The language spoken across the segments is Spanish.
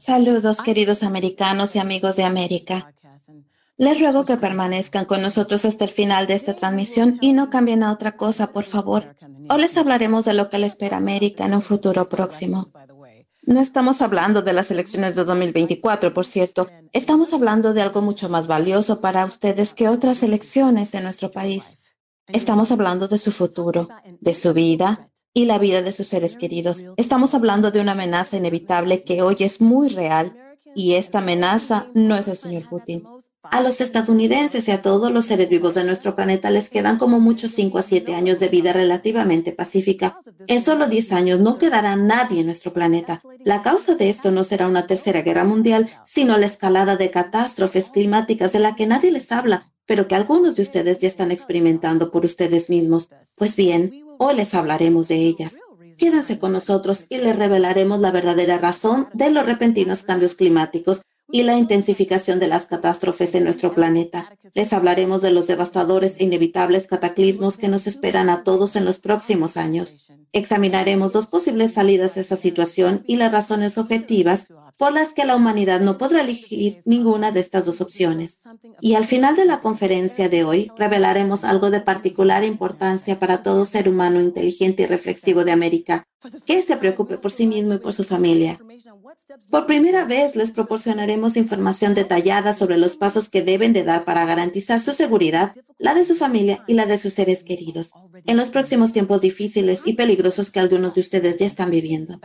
Saludos, queridos americanos y amigos de América. Les ruego que permanezcan con nosotros hasta el final de esta transmisión y no cambien a otra cosa, por favor. Hoy les hablaremos de lo que le espera América en un futuro próximo. No estamos hablando de las elecciones de 2024, por cierto. Estamos hablando de algo mucho más valioso para ustedes que otras elecciones en nuestro país. Estamos hablando de su futuro, de su vida, y la vida de sus seres queridos. Estamos hablando de una amenaza inevitable que hoy es muy real y esta amenaza no es el señor Putin. A los estadounidenses y a todos los seres vivos de nuestro planeta les quedan como muchos 5 a 7 años de vida relativamente pacífica. En solo 10 años no quedará nadie en nuestro planeta. La causa de esto no será una tercera guerra mundial, sino la escalada de catástrofes climáticas de la que nadie les habla, pero que algunos de ustedes ya están experimentando por ustedes mismos. Pues bien, Hoy les hablaremos de ellas. Quédense con nosotros y les revelaremos la verdadera razón de los repentinos cambios climáticos y la intensificación de las catástrofes en nuestro planeta. Les hablaremos de los devastadores e inevitables cataclismos que nos esperan a todos en los próximos años. Examinaremos dos posibles salidas de esa situación y las razones objetivas por las que la humanidad no podrá elegir ninguna de estas dos opciones. Y al final de la conferencia de hoy revelaremos algo de particular importancia para todo ser humano inteligente y reflexivo de América, que se preocupe por sí mismo y por su familia. Por primera vez les proporcionaremos información detallada sobre los pasos que deben de dar para garantizar su seguridad, la de su familia y la de sus seres queridos, en los próximos tiempos difíciles y peligrosos que algunos de ustedes ya están viviendo.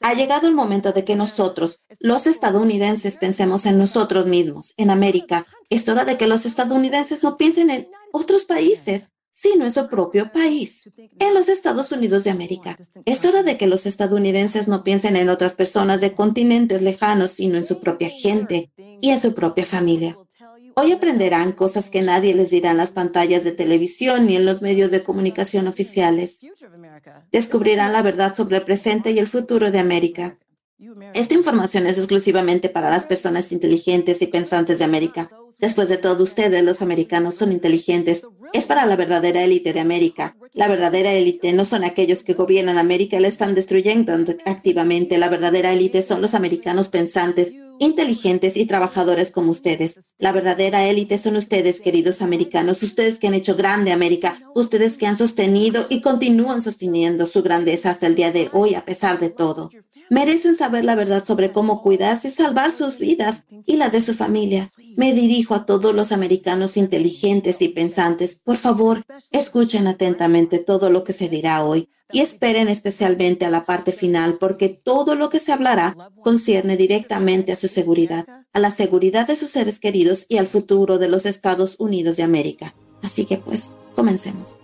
Ha llegado el momento de que nosotros, los estadounidenses, pensemos en nosotros mismos, en América. Es hora de que los estadounidenses no piensen en otros países, sino en su propio país, en los Estados Unidos de América. Es hora de que los estadounidenses no piensen en otras personas de continentes lejanos, sino en su propia gente y en su propia familia. Hoy aprenderán cosas que nadie les dirá en las pantallas de televisión ni en los medios de comunicación oficiales. Descubrirán la verdad sobre el presente y el futuro de América. Esta información es exclusivamente para las personas inteligentes y pensantes de América. Después de todo, ustedes, los americanos, son inteligentes. Es para la verdadera élite de América. La verdadera élite no son aquellos que gobiernan América y la están destruyendo activamente. La verdadera élite son los americanos pensantes, inteligentes y trabajadores como ustedes. La verdadera élite son ustedes, queridos americanos, ustedes que han hecho grande América, ustedes que han sostenido y continúan sosteniendo su grandeza hasta el día de hoy a pesar de todo. Merecen saber la verdad sobre cómo cuidarse y salvar sus vidas y la de su familia. Me dirijo a todos los americanos inteligentes y pensantes. Por favor, escuchen atentamente todo lo que se dirá hoy y esperen especialmente a la parte final porque todo lo que se hablará concierne directamente a su seguridad, a la seguridad de sus seres queridos y al futuro de los Estados Unidos de América. Así que pues, comencemos.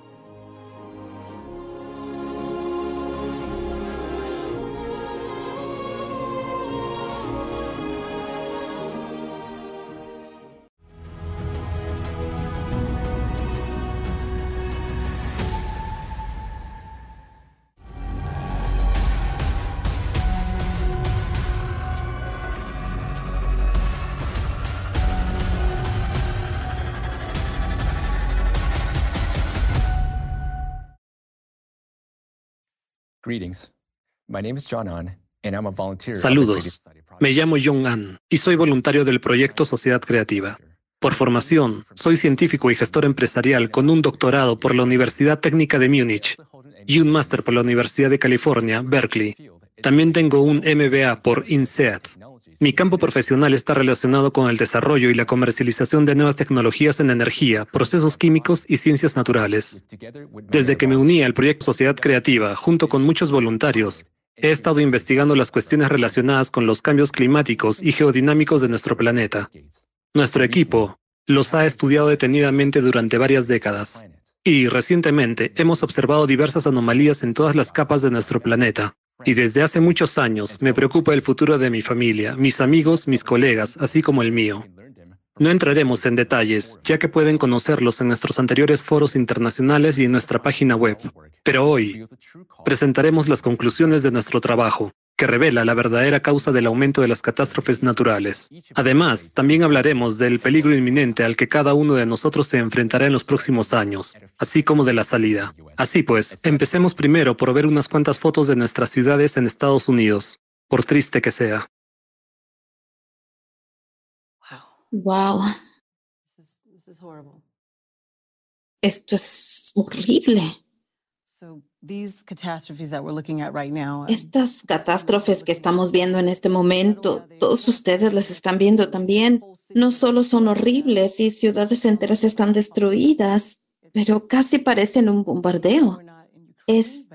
Saludos. Me llamo Jong An y soy voluntario del proyecto Sociedad Creativa. Por formación, soy científico y gestor empresarial con un doctorado por la Universidad Técnica de Múnich y un máster por la Universidad de California, Berkeley. También tengo un MBA por INSEAD. Mi campo profesional está relacionado con el desarrollo y la comercialización de nuevas tecnologías en energía, procesos químicos y ciencias naturales. Desde que me uní al proyecto Sociedad Creativa, junto con muchos voluntarios, he estado investigando las cuestiones relacionadas con los cambios climáticos y geodinámicos de nuestro planeta. Nuestro equipo los ha estudiado detenidamente durante varias décadas. Y recientemente hemos observado diversas anomalías en todas las capas de nuestro planeta. Y desde hace muchos años me preocupa el futuro de mi familia, mis amigos, mis colegas, así como el mío. No entraremos en detalles, ya que pueden conocerlos en nuestros anteriores foros internacionales y en nuestra página web. Pero hoy presentaremos las conclusiones de nuestro trabajo, que revela la verdadera causa del aumento de las catástrofes naturales. Además, también hablaremos del peligro inminente al que cada uno de nosotros se enfrentará en los próximos años, así como de la salida. Así pues, empecemos primero por ver unas cuantas fotos de nuestras ciudades en Estados Unidos, por triste que sea. Wow. Esto es horrible. Estas catástrofes que estamos viendo en este momento, todos ustedes las están viendo también, no solo son horribles y ciudades enteras están destruidas, pero casi parecen un bombardeo. Es,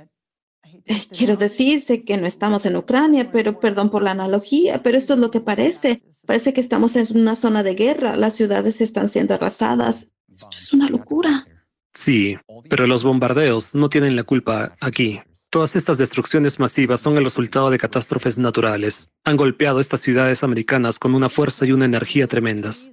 quiero decirse que no estamos en Ucrania, pero perdón por la analogía, pero esto es lo que parece. Parece que estamos en una zona de guerra, las ciudades están siendo arrasadas. Esto es una locura. Sí, pero los bombardeos no tienen la culpa aquí. Todas estas destrucciones masivas son el resultado de catástrofes naturales. Han golpeado estas ciudades americanas con una fuerza y una energía tremendas.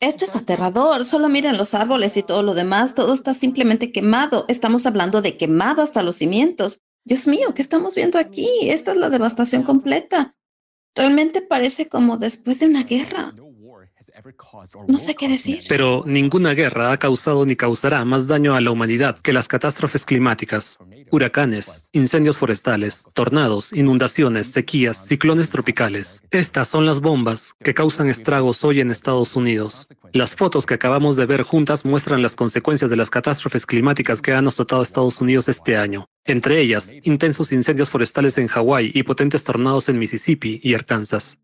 Esto es aterrador. Solo miren los árboles y todo lo demás. Todo está simplemente quemado. Estamos hablando de quemado hasta los cimientos. Dios mío, ¿qué estamos viendo aquí? Esta es la devastación completa. Realmente parece como después de una guerra. No sé qué decir. Pero ninguna guerra ha causado ni causará más daño a la humanidad que las catástrofes climáticas. Huracanes, incendios forestales, tornados, inundaciones, sequías, ciclones tropicales. Estas son las bombas que causan estragos hoy en Estados Unidos. Las fotos que acabamos de ver juntas muestran las consecuencias de las catástrofes climáticas que han azotado a Estados Unidos este año. Entre ellas, intensos incendios forestales en Hawái y potentes tornados en Mississippi y Arkansas.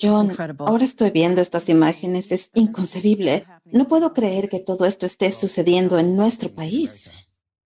John, ahora estoy viendo estas imágenes. Es inconcebible. No puedo creer que todo esto esté sucediendo en nuestro país.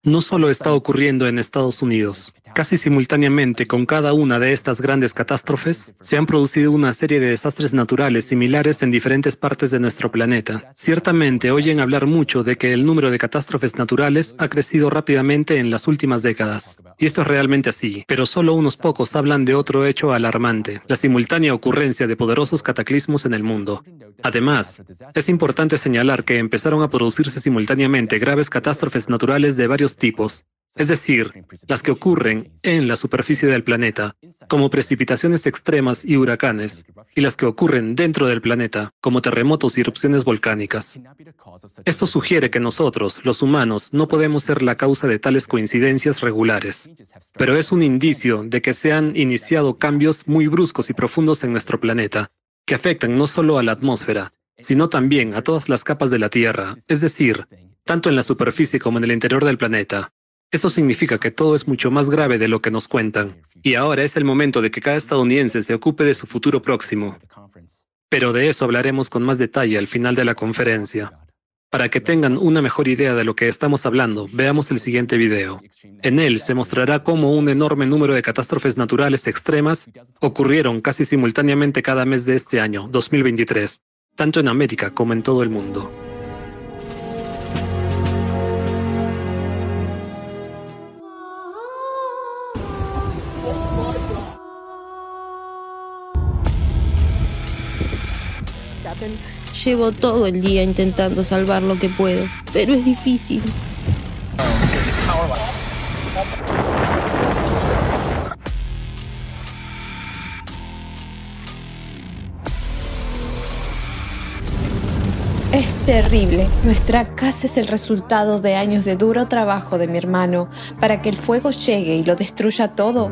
No solo está ocurriendo en Estados Unidos. Casi simultáneamente con cada una de estas grandes catástrofes, se han producido una serie de desastres naturales similares en diferentes partes de nuestro planeta. Ciertamente oyen hablar mucho de que el número de catástrofes naturales ha crecido rápidamente en las últimas décadas. Y esto es realmente así, pero solo unos pocos hablan de otro hecho alarmante, la simultánea ocurrencia de poderosos cataclismos en el mundo. Además, es importante señalar que empezaron a producirse simultáneamente graves catástrofes naturales de varios tipos, es decir, las que ocurren en la superficie del planeta, como precipitaciones extremas y huracanes, y las que ocurren dentro del planeta, como terremotos y erupciones volcánicas. Esto sugiere que nosotros, los humanos, no podemos ser la causa de tales coincidencias regulares, pero es un indicio de que se han iniciado cambios muy bruscos y profundos en nuestro planeta, que afectan no solo a la atmósfera, sino también a todas las capas de la Tierra, es decir, tanto en la superficie como en el interior del planeta. Esto significa que todo es mucho más grave de lo que nos cuentan, y ahora es el momento de que cada estadounidense se ocupe de su futuro próximo. Pero de eso hablaremos con más detalle al final de la conferencia. Para que tengan una mejor idea de lo que estamos hablando, veamos el siguiente video. En él se mostrará cómo un enorme número de catástrofes naturales extremas ocurrieron casi simultáneamente cada mes de este año, 2023, tanto en América como en todo el mundo. Llevo todo el día intentando salvar lo que puedo, pero es difícil. Es terrible. Nuestra casa es el resultado de años de duro trabajo de mi hermano para que el fuego llegue y lo destruya todo.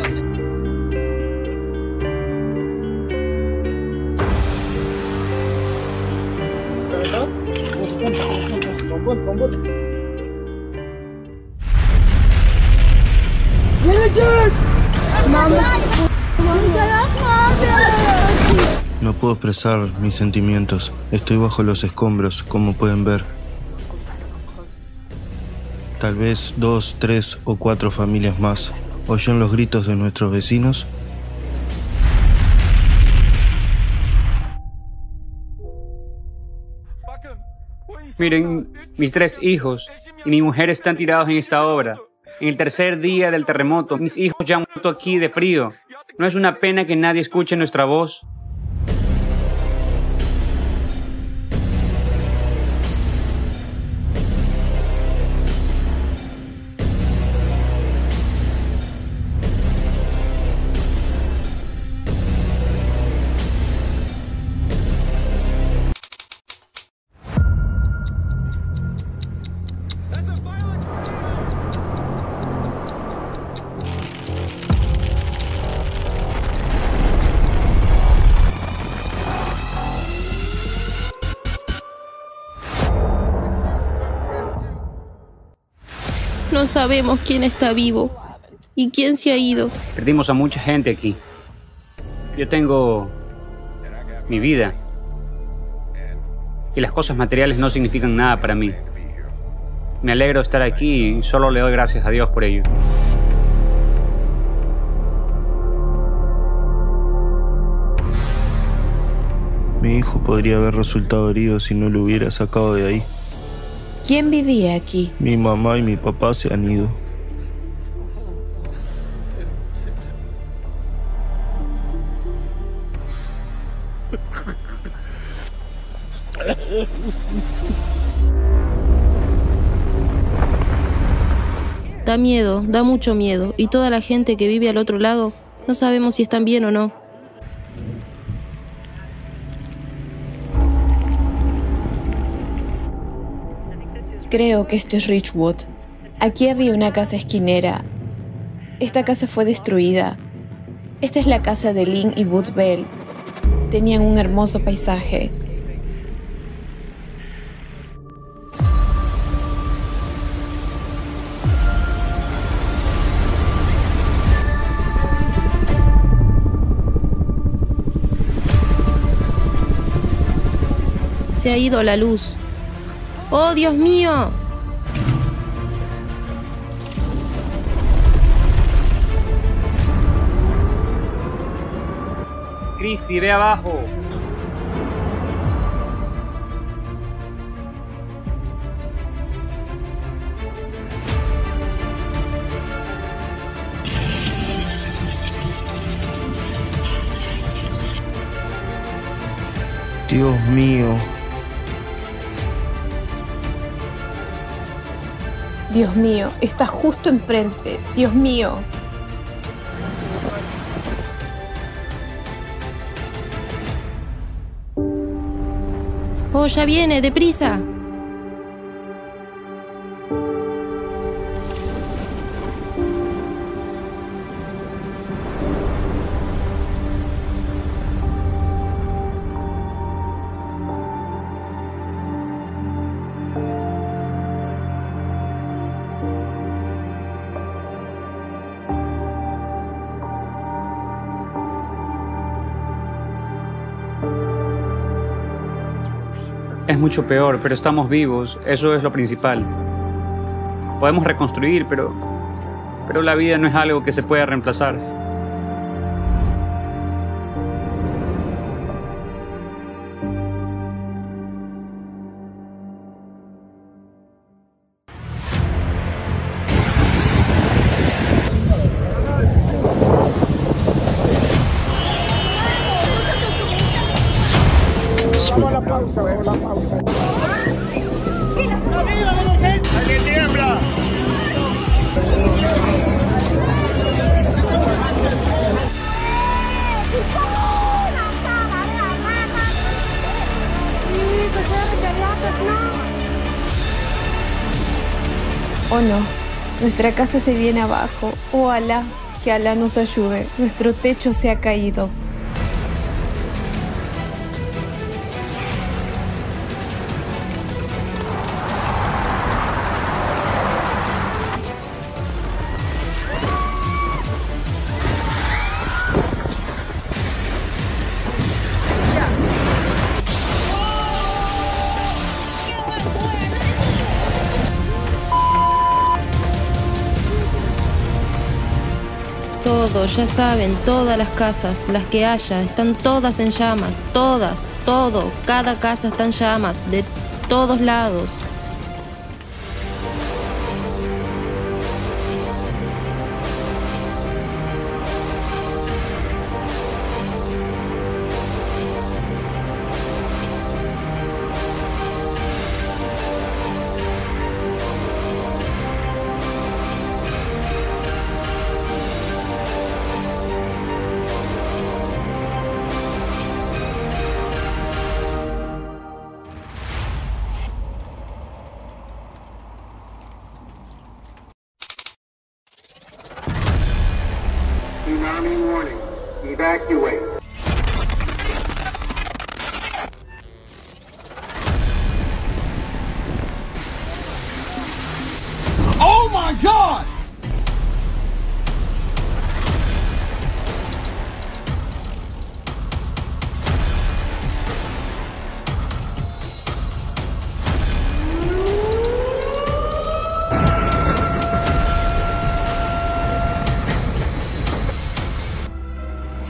que... Pegou? No puedo expresar mis sentimientos. Estoy bajo los escombros, como pueden ver. Tal vez dos, tres o cuatro familias más, ¿Oyen los gritos de nuestros vecinos? Miren, mis tres hijos y mi mujer están tirados en esta obra. En el tercer día del terremoto, mis hijos ya han muerto aquí de frío. ¿No es una pena que nadie escuche nuestra voz? Sabemos quién está vivo y quién se ha ido. Perdimos a mucha gente aquí. Yo tengo mi vida. Y las cosas materiales no significan nada para mí. Me alegro de estar aquí y solo le doy gracias a Dios por ello. Mi hijo podría haber resultado herido si no lo hubiera sacado de ahí. ¿Quién vivía aquí? Mi mamá y mi papá se han ido. Da miedo, da mucho miedo. Y toda la gente que vive al otro lado, no sabemos si están bien o no. Creo que esto es Richwood. Aquí había una casa esquinera. Esta casa fue destruida. Esta es la casa de Lynn y Wood Bell. Tenían un hermoso paisaje. Se ha ido la luz. ¡Oh, Dios mío! Cristi, ve abajo. Dios mío. Dios mío, está justo enfrente. Dios mío. ¡Oh, ya viene! ¡Deprisa! Mucho peor, pero estamos vivos. Eso es lo principal. Podemos reconstruir, pero, pero la vida no es algo que se pueda reemplazar. Nuestra casa se viene abajo. Oh Alá, que Alá nos ayude. Nuestro techo se ha caído. Ya saben, todas las casas, las que haya, están todas en llamas, todas, todo, cada casa está en llamas, de todos lados.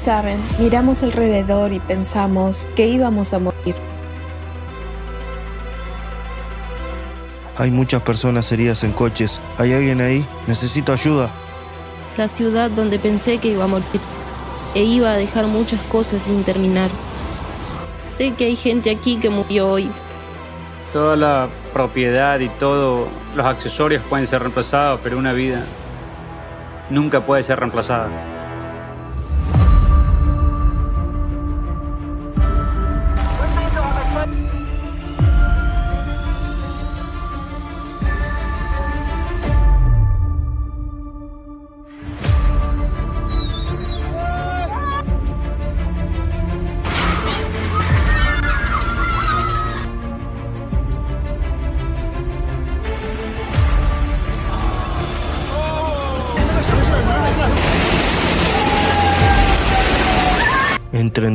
Saben, miramos alrededor y pensamos que íbamos a morir. Hay muchas personas heridas en coches. ¿Hay alguien ahí? Necesito ayuda. La ciudad donde pensé que iba a morir. E iba a dejar muchas cosas sin terminar. Sé que hay gente aquí que murió hoy. Toda la propiedad y todos los accesorios pueden ser reemplazados, pero una vida nunca puede ser reemplazada.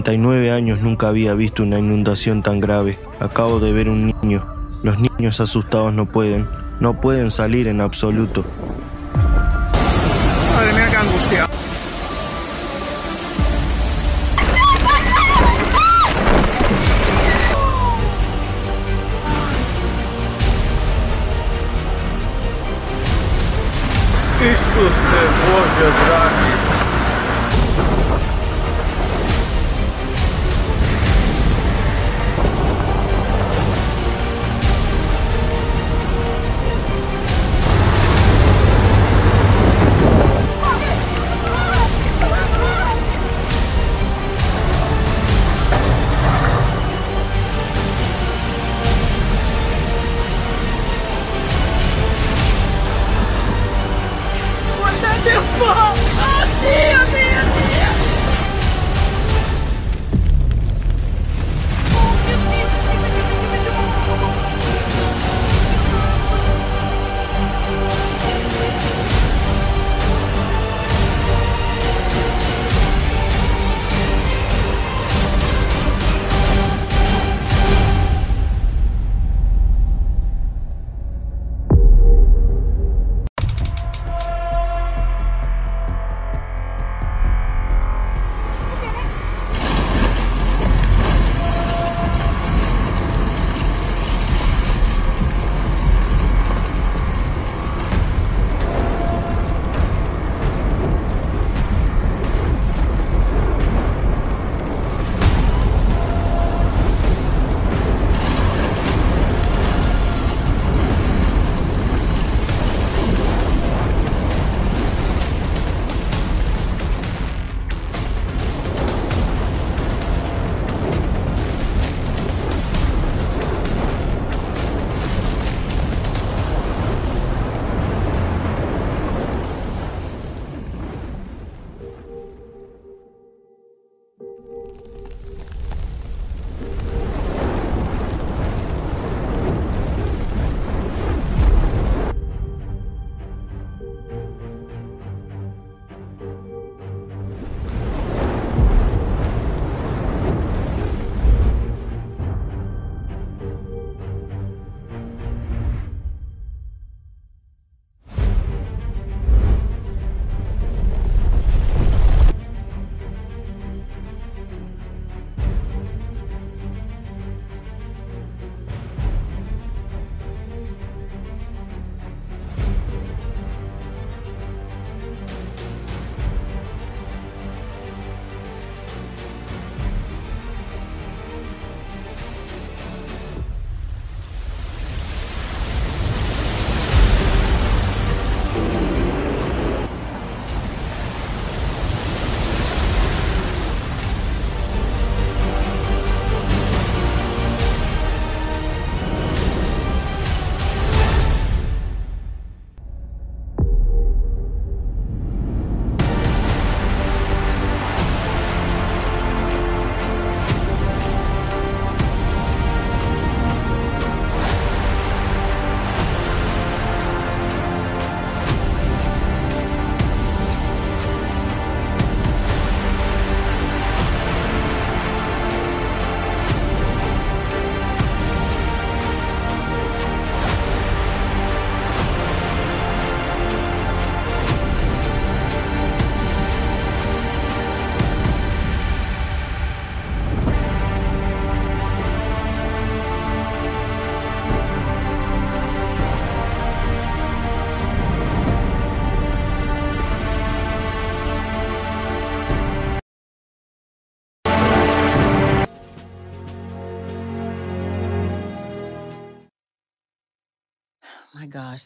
39 años nunca había visto una inundación tan grave. Acabo de ver un niño. Los niños asustados no pueden, no pueden salir en absoluto.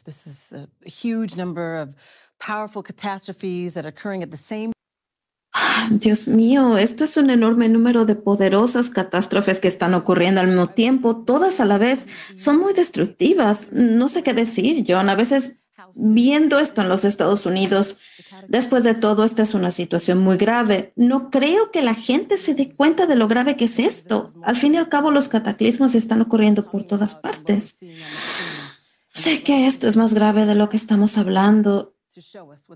Gosh, this is a huge number of powerful catastrophes that are occurring at the same Dios mío, esto es un enorme número de poderosas catástrofes que están ocurriendo al mismo tiempo, todas a la vez. Son muy destructivas. No sé qué decir, John. A veces viendo esto en los Estados Unidos, después de todo, esta es una situación muy grave. No creo que la gente se dé cuenta de lo grave que es esto. Al fin y al cabo, los cataclismos están ocurriendo por todas partes. Sé que esto es más grave de lo que estamos hablando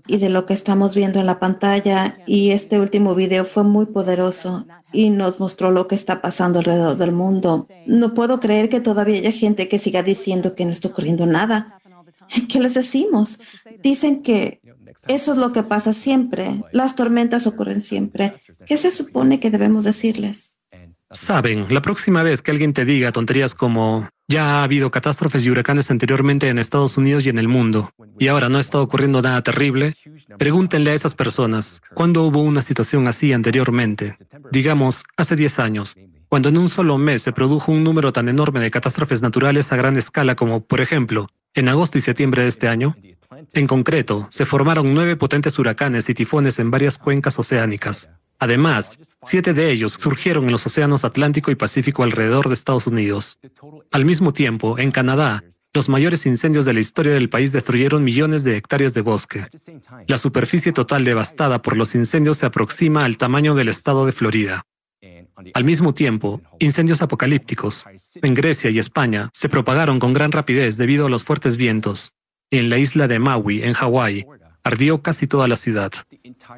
y de lo que estamos viendo en la pantalla. Y este último video fue muy poderoso y nos mostró lo que está pasando alrededor del mundo. No puedo creer que todavía haya gente que siga diciendo que no está ocurriendo nada. ¿Qué les decimos? Dicen que eso es lo que pasa siempre. Las tormentas ocurren siempre. ¿Qué se supone que debemos decirles? Saben, la próxima vez que alguien te diga tonterías como ya ha habido catástrofes y huracanes anteriormente en Estados Unidos y en el mundo, y ahora no está ocurriendo nada terrible, pregúntenle a esas personas, ¿cuándo hubo una situación así anteriormente? Digamos, hace 10 años, cuando en un solo mes se produjo un número tan enorme de catástrofes naturales a gran escala como, por ejemplo, en agosto y septiembre de este año. En concreto, se formaron nueve potentes huracanes y tifones en varias cuencas oceánicas. Además, siete de ellos surgieron en los océanos Atlántico y Pacífico alrededor de Estados Unidos. Al mismo tiempo, en Canadá, los mayores incendios de la historia del país destruyeron millones de hectáreas de bosque. La superficie total devastada por los incendios se aproxima al tamaño del estado de Florida. Al mismo tiempo, incendios apocalípticos en Grecia y España se propagaron con gran rapidez debido a los fuertes vientos. En la isla de Maui, en Hawái, ardió casi toda la ciudad.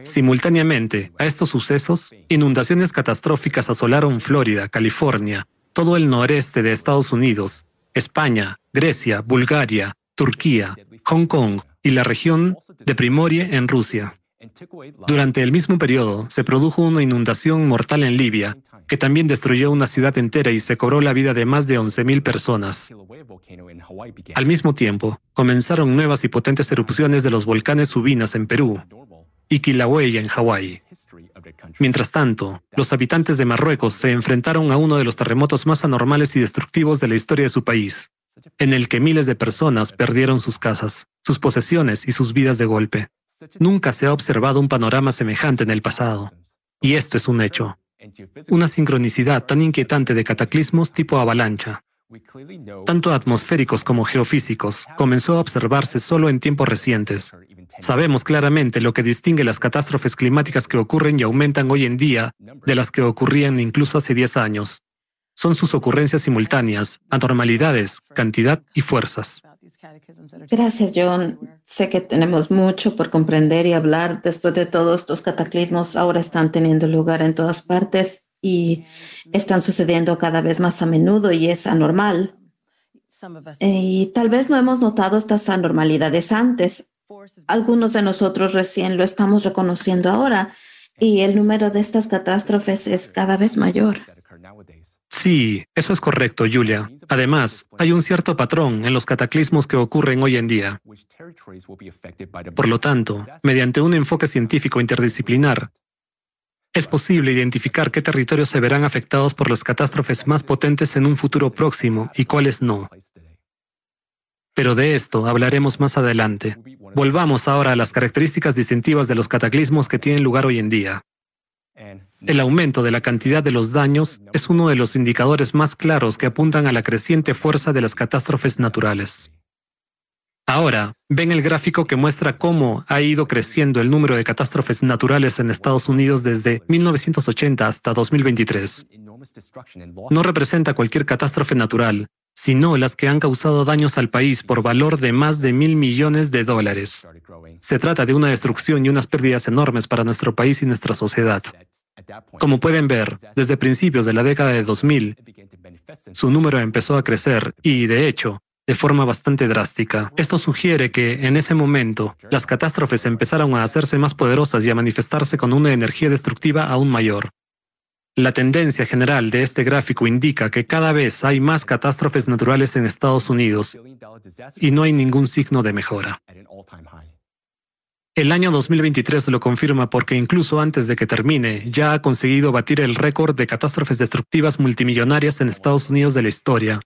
Simultáneamente a estos sucesos, inundaciones catastróficas asolaron Florida, California, todo el noreste de Estados Unidos, España, Grecia, Bulgaria, Turquía, Hong Kong y la región de Primorie en Rusia. Durante el mismo periodo, se produjo una inundación mortal en Libia, que también destruyó una ciudad entera y se cobró la vida de más de 11.000 personas. Al mismo tiempo, comenzaron nuevas y potentes erupciones de los volcanes Subinas en Perú y Kilauea en Hawái. Mientras tanto, los habitantes de Marruecos se enfrentaron a uno de los terremotos más anormales y destructivos de la historia de su país, en el que miles de personas perdieron sus casas, sus posesiones y sus vidas de golpe. Nunca se ha observado un panorama semejante en el pasado. Y esto es un hecho. Una sincronicidad tan inquietante de cataclismos tipo avalancha, tanto atmosféricos como geofísicos, comenzó a observarse solo en tiempos recientes. Sabemos claramente lo que distingue las catástrofes climáticas que ocurren y aumentan hoy en día de las que ocurrían incluso hace 10 años. Son sus ocurrencias simultáneas, anormalidades, cantidad y fuerzas. Gracias, John. Sé que tenemos mucho por comprender y hablar. Después de todos estos cataclismos ahora están teniendo lugar en todas partes y están sucediendo cada vez más a menudo y es anormal. Y tal vez no hemos notado estas anormalidades antes. Algunos de nosotros recién lo estamos reconociendo ahora y el número de estas catástrofes es cada vez mayor. Sí, eso es correcto, Julia. Además, hay un cierto patrón en los cataclismos que ocurren hoy en día. Por lo tanto, mediante un enfoque científico interdisciplinar, es posible identificar qué territorios se verán afectados por las catástrofes más potentes en un futuro próximo y cuáles no. Pero de esto hablaremos más adelante. Volvamos ahora a las características distintivas de los cataclismos que tienen lugar hoy en día. El aumento de la cantidad de los daños es uno de los indicadores más claros que apuntan a la creciente fuerza de las catástrofes naturales. Ahora, ven el gráfico que muestra cómo ha ido creciendo el número de catástrofes naturales en Estados Unidos desde 1980 hasta 2023. No representa cualquier catástrofe natural, sino las que han causado daños al país por valor de más de mil millones de dólares. Se trata de una destrucción y unas pérdidas enormes para nuestro país y nuestra sociedad. Como pueden ver, desde principios de la década de 2000, su número empezó a crecer y, de hecho, de forma bastante drástica. Esto sugiere que, en ese momento, las catástrofes empezaron a hacerse más poderosas y a manifestarse con una energía destructiva aún mayor. La tendencia general de este gráfico indica que cada vez hay más catástrofes naturales en Estados Unidos y no hay ningún signo de mejora. El año 2023 lo confirma porque incluso antes de que termine, ya ha conseguido batir el récord de catástrofes destructivas multimillonarias en Estados Unidos de la historia.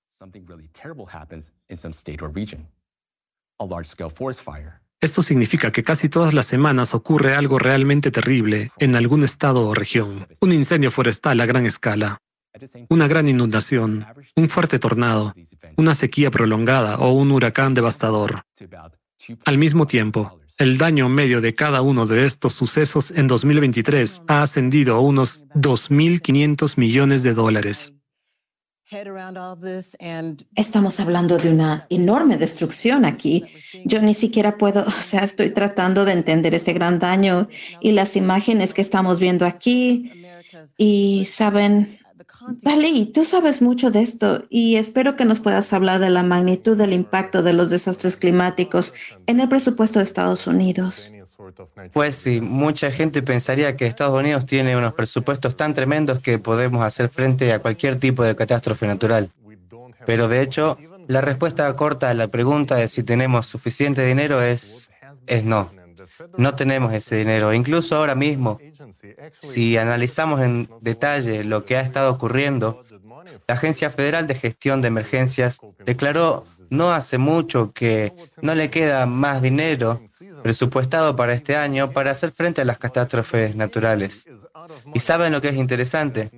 Esto significa que casi todas las semanas ocurre algo realmente terrible en algún estado o región. Un incendio forestal a gran escala, una gran inundación, un fuerte tornado, una sequía prolongada o un huracán devastador. Al mismo tiempo, el daño medio de cada uno de estos sucesos en 2023 ha ascendido a unos 2.500 millones de dólares. Estamos hablando de una enorme destrucción aquí. Yo ni siquiera puedo, o sea, estoy tratando de entender este gran daño y las imágenes que estamos viendo aquí. Y saben, Dalí, tú sabes mucho de esto y espero que nos puedas hablar de la magnitud del impacto de los desastres climáticos en el presupuesto de Estados Unidos. Pues sí, mucha gente pensaría que Estados Unidos tiene unos presupuestos tan tremendos que podemos hacer frente a cualquier tipo de catástrofe natural. Pero de hecho, la respuesta corta a la pregunta de si tenemos suficiente dinero es, es no. No tenemos ese dinero. Incluso ahora mismo, si analizamos en detalle lo que ha estado ocurriendo, la Agencia Federal de Gestión de Emergencias declaró no hace mucho que no le queda más dinero presupuestado para este año para hacer frente a las catástrofes naturales. ¿Y saben lo que es interesante?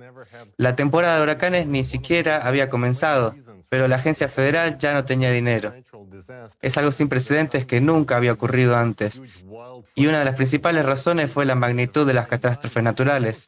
La temporada de huracanes ni siquiera había comenzado, pero la agencia federal ya no tenía dinero. Es algo sin precedentes que nunca había ocurrido antes. Y una de las principales razones fue la magnitud de las catástrofes naturales.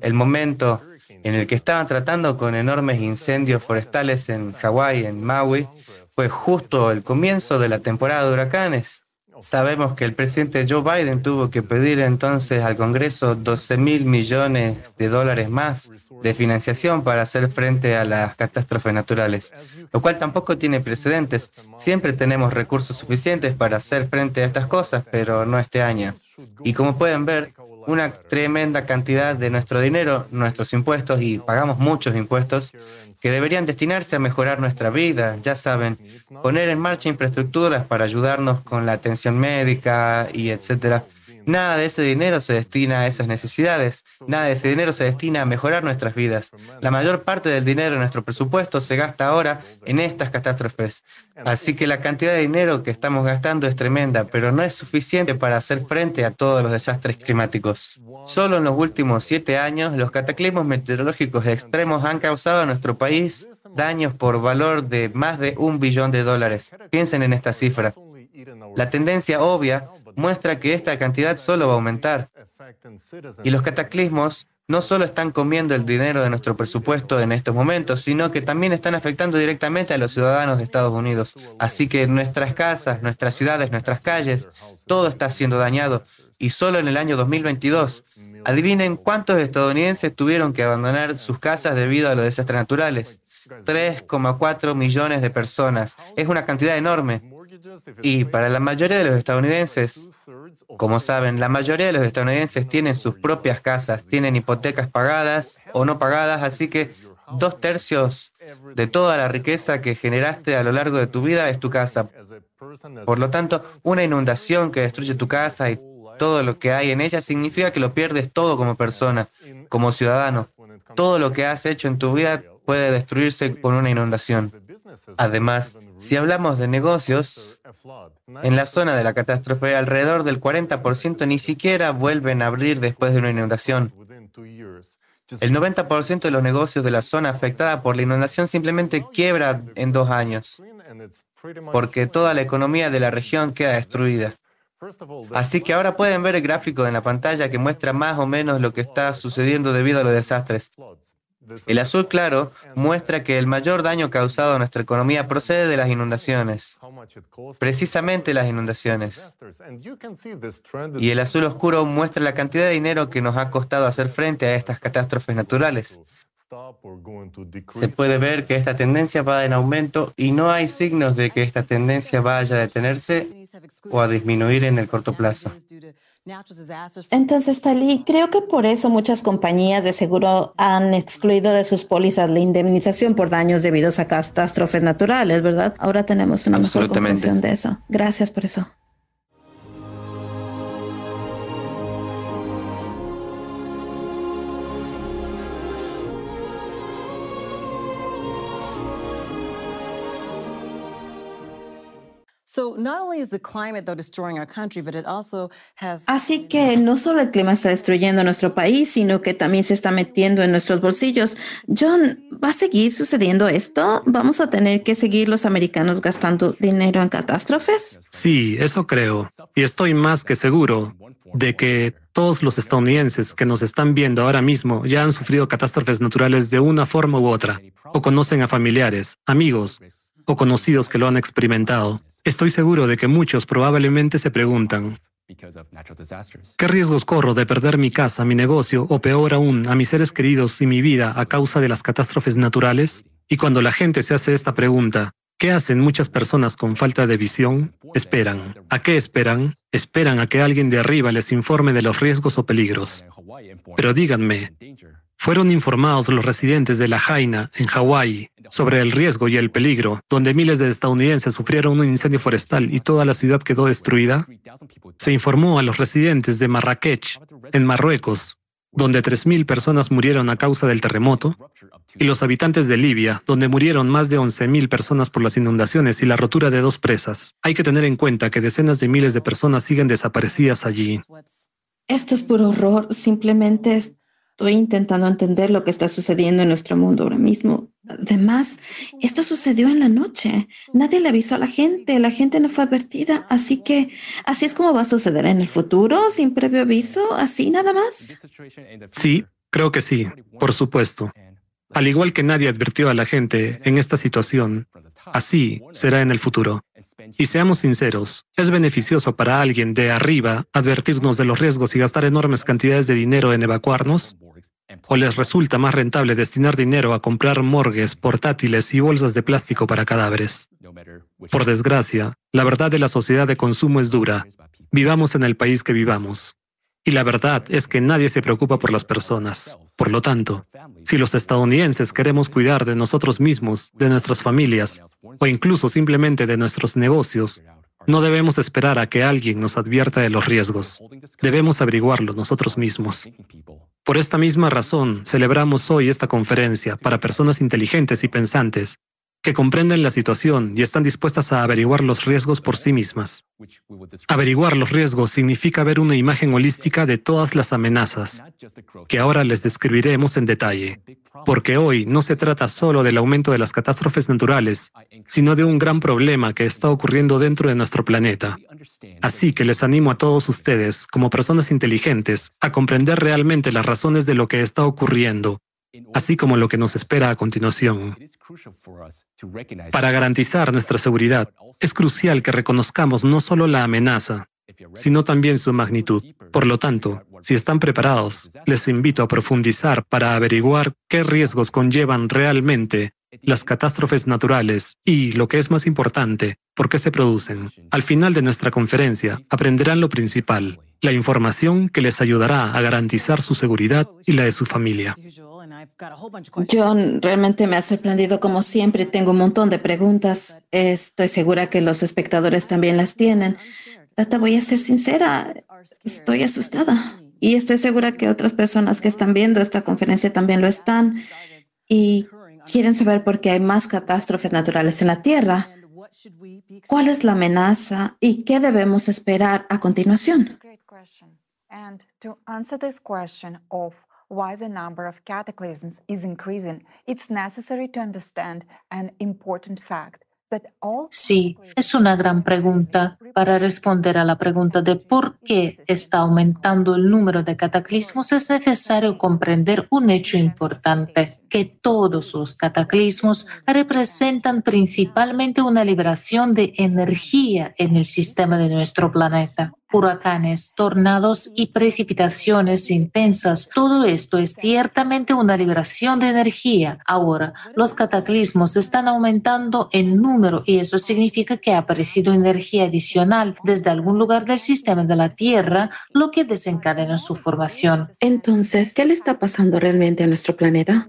El momento en el que estaban tratando con enormes incendios forestales en Hawái, en Maui, fue justo el comienzo de la temporada de huracanes. Sabemos que el presidente Joe Biden tuvo que pedir entonces al Congreso 12 mil millones de dólares más de financiación para hacer frente a las catástrofes naturales, lo cual tampoco tiene precedentes. Siempre tenemos recursos suficientes para hacer frente a estas cosas, pero no este año. Y como pueden ver, una tremenda cantidad de nuestro dinero, nuestros impuestos, y pagamos muchos impuestos, que deberían destinarse a mejorar nuestra vida, ya saben, poner en marcha infraestructuras para ayudarnos con la atención médica y etcétera. Nada de ese dinero se destina a esas necesidades, nada de ese dinero se destina a mejorar nuestras vidas. La mayor parte del dinero de nuestro presupuesto se gasta ahora en estas catástrofes. Así que la cantidad de dinero que estamos gastando es tremenda, pero no es suficiente para hacer frente a todos los desastres climáticos. Solo en los últimos siete años, los cataclismos meteorológicos extremos han causado a nuestro país daños por valor de más de un billón de dólares. Piensen en esta cifra. La tendencia obvia muestra que esta cantidad solo va a aumentar. Y los cataclismos no solo están comiendo el dinero de nuestro presupuesto en estos momentos, sino que también están afectando directamente a los ciudadanos de Estados Unidos. Así que nuestras casas, nuestras ciudades, nuestras calles, todo está siendo dañado. Y solo en el año 2022, adivinen cuántos estadounidenses tuvieron que abandonar sus casas debido a los desastres naturales. 3,4 millones de personas. Es una cantidad enorme. Y para la mayoría de los estadounidenses, como saben, la mayoría de los estadounidenses tienen sus propias casas, tienen hipotecas pagadas o no pagadas, así que dos tercios de toda la riqueza que generaste a lo largo de tu vida es tu casa. Por lo tanto, una inundación que destruye tu casa y todo lo que hay en ella significa que lo pierdes todo como persona, como ciudadano. Todo lo que has hecho en tu vida puede destruirse con una inundación. Además, si hablamos de negocios, en la zona de la catástrofe alrededor del 40% ni siquiera vuelven a abrir después de una inundación. El 90% de los negocios de la zona afectada por la inundación simplemente quiebra en dos años, porque toda la economía de la región queda destruida. Así que ahora pueden ver el gráfico en la pantalla que muestra más o menos lo que está sucediendo debido a los desastres. El azul claro muestra que el mayor daño causado a nuestra economía procede de las inundaciones, precisamente las inundaciones. Y el azul oscuro muestra la cantidad de dinero que nos ha costado hacer frente a estas catástrofes naturales. Se puede ver que esta tendencia va en aumento y no hay signos de que esta tendencia vaya a detenerse o a disminuir en el corto plazo. Entonces, Talí, creo que por eso muchas compañías de seguro han excluido de sus pólizas la indemnización por daños debidos a catástrofes naturales, ¿verdad? Ahora tenemos una mejor comprensión de eso. Gracias por eso. Así que no solo el clima está destruyendo nuestro país, sino que también se está metiendo en nuestros bolsillos. John, ¿va a seguir sucediendo esto? ¿Vamos a tener que seguir los americanos gastando dinero en catástrofes? Sí, eso creo. Y estoy más que seguro de que todos los estadounidenses que nos están viendo ahora mismo ya han sufrido catástrofes naturales de una forma u otra, o conocen a familiares, amigos o conocidos que lo han experimentado. Estoy seguro de que muchos probablemente se preguntan, ¿qué riesgos corro de perder mi casa, mi negocio o peor aún, a mis seres queridos y mi vida a causa de las catástrofes naturales? Y cuando la gente se hace esta pregunta, ¿Qué hacen muchas personas con falta de visión? Esperan. ¿A qué esperan? Esperan a que alguien de arriba les informe de los riesgos o peligros. Pero díganme, ¿fueron informados los residentes de La Jaina, en Hawái, sobre el riesgo y el peligro, donde miles de estadounidenses sufrieron un incendio forestal y toda la ciudad quedó destruida? Se informó a los residentes de Marrakech, en Marruecos, donde 3.000 personas murieron a causa del terremoto, y los habitantes de Libia, donde murieron más de 11.000 personas por las inundaciones y la rotura de dos presas. Hay que tener en cuenta que decenas de miles de personas siguen desaparecidas allí. Esto es puro horror. Simplemente estoy intentando entender lo que está sucediendo en nuestro mundo ahora mismo. Además, esto sucedió en la noche. Nadie le avisó a la gente. La gente no fue advertida. Así que, así es como va a suceder en el futuro, sin previo aviso, así nada más. Sí, creo que sí, por supuesto. Al igual que nadie advirtió a la gente en esta situación, así será en el futuro. Y seamos sinceros, es beneficioso para alguien de arriba advertirnos de los riesgos y gastar enormes cantidades de dinero en evacuarnos. ¿O les resulta más rentable destinar dinero a comprar morgues, portátiles y bolsas de plástico para cadáveres? Por desgracia, la verdad de la sociedad de consumo es dura. Vivamos en el país que vivamos. Y la verdad es que nadie se preocupa por las personas. Por lo tanto, si los estadounidenses queremos cuidar de nosotros mismos, de nuestras familias, o incluso simplemente de nuestros negocios, no debemos esperar a que alguien nos advierta de los riesgos. Debemos averiguarlos nosotros mismos. Por esta misma razón, celebramos hoy esta conferencia para personas inteligentes y pensantes que comprenden la situación y están dispuestas a averiguar los riesgos por sí mismas. Averiguar los riesgos significa ver una imagen holística de todas las amenazas, que ahora les describiremos en detalle, porque hoy no se trata solo del aumento de las catástrofes naturales, sino de un gran problema que está ocurriendo dentro de nuestro planeta. Así que les animo a todos ustedes, como personas inteligentes, a comprender realmente las razones de lo que está ocurriendo así como lo que nos espera a continuación. Para garantizar nuestra seguridad, es crucial que reconozcamos no solo la amenaza, sino también su magnitud. Por lo tanto, si están preparados, les invito a profundizar para averiguar qué riesgos conllevan realmente las catástrofes naturales y, lo que es más importante, por qué se producen. Al final de nuestra conferencia, aprenderán lo principal, la información que les ayudará a garantizar su seguridad y la de su familia. John, realmente me ha sorprendido como siempre. Tengo un montón de preguntas. Estoy segura que los espectadores también las tienen. Te voy a ser sincera, estoy asustada y estoy segura que otras personas que están viendo esta conferencia también lo están y quieren saber por qué hay más catástrofes naturales en la Tierra. ¿Cuál es la amenaza y qué debemos esperar a continuación? Why the number of cataclysms is increasing, it's necessary to understand an important fact. Sí, es una gran pregunta. Para responder a la pregunta de por qué está aumentando el número de cataclismos, es necesario comprender un hecho importante, que todos los cataclismos representan principalmente una liberación de energía en el sistema de nuestro planeta huracanes, tornados y precipitaciones intensas. Todo esto es ciertamente una liberación de energía. Ahora, los cataclismos están aumentando en número y eso significa que ha aparecido energía adicional desde algún lugar del sistema de la Tierra, lo que desencadena su formación. Entonces, ¿qué le está pasando realmente a nuestro planeta?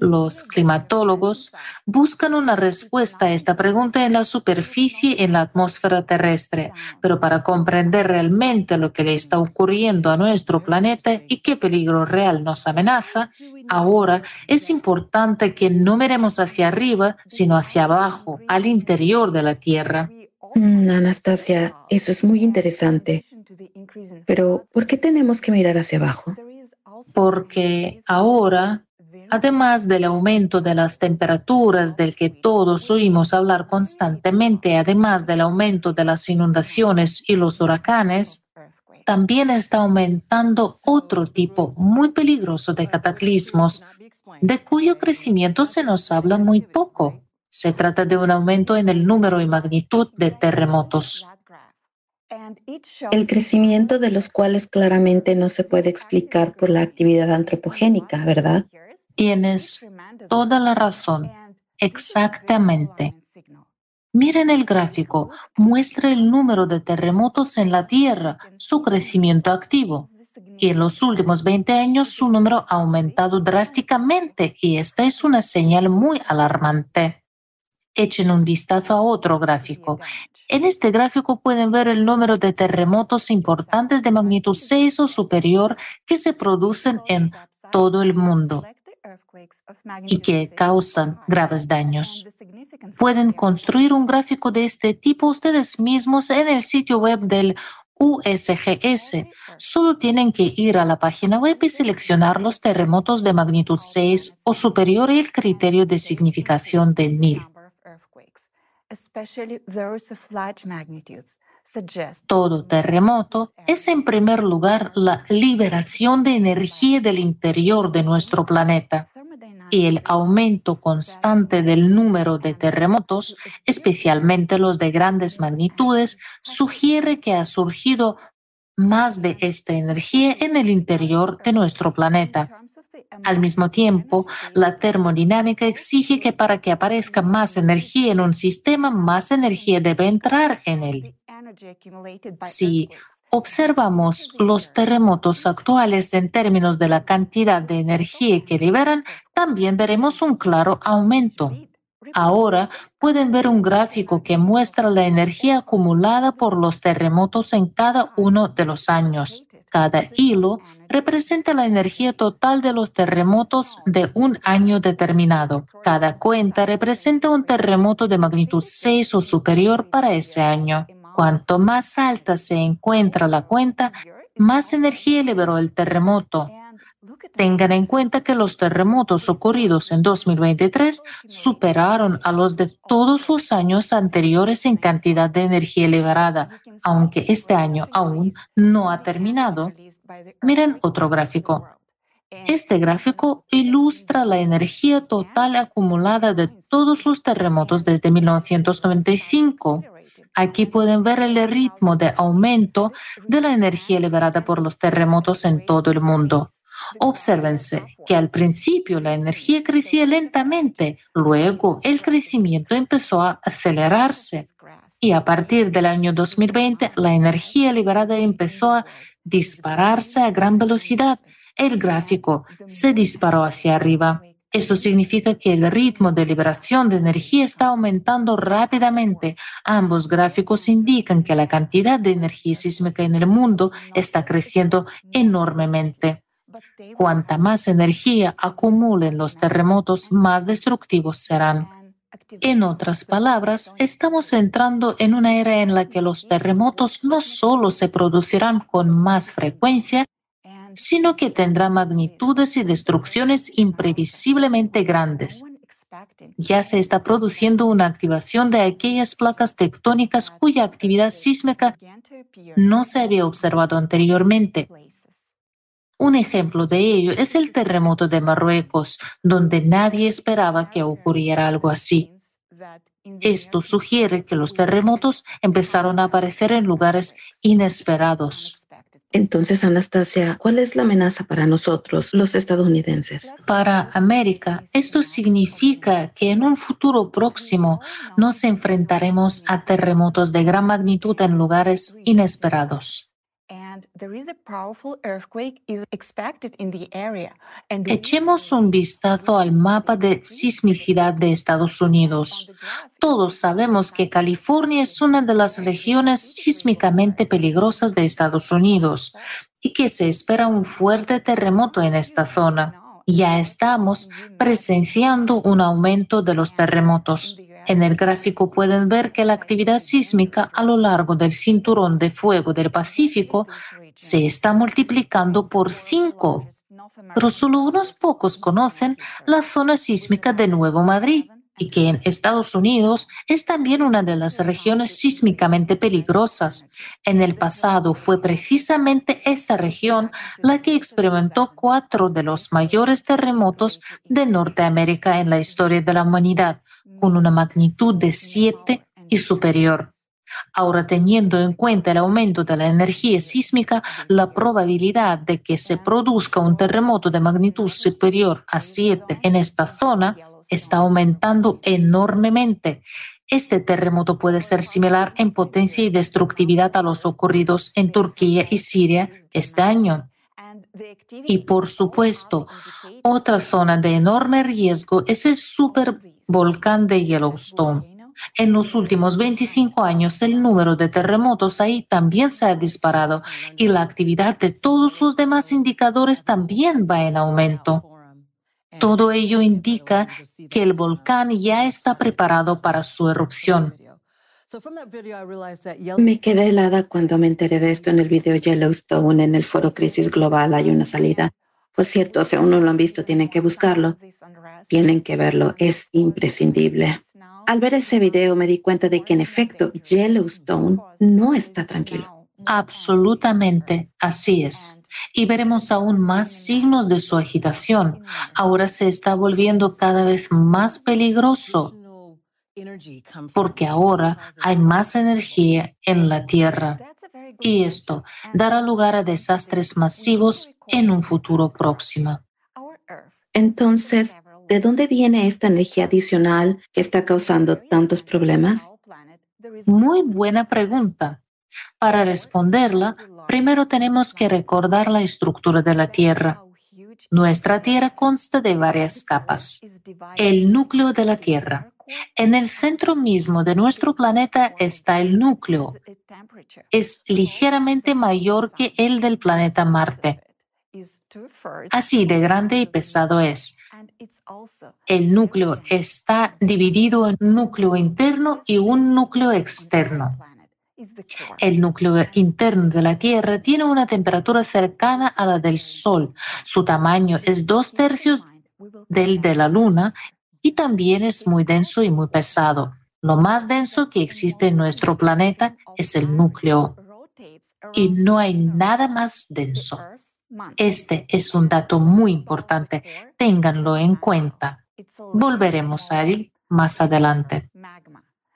Los climatólogos buscan una respuesta a esta pregunta en la superficie, en la atmósfera terrestre, pero para comprender realmente lo que le está ocurriendo a nuestro planeta y qué peligro real nos amenaza, ahora es importante que no miremos hacia arriba, sino hacia abajo, al interior de la Tierra. Mm, Anastasia, eso es muy interesante. Pero, ¿por qué tenemos que mirar hacia abajo? Porque ahora Además del aumento de las temperaturas del que todos oímos hablar constantemente, además del aumento de las inundaciones y los huracanes, también está aumentando otro tipo muy peligroso de cataclismos, de cuyo crecimiento se nos habla muy poco. Se trata de un aumento en el número y magnitud de terremotos. El crecimiento de los cuales claramente no se puede explicar por la actividad antropogénica, ¿verdad? Tienes toda la razón, exactamente. Miren el gráfico, muestra el número de terremotos en la Tierra, su crecimiento activo. Y en los últimos 20 años su número ha aumentado drásticamente y esta es una señal muy alarmante. Echen un vistazo a otro gráfico. En este gráfico pueden ver el número de terremotos importantes de magnitud 6 o superior que se producen en todo el mundo y que causan graves daños. Pueden construir un gráfico de este tipo ustedes mismos en el sitio web del USGS. Solo tienen que ir a la página web y seleccionar los terremotos de magnitud 6 o superior y el criterio de significación de 1000. Todo terremoto es en primer lugar la liberación de energía del interior de nuestro planeta y el aumento constante del número de terremotos, especialmente los de grandes magnitudes, sugiere que ha surgido más de esta energía en el interior de nuestro planeta. Al mismo tiempo, la termodinámica exige que para que aparezca más energía en un sistema, más energía debe entrar en él. Si observamos los terremotos actuales en términos de la cantidad de energía que liberan, también veremos un claro aumento. Ahora pueden ver un gráfico que muestra la energía acumulada por los terremotos en cada uno de los años. Cada hilo representa la energía total de los terremotos de un año determinado. Cada cuenta representa un terremoto de magnitud 6 o superior para ese año. Cuanto más alta se encuentra la cuenta, más energía liberó el terremoto. Tengan en cuenta que los terremotos ocurridos en 2023 superaron a los de todos los años anteriores en cantidad de energía liberada, aunque este año aún no ha terminado. Miren otro gráfico. Este gráfico ilustra la energía total acumulada de todos los terremotos desde 1995 Aquí pueden ver el ritmo de aumento de la energía liberada por los terremotos en todo el mundo. Obsérvense que al principio la energía crecía lentamente, luego el crecimiento empezó a acelerarse y a partir del año 2020 la energía liberada empezó a dispararse a gran velocidad. El gráfico se disparó hacia arriba. Esto significa que el ritmo de liberación de energía está aumentando rápidamente. Ambos gráficos indican que la cantidad de energía sísmica en el mundo está creciendo enormemente. Cuanta más energía acumulen los terremotos, más destructivos serán. En otras palabras, estamos entrando en una era en la que los terremotos no solo se producirán con más frecuencia, sino que tendrá magnitudes y destrucciones imprevisiblemente grandes. Ya se está produciendo una activación de aquellas placas tectónicas cuya actividad sísmica no se había observado anteriormente. Un ejemplo de ello es el terremoto de Marruecos, donde nadie esperaba que ocurriera algo así. Esto sugiere que los terremotos empezaron a aparecer en lugares inesperados. Entonces, Anastasia, ¿cuál es la amenaza para nosotros, los estadounidenses? Para América, esto significa que en un futuro próximo nos enfrentaremos a terremotos de gran magnitud en lugares inesperados. Echemos un vistazo al mapa de sismicidad de Estados Unidos. Todos sabemos que California es una de las regiones sísmicamente peligrosas de Estados Unidos y que se espera un fuerte terremoto en esta zona. Ya estamos presenciando un aumento de los terremotos. En el gráfico pueden ver que la actividad sísmica a lo largo del cinturón de fuego del Pacífico se está multiplicando por cinco, pero solo unos pocos conocen la zona sísmica de Nuevo Madrid y que en Estados Unidos es también una de las regiones sísmicamente peligrosas. En el pasado fue precisamente esta región la que experimentó cuatro de los mayores terremotos de Norteamérica en la historia de la humanidad, con una magnitud de 7 y superior. Ahora, teniendo en cuenta el aumento de la energía sísmica, la probabilidad de que se produzca un terremoto de magnitud superior a 7 en esta zona está aumentando enormemente. Este terremoto puede ser similar en potencia y destructividad a los ocurridos en Turquía y Siria este año. Y por supuesto, otra zona de enorme riesgo es el supervolcán de Yellowstone. En los últimos 25 años, el número de terremotos ahí también se ha disparado y la actividad de todos los demás indicadores también va en aumento. Todo ello indica que el volcán ya está preparado para su erupción. Me quedé helada cuando me enteré de esto en el video Yellowstone en el foro Crisis Global. Hay una salida. Por cierto, si aún no lo han visto, tienen que buscarlo. Tienen que verlo. Es imprescindible. Al ver ese video me di cuenta de que en efecto Yellowstone no está tranquilo. Absolutamente, así es y veremos aún más signos de su agitación. Ahora se está volviendo cada vez más peligroso porque ahora hay más energía en la Tierra y esto dará lugar a desastres masivos en un futuro próximo. Entonces, ¿de dónde viene esta energía adicional que está causando tantos problemas? Muy buena pregunta. Para responderla, primero tenemos que recordar la estructura de la Tierra. Nuestra Tierra consta de varias capas. El núcleo de la Tierra. En el centro mismo de nuestro planeta está el núcleo. Es ligeramente mayor que el del planeta Marte. Así de grande y pesado es. El núcleo está dividido en un núcleo interno y un núcleo externo. El núcleo interno de la Tierra tiene una temperatura cercana a la del Sol. Su tamaño es dos tercios del de la Luna y también es muy denso y muy pesado. Lo más denso que existe en nuestro planeta es el núcleo y no hay nada más denso. Este es un dato muy importante. Ténganlo en cuenta. Volveremos a él más adelante.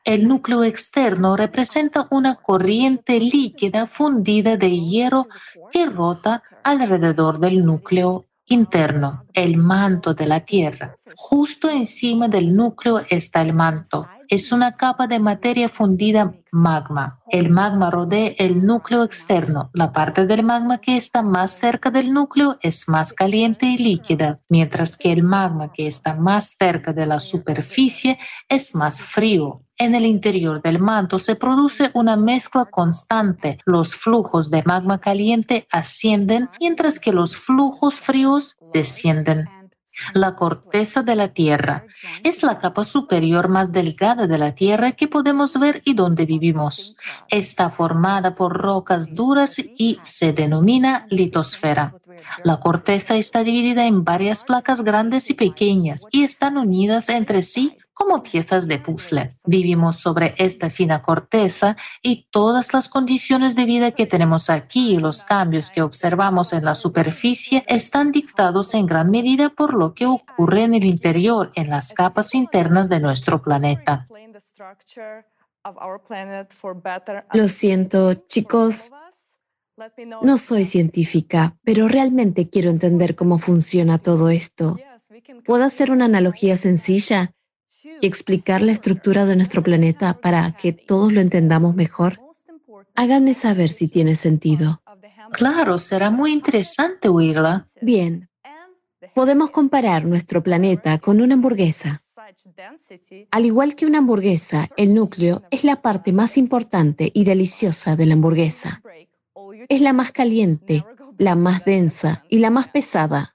El núcleo externo representa una corriente líquida fundida de hierro que rota alrededor del núcleo interno, el manto de la Tierra. Justo encima del núcleo está el manto. Es una capa de materia fundida magma. El magma rodea el núcleo externo. La parte del magma que está más cerca del núcleo es más caliente y líquida, mientras que el magma que está más cerca de la superficie es más frío. En el interior del manto se produce una mezcla constante. Los flujos de magma caliente ascienden mientras que los flujos fríos descienden. La corteza de la Tierra es la capa superior más delgada de la Tierra que podemos ver y donde vivimos. Está formada por rocas duras y se denomina litosfera. La corteza está dividida en varias placas grandes y pequeñas y están unidas entre sí como piezas de puzzle. Vivimos sobre esta fina corteza y todas las condiciones de vida que tenemos aquí y los cambios que observamos en la superficie están dictados en gran medida por lo que ocurre en el interior, en las capas internas de nuestro planeta. Lo siento, chicos. No soy científica, pero realmente quiero entender cómo funciona todo esto. ¿Puedo hacer una analogía sencilla? Y explicar la estructura de nuestro planeta para que todos lo entendamos mejor? Háganme saber si tiene sentido. Claro, será muy interesante oírla. Bien, podemos comparar nuestro planeta con una hamburguesa. Al igual que una hamburguesa, el núcleo es la parte más importante y deliciosa de la hamburguesa. Es la más caliente, la más densa y la más pesada.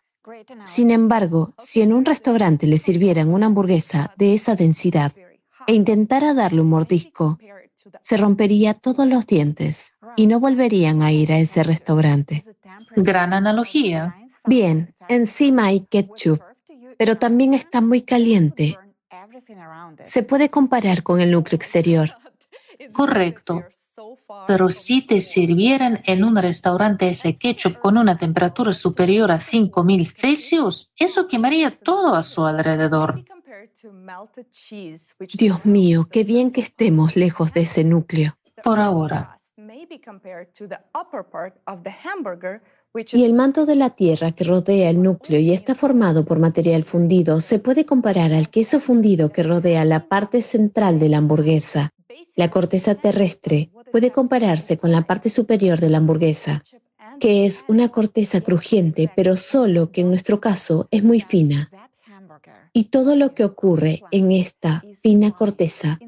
Sin embargo, si en un restaurante le sirvieran una hamburguesa de esa densidad e intentara darle un mordisco, se rompería todos los dientes y no volverían a ir a ese restaurante. Gran analogía. Bien, encima hay ketchup, pero también está muy caliente. Se puede comparar con el núcleo exterior. Correcto. Pero si te sirvieran en un restaurante ese ketchup con una temperatura superior a 5000 Celsius, eso quemaría todo a su alrededor. Dios mío, qué bien que estemos lejos de ese núcleo. Por ahora. Y el manto de la Tierra que rodea el núcleo y está formado por material fundido se puede comparar al queso fundido que rodea la parte central de la hamburguesa. La corteza terrestre puede compararse con la parte superior de la hamburguesa, que es una corteza crujiente, pero solo que en nuestro caso es muy fina. Y todo lo que ocurre en esta fina corteza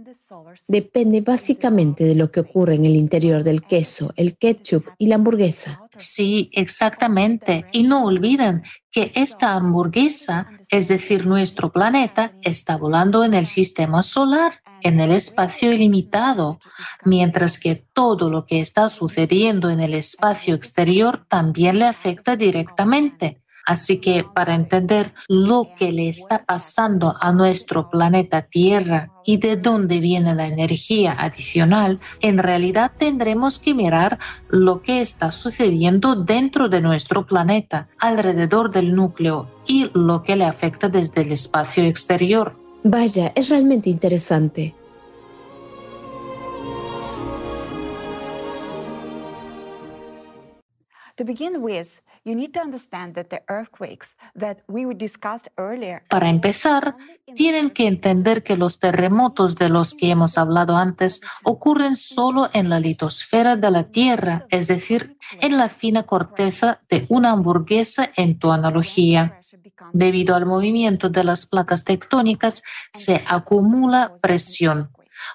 depende básicamente de lo que ocurre en el interior del queso, el ketchup y la hamburguesa. Sí, exactamente. Y no olviden que esta hamburguesa, es decir, nuestro planeta, está volando en el sistema solar, en el espacio ilimitado, mientras que todo lo que está sucediendo en el espacio exterior también le afecta directamente. Así que para entender lo que le está pasando a nuestro planeta Tierra y de dónde viene la energía adicional, en realidad tendremos que mirar lo que está sucediendo dentro de nuestro planeta, alrededor del núcleo y lo que le afecta desde el espacio exterior. Vaya, es realmente interesante. To begin with, para empezar, tienen que entender que los terremotos de los que hemos hablado antes ocurren solo en la litosfera de la Tierra, es decir, en la fina corteza de una hamburguesa en tu analogía. Debido al movimiento de las placas tectónicas, se acumula presión.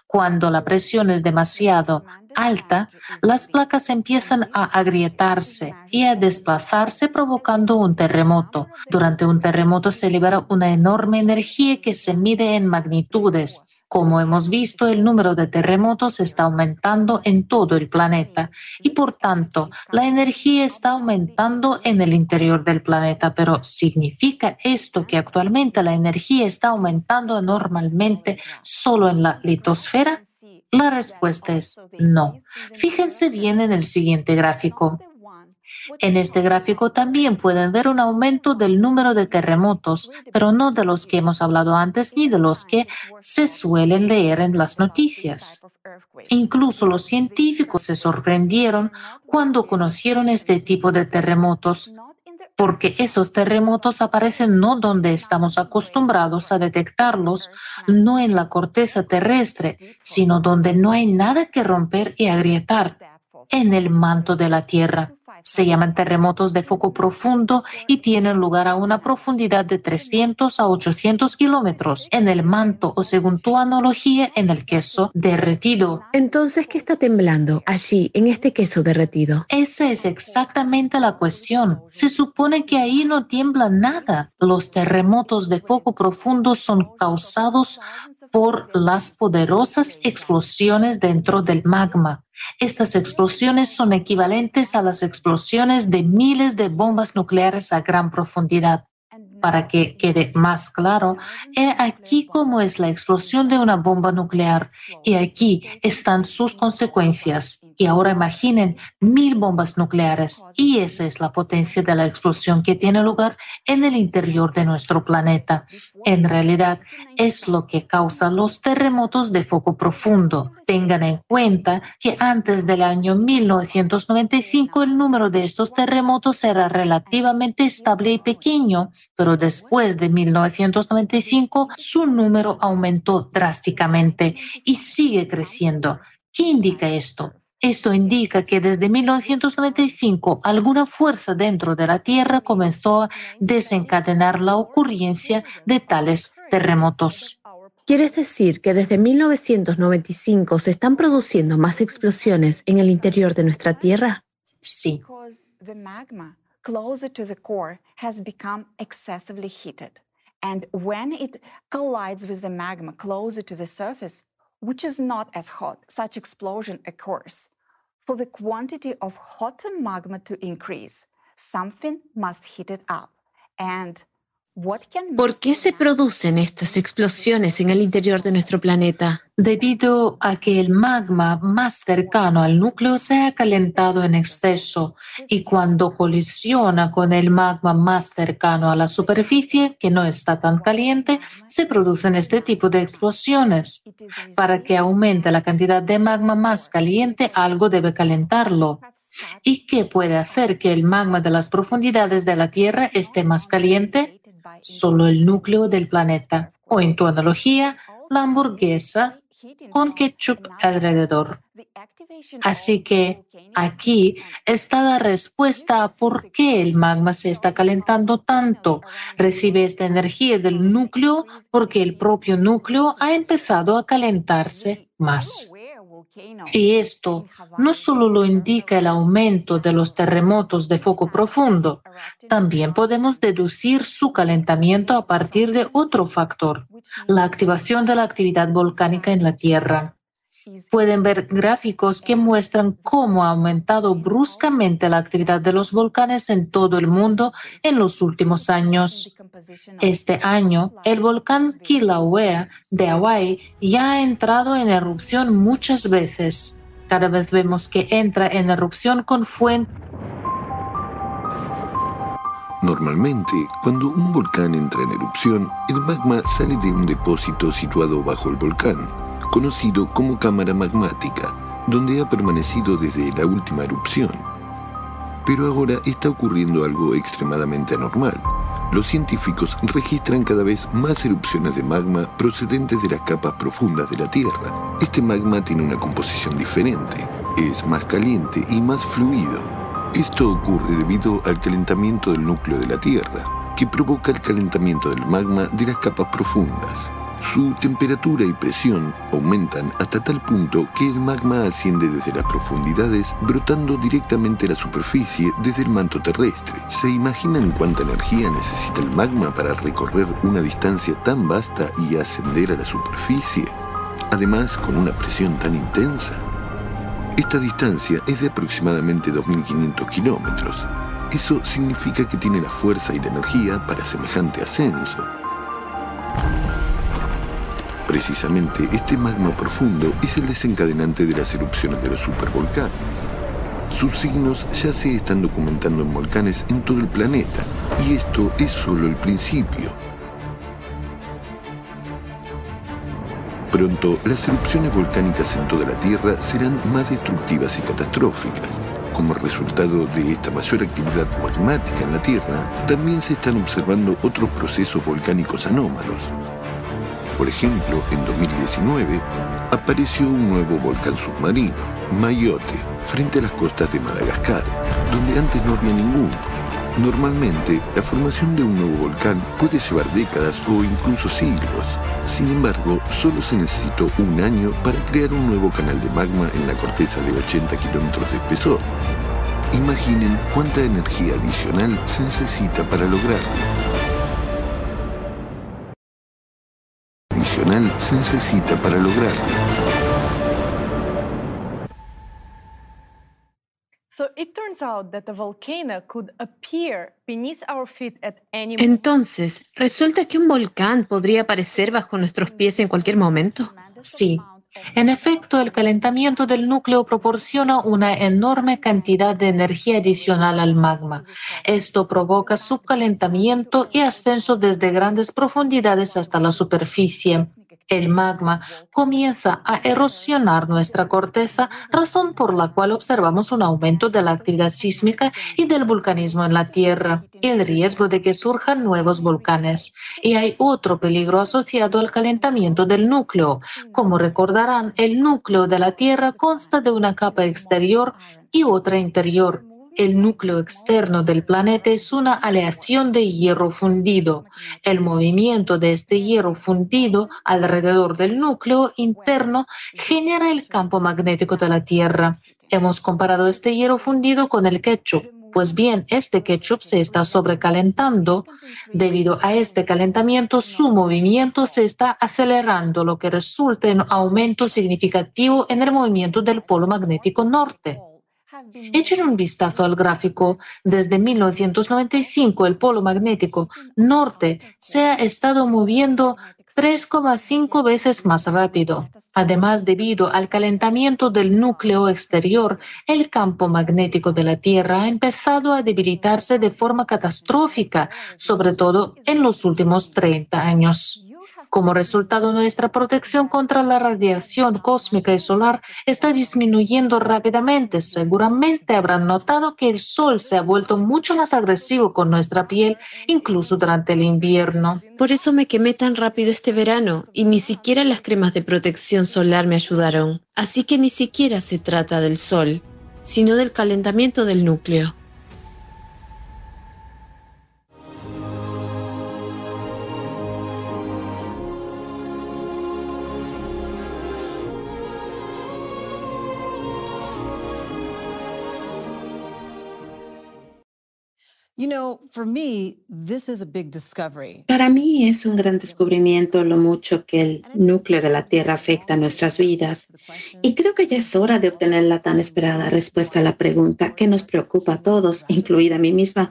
Cuando la presión es demasiado alta, las placas empiezan a agrietarse y a desplazarse provocando un terremoto. Durante un terremoto se libera una enorme energía que se mide en magnitudes. Como hemos visto, el número de terremotos está aumentando en todo el planeta y por tanto la energía está aumentando en el interior del planeta. Pero ¿significa esto que actualmente la energía está aumentando normalmente solo en la litosfera? La respuesta es no. Fíjense bien en el siguiente gráfico. En este gráfico también pueden ver un aumento del número de terremotos, pero no de los que hemos hablado antes ni de los que se suelen leer en las noticias. Incluso los científicos se sorprendieron cuando conocieron este tipo de terremotos, porque esos terremotos aparecen no donde estamos acostumbrados a detectarlos, no en la corteza terrestre, sino donde no hay nada que romper y agrietar, en el manto de la Tierra. Se llaman terremotos de foco profundo y tienen lugar a una profundidad de 300 a 800 kilómetros en el manto o según tu analogía en el queso derretido. Entonces, ¿qué está temblando allí en este queso derretido? Esa es exactamente la cuestión. Se supone que ahí no tiembla nada. Los terremotos de foco profundo son causados por las poderosas explosiones dentro del magma. Estas explosiones son equivalentes a las explosiones de miles de bombas nucleares a gran profundidad. Para que quede más claro, aquí cómo es la explosión de una bomba nuclear y aquí están sus consecuencias. Y ahora imaginen mil bombas nucleares y esa es la potencia de la explosión que tiene lugar en el interior de nuestro planeta. En realidad es lo que causa los terremotos de foco profundo. Tengan en cuenta que antes del año 1995 el número de estos terremotos era relativamente estable y pequeño, pero después de 1995 su número aumentó drásticamente y sigue creciendo. ¿Qué indica esto? Esto indica que desde 1995 alguna fuerza dentro de la Tierra comenzó a desencadenar la ocurrencia de tales terremotos. ¿Quieres decir que desde 1995 se están produciendo más explosiones en el interior de nuestra Tierra? Sí. Closer to the core has become excessively heated. And when it collides with the magma closer to the surface, which is not as hot, such explosion occurs. For the quantity of hotter magma to increase, something must heat it up. And ¿Por qué se producen estas explosiones en el interior de nuestro planeta? Debido a que el magma más cercano al núcleo se ha calentado en exceso y cuando colisiona con el magma más cercano a la superficie, que no está tan caliente, se producen este tipo de explosiones. Para que aumente la cantidad de magma más caliente, algo debe calentarlo. ¿Y qué puede hacer que el magma de las profundidades de la Tierra esté más caliente? Solo el núcleo del planeta, o en tu analogía, la hamburguesa con ketchup alrededor. Así que aquí está la respuesta a por qué el magma se está calentando tanto. Recibe esta energía del núcleo porque el propio núcleo ha empezado a calentarse más. Y esto no solo lo indica el aumento de los terremotos de foco profundo, también podemos deducir su calentamiento a partir de otro factor, la activación de la actividad volcánica en la Tierra. Pueden ver gráficos que muestran cómo ha aumentado bruscamente la actividad de los volcanes en todo el mundo en los últimos años. Este año, el volcán Kilauea de Hawái ya ha entrado en erupción muchas veces. Cada vez vemos que entra en erupción con fuente. Normalmente, cuando un volcán entra en erupción, el magma sale de un depósito situado bajo el volcán conocido como cámara magmática, donde ha permanecido desde la última erupción. Pero ahora está ocurriendo algo extremadamente anormal. Los científicos registran cada vez más erupciones de magma procedentes de las capas profundas de la Tierra. Este magma tiene una composición diferente, es más caliente y más fluido. Esto ocurre debido al calentamiento del núcleo de la Tierra, que provoca el calentamiento del magma de las capas profundas. Su temperatura y presión aumentan hasta tal punto que el magma asciende desde las profundidades brotando directamente a la superficie desde el manto terrestre. ¿Se imaginan cuánta energía necesita el magma para recorrer una distancia tan vasta y ascender a la superficie? Además, con una presión tan intensa. Esta distancia es de aproximadamente 2.500 kilómetros. Eso significa que tiene la fuerza y la energía para semejante ascenso. Precisamente este magma profundo es el desencadenante de las erupciones de los supervolcanes. Sus signos ya se están documentando en volcanes en todo el planeta y esto es solo el principio. Pronto, las erupciones volcánicas en toda la Tierra serán más destructivas y catastróficas. Como resultado de esta mayor actividad magmática en la Tierra, también se están observando otros procesos volcánicos anómalos. Por ejemplo, en 2019 apareció un nuevo volcán submarino, Mayotte, frente a las costas de Madagascar, donde antes no había ninguno. Normalmente, la formación de un nuevo volcán puede llevar décadas o incluso siglos. Sin embargo, solo se necesitó un año para crear un nuevo canal de magma en la corteza de 80 kilómetros de espesor. Imaginen cuánta energía adicional se necesita para lograrlo. Se necesita para lograrlo. Entonces, ¿resulta que un volcán podría aparecer bajo nuestros pies en cualquier momento? Sí. En efecto, el calentamiento del núcleo proporciona una enorme cantidad de energía adicional al magma. Esto provoca su calentamiento y ascenso desde grandes profundidades hasta la superficie. El magma comienza a erosionar nuestra corteza, razón por la cual observamos un aumento de la actividad sísmica y del vulcanismo en la Tierra y el riesgo de que surjan nuevos volcanes. Y hay otro peligro asociado al calentamiento del núcleo. Como recordarán, el núcleo de la Tierra consta de una capa exterior y otra interior el núcleo externo del planeta es una aleación de hierro fundido. El movimiento de este hierro fundido alrededor del núcleo interno genera el campo magnético de la Tierra. Hemos comparado este hierro fundido con el ketchup. Pues bien, este ketchup se está sobrecalentando. Debido a este calentamiento, su movimiento se está acelerando, lo que resulta en un aumento significativo en el movimiento del polo magnético norte. Echen un vistazo al gráfico. Desde 1995 el polo magnético norte se ha estado moviendo 3,5 veces más rápido. Además, debido al calentamiento del núcleo exterior, el campo magnético de la Tierra ha empezado a debilitarse de forma catastrófica, sobre todo en los últimos 30 años. Como resultado, nuestra protección contra la radiación cósmica y solar está disminuyendo rápidamente. Seguramente habrán notado que el sol se ha vuelto mucho más agresivo con nuestra piel, incluso durante el invierno. Por eso me quemé tan rápido este verano y ni siquiera las cremas de protección solar me ayudaron. Así que ni siquiera se trata del sol, sino del calentamiento del núcleo. Para mí es un gran descubrimiento lo mucho que el núcleo de la Tierra afecta a nuestras vidas. Y creo que ya es hora de obtener la tan esperada respuesta a la pregunta que nos preocupa a todos, incluida a mí misma.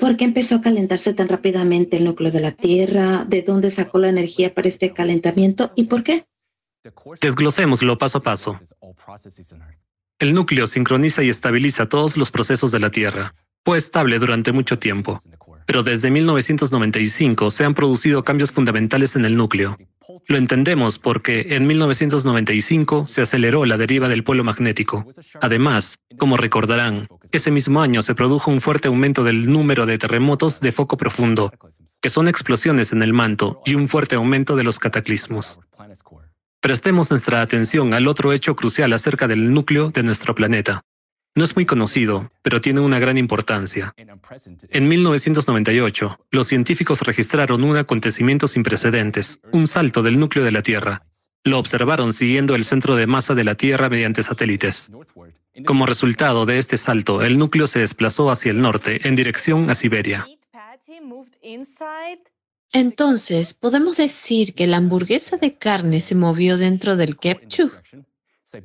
¿Por qué empezó a calentarse tan rápidamente el núcleo de la Tierra? ¿De dónde sacó la energía para este calentamiento? ¿Y por qué? Desglosémoslo paso a paso. El núcleo sincroniza y estabiliza todos los procesos de la Tierra. Fue estable durante mucho tiempo, pero desde 1995 se han producido cambios fundamentales en el núcleo. Lo entendemos porque en 1995 se aceleró la deriva del polo magnético. Además, como recordarán, ese mismo año se produjo un fuerte aumento del número de terremotos de foco profundo, que son explosiones en el manto, y un fuerte aumento de los cataclismos. Prestemos nuestra atención al otro hecho crucial acerca del núcleo de nuestro planeta. No es muy conocido, pero tiene una gran importancia. En 1998, los científicos registraron un acontecimiento sin precedentes, un salto del núcleo de la Tierra. Lo observaron siguiendo el centro de masa de la Tierra mediante satélites. Como resultado de este salto, el núcleo se desplazó hacia el norte, en dirección a Siberia. Entonces, ¿podemos decir que la hamburguesa de carne se movió dentro del ketchup?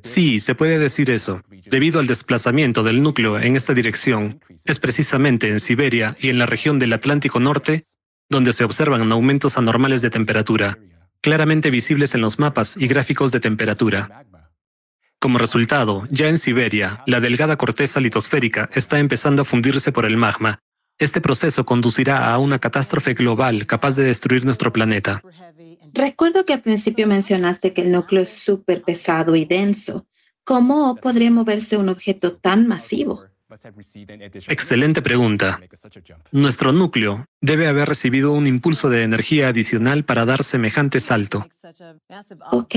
Sí, se puede decir eso. Debido al desplazamiento del núcleo en esta dirección, es precisamente en Siberia y en la región del Atlántico Norte donde se observan aumentos anormales de temperatura, claramente visibles en los mapas y gráficos de temperatura. Como resultado, ya en Siberia, la delgada corteza litosférica está empezando a fundirse por el magma. Este proceso conducirá a una catástrofe global capaz de destruir nuestro planeta. Recuerdo que al principio mencionaste que el núcleo es súper pesado y denso. ¿Cómo podría moverse un objeto tan masivo? Excelente pregunta. Nuestro núcleo debe haber recibido un impulso de energía adicional para dar semejante salto. Ok,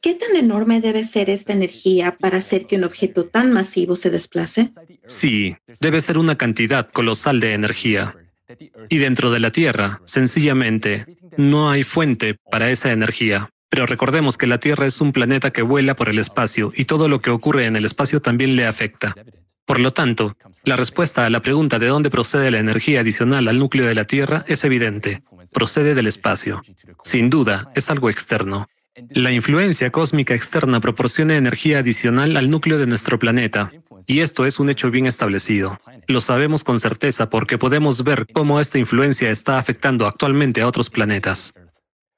¿qué tan enorme debe ser esta energía para hacer que un objeto tan masivo se desplace? Sí, debe ser una cantidad colosal de energía. Y dentro de la Tierra, sencillamente, no hay fuente para esa energía. Pero recordemos que la Tierra es un planeta que vuela por el espacio y todo lo que ocurre en el espacio también le afecta. Por lo tanto, la respuesta a la pregunta de dónde procede la energía adicional al núcleo de la Tierra es evidente. Procede del espacio. Sin duda, es algo externo. La influencia cósmica externa proporciona energía adicional al núcleo de nuestro planeta, y esto es un hecho bien establecido. Lo sabemos con certeza porque podemos ver cómo esta influencia está afectando actualmente a otros planetas.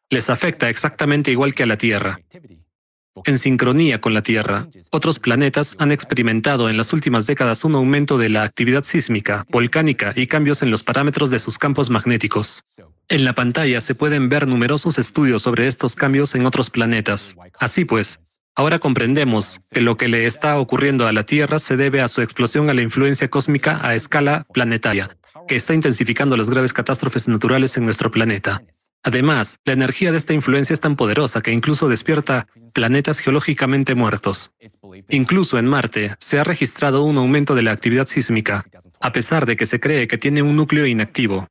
Les afecta exactamente igual que a la Tierra. en sincronía con la Tierra. Otros planetas han experimentado en las últimas décadas un aumento de la actividad sísmica, volcánica y cambios en los parámetros de sus campos magnéticos. En la pantalla se pueden ver numerosos estudios sobre estos cambios en otros planetas. Así pues, ahora comprendemos que lo que le está ocurriendo a la Tierra se debe a su explosión a la influencia cósmica a escala planetaria, que está intensificando las graves catástrofes naturales en nuestro planeta. Además, la energía de esta influencia es tan poderosa que incluso despierta planetas geológicamente muertos. Incluso en Marte se ha registrado un aumento de la actividad sísmica, a pesar de que se cree que tiene un núcleo inactivo.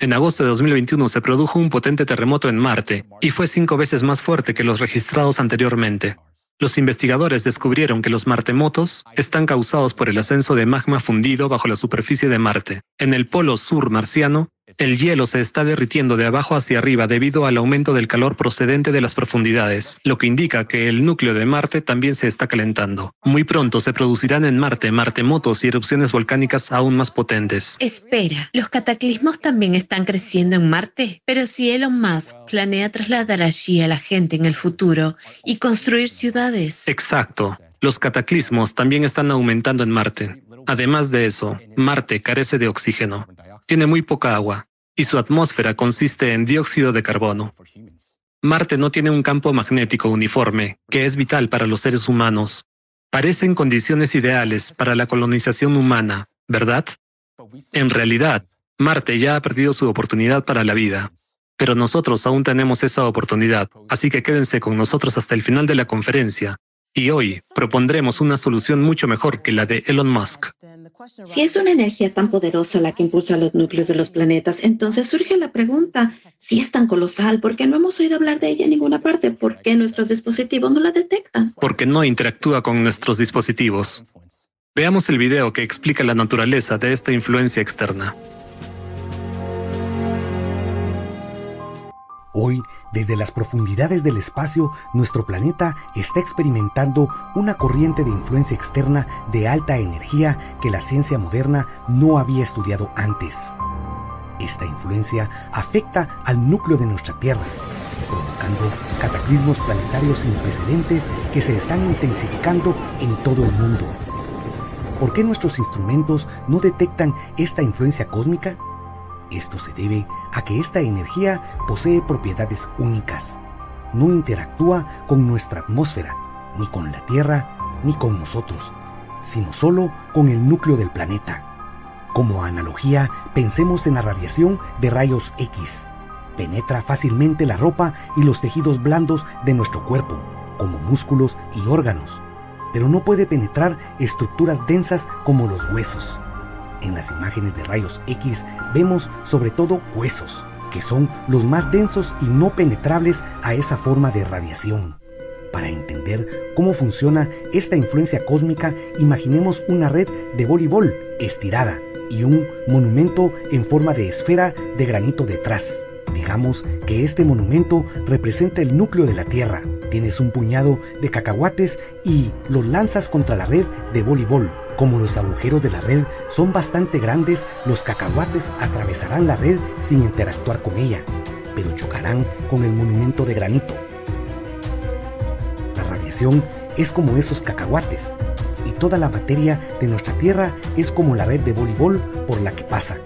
En agosto de 2021 se produjo un potente terremoto en Marte y fue cinco veces más fuerte que los registrados anteriormente. Los investigadores descubrieron que los martemotos están causados por el ascenso de magma fundido bajo la superficie de Marte. En el polo sur marciano, el hielo se está derritiendo de abajo hacia arriba debido al aumento del calor procedente de las profundidades, lo que indica que el núcleo de Marte también se está calentando. Muy pronto se producirán en Marte martemotos y erupciones volcánicas aún más potentes. Espera, ¿los cataclismos también están creciendo en Marte? Pero si Elon Musk planea trasladar allí a la gente en el futuro y construir ciudades. Exacto. Los cataclismos también están aumentando en Marte. Además de eso, Marte carece de oxígeno tiene muy poca agua y su atmósfera consiste en dióxido de carbono. Marte no tiene un campo magnético uniforme, que es vital para los seres humanos. Parecen condiciones ideales para la colonización humana, ¿verdad? En realidad, Marte ya ha perdido su oportunidad para la vida. Pero nosotros aún tenemos esa oportunidad, así que quédense con nosotros hasta el final de la conferencia. Y hoy propondremos una solución mucho mejor que la de Elon Musk. Si es una energía tan poderosa la que impulsa los núcleos de los planetas, entonces surge la pregunta, si es tan colosal, ¿por qué no hemos oído hablar de ella en ninguna parte? ¿Por qué nuestros dispositivos no la detectan? Porque no interactúa con nuestros dispositivos. Veamos el video que explica la naturaleza de esta influencia externa. Hoy, desde las profundidades del espacio, nuestro planeta está experimentando una corriente de influencia externa de alta energía que la ciencia moderna no había estudiado antes. Esta influencia afecta al núcleo de nuestra Tierra, provocando cataclismos planetarios sin precedentes que se están intensificando en todo el mundo. ¿Por qué nuestros instrumentos no detectan esta influencia cósmica? Esto se debe a que esta energía posee propiedades únicas. No interactúa con nuestra atmósfera, ni con la Tierra, ni con nosotros, sino solo con el núcleo del planeta. Como analogía, pensemos en la radiación de rayos X. Penetra fácilmente la ropa y los tejidos blandos de nuestro cuerpo, como músculos y órganos, pero no puede penetrar estructuras densas como los huesos. En las imágenes de rayos X vemos sobre todo huesos, que son los más densos y no penetrables a esa forma de radiación. Para entender cómo funciona esta influencia cósmica, imaginemos una red de voleibol estirada y un monumento en forma de esfera de granito detrás. Digamos que este monumento representa el núcleo de la Tierra. Tienes un puñado de cacahuates y los lanzas contra la red de voleibol. Como los agujeros de la red son bastante grandes, los cacahuates atravesarán la red sin interactuar con ella, pero chocarán con el monumento de granito. La radiación es como esos cacahuates, y toda la materia de nuestra Tierra es como la red de voleibol por la que pasa.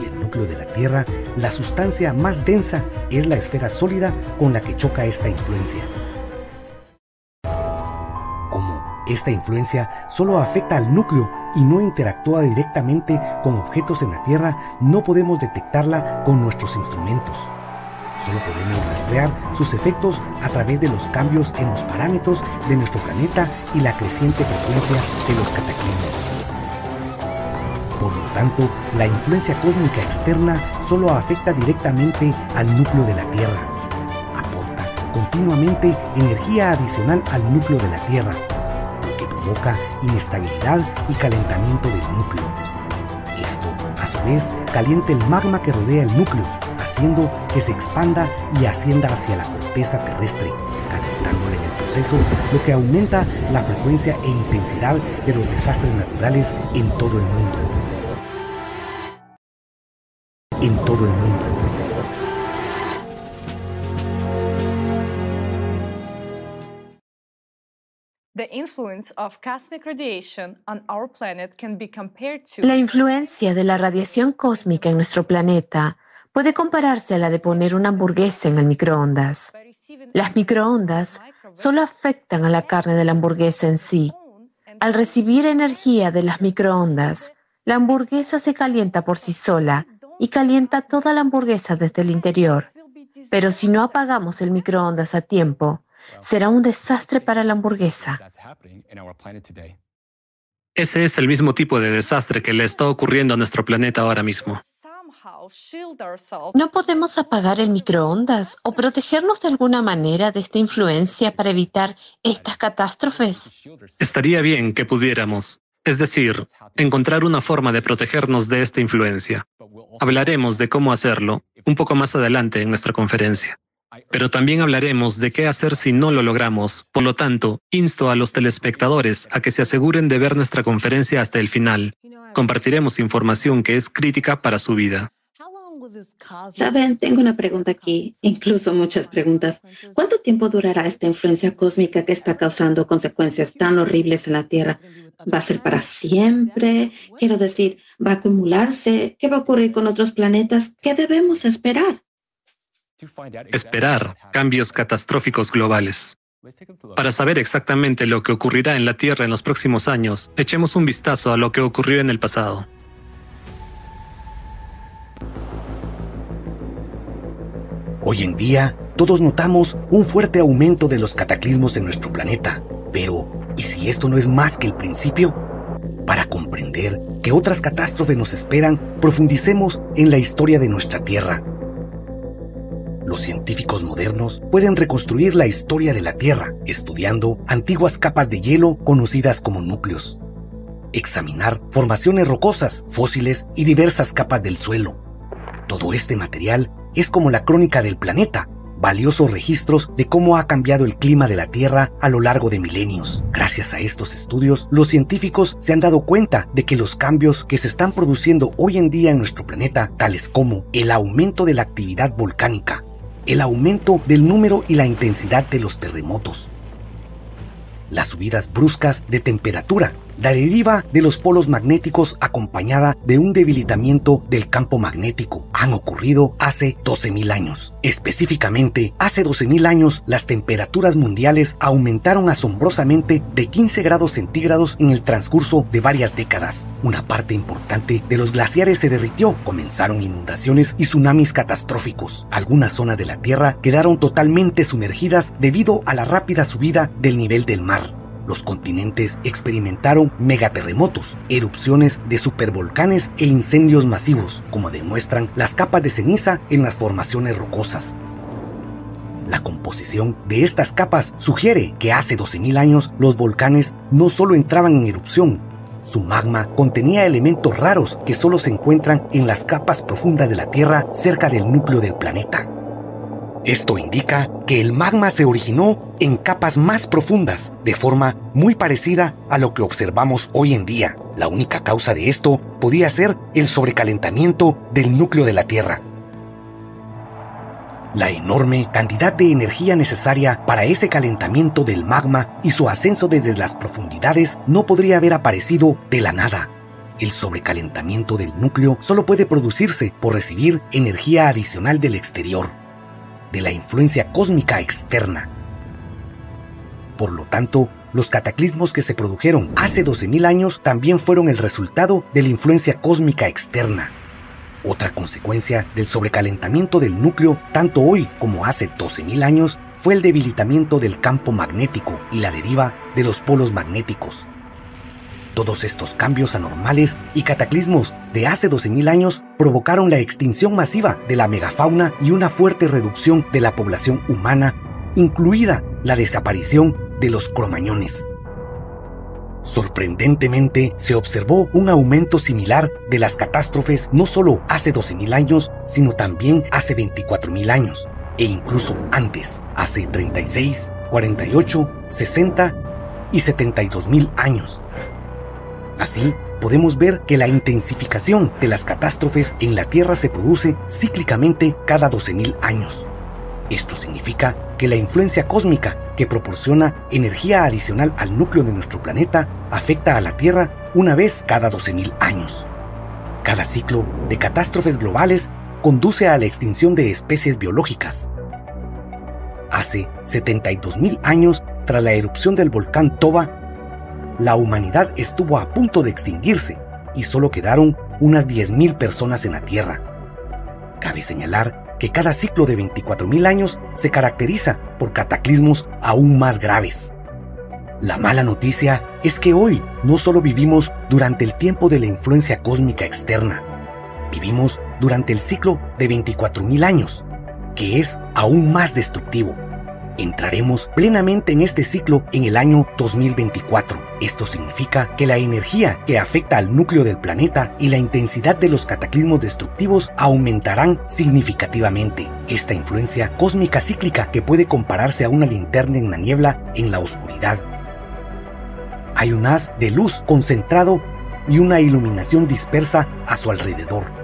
Y el núcleo de la Tierra, la sustancia más densa, es la esfera sólida con la que choca esta influencia. Esta influencia solo afecta al núcleo y no interactúa directamente con objetos en la Tierra, no podemos detectarla con nuestros instrumentos. Solo podemos rastrear sus efectos a través de los cambios en los parámetros de nuestro planeta y la creciente frecuencia de los cataclismos. Por lo tanto, la influencia cósmica externa solo afecta directamente al núcleo de la Tierra. Aporta continuamente energía adicional al núcleo de la Tierra, provoca inestabilidad y calentamiento del núcleo. Esto, a su vez, calienta el magma que rodea el núcleo, haciendo que se expanda y ascienda hacia la corteza terrestre, calentándole en el proceso, lo que aumenta la frecuencia e intensidad de los desastres naturales en todo el mundo. En todo el mundo. La influencia de la radiación cósmica en nuestro planeta puede compararse a la de poner una hamburguesa en el microondas. Las microondas solo afectan a la carne de la hamburguesa en sí. Al recibir energía de las microondas, la hamburguesa se calienta por sí sola y calienta toda la hamburguesa desde el interior. Pero si no apagamos el microondas a tiempo, será un desastre para la hamburguesa. Ese es el mismo tipo de desastre que le está ocurriendo a nuestro planeta ahora mismo. ¿No podemos apagar el microondas o protegernos de alguna manera de esta influencia para evitar estas catástrofes? Estaría bien que pudiéramos, es decir, encontrar una forma de protegernos de esta influencia. Hablaremos de cómo hacerlo un poco más adelante en nuestra conferencia. Pero también hablaremos de qué hacer si no lo logramos. Por lo tanto, insto a los telespectadores a que se aseguren de ver nuestra conferencia hasta el final. Compartiremos información que es crítica para su vida. Saben, tengo una pregunta aquí, incluso muchas preguntas. ¿Cuánto tiempo durará esta influencia cósmica que está causando consecuencias tan horribles en la Tierra? ¿Va a ser para siempre? Quiero decir, ¿va a acumularse? ¿Qué va a ocurrir con otros planetas? ¿Qué debemos esperar? Esperar cambios catastróficos globales. Para saber exactamente lo que ocurrirá en la Tierra en los próximos años, echemos un vistazo a lo que ocurrió en el pasado. Hoy en día, todos notamos un fuerte aumento de los cataclismos en nuestro planeta. Pero, ¿y si esto no es más que el principio? Para comprender que otras catástrofes nos esperan, profundicemos en la historia de nuestra Tierra. Los científicos modernos pueden reconstruir la historia de la Tierra estudiando antiguas capas de hielo conocidas como núcleos. Examinar formaciones rocosas, fósiles y diversas capas del suelo. Todo este material es como la crónica del planeta, valiosos registros de cómo ha cambiado el clima de la Tierra a lo largo de milenios. Gracias a estos estudios, los científicos se han dado cuenta de que los cambios que se están produciendo hoy en día en nuestro planeta, tales como el aumento de la actividad volcánica, el aumento del número y la intensidad de los terremotos, las subidas bruscas de temperatura, la deriva de los polos magnéticos acompañada de un debilitamiento del campo magnético han ocurrido hace 12.000 años. Específicamente, hace 12.000 años las temperaturas mundiales aumentaron asombrosamente de 15 grados centígrados en el transcurso de varias décadas. Una parte importante de los glaciares se derritió, comenzaron inundaciones y tsunamis catastróficos. Algunas zonas de la Tierra quedaron totalmente sumergidas debido a la rápida subida del nivel del mar los continentes experimentaron megaterremotos, erupciones de supervolcanes e incendios masivos, como demuestran las capas de ceniza en las formaciones rocosas. La composición de estas capas sugiere que hace 12.000 años los volcanes no solo entraban en erupción, su magma contenía elementos raros que solo se encuentran en las capas profundas de la Tierra cerca del núcleo del planeta. Esto indica que el magma se originó en capas más profundas, de forma muy parecida a lo que observamos hoy en día. La única causa de esto podía ser el sobrecalentamiento del núcleo de la Tierra. La enorme cantidad de energía necesaria para ese calentamiento del magma y su ascenso desde las profundidades no podría haber aparecido de la nada. El sobrecalentamiento del núcleo solo puede producirse por recibir energía adicional del exterior de la influencia cósmica externa. Por lo tanto, los cataclismos que se produjeron hace 12.000 años también fueron el resultado de la influencia cósmica externa. Otra consecuencia del sobrecalentamiento del núcleo, tanto hoy como hace 12.000 años, fue el debilitamiento del campo magnético y la deriva de los polos magnéticos. Todos estos cambios anormales y cataclismos de hace 12.000 años provocaron la extinción masiva de la megafauna y una fuerte reducción de la población humana, incluida la desaparición de los cromañones. Sorprendentemente, se observó un aumento similar de las catástrofes no solo hace 12.000 años, sino también hace 24.000 años, e incluso antes, hace 36, 48, 60 y 72.000 años. Así, podemos ver que la intensificación de las catástrofes en la Tierra se produce cíclicamente cada 12.000 años. Esto significa que la influencia cósmica que proporciona energía adicional al núcleo de nuestro planeta afecta a la Tierra una vez cada 12.000 años. Cada ciclo de catástrofes globales conduce a la extinción de especies biológicas. Hace 72.000 años, tras la erupción del volcán Toba, la humanidad estuvo a punto de extinguirse y solo quedaron unas 10.000 personas en la Tierra. Cabe señalar que cada ciclo de 24.000 años se caracteriza por cataclismos aún más graves. La mala noticia es que hoy no solo vivimos durante el tiempo de la influencia cósmica externa, vivimos durante el ciclo de 24.000 años, que es aún más destructivo. Entraremos plenamente en este ciclo en el año 2024. Esto significa que la energía que afecta al núcleo del planeta y la intensidad de los cataclismos destructivos aumentarán significativamente. Esta influencia cósmica cíclica que puede compararse a una linterna en la niebla en la oscuridad. Hay un haz de luz concentrado y una iluminación dispersa a su alrededor.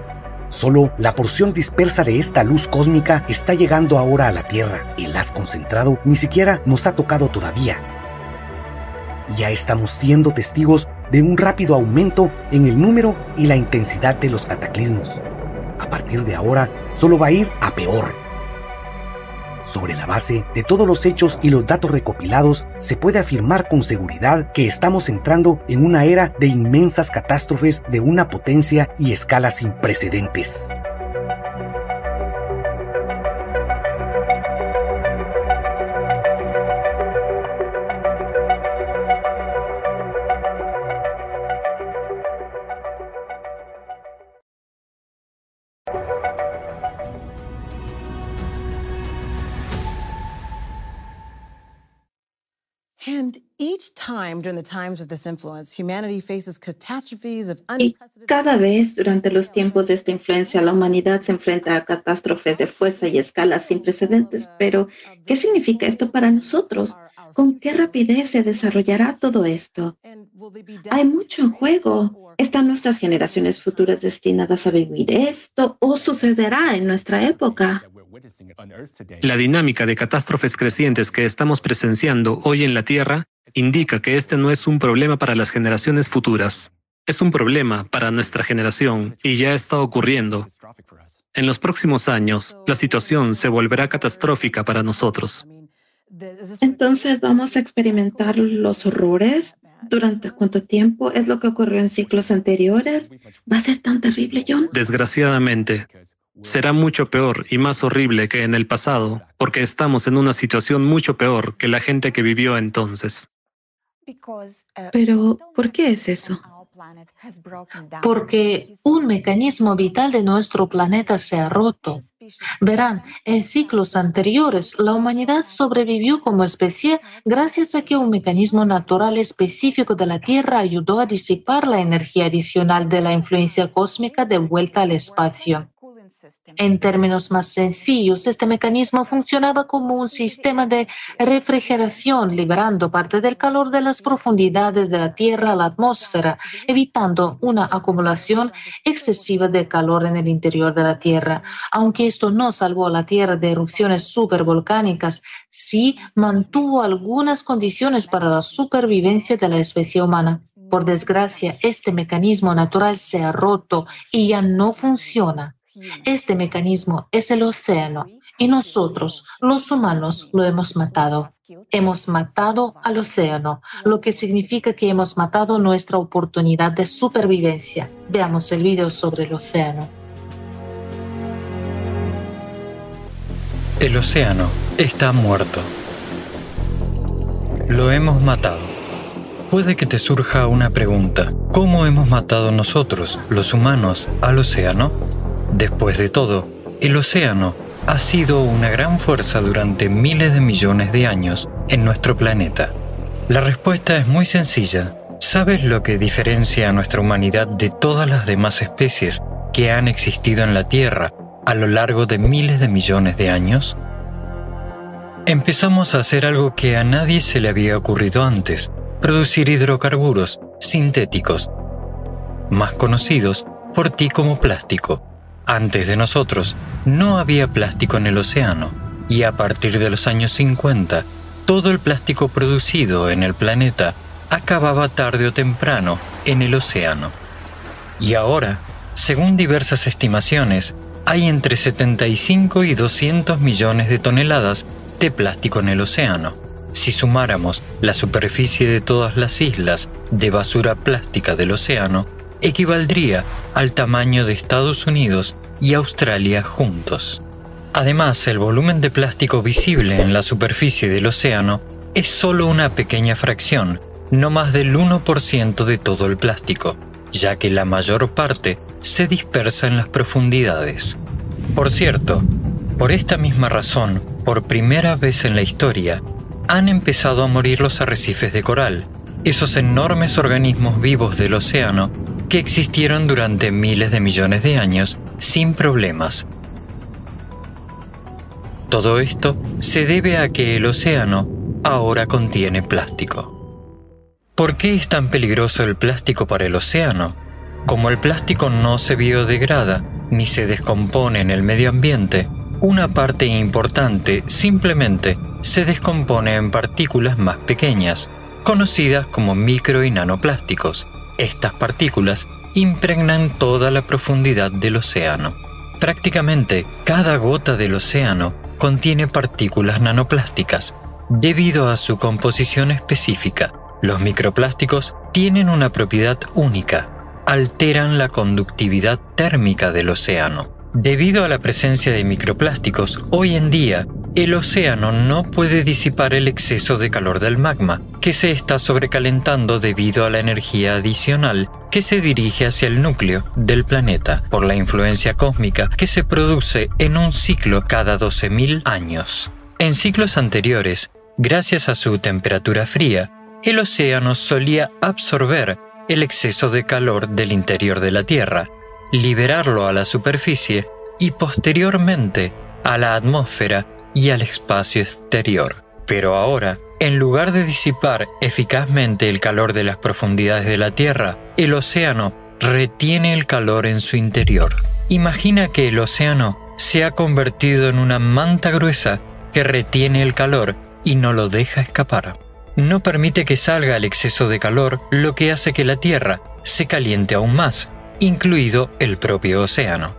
Solo la porción dispersa de esta luz cósmica está llegando ahora a la Tierra. El haz concentrado ni siquiera nos ha tocado todavía. Ya estamos siendo testigos de un rápido aumento en el número y la intensidad de los cataclismos. A partir de ahora, solo va a ir a peor. Sobre la base de todos los hechos y los datos recopilados, se puede afirmar con seguridad que estamos entrando en una era de inmensas catástrofes de una potencia y escala sin precedentes. Y cada vez durante los tiempos de esta influencia, la humanidad se enfrenta a catástrofes de fuerza y escala sin precedentes. Pero, ¿qué significa esto para nosotros? ¿Con qué rapidez se desarrollará todo esto? Hay mucho en juego. ¿Están nuestras generaciones futuras destinadas a vivir esto o sucederá en nuestra época? La dinámica de catástrofes crecientes que estamos presenciando hoy en la Tierra indica que este no es un problema para las generaciones futuras. Es un problema para nuestra generación y ya está ocurriendo. En los próximos años, la situación se volverá catastrófica para nosotros. Entonces, ¿vamos a experimentar los horrores? ¿Durante cuánto tiempo? ¿Es lo que ocurrió en ciclos anteriores? ¿Va a ser tan terrible, John? Desgraciadamente, será mucho peor y más horrible que en el pasado, porque estamos en una situación mucho peor que la gente que vivió entonces. Pero, ¿por qué es eso? Porque un mecanismo vital de nuestro planeta se ha roto. Verán, en ciclos anteriores la humanidad sobrevivió como especie gracias a que un mecanismo natural específico de la Tierra ayudó a disipar la energía adicional de la influencia cósmica de vuelta al espacio. En términos más sencillos, este mecanismo funcionaba como un sistema de refrigeración, liberando parte del calor de las profundidades de la Tierra a la atmósfera, evitando una acumulación excesiva de calor en el interior de la Tierra. Aunque esto no salvó a la Tierra de erupciones supervolcánicas, sí mantuvo algunas condiciones para la supervivencia de la especie humana. Por desgracia, este mecanismo natural se ha roto y ya no funciona. Este mecanismo es el océano y nosotros, los humanos, lo hemos matado. Hemos matado al océano, lo que significa que hemos matado nuestra oportunidad de supervivencia. Veamos el video sobre el océano. El océano está muerto. Lo hemos matado. Puede que te surja una pregunta. ¿Cómo hemos matado nosotros, los humanos, al océano? Después de todo, el océano ha sido una gran fuerza durante miles de millones de años en nuestro planeta. La respuesta es muy sencilla. ¿Sabes lo que diferencia a nuestra humanidad de todas las demás especies que han existido en la Tierra a lo largo de miles de millones de años? Empezamos a hacer algo que a nadie se le había ocurrido antes, producir hidrocarburos sintéticos, más conocidos por ti como plástico. Antes de nosotros, no había plástico en el océano. y a partir de los años 50, todo el plástico producido en el planeta acababa tarde o temprano en el océano. Y ahora, según diversas estimaciones, hay entre 75 y 200 millones de toneladas de plástico en el océano. Si sumáramos la superficie de todas las islas de basura plástica del océano, equivaldría al tamaño de Estados Unidos y Australia juntos. Además, el volumen de plástico visible en la superficie del océano es solo una pequeña fracción, no más del 1% de todo el plástico, ya que la mayor parte se dispersa en las profundidades. Por cierto, por esta misma razón, por primera vez en la historia, han empezado a morir los arrecifes de coral, esos enormes organismos vivos del océano que existieron durante miles de millones de años sin problemas. Todo esto se debe a que el océano ahora contiene plástico. ¿Por qué es tan peligroso el plástico para el océano? Como el plástico no se biodegrada ni se descompone en el medio ambiente, una parte importante simplemente se descompone en partículas más pequeñas, conocidas como micro y nanoplásticos. Estas partículas impregnan toda la profundidad del océano. Prácticamente cada gota del océano contiene partículas nanoplásticas debido a su composición específica. Los microplásticos tienen una propiedad única, alteran la conductividad térmica del océano. Debido a la presencia de microplásticos, hoy en día el océano no puede disipar el exceso de calor del magma, que se está sobrecalentando debido a la energía adicional que se dirige hacia el núcleo del planeta por la influencia cósmica que se produce en un ciclo cada 12.000 años. En ciclos anteriores, gracias a su temperatura fría, el océano solía absorber el exceso de calor del interior de la Tierra, liberarlo a la superficie y posteriormente a la atmósfera y al espacio exterior. Pero ahora, en lugar de disipar eficazmente el calor de las profundidades de la Tierra, el océano retiene el calor en su interior. Imagina que el océano se ha convertido en una manta gruesa que retiene el calor y no lo deja escapar. No permite que salga el exceso de calor, lo que hace que la Tierra se caliente aún más incluido el propio océano.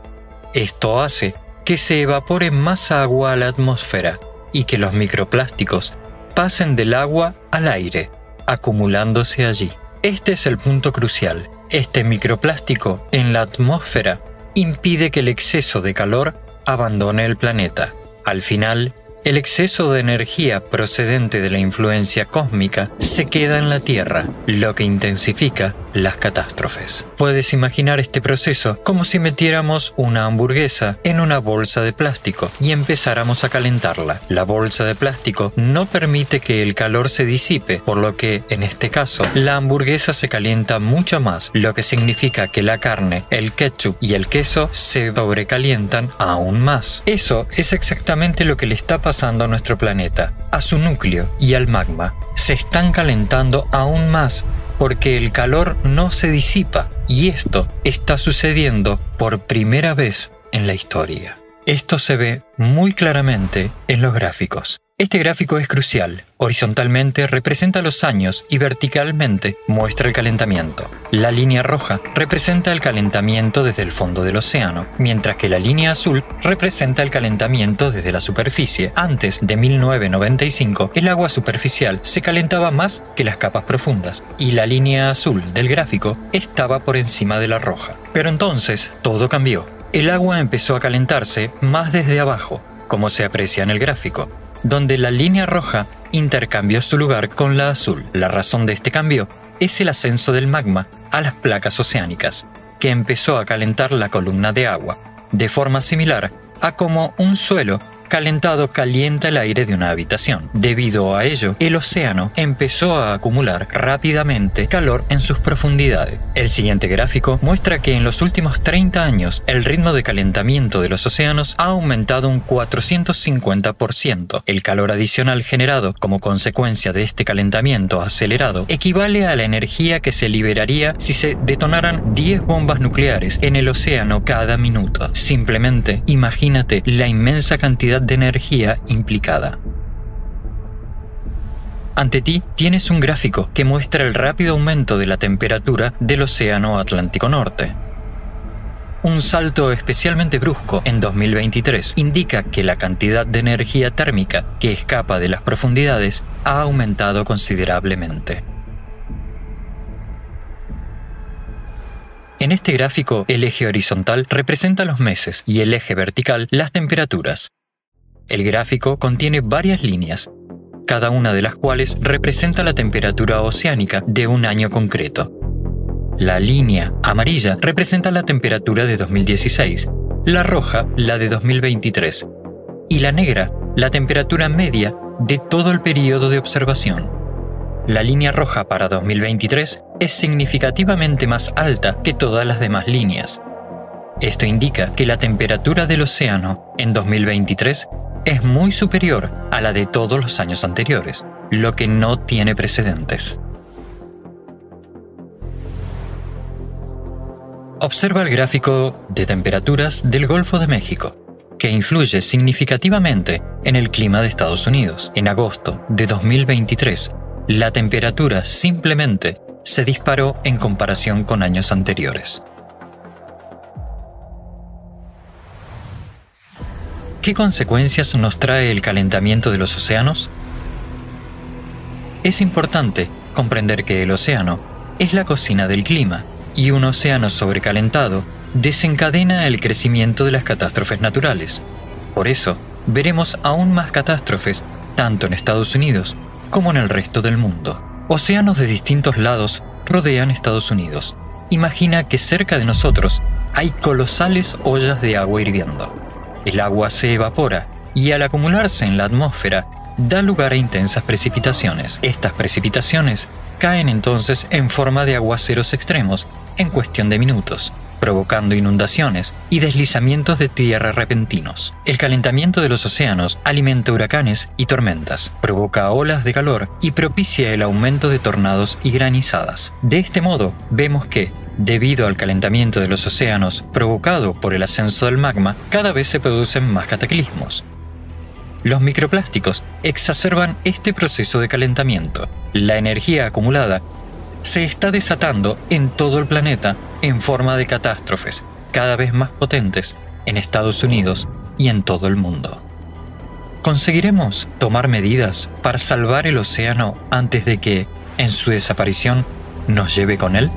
Esto hace que se evapore más agua a la atmósfera y que los microplásticos pasen del agua al aire, acumulándose allí. Este es el punto crucial. Este microplástico en la atmósfera impide que el exceso de calor abandone el planeta. Al final, el exceso de energía procedente de la influencia cósmica se queda en la Tierra, lo que intensifica las catástrofes. Puedes imaginar este proceso como si metiéramos una hamburguesa en una bolsa de plástico y empezáramos a calentarla. La bolsa de plástico no permite que el calor se disipe, por lo que, en este caso, la hamburguesa se calienta mucho más, lo que significa que la carne, el ketchup y el queso se sobrecalientan aún más. Eso es exactamente lo que le está pasando a nuestro planeta, a su núcleo y al magma, se están calentando aún más porque el calor no se disipa y esto está sucediendo por primera vez en la historia. Esto se ve muy claramente en los gráficos. Este gráfico es crucial. Horizontalmente representa los años y verticalmente muestra el calentamiento. La línea roja representa el calentamiento desde el fondo del océano, mientras que la línea azul representa el calentamiento desde la superficie. Antes de 1995, el agua superficial se calentaba más que las capas profundas, y la línea azul del gráfico estaba por encima de la roja. Pero entonces todo cambió. El agua empezó a calentarse más desde abajo, como se aprecia en el gráfico donde la línea roja intercambió su lugar con la azul. La razón de este cambio es el ascenso del magma a las placas oceánicas, que empezó a calentar la columna de agua, de forma similar a como un suelo calentado calienta el aire de una habitación. Debido a ello, el océano empezó a acumular rápidamente calor en sus profundidades. El siguiente gráfico muestra que en los últimos 30 años el ritmo de calentamiento de los océanos ha aumentado un 450%. El calor adicional generado como consecuencia de este calentamiento acelerado equivale a la energía que se liberaría si se detonaran 10 bombas nucleares en el océano cada minuto. Simplemente imagínate la inmensa cantidad de energía implicada. Ante ti tienes un gráfico que muestra el rápido aumento de la temperatura del Océano Atlántico Norte. Un salto especialmente brusco en 2023 indica que la cantidad de energía térmica que escapa de las profundidades ha aumentado considerablemente. En este gráfico, el eje horizontal representa los meses y el eje vertical las temperaturas. El gráfico contiene varias líneas, cada una de las cuales representa la temperatura oceánica de un año concreto. La línea amarilla representa la temperatura de 2016, la roja la de 2023 y la negra la temperatura media de todo el periodo de observación. La línea roja para 2023 es significativamente más alta que todas las demás líneas. Esto indica que la temperatura del océano en 2023 es muy superior a la de todos los años anteriores, lo que no tiene precedentes. Observa el gráfico de temperaturas del Golfo de México, que influye significativamente en el clima de Estados Unidos. En agosto de 2023, la temperatura simplemente se disparó en comparación con años anteriores. ¿Qué consecuencias nos trae el calentamiento de los océanos? Es importante comprender que el océano es la cocina del clima y un océano sobrecalentado desencadena el crecimiento de las catástrofes naturales. Por eso, veremos aún más catástrofes tanto en Estados Unidos como en el resto del mundo. Océanos de distintos lados rodean Estados Unidos. Imagina que cerca de nosotros hay colosales ollas de agua hirviendo. El agua se evapora y al acumularse en la atmósfera da lugar a intensas precipitaciones. Estas precipitaciones caen entonces en forma de aguaceros extremos en cuestión de minutos, provocando inundaciones y deslizamientos de tierra repentinos. El calentamiento de los océanos alimenta huracanes y tormentas, provoca olas de calor y propicia el aumento de tornados y granizadas. De este modo, vemos que, debido al calentamiento de los océanos provocado por el ascenso del magma, cada vez se producen más cataclismos. Los microplásticos exacerban este proceso de calentamiento. La energía acumulada se está desatando en todo el planeta en forma de catástrofes cada vez más potentes en Estados Unidos y en todo el mundo. ¿Conseguiremos tomar medidas para salvar el océano antes de que, en su desaparición, nos lleve con él?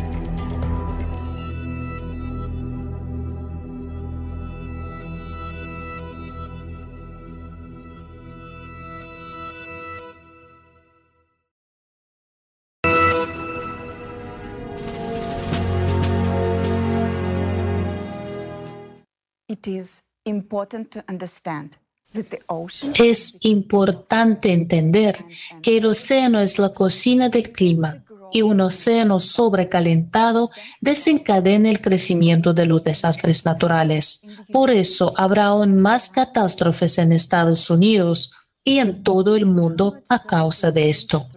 Es importante entender que el océano es la cocina del clima y un océano sobrecalentado desencadena el crecimiento de los desastres naturales. Por eso habrá aún más catástrofes en Estados Unidos y en todo el mundo a causa de esto.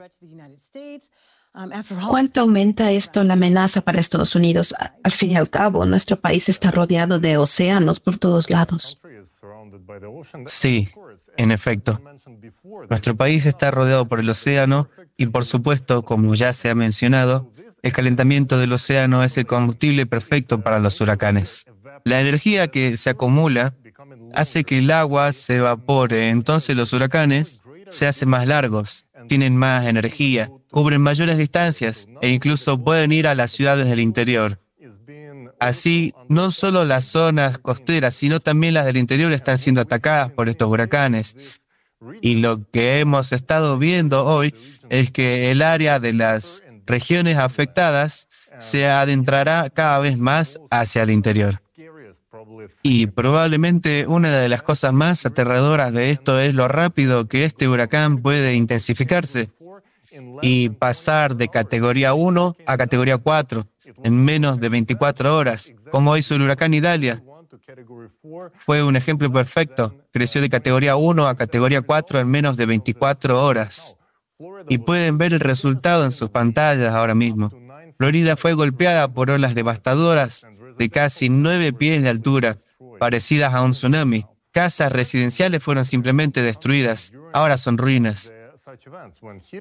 ¿Cuánto aumenta esto la amenaza para Estados Unidos? Al fin y al cabo, nuestro país está rodeado de océanos por todos lados. Sí, en efecto. Nuestro país está rodeado por el océano y, por supuesto, como ya se ha mencionado, el calentamiento del océano es el combustible perfecto para los huracanes. La energía que se acumula hace que el agua se evapore, entonces los huracanes se hacen más largos, tienen más energía, cubren mayores distancias e incluso pueden ir a las ciudades del interior. Así, no solo las zonas costeras, sino también las del interior están siendo atacadas por estos huracanes. Y lo que hemos estado viendo hoy es que el área de las regiones afectadas se adentrará cada vez más hacia el interior. Y probablemente una de las cosas más aterradoras de esto es lo rápido que este huracán puede intensificarse y pasar de categoría 1 a categoría 4 en menos de 24 horas, como hizo el huracán Idalia. Fue un ejemplo perfecto. Creció de categoría 1 a categoría 4 en menos de 24 horas. Y pueden ver el resultado en sus pantallas ahora mismo. Florida fue golpeada por olas devastadoras de casi 9 pies de altura, parecidas a un tsunami, casas residenciales fueron simplemente destruidas, ahora son ruinas.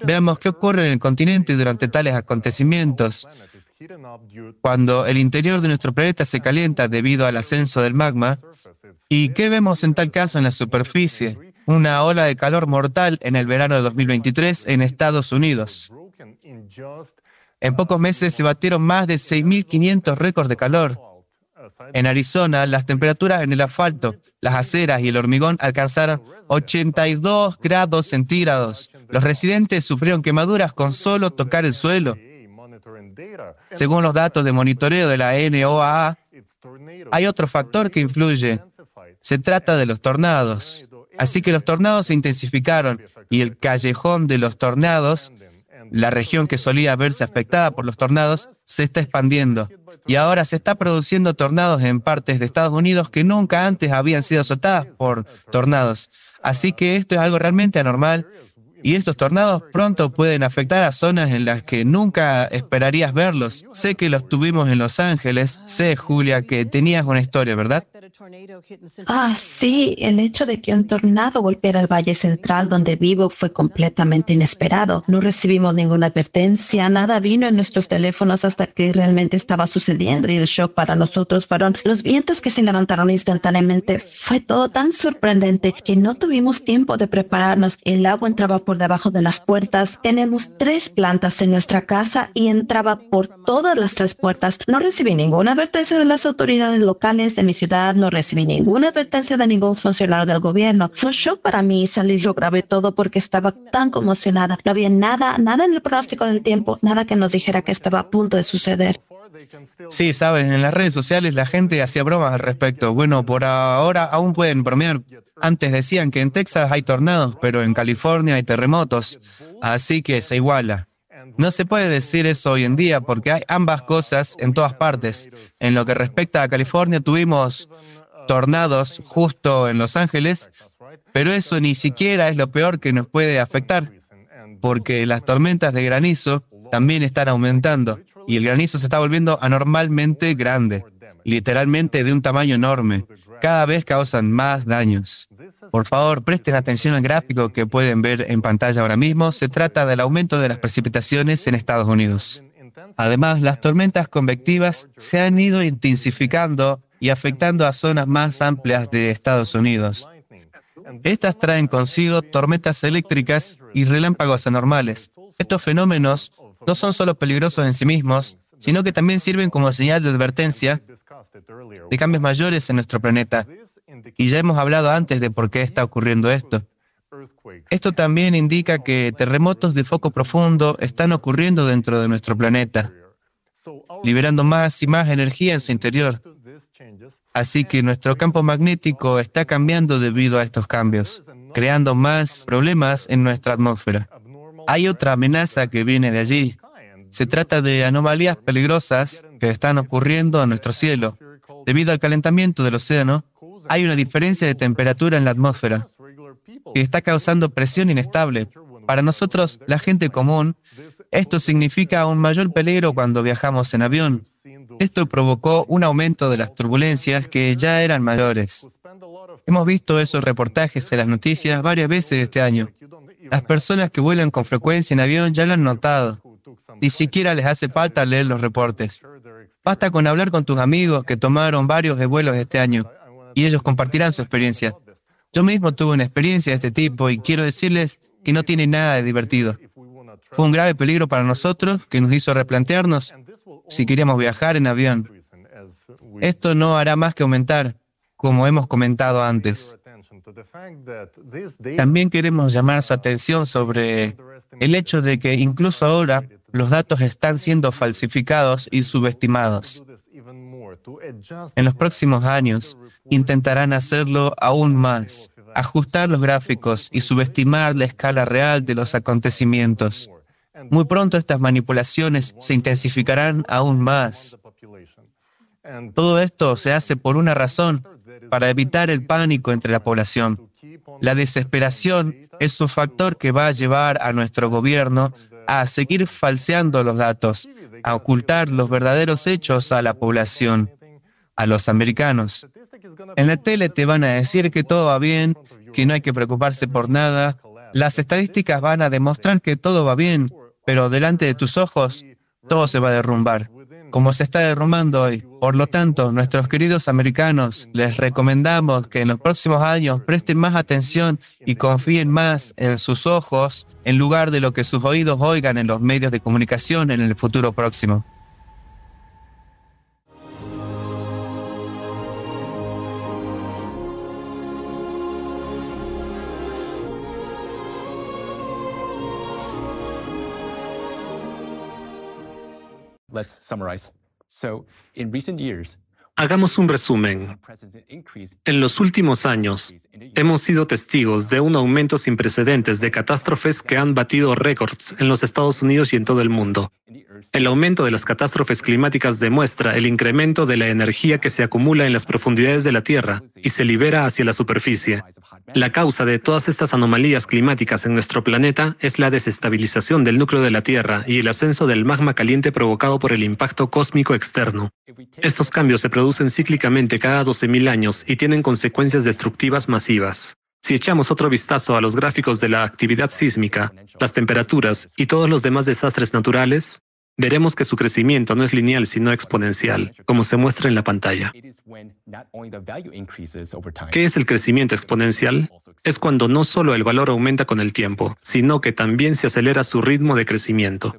Veamos qué ocurre en el continente durante tales acontecimientos. Cuando el interior de nuestro planeta se calienta debido al ascenso del magma, ¿y qué vemos en tal caso en la superficie? Una ola de calor mortal en el verano de 2023 en Estados Unidos. En pocos meses se batieron más de 6.500 récords de calor. En Arizona, las temperaturas en el asfalto, las aceras y el hormigón alcanzaron 82 grados centígrados. Los residentes sufrieron quemaduras con solo tocar el suelo. Según los datos de monitoreo de la NOAA, hay otro factor que influye. Se trata de los tornados. Así que los tornados se intensificaron y el callejón de los tornados, la región que solía verse afectada por los tornados, se está expandiendo. Y ahora se está produciendo tornados en partes de Estados Unidos que nunca antes habían sido azotadas por tornados. Así que esto es algo realmente anormal y estos tornados pronto pueden afectar a zonas en las que nunca esperarías verlos. Sé que los tuvimos en Los Ángeles. Sé, Julia, que tenías una historia, ¿verdad? Ah, sí, el hecho de que un tornado golpeara el Valle Central donde vivo fue completamente inesperado. No recibimos ninguna advertencia, nada vino en nuestros teléfonos hasta que realmente estaba sucediendo y el shock para nosotros fueron los vientos que se levantaron instantáneamente. Fue todo tan sorprendente que no tuvimos tiempo de prepararnos. El agua entraba por debajo de las puertas. Tenemos tres plantas en nuestra casa y entraba por todas las tres puertas. No recibí ninguna advertencia de las autoridades locales de mi ciudad, no recibí ninguna advertencia de ningún funcionario del gobierno. Fue shock para mí salir, lo grabé todo porque estaba tan conmocionada. No había nada, nada en el pronóstico del tiempo, nada que nos dijera que estaba a punto de suceder. Sí, sabes, en las redes sociales la gente hacía bromas al respecto. Bueno, por ahora aún pueden bromear. Antes decían que en Texas hay tornados, pero en California hay terremotos. Así que se iguala. No se puede decir eso hoy en día porque hay ambas cosas en todas partes. En lo que respecta a California, tuvimos tornados justo en Los Ángeles, pero eso ni siquiera es lo peor que nos puede afectar, porque las tormentas de granizo también están aumentando y el granizo se está volviendo anormalmente grande, literalmente de un tamaño enorme. Cada vez causan más daños. Por favor, presten atención al gráfico que pueden ver en pantalla ahora mismo. Se trata del aumento de las precipitaciones en Estados Unidos. Además, las tormentas convectivas se han ido intensificando y afectando a zonas más amplias de Estados Unidos. Estas traen consigo tormentas eléctricas y relámpagos anormales. Estos fenómenos no son solo peligrosos en sí mismos, sino que también sirven como señal de advertencia de cambios mayores en nuestro planeta. Y ya hemos hablado antes de por qué está ocurriendo esto. Esto también indica que terremotos de foco profundo están ocurriendo dentro de nuestro planeta, liberando más y más energía en su interior. Así que nuestro campo magnético está cambiando debido a estos cambios, creando más problemas en nuestra atmósfera. Hay otra amenaza que viene de allí. Se trata de anomalías peligrosas que están ocurriendo en nuestro cielo. Debido al calentamiento del océano, hay una diferencia de temperatura en la atmósfera que está causando presión inestable. Para nosotros, la gente común, esto significa un mayor peligro cuando viajamos en avión. Esto provocó un aumento de las turbulencias que ya eran mayores. Hemos visto esos reportajes en las noticias varias veces este año. Las personas que vuelan con frecuencia en avión ya lo han notado. Ni siquiera les hace falta leer los reportes. Basta con hablar con tus amigos que tomaron varios de vuelos este año y ellos compartirán su experiencia. Yo mismo tuve una experiencia de este tipo y quiero decirles que no tiene nada de divertido. Fue un grave peligro para nosotros que nos hizo replantearnos si queríamos viajar en avión. Esto no hará más que aumentar, como hemos comentado antes. También queremos llamar su atención sobre el hecho de que incluso ahora los datos están siendo falsificados y subestimados. En los próximos años intentarán hacerlo aún más, ajustar los gráficos y subestimar la escala real de los acontecimientos. Muy pronto estas manipulaciones se intensificarán aún más. Todo esto se hace por una razón, para evitar el pánico entre la población. La desesperación es un factor que va a llevar a nuestro gobierno a seguir falseando los datos, a ocultar los verdaderos hechos a la población, a los americanos. En la tele te van a decir que todo va bien, que no hay que preocuparse por nada. Las estadísticas van a demostrar que todo va bien, pero delante de tus ojos todo se va a derrumbar, como se está derrumbando hoy. Por lo tanto, nuestros queridos americanos, les recomendamos que en los próximos años presten más atención y confíen más en sus ojos en lugar de lo que sus oídos oigan en los medios de comunicación en el futuro próximo. Let's summarize. So, in recent years, Hagamos un resumen. En los últimos años, hemos sido testigos de un aumento sin precedentes de catástrofes que han batido récords en los Estados Unidos y en todo el mundo. El aumento de las catástrofes climáticas demuestra el incremento de la energía que se acumula en las profundidades de la Tierra y se libera hacia la superficie. La causa de todas estas anomalías climáticas en nuestro planeta es la desestabilización del núcleo de la Tierra y el ascenso del magma caliente provocado por el impacto cósmico externo. Estos cambios se producen cíclicamente cada 12.000 años y tienen consecuencias destructivas masivas. Si echamos otro vistazo a los gráficos de la actividad sísmica, las temperaturas y todos los demás desastres naturales, veremos que su crecimiento no es lineal sino exponencial, como se muestra en la pantalla. ¿Qué es el crecimiento exponencial? Es cuando no solo el valor aumenta con el tiempo, sino que también se acelera su ritmo de crecimiento.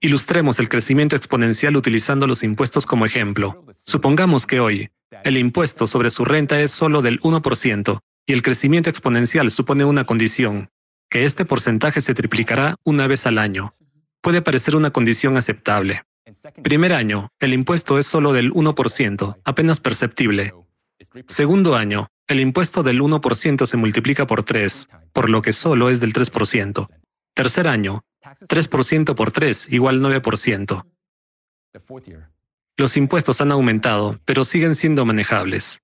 Ilustremos el crecimiento exponencial utilizando los impuestos como ejemplo. Supongamos que hoy, el impuesto sobre su renta es solo del 1% y el crecimiento exponencial supone una condición, que este porcentaje se triplicará una vez al año puede parecer una condición aceptable. Primer año, el impuesto es solo del 1%, apenas perceptible. Segundo año, el impuesto del 1% se multiplica por 3, por lo que solo es del 3%. Tercer año, 3% por 3 igual 9%. Los impuestos han aumentado, pero siguen siendo manejables.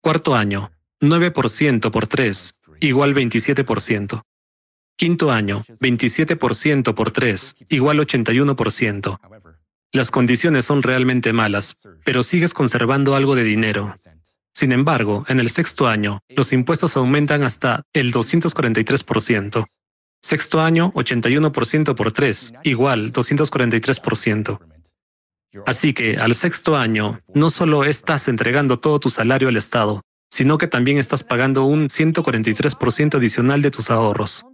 Cuarto año, 9% por 3 igual 27%. Quinto año, 27% por 3, igual 81%. Las condiciones son realmente malas, pero sigues conservando algo de dinero. Sin embargo, en el sexto año, los impuestos aumentan hasta el 243%. Sexto año, 81% por 3, igual 243%. Así que al sexto año, no solo estás entregando todo tu salario al Estado, sino que también estás pagando un 143% adicional de tus ahorros.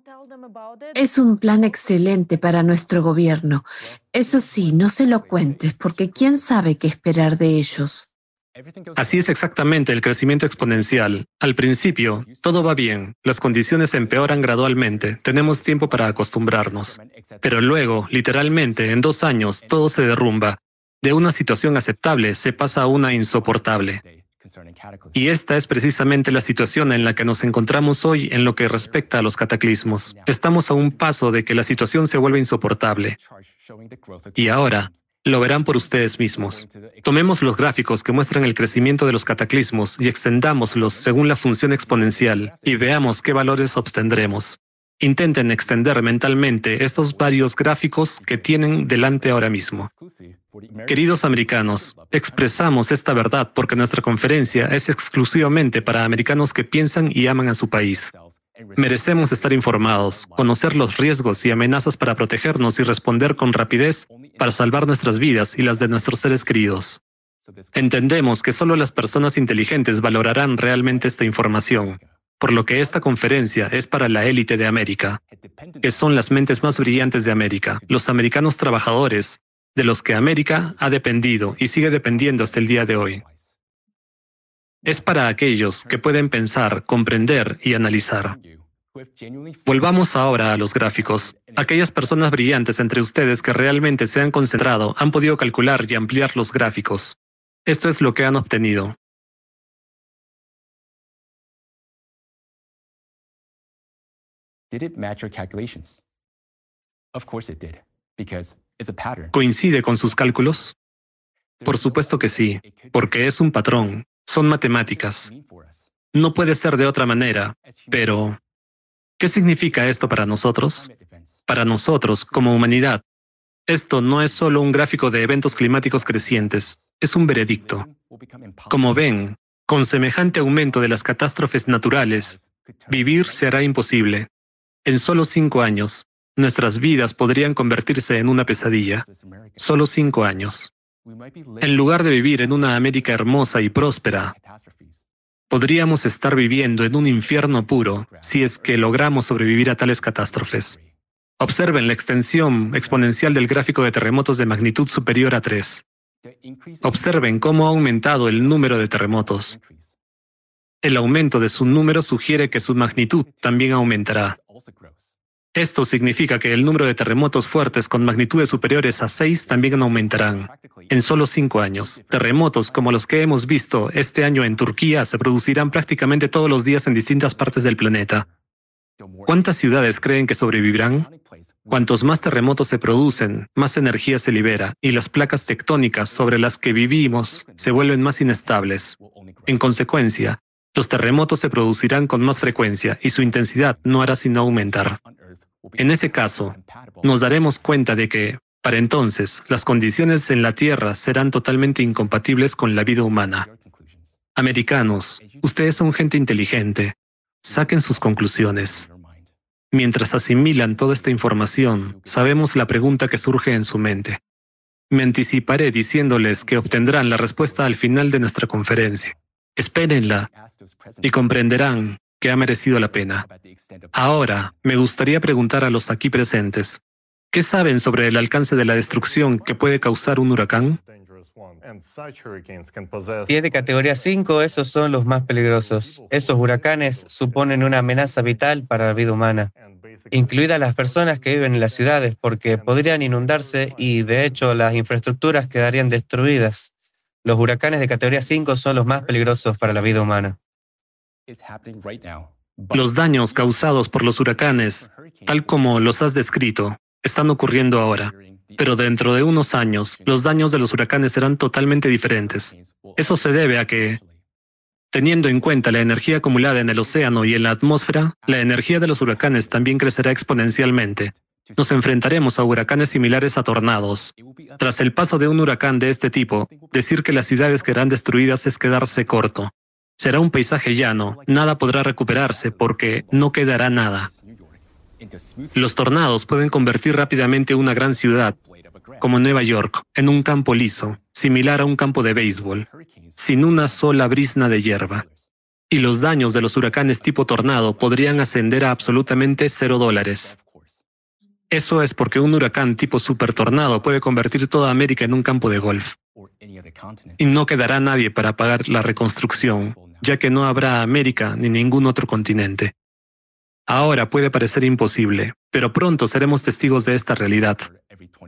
Es un plan excelente para nuestro gobierno. Eso sí, no se lo cuentes, porque quién sabe qué esperar de ellos. Así es exactamente el crecimiento exponencial. Al principio, todo va bien, las condiciones empeoran gradualmente, tenemos tiempo para acostumbrarnos. Pero luego, literalmente, en dos años, todo se derrumba. De una situación aceptable se pasa a una insoportable. Y esta es precisamente la situación en la que nos encontramos hoy en lo que respecta a los cataclismos. Estamos a un paso de que la situación se vuelva insoportable. Y ahora, lo verán por ustedes mismos. Tomemos los gráficos que muestran el crecimiento de los cataclismos y extendámoslos según la función exponencial y veamos qué valores obtendremos. Intenten extender mentalmente estos varios gráficos que tienen delante ahora mismo. Queridos americanos, expresamos esta verdad porque nuestra conferencia es exclusivamente para americanos que piensan y aman a su país. Merecemos estar informados, conocer los riesgos y amenazas para protegernos y responder con rapidez para salvar nuestras vidas y las de nuestros seres queridos. Entendemos que solo las personas inteligentes valorarán realmente esta información por lo que esta conferencia es para la élite de América, que son las mentes más brillantes de América, los americanos trabajadores, de los que América ha dependido y sigue dependiendo hasta el día de hoy. Es para aquellos que pueden pensar, comprender y analizar. Volvamos ahora a los gráficos. Aquellas personas brillantes entre ustedes que realmente se han concentrado han podido calcular y ampliar los gráficos. Esto es lo que han obtenido. ¿Coincide con sus cálculos? Por supuesto que sí, porque es un patrón, son matemáticas. No puede ser de otra manera, pero ¿qué significa esto para nosotros? Para nosotros, como humanidad, esto no es solo un gráfico de eventos climáticos crecientes, es un veredicto. Como ven, Con semejante aumento de las catástrofes naturales, vivir se hará imposible. En solo cinco años, nuestras vidas podrían convertirse en una pesadilla. Solo cinco años. En lugar de vivir en una América hermosa y próspera, podríamos estar viviendo en un infierno puro si es que logramos sobrevivir a tales catástrofes. Observen la extensión exponencial del gráfico de terremotos de magnitud superior a 3. Observen cómo ha aumentado el número de terremotos. El aumento de su número sugiere que su magnitud también aumentará. Esto significa que el número de terremotos fuertes con magnitudes superiores a 6 también aumentarán. En solo cinco años, terremotos como los que hemos visto este año en Turquía se producirán prácticamente todos los días en distintas partes del planeta. ¿Cuántas ciudades creen que sobrevivirán? Cuantos más terremotos se producen, más energía se libera y las placas tectónicas sobre las que vivimos se vuelven más inestables. En consecuencia, los terremotos se producirán con más frecuencia y su intensidad no hará sino aumentar. En ese caso, nos daremos cuenta de que, para entonces, las condiciones en la Tierra serán totalmente incompatibles con la vida humana. Americanos, ustedes son gente inteligente. Saquen sus conclusiones. Mientras asimilan toda esta información, sabemos la pregunta que surge en su mente. Me anticiparé diciéndoles que obtendrán la respuesta al final de nuestra conferencia. Espérenla y comprenderán que ha merecido la pena. Ahora, me gustaría preguntar a los aquí presentes, ¿qué saben sobre el alcance de la destrucción que puede causar un huracán? Si es de categoría 5, esos son los más peligrosos. Esos huracanes suponen una amenaza vital para la vida humana, incluidas las personas que viven en las ciudades, porque podrían inundarse y, de hecho, las infraestructuras quedarían destruidas. Los huracanes de categoría 5 son los más peligrosos para la vida humana. Los daños causados por los huracanes, tal como los has descrito, están ocurriendo ahora. Pero dentro de unos años, los daños de los huracanes serán totalmente diferentes. Eso se debe a que, teniendo en cuenta la energía acumulada en el océano y en la atmósfera, la energía de los huracanes también crecerá exponencialmente. Nos enfrentaremos a huracanes similares a tornados. Tras el paso de un huracán de este tipo, decir que las ciudades quedarán destruidas es quedarse corto. Será un paisaje llano, nada podrá recuperarse porque no quedará nada. Los tornados pueden convertir rápidamente una gran ciudad, como Nueva York, en un campo liso, similar a un campo de béisbol, sin una sola brisna de hierba. Y los daños de los huracanes tipo tornado podrían ascender a absolutamente cero dólares. Eso es porque un huracán tipo super tornado puede convertir toda América en un campo de golf. Y no quedará nadie para pagar la reconstrucción, ya que no habrá América ni ningún otro continente. Ahora puede parecer imposible, pero pronto seremos testigos de esta realidad.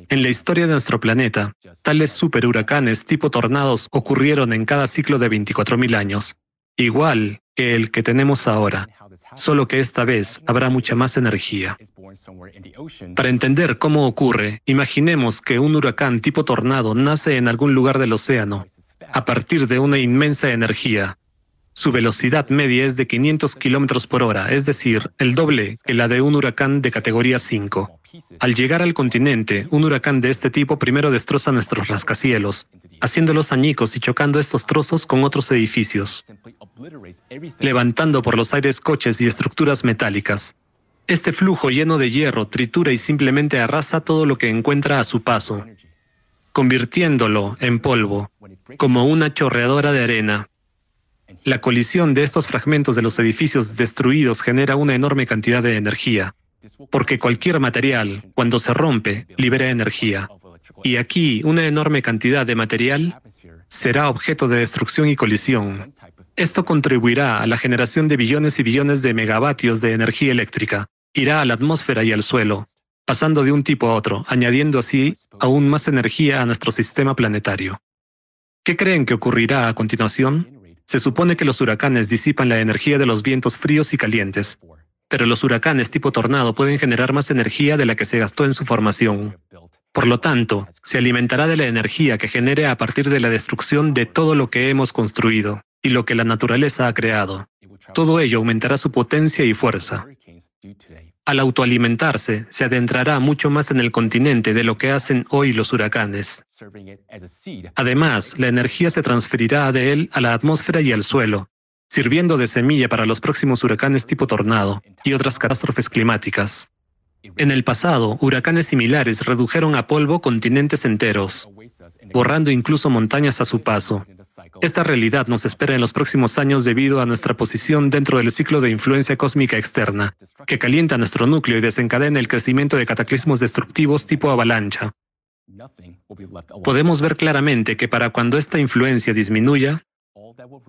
En la historia de nuestro planeta, tales superhuracanes tipo tornados ocurrieron en cada ciclo de 24.000 años, igual que el que tenemos ahora, solo que esta vez habrá mucha más energía. Para entender cómo ocurre, imaginemos que un huracán tipo tornado nace en algún lugar del océano, a partir de una inmensa energía, su velocidad media es de 500 kilómetros por hora, es decir, el doble que la de un huracán de categoría 5. Al llegar al continente, un huracán de este tipo primero destroza nuestros rascacielos, haciéndolos añicos y chocando estos trozos con otros edificios, levantando por los aires coches y estructuras metálicas. Este flujo lleno de hierro tritura y simplemente arrasa todo lo que encuentra a su paso, convirtiéndolo en polvo, como una chorreadora de arena. La colisión de estos fragmentos de los edificios destruidos genera una enorme cantidad de energía, porque cualquier material, cuando se rompe, libera energía. Y aquí una enorme cantidad de material será objeto de destrucción y colisión. Esto contribuirá a la generación de billones y billones de megavatios de energía eléctrica. Irá a la atmósfera y al suelo, pasando de un tipo a otro, añadiendo así aún más energía a nuestro sistema planetario. ¿Qué creen que ocurrirá a continuación? Se supone que los huracanes disipan la energía de los vientos fríos y calientes, pero los huracanes tipo tornado pueden generar más energía de la que se gastó en su formación. Por lo tanto, se alimentará de la energía que genere a partir de la destrucción de todo lo que hemos construido y lo que la naturaleza ha creado. Todo ello aumentará su potencia y fuerza. Al autoalimentarse, se adentrará mucho más en el continente de lo que hacen hoy los huracanes. Además, la energía se transferirá de él a la atmósfera y al suelo, sirviendo de semilla para los próximos huracanes tipo tornado y otras catástrofes climáticas. En el pasado, huracanes similares redujeron a polvo continentes enteros, borrando incluso montañas a su paso. Esta realidad nos espera en los próximos años debido a nuestra posición dentro del ciclo de influencia cósmica externa, que calienta nuestro núcleo y desencadena el crecimiento de cataclismos destructivos tipo avalancha. Podemos ver claramente que para cuando esta influencia disminuya,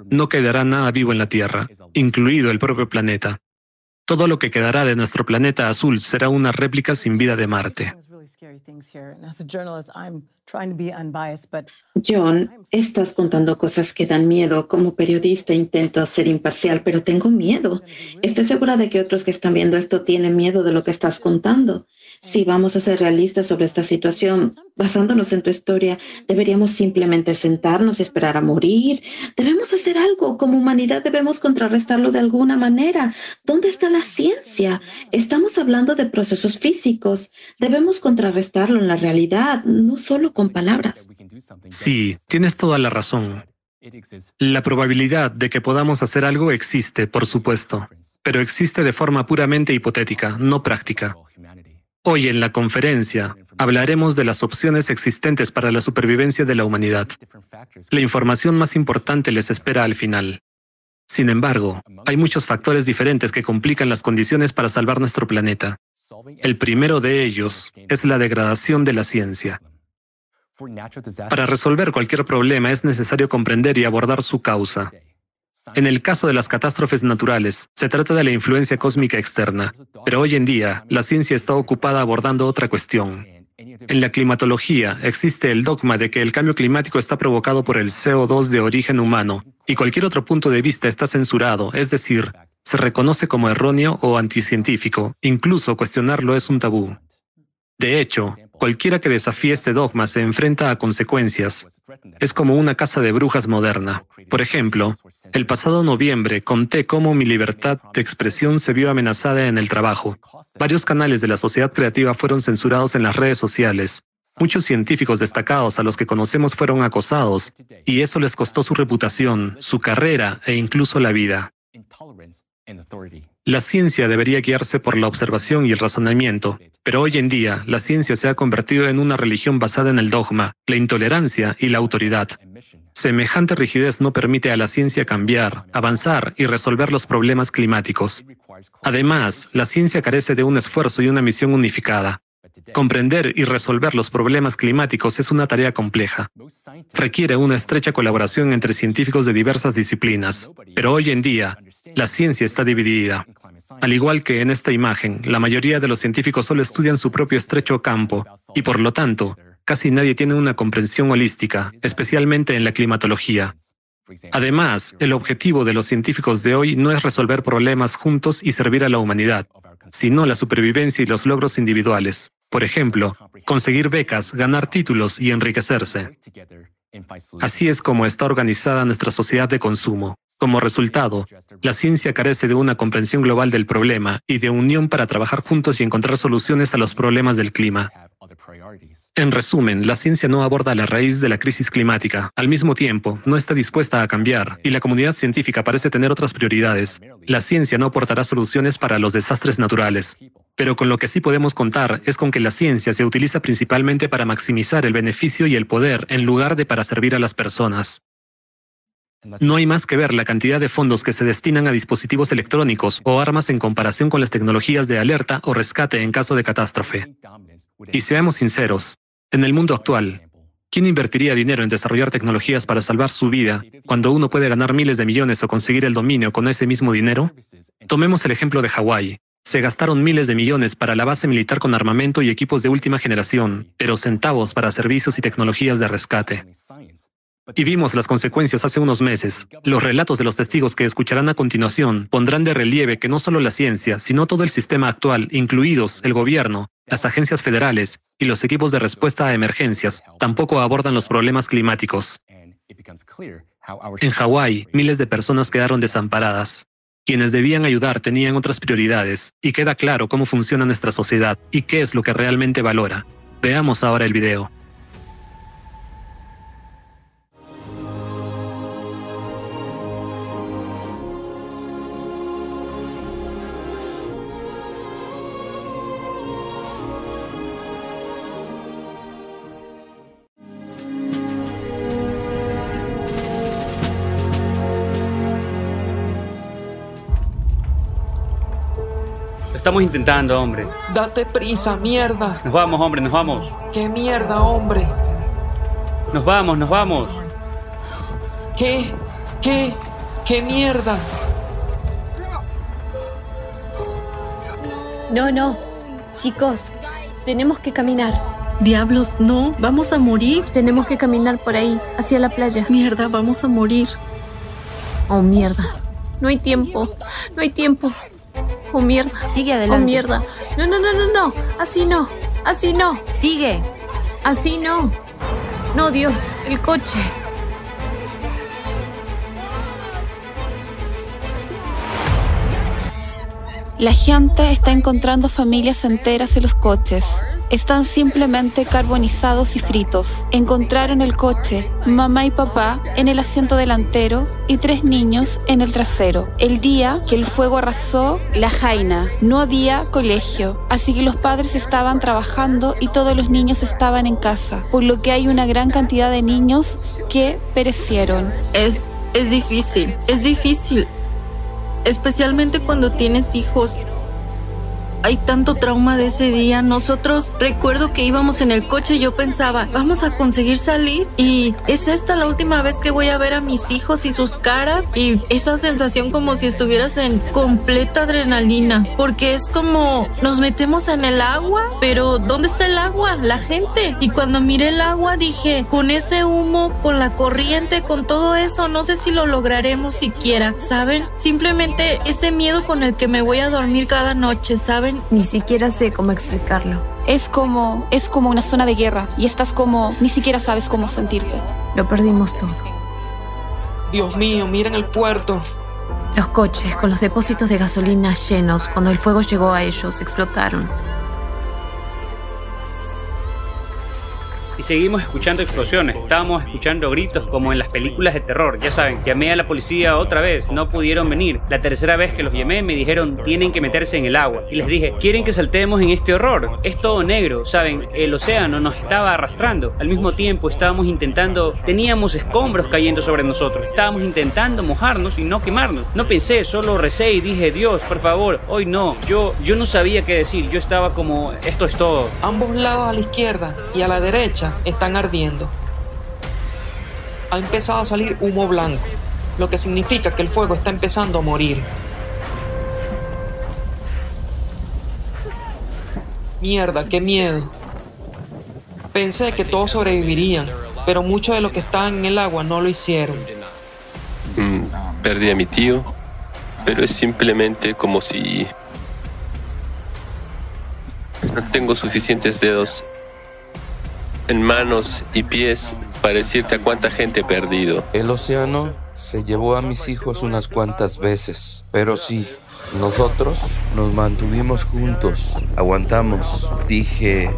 no quedará nada vivo en la Tierra, incluido el propio planeta. Todo lo que quedará de nuestro planeta azul será una réplica sin vida de Marte. John, estás contando cosas que dan miedo. Como periodista intento ser imparcial, pero tengo miedo. Estoy segura de que otros que están viendo esto tienen miedo de lo que estás contando. Si vamos a ser realistas sobre esta situación, basándonos en tu historia, deberíamos simplemente sentarnos y esperar a morir. Debemos hacer algo. Como humanidad debemos contrarrestarlo de alguna manera. ¿Dónde está la ciencia? Estamos hablando de procesos físicos. Debemos contrarrestarlo en la realidad, no solo con palabras. Sí, tienes toda la razón. La probabilidad de que podamos hacer algo existe, por supuesto, pero existe de forma puramente hipotética, no práctica. Hoy en la conferencia hablaremos de las opciones existentes para la supervivencia de la humanidad. La información más importante les espera al final. Sin embargo, hay muchos factores diferentes que complican las condiciones para salvar nuestro planeta. El primero de ellos es la degradación de la ciencia. Para resolver cualquier problema es necesario comprender y abordar su causa. En el caso de las catástrofes naturales, se trata de la influencia cósmica externa, pero hoy en día la ciencia está ocupada abordando otra cuestión. En la climatología existe el dogma de que el cambio climático está provocado por el CO2 de origen humano y cualquier otro punto de vista está censurado, es decir, se reconoce como erróneo o anticientífico, incluso cuestionarlo es un tabú. De hecho, Cualquiera que desafíe este dogma se enfrenta a consecuencias. Es como una casa de brujas moderna. Por ejemplo, el pasado noviembre conté cómo mi libertad de expresión se vio amenazada en el trabajo. Varios canales de la sociedad creativa fueron censurados en las redes sociales. Muchos científicos destacados a los que conocemos fueron acosados, y eso les costó su reputación, su carrera e incluso la vida. La ciencia debería guiarse por la observación y el razonamiento, pero hoy en día la ciencia se ha convertido en una religión basada en el dogma, la intolerancia y la autoridad. Semejante rigidez no permite a la ciencia cambiar, avanzar y resolver los problemas climáticos. Además, la ciencia carece de un esfuerzo y una misión unificada. Comprender y resolver los problemas climáticos es una tarea compleja. Requiere una estrecha colaboración entre científicos de diversas disciplinas, pero hoy en día la ciencia está dividida. Al igual que en esta imagen, la mayoría de los científicos solo estudian su propio estrecho campo y por lo tanto, casi nadie tiene una comprensión holística, especialmente en la climatología. Además, el objetivo de los científicos de hoy no es resolver problemas juntos y servir a la humanidad, sino la supervivencia y los logros individuales. Por ejemplo, conseguir becas, ganar títulos y enriquecerse. Así es como está organizada nuestra sociedad de consumo. Como resultado, la ciencia carece de una comprensión global del problema y de unión para trabajar juntos y encontrar soluciones a los problemas del clima. En resumen, la ciencia no aborda la raíz de la crisis climática. Al mismo tiempo, no está dispuesta a cambiar y la comunidad científica parece tener otras prioridades. La ciencia no aportará soluciones para los desastres naturales. Pero con lo que sí podemos contar es con que la ciencia se utiliza principalmente para maximizar el beneficio y el poder en lugar de para servir a las personas. No hay más que ver la cantidad de fondos que se destinan a dispositivos electrónicos o armas en comparación con las tecnologías de alerta o rescate en caso de catástrofe. Y seamos sinceros, en el mundo actual, ¿quién invertiría dinero en desarrollar tecnologías para salvar su vida cuando uno puede ganar miles de millones o conseguir el dominio con ese mismo dinero? Tomemos el ejemplo de Hawái. Se gastaron miles de millones para la base militar con armamento y equipos de última generación, pero centavos para servicios y tecnologías de rescate. Y vimos las consecuencias hace unos meses. Los relatos de los testigos que escucharán a continuación pondrán de relieve que no solo la ciencia, sino todo el sistema actual, incluidos el gobierno, las agencias federales y los equipos de respuesta a emergencias, tampoco abordan los problemas climáticos. En Hawái, miles de personas quedaron desamparadas. Quienes debían ayudar tenían otras prioridades, y queda claro cómo funciona nuestra sociedad y qué es lo que realmente valora. Veamos ahora el video. Estamos intentando, hombre. Date prisa, mierda. Nos vamos, hombre, nos vamos. ¿Qué mierda, hombre? Nos vamos, nos vamos. ¿Qué? ¿Qué? ¿Qué mierda? No, no. Chicos, tenemos que caminar. Diablos, no, vamos a morir. Tenemos que caminar por ahí, hacia la playa. Mierda, vamos a morir. Oh, mierda. No hay tiempo. No hay tiempo. Oh, mierda. Sigue adelante. Oh, mierda. No, no, no, no, no. Así no. Así no. Sigue. Así no. No, Dios. El coche. La gente está encontrando familias enteras en los coches. Están simplemente carbonizados y fritos. Encontraron el coche, mamá y papá en el asiento delantero y tres niños en el trasero. El día que el fuego arrasó la Jaina, no había colegio, así que los padres estaban trabajando y todos los niños estaban en casa, por lo que hay una gran cantidad de niños que perecieron. Es, es difícil, es difícil especialmente cuando tienes hijos. Hay tanto trauma de ese día. Nosotros recuerdo que íbamos en el coche y yo pensaba, vamos a conseguir salir y es esta la última vez que voy a ver a mis hijos y sus caras y esa sensación como si estuvieras en completa adrenalina, porque es como nos metemos en el agua, pero ¿dónde está el agua? La gente. Y cuando miré el agua dije, con ese humo, con la corriente, con todo eso, no sé si lo lograremos siquiera, ¿saben? Simplemente ese miedo con el que me voy a dormir cada noche, ¿saben? Ni siquiera sé cómo explicarlo. Es como, es como una zona de guerra y estás como, ni siquiera sabes cómo sentirte. Lo perdimos todo. Dios mío, miren el puerto. Los coches con los depósitos de gasolina llenos, cuando el fuego llegó a ellos, explotaron. Seguimos escuchando explosiones. Estábamos escuchando gritos como en las películas de terror. Ya saben, llamé a la policía otra vez, no pudieron venir. La tercera vez que los llamé me dijeron tienen que meterse en el agua. Y les dije, quieren que saltemos en este horror. Es todo negro, saben, el océano nos estaba arrastrando. Al mismo tiempo estábamos intentando, teníamos escombros cayendo sobre nosotros. Estábamos intentando mojarnos y no quemarnos. No pensé, solo recé y dije, Dios, por favor, hoy no. Yo, yo no sabía qué decir. Yo estaba como, esto es todo. Ambos lados a la izquierda y a la derecha están ardiendo. Ha empezado a salir humo blanco, lo que significa que el fuego está empezando a morir. Mierda, qué miedo. Pensé que todos sobrevivirían, pero muchos de los que estaban en el agua no lo hicieron. Mm, perdí a mi tío, pero es simplemente como si no tengo suficientes dedos en manos y pies para decirte a cuánta gente he perdido. El océano se llevó a mis hijos unas cuantas veces, pero sí, nosotros nos mantuvimos juntos, aguantamos. Dije,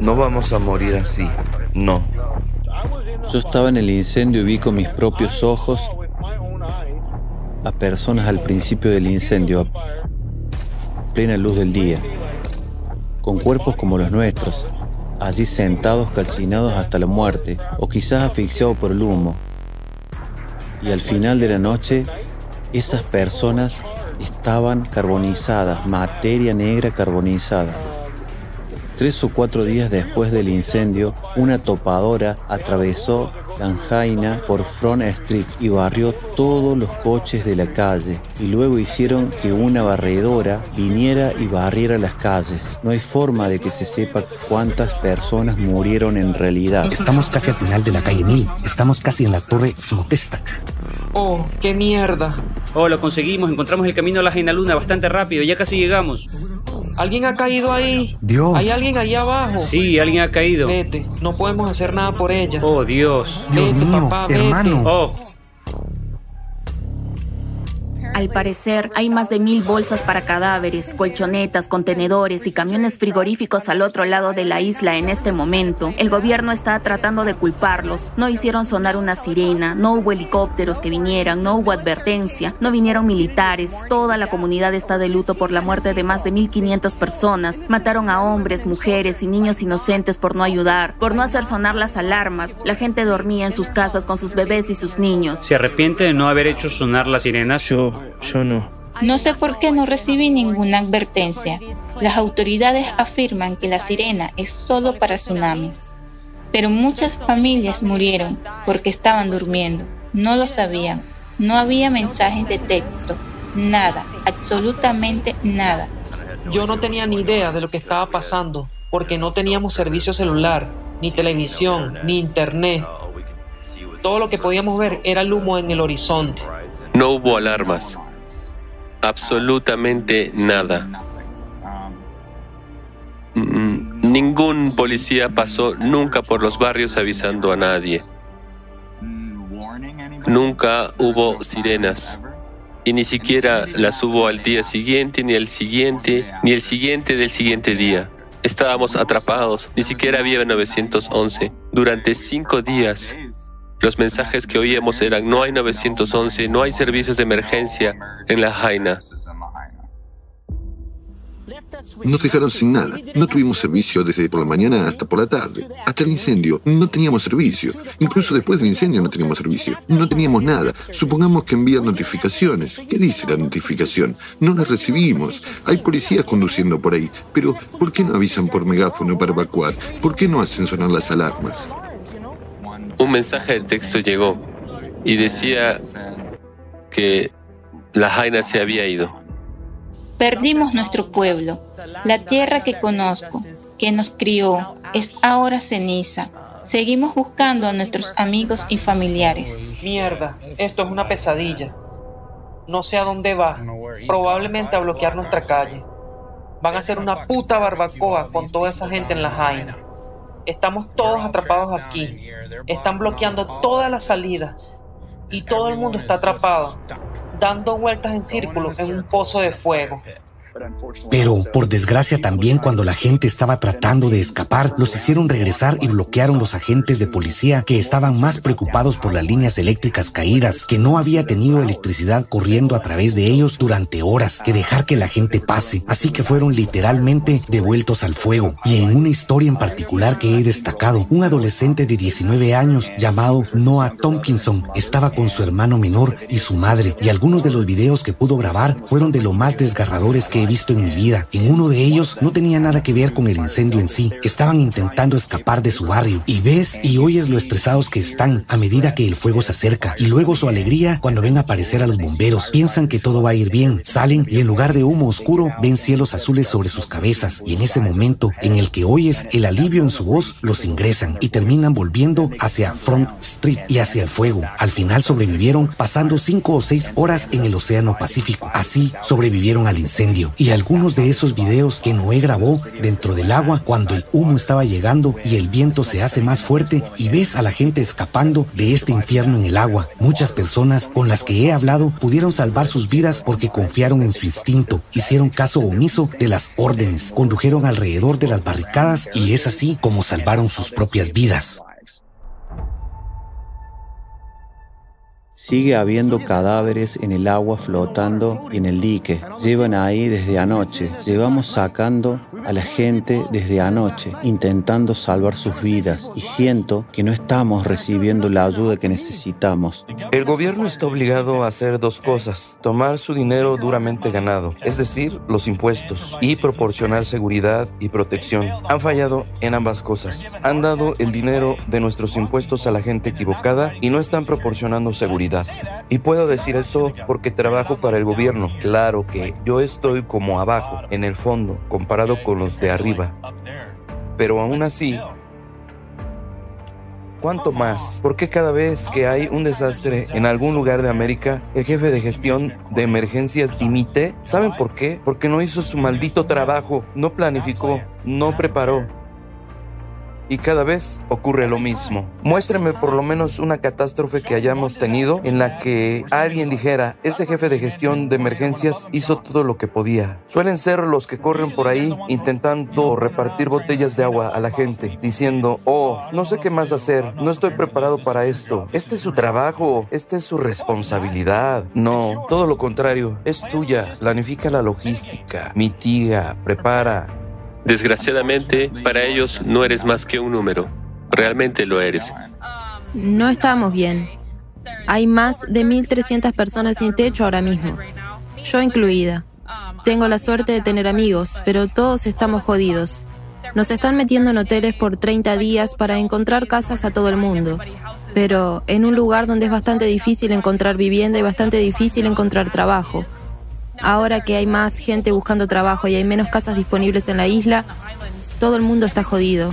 no vamos a morir así, no. Yo estaba en el incendio y vi con mis propios ojos a personas al principio del incendio, a plena luz del día, con cuerpos como los nuestros, allí sentados calcinados hasta la muerte, o quizás asfixiados por el humo. Y al final de la noche, esas personas estaban carbonizadas, materia negra carbonizada. Tres o cuatro días después del incendio, una topadora atravesó Lanjaina por Front Street y barrió todos los coches de la calle y luego hicieron que una barredora viniera y barriera las calles. No hay forma de que se sepa cuántas personas murieron en realidad. Estamos casi al final de la calle 1000. Estamos casi en la torre Smutestak. Oh, qué mierda. Oh, lo conseguimos. Encontramos el camino a la Jaina Luna bastante rápido. Ya casi llegamos. ¿Alguien ha caído ahí? Dios. ¿Hay alguien ahí abajo? Sí, alguien ha caído. Vete, no podemos hacer nada por ella. Oh, Dios. Dios vete, mío, papá, hermano. Vete. Oh. Al parecer, hay más de mil bolsas para cadáveres, colchonetas, contenedores y camiones frigoríficos al otro lado de la isla en este momento. El gobierno está tratando de culparlos. No hicieron sonar una sirena, no hubo helicópteros que vinieran, no hubo advertencia, no vinieron militares. Toda la comunidad está de luto por la muerte de más de 1.500 personas. Mataron a hombres, mujeres y niños inocentes por no ayudar, por no hacer sonar las alarmas. La gente dormía en sus casas con sus bebés y sus niños. ¿Se arrepiente de no haber hecho sonar las sirenas? Yo, yo no. No sé por qué no recibí ninguna advertencia. Las autoridades afirman que la sirena es solo para tsunamis. Pero muchas familias murieron porque estaban durmiendo. No lo sabían. No había mensajes de texto. Nada, absolutamente nada. Yo no tenía ni idea de lo que estaba pasando porque no teníamos servicio celular, ni televisión, ni internet. Todo lo que podíamos ver era el humo en el horizonte. No hubo alarmas. Absolutamente nada. Mm, Ningún policía pasó nunca por los barrios avisando a nadie. Nunca hubo sirenas. Y ni siquiera las hubo al día siguiente, ni el siguiente, ni el siguiente del siguiente día. Estábamos atrapados, ni siquiera había 911. Durante cinco días, los mensajes que oíamos eran no hay 911, no hay servicios de emergencia en la Jaina. Nos dejaron sin nada. No tuvimos servicio desde por la mañana hasta por la tarde. Hasta el incendio no teníamos servicio. Incluso después del incendio no teníamos servicio. No teníamos nada. Supongamos que envían notificaciones. ¿Qué dice la notificación? No las recibimos. Hay policías conduciendo por ahí. Pero ¿por qué no avisan por megáfono para evacuar? ¿Por qué no hacen sonar las alarmas? Un mensaje de texto llegó y decía que la Jaina se había ido. Perdimos nuestro pueblo. La tierra que conozco, que nos crió, es ahora ceniza. Seguimos buscando a nuestros amigos y familiares. Mierda, esto es una pesadilla. No sé a dónde va. Probablemente a bloquear nuestra calle. Van a hacer una puta barbacoa con toda esa gente en la Jaina. Estamos todos atrapados aquí. Están bloqueando todas las salidas. Y todo el mundo está atrapado, dando vueltas en círculo en un pozo de fuego. Pero, por desgracia, también cuando la gente estaba tratando de escapar, los hicieron regresar y bloquearon los agentes de policía que estaban más preocupados por las líneas eléctricas caídas, que no había tenido electricidad corriendo a través de ellos durante horas, que dejar que la gente pase. Así que fueron literalmente devueltos al fuego. Y en una historia en particular que he destacado, un adolescente de 19 años llamado Noah Tompkinson estaba con su hermano menor y su madre, y algunos de los videos que pudo grabar fueron de lo más desgarradores que he visto en mi vida. En uno de ellos no tenía nada que ver con el incendio en sí. Estaban intentando escapar de su barrio. Y ves y oyes lo estresados que están a medida que el fuego se acerca. Y luego su alegría cuando ven aparecer a los bomberos. Piensan que todo va a ir bien. Salen y en lugar de humo oscuro ven cielos azules sobre sus cabezas. Y en ese momento en el que oyes el alivio en su voz, los ingresan y terminan volviendo hacia Front Street y hacia el fuego. Al final sobrevivieron pasando cinco o seis horas en el Océano Pacífico. Así sobrevivieron al incendio y algunos de esos videos que Noé grabó dentro del agua cuando el humo estaba llegando y el viento se hace más fuerte y ves a la gente escapando de este infierno en el agua. Muchas personas con las que he hablado pudieron salvar sus vidas porque confiaron en su instinto, hicieron caso omiso de las órdenes, condujeron alrededor de las barricadas y es así como salvaron sus propias vidas. Sigue habiendo cadáveres en el agua flotando y en el dique. Llevan ahí desde anoche. Llevamos sacando a la gente desde anoche, intentando salvar sus vidas y siento que no estamos recibiendo la ayuda que necesitamos. El gobierno está obligado a hacer dos cosas, tomar su dinero duramente ganado, es decir, los impuestos, y proporcionar seguridad y protección. Han fallado en ambas cosas. Han dado el dinero de nuestros impuestos a la gente equivocada y no están proporcionando seguridad. Y puedo decir eso porque trabajo para el gobierno. Claro que yo estoy como abajo, en el fondo, comparado con los de arriba. Pero aún así, ¿cuánto más? ¿Por qué cada vez que hay un desastre en algún lugar de América, el jefe de gestión de emergencias dimite? ¿Saben por qué? Porque no hizo su maldito trabajo, no planificó, no preparó. Y cada vez ocurre lo mismo. Muéstreme por lo menos una catástrofe que hayamos tenido en la que alguien dijera, ese jefe de gestión de emergencias hizo todo lo que podía. Suelen ser los que corren por ahí intentando repartir botellas de agua a la gente, diciendo, oh, no sé qué más hacer, no estoy preparado para esto. Este es su trabajo, esta es su responsabilidad. No, todo lo contrario, es tuya. Planifica la logística, mitiga, prepara, Desgraciadamente, para ellos no eres más que un número. Realmente lo eres. No estamos bien. Hay más de 1.300 personas sin techo ahora mismo, yo incluida. Tengo la suerte de tener amigos, pero todos estamos jodidos. Nos están metiendo en hoteles por 30 días para encontrar casas a todo el mundo, pero en un lugar donde es bastante difícil encontrar vivienda y bastante difícil encontrar trabajo. Ahora que hay más gente buscando trabajo y hay menos casas disponibles en la isla, todo el mundo está jodido.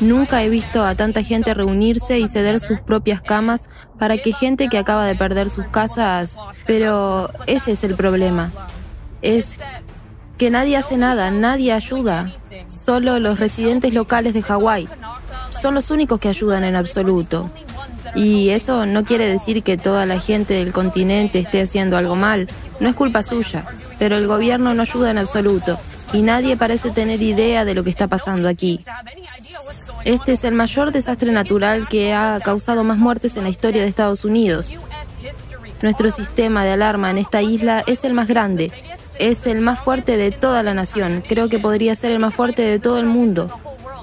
Nunca he visto a tanta gente reunirse y ceder sus propias camas para que gente que acaba de perder sus casas... Pero ese es el problema. Es que nadie hace nada, nadie ayuda. Solo los residentes locales de Hawái. Son los únicos que ayudan en absoluto. Y eso no quiere decir que toda la gente del continente esté haciendo algo mal. No es culpa suya, pero el gobierno no ayuda en absoluto y nadie parece tener idea de lo que está pasando aquí. Este es el mayor desastre natural que ha causado más muertes en la historia de Estados Unidos. Nuestro sistema de alarma en esta isla es el más grande, es el más fuerte de toda la nación, creo que podría ser el más fuerte de todo el mundo,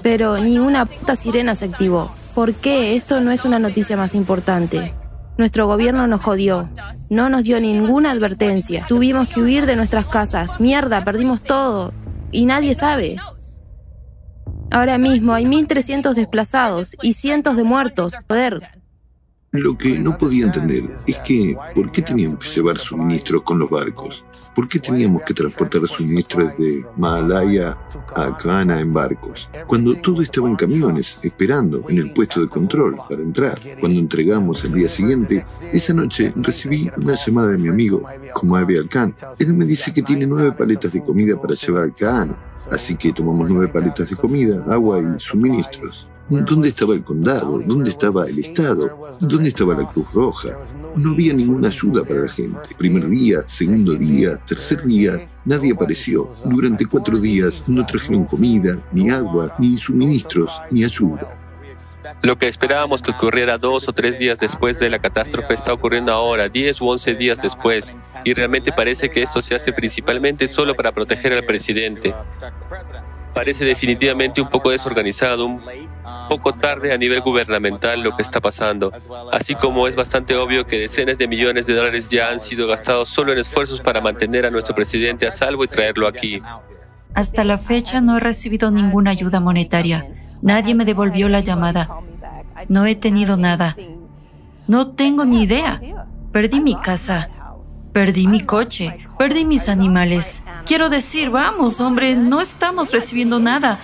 pero ni una puta sirena se activó. ¿Por qué esto no es una noticia más importante? Nuestro gobierno nos jodió. No nos dio ninguna advertencia. Tuvimos que huir de nuestras casas. Mierda, perdimos todo. Y nadie sabe. Ahora mismo hay 1.300 desplazados y cientos de muertos. Poder. Lo que no podía entender es que, ¿por qué teníamos que llevar suministros con los barcos? ¿Por qué teníamos que transportar suministros desde Mahalaya a Cana en barcos? Cuando todo estaba en camiones, esperando en el puesto de control para entrar. Cuando entregamos el día siguiente, esa noche recibí una llamada de mi amigo, como Ave Alcan. Él me dice que tiene nueve paletas de comida para llevar al Cana. Así que tomamos nueve paletas de comida, agua y suministros. ¿Dónde estaba el condado? ¿Dónde estaba el Estado? ¿Dónde estaba la Cruz Roja? No había ninguna ayuda para la gente. Primer día, segundo día, tercer día, nadie apareció. Durante cuatro días no trajeron comida, ni agua, ni suministros, ni ayuda. Lo que esperábamos que ocurriera dos o tres días después de la catástrofe está ocurriendo ahora, diez u once días después, y realmente parece que esto se hace principalmente solo para proteger al presidente. Parece definitivamente un poco desorganizado, un poco tarde a nivel gubernamental lo que está pasando, así como es bastante obvio que decenas de millones de dólares ya han sido gastados solo en esfuerzos para mantener a nuestro presidente a salvo y traerlo aquí. Hasta la fecha no he recibido ninguna ayuda monetaria. Nadie me devolvió la llamada. No he tenido nada. No tengo ni idea. Perdí mi casa. Perdí mi coche. Perdí mis animales. Quiero decir, vamos, hombre, no estamos recibiendo nada.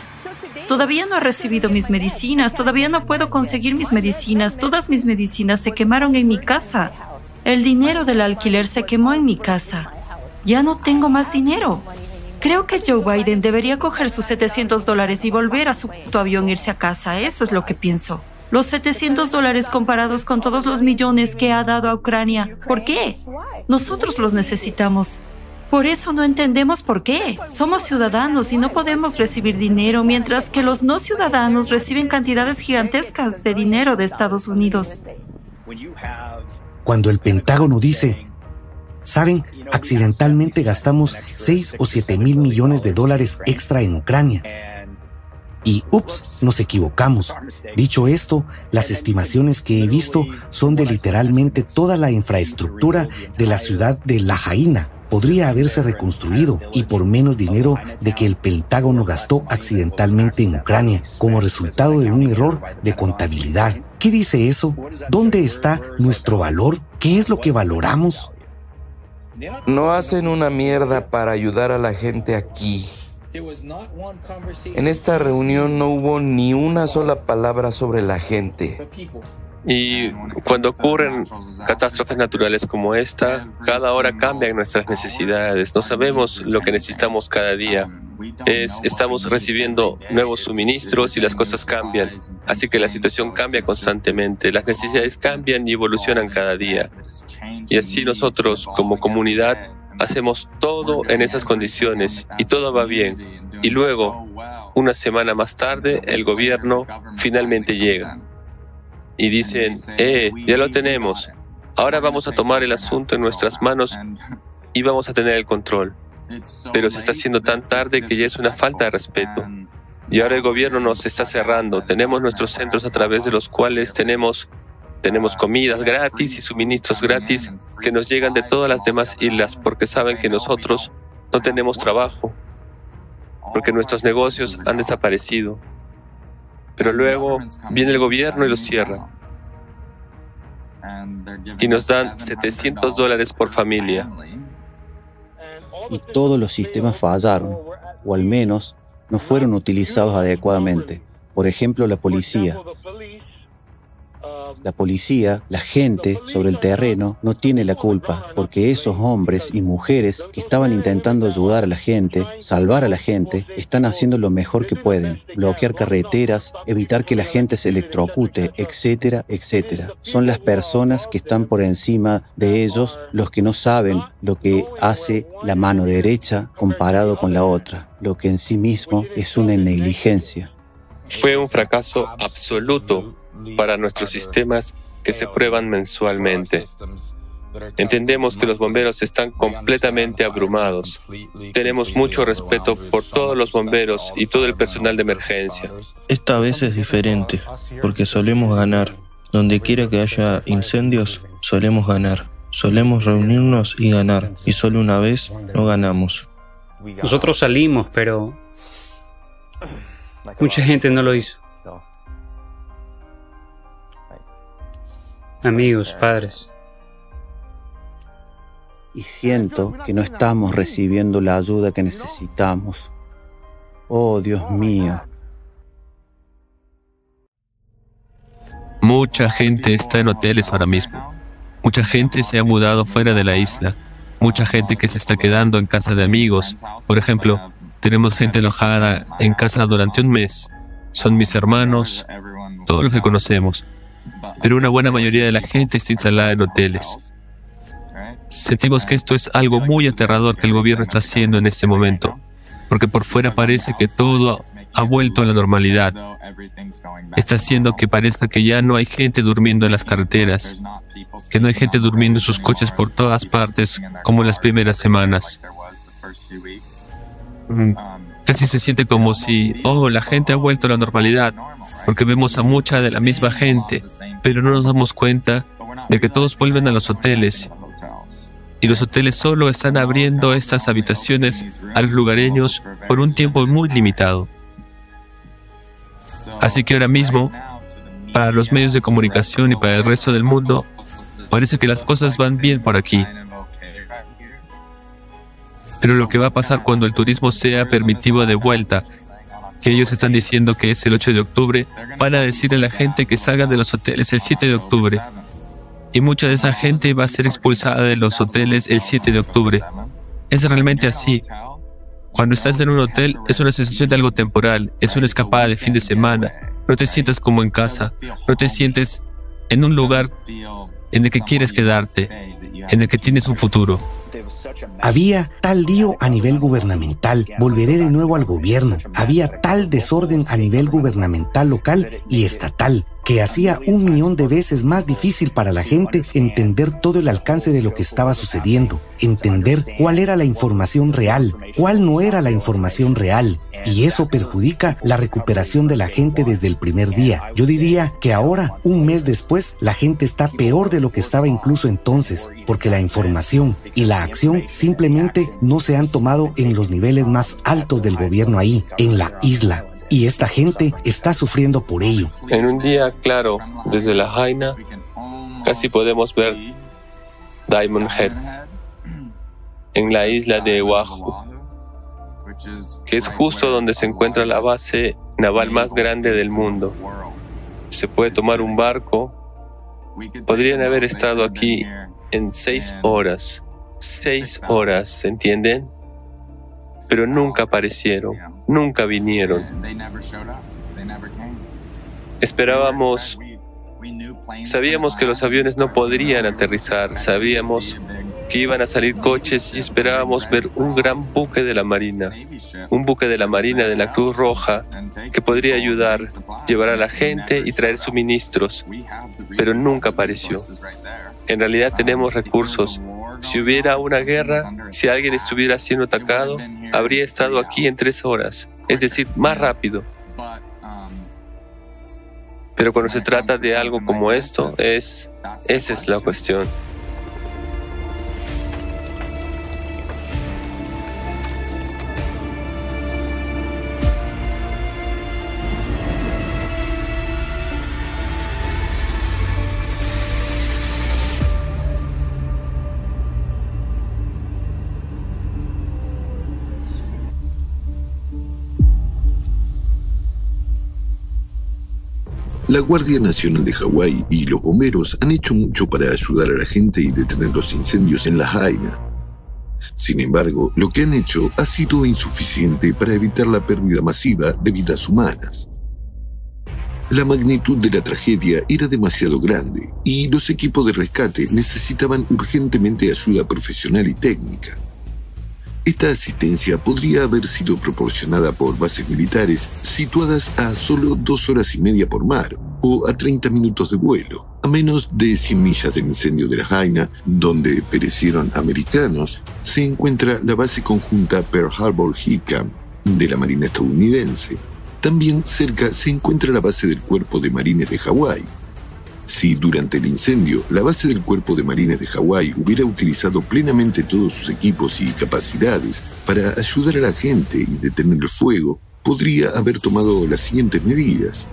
Todavía no he recibido mis medicinas, todavía no puedo conseguir mis medicinas. Todas mis medicinas se quemaron en mi casa. El dinero del alquiler se quemó en mi casa. Ya no tengo más dinero. Creo que Joe Biden debería coger sus 700 dólares y volver a su avión e irse a casa. Eso es lo que pienso. Los 700 dólares comparados con todos los millones que ha dado a Ucrania. ¿Por qué? Nosotros los necesitamos. Por eso no entendemos por qué. Somos ciudadanos y no podemos recibir dinero, mientras que los no ciudadanos reciben cantidades gigantescas de dinero de Estados Unidos. Cuando el Pentágono dice, saben, accidentalmente gastamos 6 o 7 mil millones de dólares extra en Ucrania. Y, ups, nos equivocamos. Dicho esto, las estimaciones que he visto son de literalmente toda la infraestructura de la ciudad de La Jaina, podría haberse reconstruido y por menos dinero de que el Pentágono gastó accidentalmente en Ucrania como resultado de un error de contabilidad. ¿Qué dice eso? ¿Dónde está nuestro valor? ¿Qué es lo que valoramos? No hacen una mierda para ayudar a la gente aquí. En esta reunión no hubo ni una sola palabra sobre la gente. Y cuando ocurren catástrofes naturales como esta, cada hora cambian nuestras necesidades. No sabemos lo que necesitamos cada día. Es, estamos recibiendo nuevos suministros y las cosas cambian. Así que la situación cambia constantemente. Las necesidades cambian y evolucionan cada día. Y así nosotros como comunidad hacemos todo en esas condiciones y todo va bien. Y luego, una semana más tarde, el gobierno finalmente llega y dicen, eh, ya lo tenemos, ahora vamos a tomar el asunto en nuestras manos y vamos a tener el control. Pero se está haciendo tan tarde que ya es una falta de respeto. Y ahora el gobierno nos está cerrando. Tenemos nuestros centros a través de los cuales tenemos, tenemos comidas gratis y suministros gratis que nos llegan de todas las demás islas porque saben que nosotros no tenemos trabajo, porque nuestros negocios han desaparecido. Pero luego viene el gobierno y los cierra. Y nos dan 700 dólares por familia. Y todos los sistemas fallaron, o al menos no fueron utilizados adecuadamente. Por ejemplo, la policía. La policía, la gente sobre el terreno, no tiene la culpa, porque esos hombres y mujeres que estaban intentando ayudar a la gente, salvar a la gente, están haciendo lo mejor que pueden, bloquear carreteras, evitar que la gente se electrocute, etcétera, etcétera. Son las personas que están por encima de ellos los que no saben lo que hace la mano derecha comparado con la otra, lo que en sí mismo es una negligencia. Fue un fracaso absoluto para nuestros sistemas que se prueban mensualmente. Entendemos que los bomberos están completamente abrumados. Tenemos mucho respeto por todos los bomberos y todo el personal de emergencia. Esta vez es diferente, porque solemos ganar. Donde quiera que haya incendios, solemos ganar. Solemos reunirnos y ganar, y solo una vez no ganamos. Nosotros salimos, pero mucha gente no lo hizo. Amigos, padres. Y siento que no estamos recibiendo la ayuda que necesitamos. Oh, Dios mío. Mucha gente está en hoteles ahora mismo. Mucha gente se ha mudado fuera de la isla. Mucha gente que se está quedando en casa de amigos. Por ejemplo, tenemos gente alojada en casa durante un mes. Son mis hermanos, todos los que conocemos pero una buena mayoría de la gente está instalada en hoteles. Sentimos que esto es algo muy aterrador que el gobierno está haciendo en este momento, porque por fuera parece que todo ha vuelto a la normalidad. Está haciendo que parezca que ya no hay gente durmiendo en las carreteras, que no hay gente durmiendo en sus coches por todas partes como en las primeras semanas. Mm, casi se siente como si, oh, la gente ha vuelto a la normalidad, porque vemos a mucha de la misma gente, pero no nos damos cuenta de que todos vuelven a los hoteles y los hoteles solo están abriendo estas habitaciones a los lugareños por un tiempo muy limitado. Así que ahora mismo, para los medios de comunicación y para el resto del mundo, parece que las cosas van bien por aquí. Pero lo que va a pasar cuando el turismo sea permitido de vuelta que ellos están diciendo que es el 8 de octubre, van a decirle a la gente que salgan de los hoteles el 7 de octubre. Y mucha de esa gente va a ser expulsada de los hoteles el 7 de octubre. Es realmente así. Cuando estás en un hotel es una sensación de algo temporal, es una escapada de fin de semana. No te sientas como en casa, no te sientes en un lugar en el que quieres quedarte, en el que tienes un futuro. Había tal lío a nivel gubernamental, volveré de nuevo al gobierno. Había tal desorden a nivel gubernamental local y estatal que hacía un millón de veces más difícil para la gente entender todo el alcance de lo que estaba sucediendo, entender cuál era la información real, cuál no era la información real, y eso perjudica la recuperación de la gente desde el primer día. Yo diría que ahora, un mes después, la gente está peor de lo que estaba incluso entonces, porque la información y la acción simplemente no se han tomado en los niveles más altos del gobierno ahí, en la isla. Y esta gente está sufriendo por ello. En un día claro, desde la Jaina, casi podemos ver Diamond Head en la isla de Oahu que es justo donde se encuentra la base naval más grande del mundo. Se puede tomar un barco Podrían haber estado aquí en seis horas. Seis horas, ¿se entienden? Pero nunca aparecieron, nunca vinieron. Esperábamos, sabíamos que los aviones no podrían aterrizar, sabíamos que iban a salir coches y esperábamos ver un gran buque de la Marina, un buque de la Marina de la Cruz Roja que podría ayudar, llevar a la gente y traer suministros, pero nunca apareció. En realidad tenemos recursos. Si hubiera una guerra, si alguien estuviera siendo atacado, habría estado aquí en tres horas, es decir, más rápido. Pero cuando se trata de algo como esto, es, esa es la cuestión. La Guardia Nacional de Hawái y los bomberos han hecho mucho para ayudar a la gente y detener los incendios en la Jaina. Sin embargo, lo que han hecho ha sido insuficiente para evitar la pérdida masiva de vidas humanas. La magnitud de la tragedia era demasiado grande y los equipos de rescate necesitaban urgentemente ayuda profesional y técnica. Esta asistencia podría haber sido proporcionada por bases militares situadas a solo dos horas y media por mar o a 30 minutos de vuelo, a menos de 100 millas del incendio de la Jaina, donde perecieron americanos, se encuentra la base conjunta Pearl Harbor Hickam de la Marina estadounidense. También cerca se encuentra la base del Cuerpo de Marines de Hawái, si durante el incendio la base del Cuerpo de Marines de Hawái hubiera utilizado plenamente todos sus equipos y capacidades para ayudar a la gente y detener el fuego, podría haber tomado las siguientes medidas.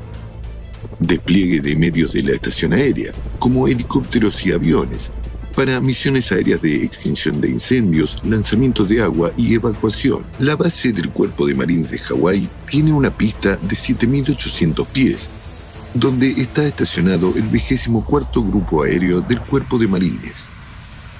Despliegue de medios de la estación aérea, como helicópteros y aviones, para misiones aéreas de extinción de incendios, lanzamiento de agua y evacuación. La base del Cuerpo de Marines de Hawái tiene una pista de 7.800 pies donde está estacionado el vigésimo cuarto Grupo Aéreo del Cuerpo de Marines,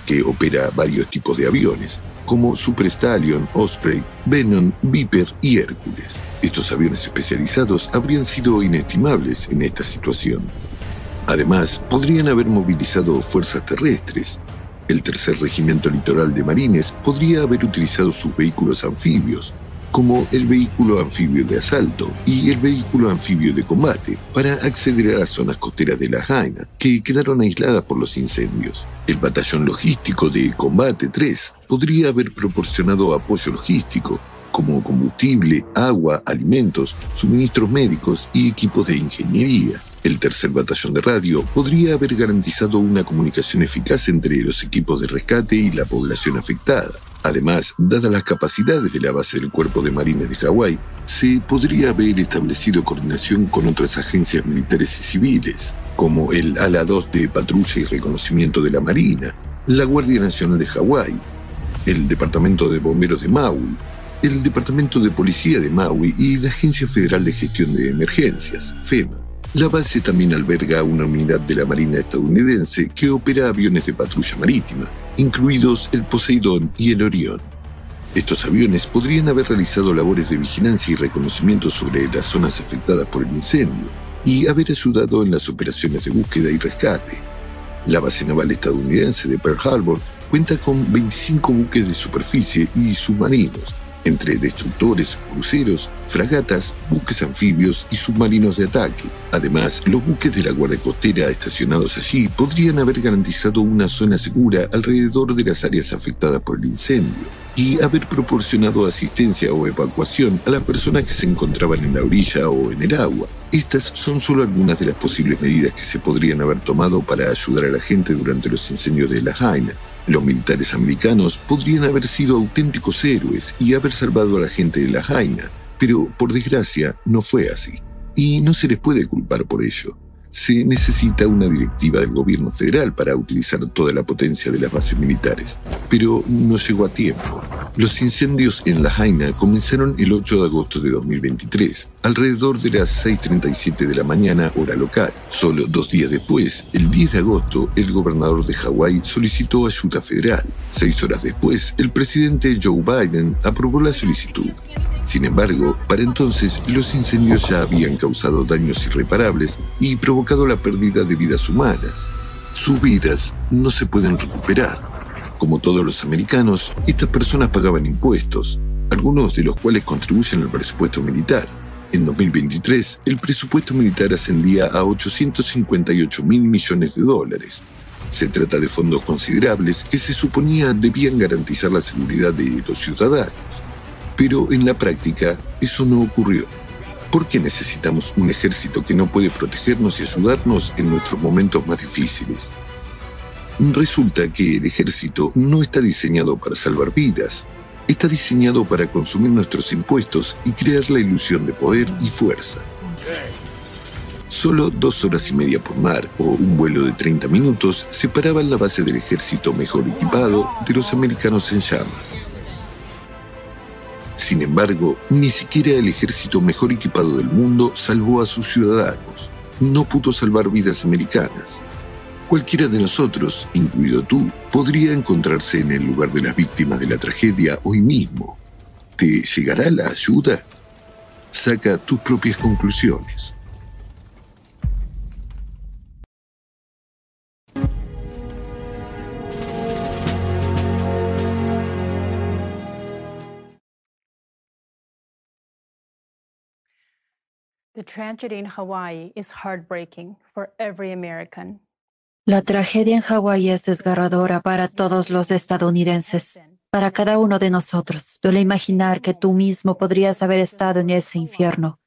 que opera varios tipos de aviones, como Super Stallion, Osprey, Venom, Viper y Hércules. Estos aviones especializados habrían sido inestimables en esta situación. Además, podrían haber movilizado fuerzas terrestres. El tercer regimiento litoral de marines podría haber utilizado sus vehículos anfibios, como el vehículo anfibio de asalto y el vehículo anfibio de combate para acceder a las zonas costeras de la Jaina, que quedaron aisladas por los incendios. El batallón logístico de Combate 3 podría haber proporcionado apoyo logístico, como combustible, agua, alimentos, suministros médicos y equipos de ingeniería. El tercer batallón de radio podría haber garantizado una comunicación eficaz entre los equipos de rescate y la población afectada. Además, dadas las capacidades de la base del Cuerpo de Marines de Hawái, se podría haber establecido coordinación con otras agencias militares y civiles, como el ALA 2 de Patrulla y Reconocimiento de la Marina, la Guardia Nacional de Hawái, el Departamento de Bomberos de Maui, el Departamento de Policía de Maui y la Agencia Federal de Gestión de Emergencias, FEMA. La base también alberga una unidad de la Marina estadounidense que opera aviones de patrulla marítima, incluidos el Poseidón y el Orión. Estos aviones podrían haber realizado labores de vigilancia y reconocimiento sobre las zonas afectadas por el incendio y haber ayudado en las operaciones de búsqueda y rescate. La base naval estadounidense de Pearl Harbor cuenta con 25 buques de superficie y submarinos, entre destructores, cruceros, fragatas, buques anfibios y submarinos de ataque. Además, los buques de la Guardia Costera estacionados allí podrían haber garantizado una zona segura alrededor de las áreas afectadas por el incendio y haber proporcionado asistencia o evacuación a las personas que se encontraban en la orilla o en el agua. Estas son solo algunas de las posibles medidas que se podrían haber tomado para ayudar a la gente durante los incendios de la Jaina. Los militares americanos podrían haber sido auténticos héroes y haber salvado a la gente de la Jaina, pero por desgracia no fue así. Y no se les puede culpar por ello. Se necesita una directiva del gobierno federal para utilizar toda la potencia de las bases militares, pero no llegó a tiempo. Los incendios en La Jaina comenzaron el 8 de agosto de 2023, alrededor de las 6.37 de la mañana hora local. Solo dos días después, el 10 de agosto, el gobernador de Hawái solicitó ayuda federal. Seis horas después, el presidente Joe Biden aprobó la solicitud. Sin embargo, para entonces los incendios ya habían causado daños irreparables y provocado la pérdida de vidas humanas. Sus vidas no se pueden recuperar como todos los americanos, estas personas pagaban impuestos, algunos de los cuales contribuyen al presupuesto militar. En 2023, el presupuesto militar ascendía a 858 mil millones de dólares. Se trata de fondos considerables que se suponía debían garantizar la seguridad de los ciudadanos. Pero en la práctica, eso no ocurrió. ¿Por qué necesitamos un ejército que no puede protegernos y ayudarnos en nuestros momentos más difíciles? Resulta que el ejército no está diseñado para salvar vidas, está diseñado para consumir nuestros impuestos y crear la ilusión de poder y fuerza. Solo dos horas y media por mar o un vuelo de 30 minutos separaban la base del ejército mejor equipado de los americanos en llamas. Sin embargo, ni siquiera el ejército mejor equipado del mundo salvó a sus ciudadanos. No pudo salvar vidas americanas. Cualquiera de nosotros, incluido tú, podría encontrarse en el lugar de las víctimas de la tragedia hoy mismo. ¿Te llegará la ayuda? Saca tus propias conclusiones. The tragedy in Hawaii is heartbreaking for every American. La tragedia en Hawái es desgarradora para todos los estadounidenses, para cada uno de nosotros. Duele imaginar que tú mismo podrías haber estado en ese infierno,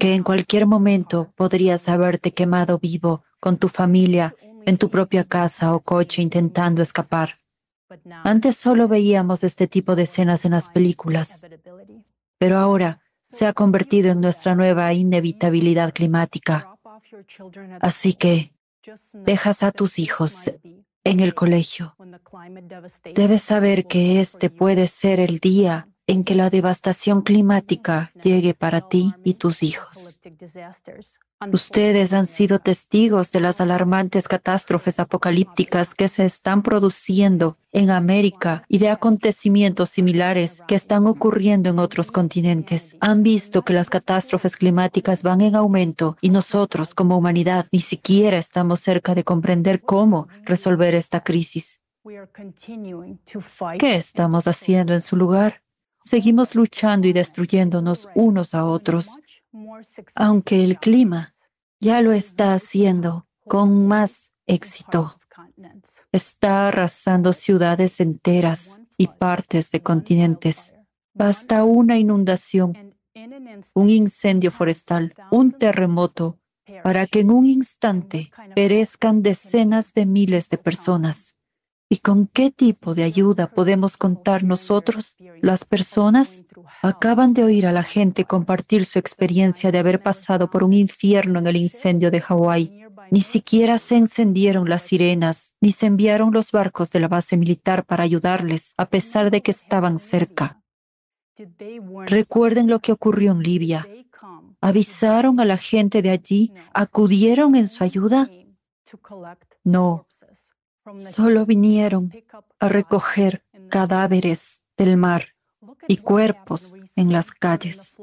que en cualquier momento podrías haberte quemado vivo con tu familia en tu propia casa o coche intentando escapar. Antes solo veíamos este tipo de escenas en las películas, pero ahora se ha convertido en nuestra nueva inevitabilidad climática. Así que dejas a tus hijos en el colegio, debes saber que este puede ser el día en que la devastación climática llegue para ti y tus hijos. Ustedes han sido testigos de las alarmantes catástrofes apocalípticas que se están produciendo en América y de acontecimientos similares que están ocurriendo en otros continentes. Han visto que las catástrofes climáticas van en aumento y nosotros como humanidad ni siquiera estamos cerca de comprender cómo resolver esta crisis. ¿Qué estamos haciendo en su lugar? Seguimos luchando y destruyéndonos unos a otros aunque el clima ya lo está haciendo con más éxito. Está arrasando ciudades enteras y partes de continentes. Basta una inundación, un incendio forestal, un terremoto, para que en un instante perezcan decenas de miles de personas. ¿Y con qué tipo de ayuda podemos contar nosotros? Las personas acaban de oír a la gente compartir su experiencia de haber pasado por un infierno en el incendio de Hawái. Ni siquiera se encendieron las sirenas, ni se enviaron los barcos de la base militar para ayudarles, a pesar de que estaban cerca. Recuerden lo que ocurrió en Libia. ¿Avisaron a la gente de allí? ¿Acudieron en su ayuda? No, Solo vinieron a recoger cadáveres del mar y cuerpos en las calles.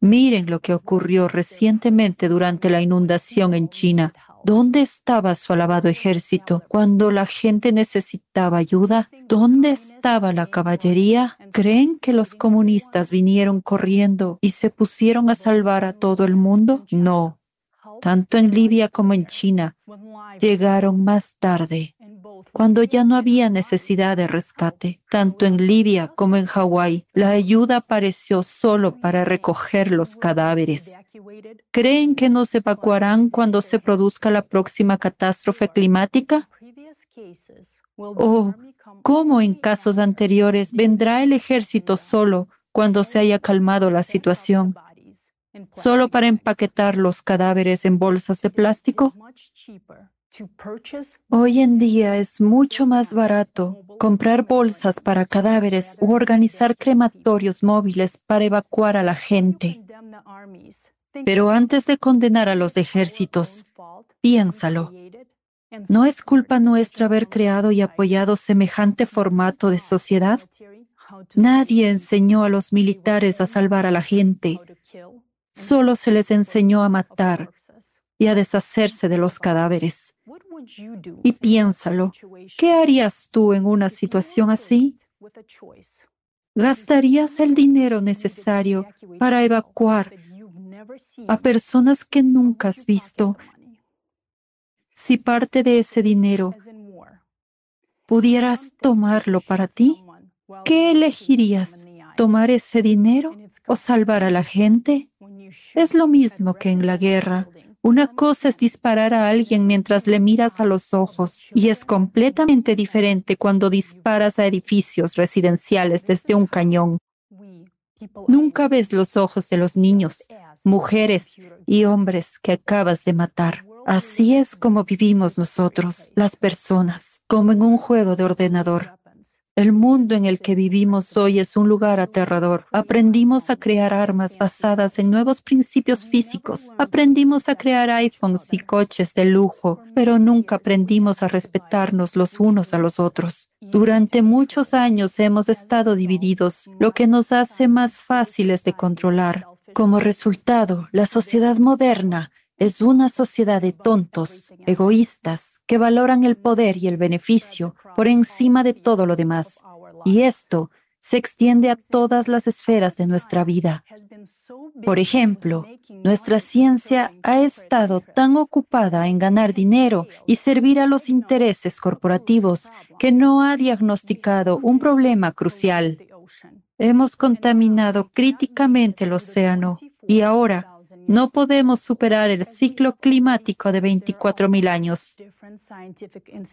Miren lo que ocurrió recientemente durante la inundación en China. ¿Dónde estaba su alabado ejército cuando la gente necesitaba ayuda? ¿Dónde estaba la caballería? ¿Creen que los comunistas vinieron corriendo y se pusieron a salvar a todo el mundo? No, tanto en Libia como en China, llegaron más tarde, cuando ya no había necesidad de rescate. Tanto en Libia como en Hawái, la ayuda apareció solo para recoger los cadáveres. ¿Creen que nos evacuarán cuando se produzca la próxima catástrofe climática? ¿O cómo en casos anteriores vendrá el ejército solo cuando se haya calmado la situación? Solo para empaquetar los cadáveres en bolsas de plástico? Hoy en día es mucho más barato comprar bolsas para cadáveres u organizar crematorios móviles para evacuar a la gente. Pero antes de condenar a los ejércitos, piénsalo. ¿No es culpa nuestra haber creado y apoyado semejante formato de sociedad? Nadie enseñó a los militares a salvar a la gente. Solo se les enseñó a matar y a deshacerse de los cadáveres. Y piénsalo, ¿qué harías tú en una situación así? ¿Gastarías el dinero necesario para evacuar a personas que nunca has visto? Si parte de ese dinero pudieras tomarlo para ti, ¿qué elegirías? ¿Tomar ese dinero o salvar a la gente? Es lo mismo que en la guerra. Una cosa es disparar a alguien mientras le miras a los ojos y es completamente diferente cuando disparas a edificios residenciales desde un cañón. Nunca ves los ojos de los niños, mujeres y hombres que acabas de matar. Así es como vivimos nosotros, las personas, como en un juego de ordenador. El mundo en el que vivimos hoy es un lugar aterrador. Aprendimos a crear armas basadas en nuevos principios físicos. Aprendimos a crear iPhones y coches de lujo, pero nunca aprendimos a respetarnos los unos a los otros. Durante muchos años hemos estado divididos, lo que nos hace más fáciles de controlar. Como resultado, la sociedad moderna es una sociedad de tontos, egoístas, que valoran el poder y el beneficio por encima de todo lo demás. Y esto se extiende a todas las esferas de nuestra vida. Por ejemplo, nuestra ciencia ha estado tan ocupada en ganar dinero y servir a los intereses corporativos que no ha diagnosticado un problema crucial. Hemos contaminado críticamente el océano y ahora no podemos superar el ciclo climático de 24.000 años.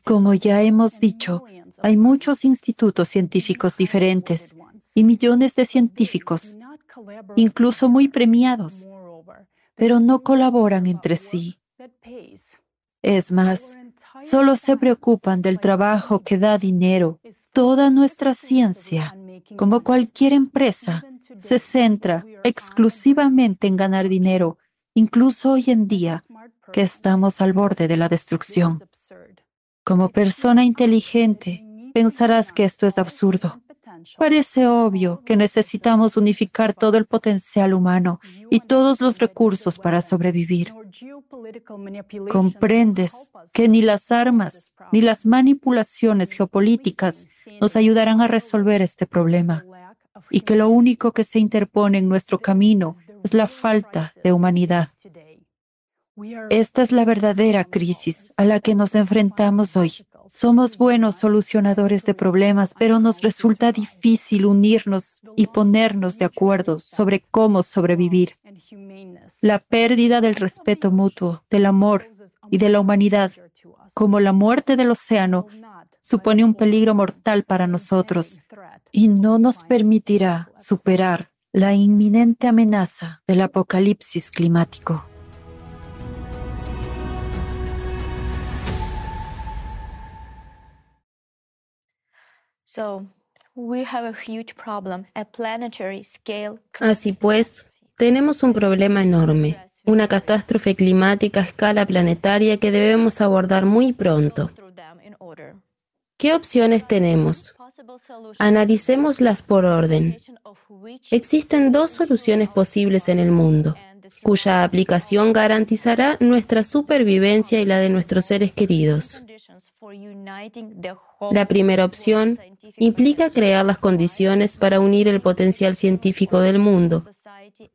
Como ya hemos dicho, hay muchos institutos científicos diferentes y millones de científicos, incluso muy premiados, pero no colaboran entre sí. Es más, solo se preocupan del trabajo que da dinero. Toda nuestra ciencia, como cualquier empresa, se centra exclusivamente en ganar dinero, incluso hoy en día que estamos al borde de la destrucción. Como persona inteligente, pensarás que esto es absurdo. Parece obvio que necesitamos unificar todo el potencial humano y todos los recursos para sobrevivir. Comprendes que ni las armas ni las manipulaciones geopolíticas nos ayudarán a resolver este problema y que lo único que se interpone en nuestro camino es la falta de humanidad. Esta es la verdadera crisis a la que nos enfrentamos hoy. Somos buenos solucionadores de problemas, pero nos resulta difícil unirnos y ponernos de acuerdo sobre cómo sobrevivir. La pérdida del respeto mutuo, del amor y de la humanidad, como la muerte del océano, supone un peligro mortal para nosotros y no nos permitirá superar la inminente amenaza del apocalipsis climático. Así pues, tenemos un problema enorme, una catástrofe climática a escala planetaria que debemos abordar muy pronto. ¿Qué opciones tenemos? Analicémoslas por orden. Existen dos soluciones posibles en el mundo, cuya aplicación garantizará nuestra supervivencia y la de nuestros seres queridos. La primera opción implica crear las condiciones para unir el potencial científico del mundo,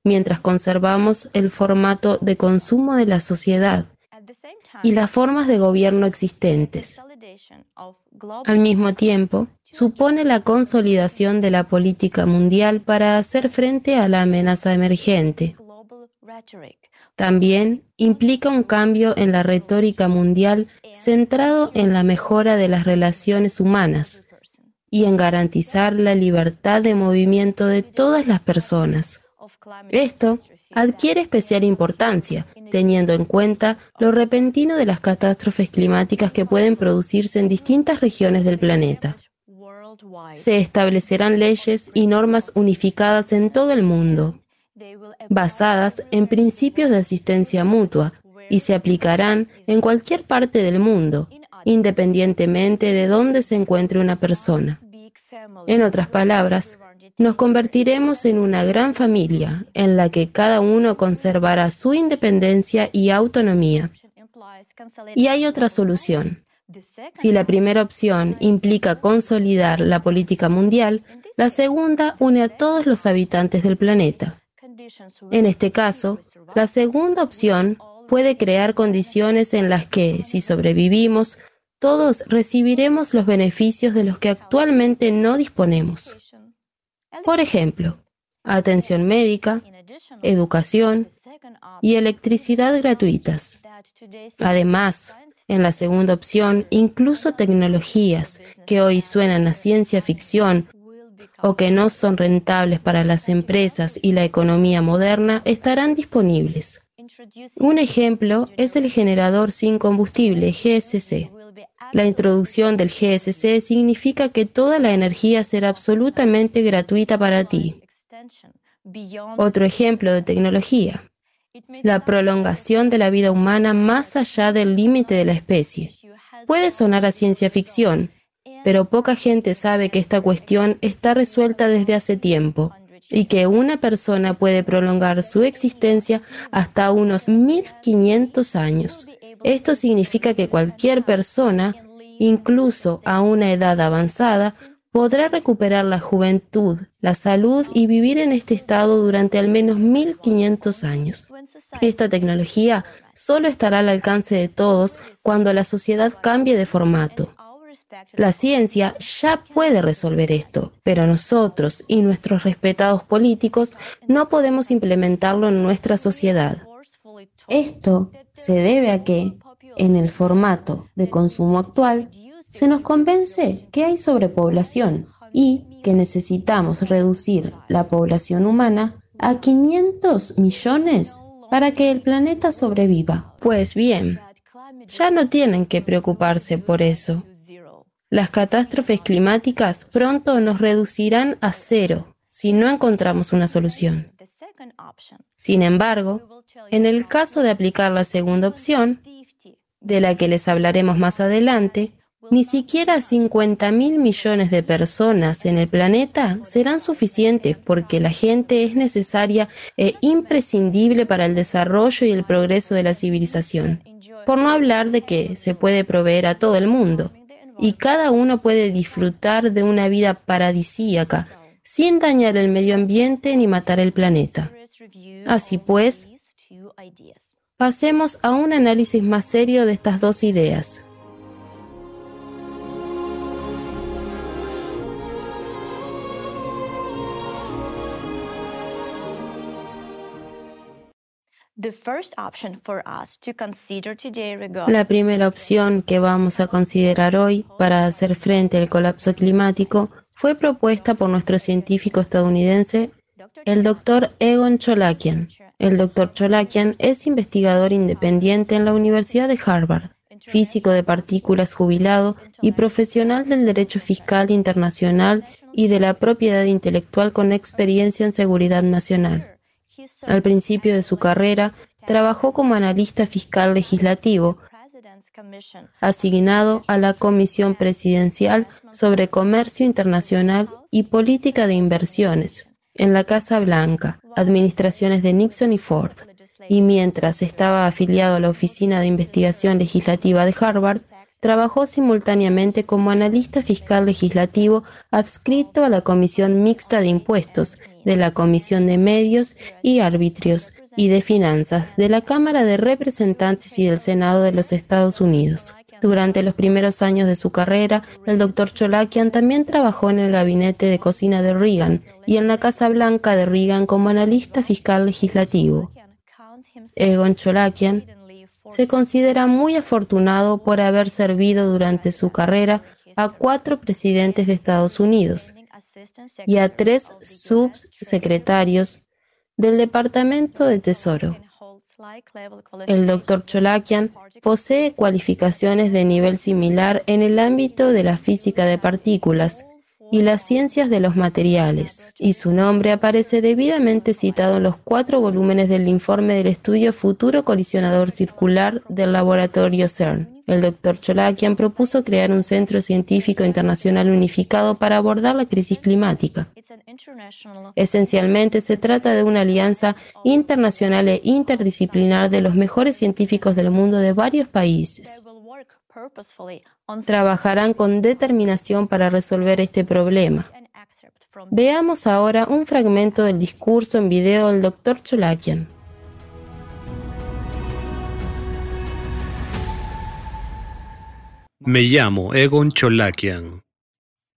mientras conservamos el formato de consumo de la sociedad y las formas de gobierno existentes. Al mismo tiempo, supone la consolidación de la política mundial para hacer frente a la amenaza emergente. También implica un cambio en la retórica mundial centrado en la mejora de las relaciones humanas y en garantizar la libertad de movimiento de todas las personas. Esto adquiere especial importancia teniendo en cuenta lo repentino de las catástrofes climáticas que pueden producirse en distintas regiones del planeta. Se establecerán leyes y normas unificadas en todo el mundo, basadas en principios de asistencia mutua, y se aplicarán en cualquier parte del mundo, independientemente de dónde se encuentre una persona. En otras palabras, nos convertiremos en una gran familia en la que cada uno conservará su independencia y autonomía. Y hay otra solución. Si la primera opción implica consolidar la política mundial, la segunda une a todos los habitantes del planeta. En este caso, la segunda opción puede crear condiciones en las que, si sobrevivimos, todos recibiremos los beneficios de los que actualmente no disponemos. Por ejemplo, atención médica, educación y electricidad gratuitas. Además, en la segunda opción, incluso tecnologías que hoy suenan a ciencia ficción o que no son rentables para las empresas y la economía moderna estarán disponibles. Un ejemplo es el generador sin combustible, GSC. La introducción del GSC significa que toda la energía será absolutamente gratuita para ti. Otro ejemplo de tecnología, la prolongación de la vida humana más allá del límite de la especie. Puede sonar a ciencia ficción, pero poca gente sabe que esta cuestión está resuelta desde hace tiempo y que una persona puede prolongar su existencia hasta unos 1500 años. Esto significa que cualquier persona, incluso a una edad avanzada, podrá recuperar la juventud, la salud y vivir en este estado durante al menos 1500 años. Esta tecnología solo estará al alcance de todos cuando la sociedad cambie de formato. La ciencia ya puede resolver esto, pero nosotros y nuestros respetados políticos no podemos implementarlo en nuestra sociedad. Esto se debe a que, en el formato de consumo actual, se nos convence que hay sobrepoblación y que necesitamos reducir la población humana a 500 millones para que el planeta sobreviva. Pues bien, ya no tienen que preocuparse por eso. Las catástrofes climáticas pronto nos reducirán a cero si no encontramos una solución. Sin embargo, en el caso de aplicar la segunda opción, de la que les hablaremos más adelante, ni siquiera 50 mil millones de personas en el planeta serán suficientes porque la gente es necesaria e imprescindible para el desarrollo y el progreso de la civilización. Por no hablar de que se puede proveer a todo el mundo y cada uno puede disfrutar de una vida paradisíaca sin dañar el medio ambiente ni matar el planeta. Así pues, pasemos a un análisis más serio de estas dos ideas. La primera opción que vamos a considerar hoy para hacer frente al colapso climático fue propuesta por nuestro científico estadounidense, el doctor Egon Cholakian. El doctor Cholakian es investigador independiente en la Universidad de Harvard, físico de partículas jubilado y profesional del derecho fiscal internacional y de la propiedad intelectual con experiencia en seguridad nacional. Al principio de su carrera, trabajó como analista fiscal legislativo, asignado a la Comisión Presidencial sobre Comercio Internacional y Política de Inversiones en la Casa Blanca, administraciones de Nixon y Ford. Y mientras estaba afiliado a la Oficina de Investigación Legislativa de Harvard, trabajó simultáneamente como analista fiscal legislativo adscrito a la Comisión Mixta de Impuestos de la Comisión de Medios y Arbitrios y de Finanzas de la Cámara de Representantes y del Senado de los Estados Unidos. Durante los primeros años de su carrera, el doctor Cholakian también trabajó en el gabinete de cocina de Reagan y en la Casa Blanca de Reagan como analista fiscal legislativo. Egon Cholakian se considera muy afortunado por haber servido durante su carrera a cuatro presidentes de Estados Unidos y a tres subsecretarios del Departamento de Tesoro, El Dr. Cholakian posee cualificaciones de nivel similar en el ámbito de la física de partículas y las ciencias de los materiales, y su nombre aparece debidamente citado en los cuatro volúmenes del informe del estudio Futuro Colisionador Circular del laboratorio CERN. El Dr. Cholakian propuso crear un centro científico internacional unificado para abordar la crisis climática. Esencialmente se trata de una alianza internacional e interdisciplinar de los mejores científicos del mundo de varios países. Trabajarán con determinación para resolver este problema. Veamos ahora un fragmento del discurso en video del Dr. Cholakian. Me llamo Egon Cholakian.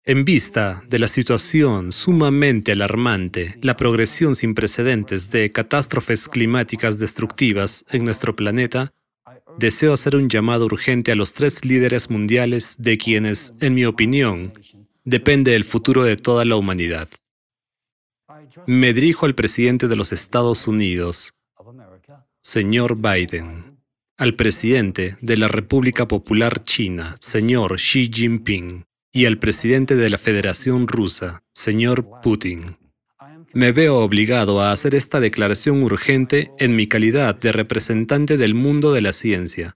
En vista de la situación sumamente alarmante, la progresión sin precedentes de catástrofes climáticas destructivas en nuestro planeta, deseo hacer un llamado urgente a los tres líderes mundiales de quienes, en mi opinión, depende el futuro de toda la humanidad. Me dirijo al presidente de los Estados Unidos, señor Biden, al presidente de la República Popular China, señor Xi Jinping, y al presidente de la Federación Rusa, señor Putin. Me veo obligado a hacer esta declaración urgente en mi calidad de representante del mundo de la ciencia,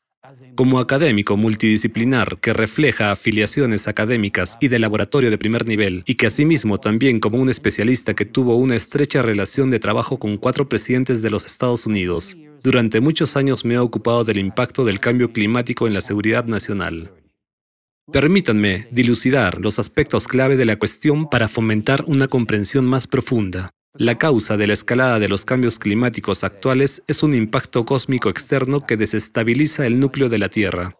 como académico multidisciplinar que refleja afiliaciones académicas y de laboratorio de primer nivel, y que asimismo también como un especialista que tuvo una estrecha relación de trabajo con cuatro presidentes de los Estados Unidos, durante muchos años me he ocupado del impacto del cambio climático en la seguridad nacional. Permítanme dilucidar los aspectos clave de la cuestión para fomentar una comprensión más profunda. La causa de la escalada de los cambios climáticos actuales es un impacto cósmico externo que desestabiliza el núcleo de la Tierra.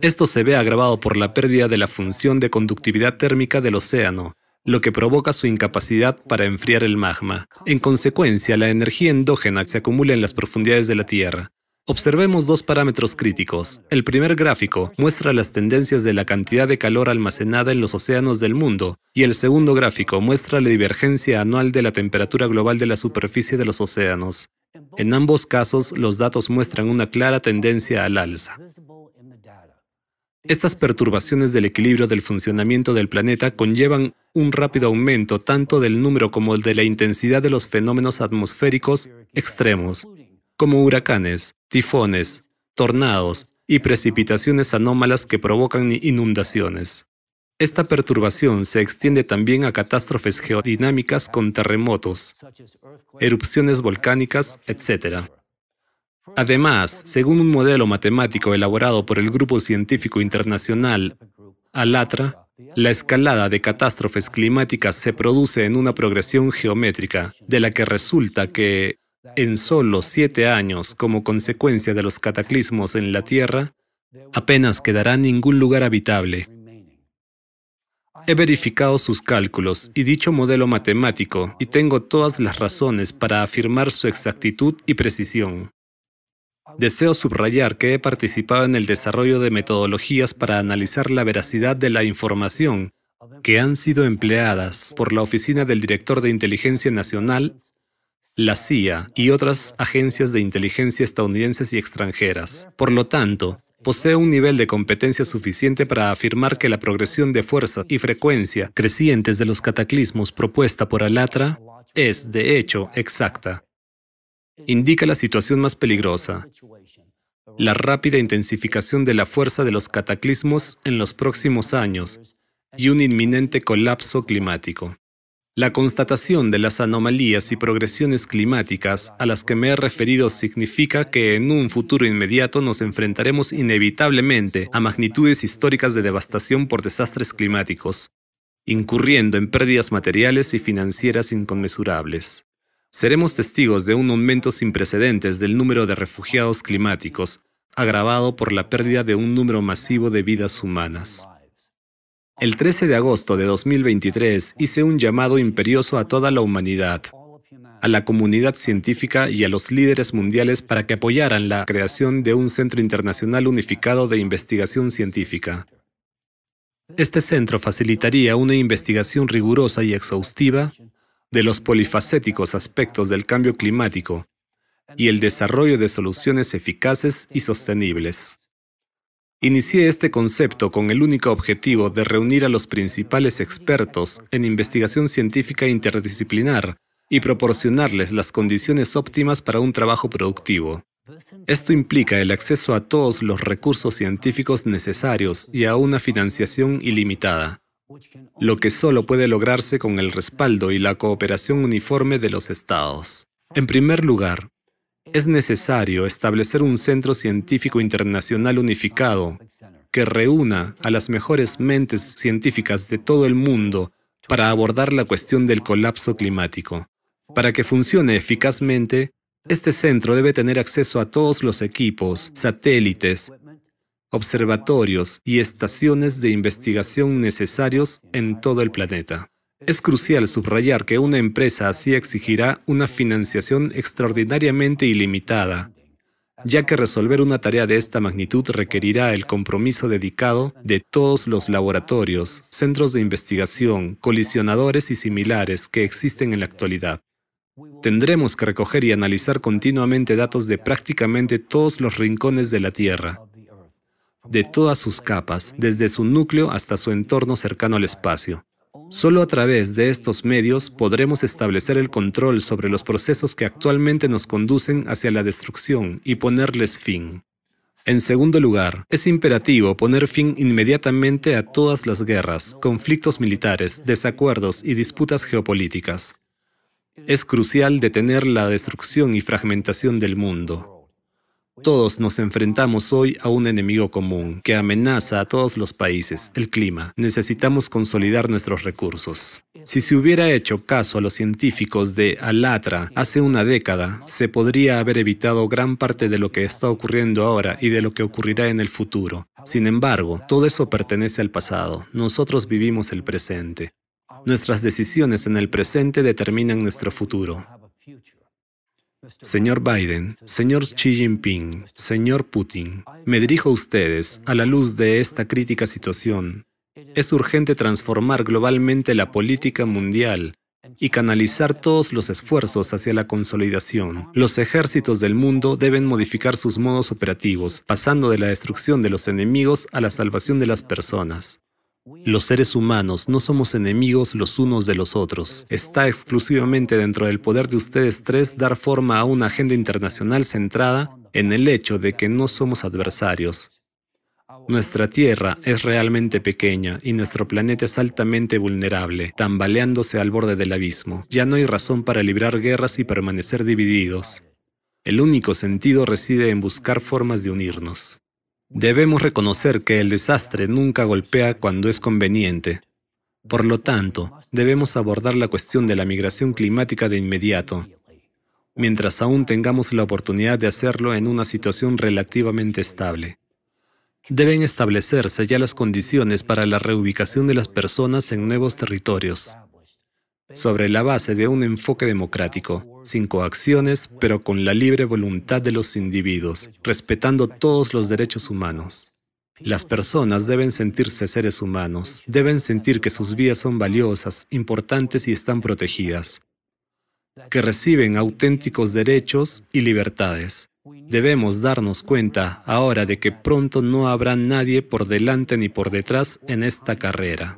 Esto se ve agravado por la pérdida de la función de conductividad térmica del océano, lo que provoca su incapacidad para enfriar el magma. En consecuencia, la energía endógena se acumula en las profundidades de la Tierra. Observemos dos parámetros críticos. El primer gráfico muestra las tendencias de la cantidad de calor almacenada en los océanos del mundo y el segundo gráfico muestra la divergencia anual de la temperatura global de la superficie de los océanos. En ambos casos, los datos muestran una clara tendencia al alza. Estas perturbaciones del equilibrio del funcionamiento del planeta conllevan un rápido aumento tanto del número como de la intensidad de los fenómenos atmosféricos extremos, como huracanes, tifones, tornados y precipitaciones anómalas que provocan inundaciones. Esta perturbación se extiende también a catástrofes geodinámicas con terremotos, erupciones volcánicas, etc. Además, según un modelo matemático elaborado por el Grupo Científico Internacional ALATRA, la escalada de catástrofes climáticas se produce en una progresión geométrica, de la que resulta que, en solo siete años como consecuencia de los cataclismos en la Tierra, apenas quedará ningún lugar habitable. He verificado sus cálculos y dicho modelo matemático y tengo todas las razones para afirmar su exactitud y precisión. Deseo subrayar que he participado en el desarrollo de metodologías para analizar la veracidad de la información que han sido empleadas por la Oficina del Director de Inteligencia Nacional la CIA y otras agencias de inteligencia estadounidenses y extranjeras. Por lo tanto, posee un nivel de competencia suficiente para afirmar que la progresión de fuerza y frecuencia crecientes de los cataclismos propuesta por Alatra es, de hecho, exacta. Indica la situación más peligrosa, la rápida intensificación de la fuerza de los cataclismos en los próximos años y un inminente colapso climático. La constatación de las anomalías y progresiones climáticas a las que me he referido significa que en un futuro inmediato nos enfrentaremos inevitablemente a magnitudes históricas de devastación por desastres climáticos, incurriendo en pérdidas materiales y financieras inconmensurables. Seremos testigos de un aumento sin precedentes del número de refugiados climáticos, agravado por la pérdida de un número masivo de vidas humanas. El 13 de agosto de 2023 hice un llamado imperioso a toda la humanidad, a la comunidad científica y a los líderes mundiales para que apoyaran la creación de un Centro Internacional Unificado de Investigación Científica. Este centro facilitaría una investigación rigurosa y exhaustiva de los polifacéticos aspectos del cambio climático y el desarrollo de soluciones eficaces y sostenibles. Inicié este concepto con el único objetivo de reunir a los principales expertos en investigación científica interdisciplinar y proporcionarles las condiciones óptimas para un trabajo productivo. Esto implica el acceso a todos los recursos científicos necesarios y a una financiación ilimitada, lo que solo puede lograrse con el respaldo y la cooperación uniforme de los Estados. En primer lugar, es necesario establecer un centro científico internacional unificado que reúna a las mejores mentes científicas de todo el mundo para abordar la cuestión del colapso climático. Para que funcione eficazmente, este centro debe tener acceso a todos los equipos, satélites, observatorios y estaciones de investigación necesarios en todo el planeta. Es crucial subrayar que una empresa así exigirá una financiación extraordinariamente ilimitada, ya que resolver una tarea de esta magnitud requerirá el compromiso dedicado de todos los laboratorios, centros de investigación, colisionadores y similares que existen en la actualidad. Tendremos que recoger y analizar continuamente datos de prácticamente todos los rincones de la Tierra, de todas sus capas, desde su núcleo hasta su entorno cercano al espacio. Solo a través de estos medios podremos establecer el control sobre los procesos que actualmente nos conducen hacia la destrucción y ponerles fin. En segundo lugar, es imperativo poner fin inmediatamente a todas las guerras, conflictos militares, desacuerdos y disputas geopolíticas. Es crucial detener la destrucción y fragmentación del mundo. Todos nos enfrentamos hoy a un enemigo común que amenaza a todos los países, el clima. Necesitamos consolidar nuestros recursos. Si se hubiera hecho caso a los científicos de Alatra hace una década, se podría haber evitado gran parte de lo que está ocurriendo ahora y de lo que ocurrirá en el futuro. Sin embargo, todo eso pertenece al pasado. Nosotros vivimos el presente. Nuestras decisiones en el presente determinan nuestro futuro. Señor Biden, señor Xi Jinping, señor Putin, me dirijo a ustedes a la luz de esta crítica situación. Es urgente transformar globalmente la política mundial y canalizar todos los esfuerzos hacia la consolidación. Los ejércitos del mundo deben modificar sus modos operativos, pasando de la destrucción de los enemigos a la salvación de las personas. Los seres humanos no somos enemigos los unos de los otros. Está exclusivamente dentro del poder de ustedes tres dar forma a una agenda internacional centrada en el hecho de que no somos adversarios. Nuestra Tierra es realmente pequeña y nuestro planeta es altamente vulnerable, tambaleándose al borde del abismo. Ya no hay razón para librar guerras y permanecer divididos. El único sentido reside en buscar formas de unirnos. Debemos reconocer que el desastre nunca golpea cuando es conveniente. Por lo tanto, debemos abordar la cuestión de la migración climática de inmediato, mientras aún tengamos la oportunidad de hacerlo en una situación relativamente estable. Deben establecerse ya las condiciones para la reubicación de las personas en nuevos territorios sobre la base de un enfoque democrático, sin coacciones, pero con la libre voluntad de los individuos, respetando todos los derechos humanos. Las personas deben sentirse seres humanos, deben sentir que sus vidas son valiosas, importantes y están protegidas, que reciben auténticos derechos y libertades. Debemos darnos cuenta ahora de que pronto no habrá nadie por delante ni por detrás en esta carrera.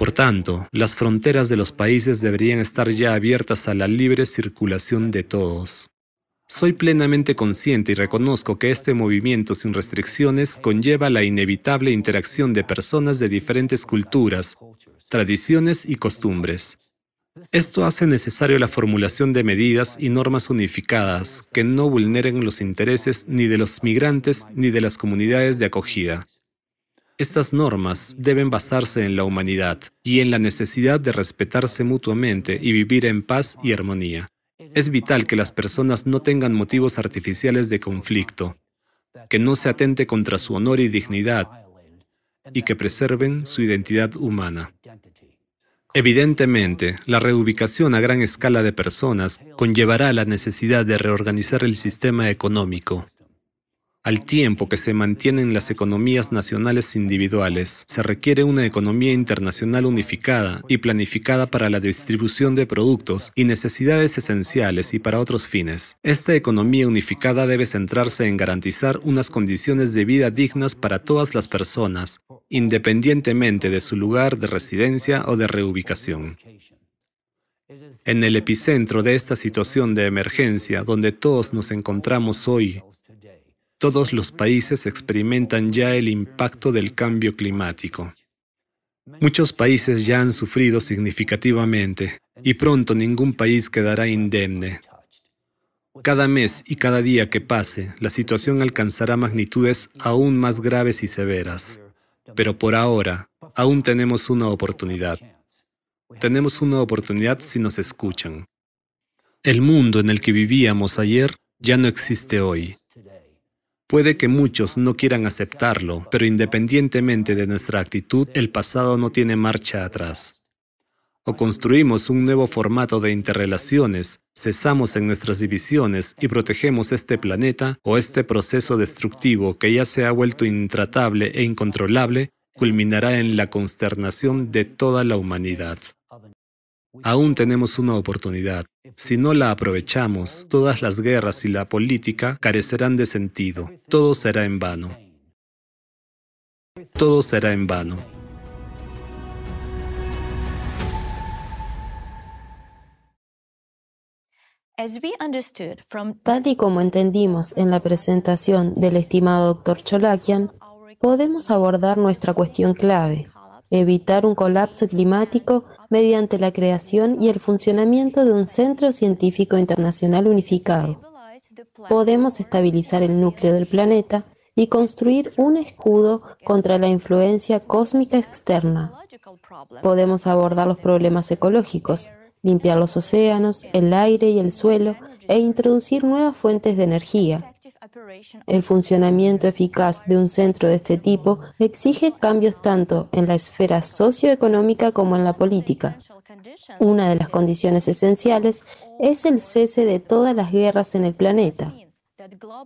Por tanto, las fronteras de los países deberían estar ya abiertas a la libre circulación de todos. Soy plenamente consciente y reconozco que este movimiento sin restricciones conlleva la inevitable interacción de personas de diferentes culturas, tradiciones y costumbres. Esto hace necesario la formulación de medidas y normas unificadas que no vulneren los intereses ni de los migrantes ni de las comunidades de acogida. Estas normas deben basarse en la humanidad y en la necesidad de respetarse mutuamente y vivir en paz y armonía. Es vital que las personas no tengan motivos artificiales de conflicto, que no se atente contra su honor y dignidad y que preserven su identidad humana. Evidentemente, la reubicación a gran escala de personas conllevará la necesidad de reorganizar el sistema económico, Al tiempo que se mantienen las economías nacionales individuales, se requiere una economía internacional unificada y planificada para la distribución de productos y necesidades esenciales y para otros fines. Esta economía unificada debe centrarse en garantizar unas condiciones de vida dignas para todas las personas, independientemente de su lugar de residencia o de reubicación. En el epicentro de esta situación de emergencia donde todos nos encontramos hoy, todos los países experimentan ya el impacto del cambio climático. Muchos países ya han sufrido significativamente y pronto ningún país quedará indemne. Cada mes y cada día que pase, la situación alcanzará magnitudes aún más graves y severas. Pero por ahora, aún tenemos una oportunidad. Tenemos una oportunidad si nos escuchan. El mundo en el que vivíamos ayer ya no existe hoy. Puede que muchos no quieran aceptarlo, pero independientemente de nuestra actitud, el pasado no tiene marcha atrás. O construimos un nuevo formato de interrelaciones, cesamos en nuestras divisiones y protegemos este planeta o este proceso destructivo que ya se ha vuelto intratable e incontrolable, culminará en la consternación de toda la humanidad. Aún tenemos una oportunidad. Si no la aprovechamos, todas las guerras y la política carecerán de sentido. Todo será en vano. Todo será en vano. Tal y como entendimos en la presentación del estimado Dr. Cholakian, podemos abordar nuestra cuestión clave, evitar un colapso climático mediante la creación y el funcionamiento de un centro científico internacional unificado. Podemos estabilizar el núcleo del planeta y construir un escudo contra la influencia cósmica externa. Podemos abordar los problemas ecológicos, limpiar los océanos, el aire y el suelo e introducir nuevas fuentes de energía, el funcionamiento eficaz de un centro de este tipo exige cambios tanto en la esfera socioeconómica como en la política. Una de las condiciones esenciales es el cese de todas las guerras en el planeta.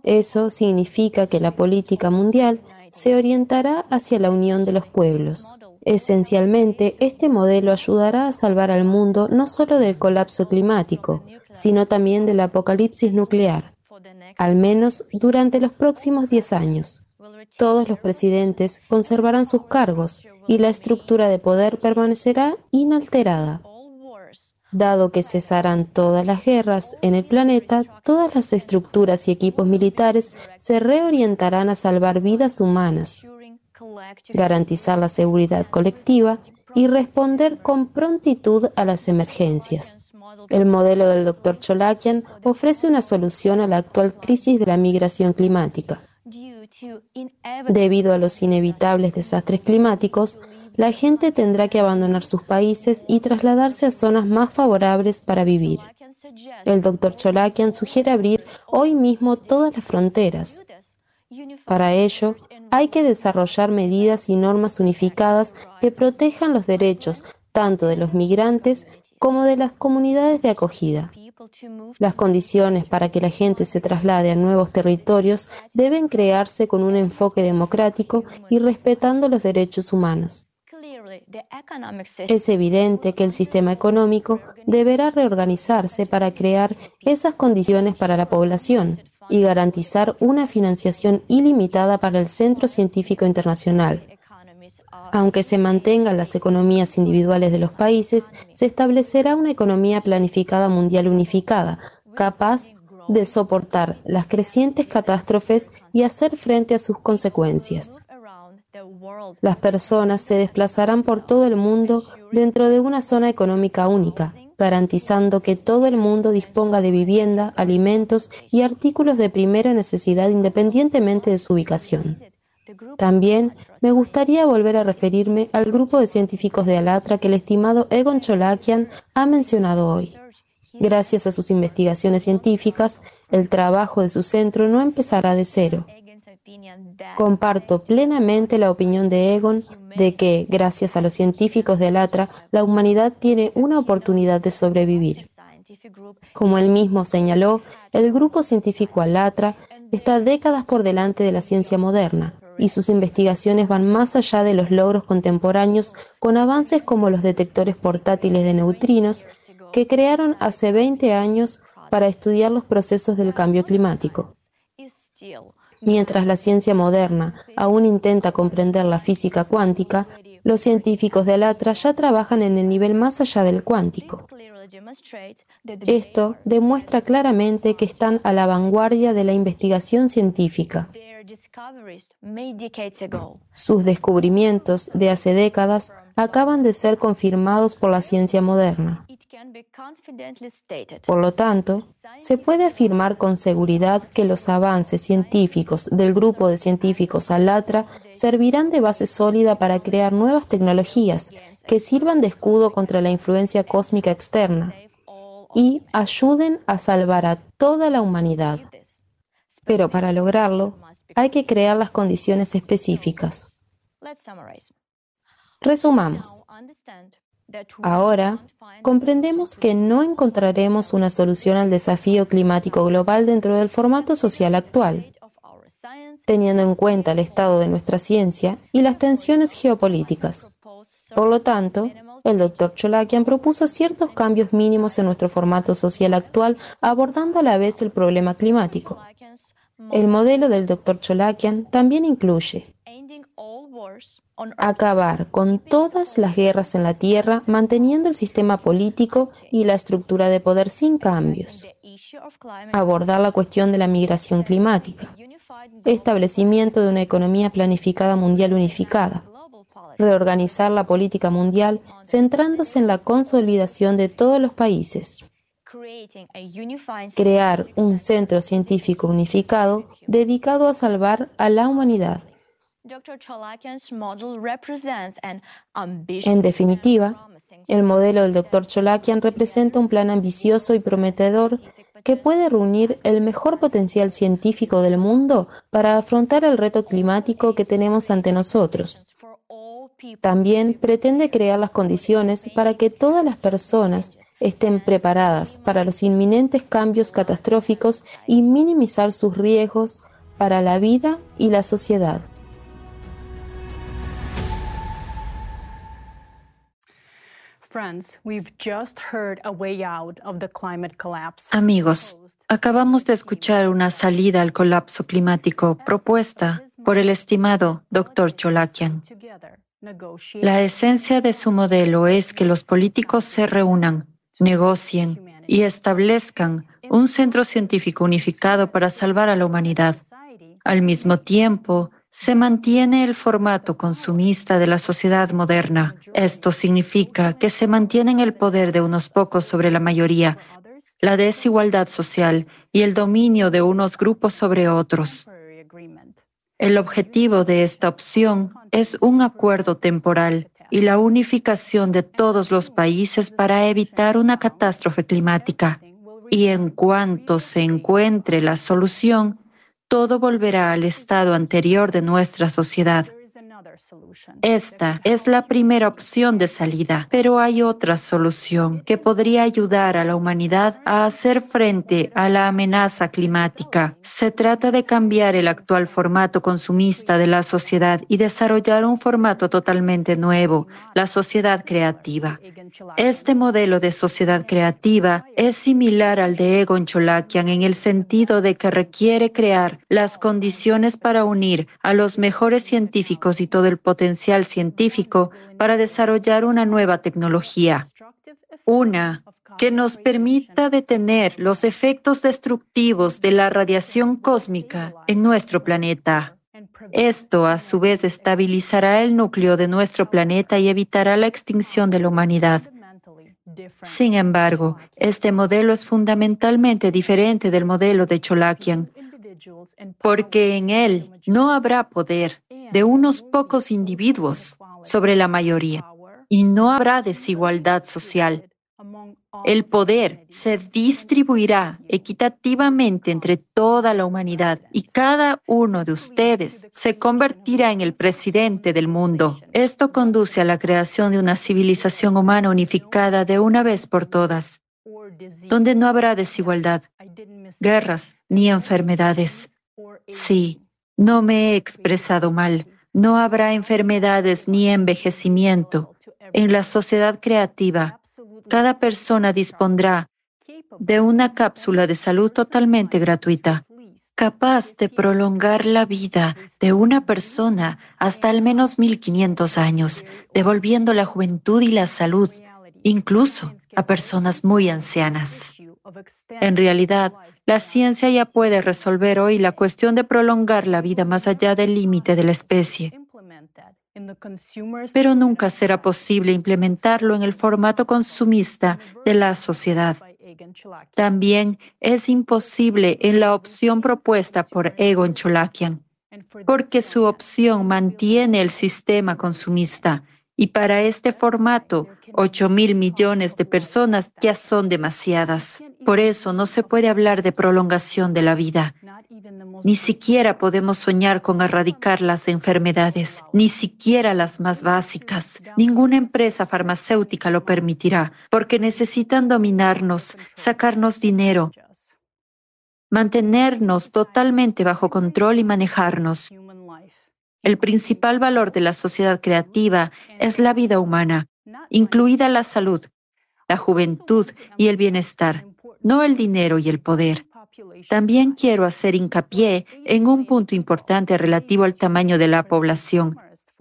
Eso significa que la política mundial se orientará hacia la unión de los pueblos. Esencialmente, este modelo ayudará a salvar al mundo no solo del colapso climático, sino también del apocalipsis nuclear al menos durante los próximos 10 años. Todos los presidentes conservarán sus cargos y la estructura de poder permanecerá inalterada. Dado que cesarán todas las guerras en el planeta, todas las estructuras y equipos militares se reorientarán a salvar vidas humanas, garantizar la seguridad colectiva y responder con prontitud a las emergencias. El modelo del Dr. Cholakian ofrece una solución a la actual crisis de la migración climática. Debido a los inevitables desastres climáticos, la gente tendrá que abandonar sus países y trasladarse a zonas más favorables para vivir. El Dr. Cholakian sugiere abrir hoy mismo todas las fronteras. Para ello, hay que desarrollar medidas y normas unificadas que protejan los derechos tanto de los migrantes como de las comunidades de acogida. Las condiciones para que la gente se traslade a nuevos territorios deben crearse con un enfoque democrático y respetando los derechos humanos. Es evidente que el sistema económico deberá reorganizarse para crear esas condiciones para la población y garantizar una financiación ilimitada para el Centro Científico Internacional aunque se mantengan las economías individuales de los países, se establecerá una economía planificada mundial unificada, capaz de soportar las crecientes catástrofes y hacer frente a sus consecuencias. Las personas se desplazarán por todo el mundo dentro de una zona económica única, garantizando que todo el mundo disponga de vivienda, alimentos y artículos de primera necesidad independientemente de su ubicación. También me gustaría volver a referirme al grupo de científicos de Alatra que el estimado Egon Cholakian ha mencionado hoy. Gracias a sus investigaciones científicas, el trabajo de su centro no empezará de cero. Comparto plenamente la opinión de Egon de que, gracias a los científicos de Alatra, la humanidad tiene una oportunidad de sobrevivir. Como él mismo señaló, el grupo científico Alatra está décadas por delante de la ciencia moderna y sus investigaciones van más allá de los logros contemporáneos con avances como los detectores portátiles de neutrinos que crearon hace 20 años para estudiar los procesos del cambio climático. Mientras la ciencia moderna aún intenta comprender la física cuántica, los científicos de Alatra ya trabajan en el nivel más allá del cuántico. Esto demuestra claramente que están a la vanguardia de la investigación científica. Sus descubrimientos de hace décadas acaban de ser confirmados por la ciencia moderna. Por lo tanto, se puede afirmar con seguridad que los avances científicos del grupo de científicos Alatra servirán de base sólida para crear nuevas tecnologías que sirvan de escudo contra la influencia cósmica externa y ayuden a salvar a toda la humanidad. Pero para lograrlo, hay que crear las condiciones específicas. Resumamos. Ahora, comprendemos que no encontraremos una solución al desafío climático global dentro del formato social actual, teniendo en cuenta el estado de nuestra ciencia y las tensiones geopolíticas. Por lo tanto, el Dr. Cholakian propuso ciertos cambios mínimos en nuestro formato social actual, abordando a la vez el problema climático. El modelo del Dr. Cholakian también incluye acabar con todas las guerras en la Tierra, manteniendo el sistema político y la estructura de poder sin cambios. Abordar la cuestión de la migración climática. Establecimiento de una economía planificada mundial unificada. Reorganizar la política mundial centrándose en la consolidación de todos los países. Crear un centro científico unificado dedicado a salvar a la humanidad. En definitiva, el modelo del Dr. Cholakian representa un plan ambicioso y prometedor que puede reunir el mejor potencial científico del mundo para afrontar el reto climático que tenemos ante nosotros. También pretende crear las condiciones para que todas las personas estén preparadas para los inminentes cambios catastróficos y minimizar sus riesgos para la vida y la sociedad. Amigos, acabamos de escuchar una salida al colapso climático propuesta por el estimado Dr. Cholakian. La esencia de su modelo es que los políticos se reúnan, negocien y establezcan un centro científico unificado para salvar a la humanidad. Al mismo tiempo, se mantiene el formato consumista de la sociedad moderna. Esto significa que se mantiene el poder de unos pocos sobre la mayoría, la desigualdad social y el dominio de unos grupos sobre otros. El objetivo de esta opción es un acuerdo temporal y la unificación de todos los países para evitar una catástrofe climática. Y en cuanto se encuentre la solución, todo volverá al estado anterior de nuestra sociedad. Esta es la primera opción de salida, pero hay otra solución que podría ayudar a la humanidad a hacer frente a la amenaza climática. Se trata de cambiar el actual formato consumista de la sociedad y desarrollar un formato totalmente nuevo, la sociedad creativa. Este modelo de sociedad creativa es similar al de Egon Cholakian en el sentido de que requiere crear las condiciones para unir a los mejores científicos y todo el potencial científico para desarrollar una nueva tecnología. Una que nos permita detener los efectos destructivos de la radiación cósmica en nuestro planeta. Esto, a su vez, estabilizará el núcleo de nuestro planeta y evitará la extinción de la humanidad. Sin embargo, este modelo es fundamentalmente diferente del modelo de Cholakian, porque en él no habrá poder de unos pocos individuos sobre la mayoría y no habrá desigualdad social. El poder se distribuirá equitativamente entre toda la humanidad y cada uno de ustedes se convertirá en el presidente del mundo. Esto conduce a la creación de una civilización humana unificada de una vez por todas, donde no habrá desigualdad, guerras ni enfermedades, Sí, no me he expresado mal. No habrá enfermedades ni envejecimiento. En la sociedad creativa, cada persona dispondrá de una cápsula de salud totalmente gratuita, capaz de prolongar la vida de una persona hasta al menos 1500 años, devolviendo la juventud y la salud, incluso a personas muy ancianas. En realidad, la ciencia ya puede resolver hoy la cuestión de prolongar la vida más allá del límite de la especie pero nunca será posible implementarlo en el formato consumista de la sociedad. También es imposible en la opción propuesta por Egon Cholakian, porque su opción mantiene el sistema consumista y para este formato, 8 mil millones de personas ya son demasiadas. Por eso no se puede hablar de prolongación de la vida. Ni siquiera podemos soñar con erradicar las enfermedades, ni siquiera las más básicas. Ninguna empresa farmacéutica lo permitirá, porque necesitan dominarnos, sacarnos dinero, mantenernos totalmente bajo control y manejarnos. El principal valor de la sociedad creativa es la vida humana, incluida la salud, la juventud y el bienestar, no el dinero y el poder. También quiero hacer hincapié en un punto importante relativo al tamaño de la población.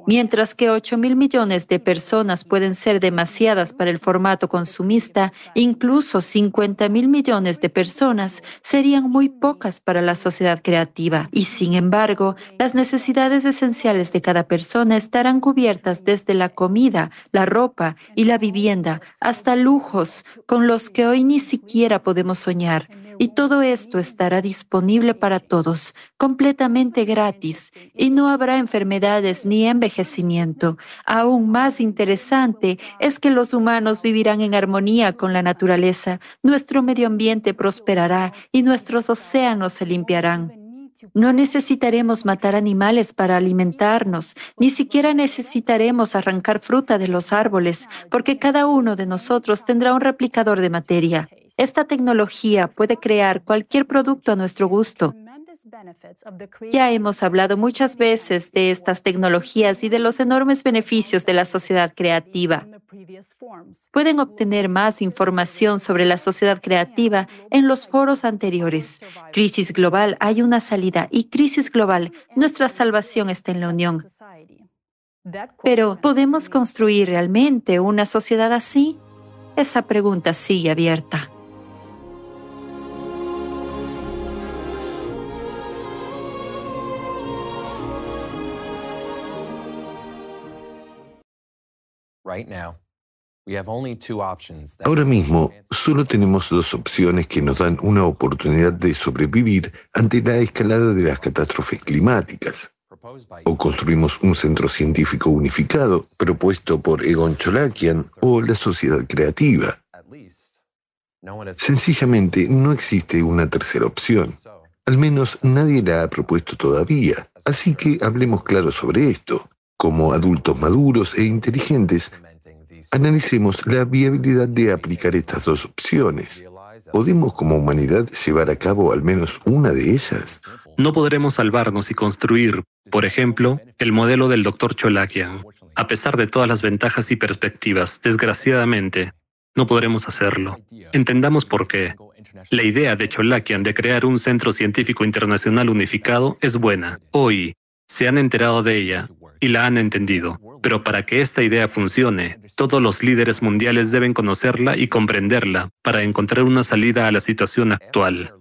Mientras que 8 mil millones de personas pueden ser demasiadas para el formato consumista, incluso 50 mil millones de personas serían muy pocas para la sociedad creativa. Y sin embargo, las necesidades esenciales de cada persona estarán cubiertas desde la comida, la ropa y la vivienda hasta lujos con los que hoy ni siquiera podemos soñar. Y todo esto estará disponible para todos, completamente gratis, y no habrá enfermedades ni envejecimiento. Aún más interesante es que los humanos vivirán en armonía con la naturaleza, nuestro medio ambiente prosperará y nuestros océanos se limpiarán. No necesitaremos matar animales para alimentarnos, ni siquiera necesitaremos arrancar fruta de los árboles, porque cada uno de nosotros tendrá un replicador de materia. Esta tecnología puede crear cualquier producto a nuestro gusto. Ya hemos hablado muchas veces de estas tecnologías y de los enormes beneficios de la sociedad creativa. Pueden obtener más información sobre la sociedad creativa en los foros anteriores. Crisis global, hay una salida y crisis global, nuestra salvación está en la unión. Pero ¿podemos construir realmente una sociedad así? Esa pregunta sigue abierta. Ahora mismo solo tenemos dos opciones que nos dan una oportunidad de sobrevivir ante la escalada de las catástrofes climáticas. O construimos un centro científico unificado propuesto por Egon Cholakian o la sociedad creativa. Sencillamente no existe una tercera opción. Al menos nadie la ha propuesto todavía. Así que hablemos claro sobre esto. Como adultos maduros e inteligentes, analicemos la viabilidad de aplicar estas dos opciones. ¿Podemos como humanidad llevar a cabo al menos una de ellas? No podremos salvarnos y construir, por ejemplo, el modelo del Dr. Cholakian. A pesar de todas las ventajas y perspectivas, desgraciadamente, no podremos hacerlo. Entendamos por qué. La idea de Cholakian de crear un centro científico internacional unificado es buena. Hoy se han enterado de ella y la han entendido. Pero para que esta idea funcione, todos los líderes mundiales deben conocerla y comprenderla para encontrar una salida a la situación actual.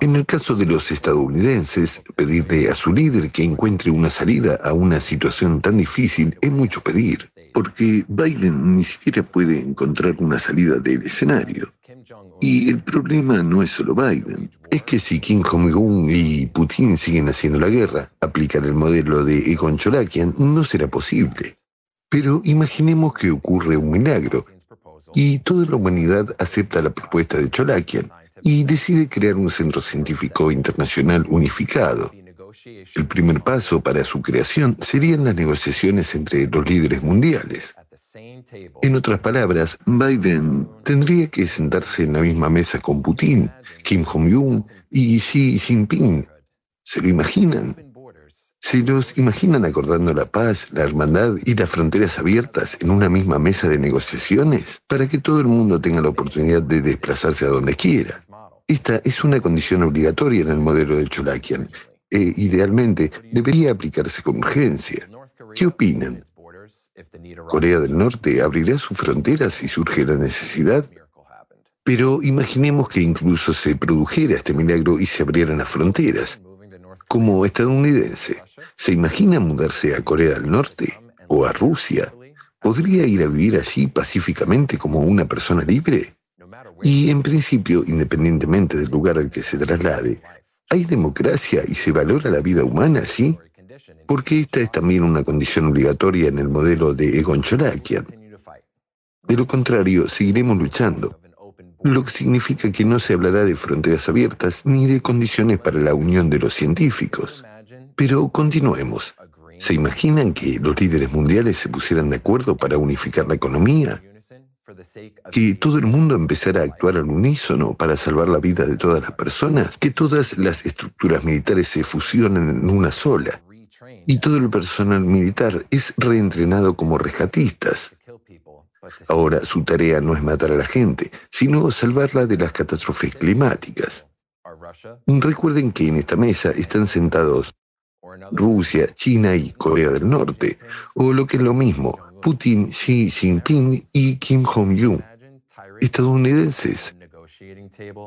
En el caso de los estadounidenses, pedirle a su líder que encuentre una salida a una situación tan difícil es mucho pedir, porque Biden ni siquiera puede encontrar una salida del escenario. Y el problema no es solo Biden, es que si Kim Jong-un y Putin siguen haciendo la guerra, aplicar el modelo de Egon Cholakian no será posible. Pero imaginemos que ocurre un milagro y toda la humanidad acepta la propuesta de Cholakian y decide crear un centro científico internacional unificado. El primer paso para su creación serían las negociaciones entre los líderes mundiales. En otras palabras, Biden tendría que sentarse en la misma mesa con Putin, Kim Jong-un y Xi Jinping. ¿Se lo imaginan? ¿Se los imaginan acordando la paz, la hermandad y las fronteras abiertas en una misma mesa de negociaciones para que todo el mundo tenga la oportunidad de desplazarse a donde quiera? Esta es una condición obligatoria en el modelo de Cholakian e, idealmente, debería aplicarse con urgencia. ¿Qué opinan? Corea del Norte abrirá sus fronteras si surge la necesidad. Pero imaginemos que incluso se produjera este milagro y se abrieran las fronteras. Como estadounidense, ¿se imagina mudarse a Corea del Norte o a Rusia? ¿Podría ir a vivir allí pacíficamente como una persona libre? Y en principio, independientemente del lugar al que se traslade, ¿hay democracia y se valora la vida humana allí? Porque esta es también una condición obligatoria en el modelo de Egon Cholakian. De lo contrario, seguiremos luchando, lo que significa que no se hablará de fronteras abiertas ni de condiciones para la unión de los científicos. Pero continuemos. ¿Se imaginan que los líderes mundiales se pusieran de acuerdo para unificar la economía? Que todo el mundo empezara a actuar al unísono para salvar la vida de todas las personas? Que todas las estructuras militares se fusionen en una sola? Y todo el personal militar es reentrenado como rescatistas. Ahora su tarea no es matar a la gente, sino salvarla de las catástrofes climáticas. Recuerden que en esta mesa están sentados Rusia, China y Corea del Norte, o lo que es lo mismo, Putin, Xi Jinping y Kim Jong-un, estadounidenses.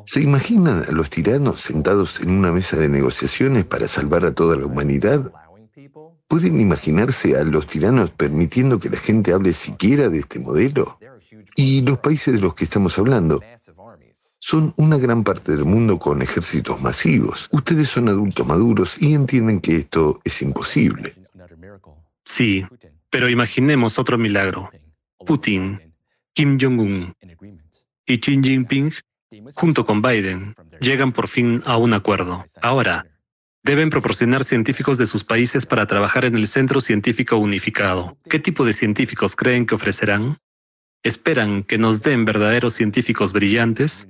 ¿Se imaginan a los tiranos sentados en una mesa de negociaciones para salvar a toda la humanidad? ¿Pueden imaginarse a los tiranos permitiendo que la gente hable siquiera de este modelo? Y los países de los que estamos hablando son una gran parte del mundo con ejércitos masivos. Ustedes son adultos maduros y entienden que esto es imposible. Sí, pero imaginemos otro milagro. Putin, Kim Jong-un y Xi Jinping, junto con Biden, llegan por fin a un acuerdo. Ahora, Deben proporcionar científicos de sus países para trabajar en el Centro Científico Unificado. ¿Qué tipo de científicos creen que ofrecerán? ¿Esperan que nos den verdaderos científicos brillantes?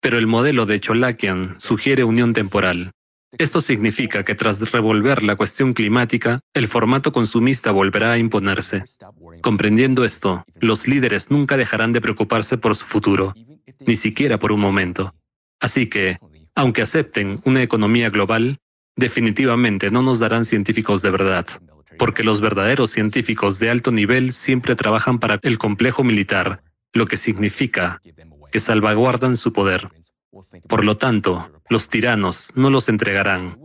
Pero el modelo de Cholakian sugiere unión temporal. Esto significa que tras revolver la cuestión climática, el formato consumista volverá a imponerse. Comprendiendo esto, los líderes nunca dejarán de preocuparse por su futuro, ni siquiera por un momento. Así que, aunque acepten una economía global, Definitivamente no nos darán científicos de verdad, porque los verdaderos científicos de alto nivel siempre trabajan para el complejo militar, lo que significa que salvaguardan su poder. Por lo tanto, los tiranos no los entregarán.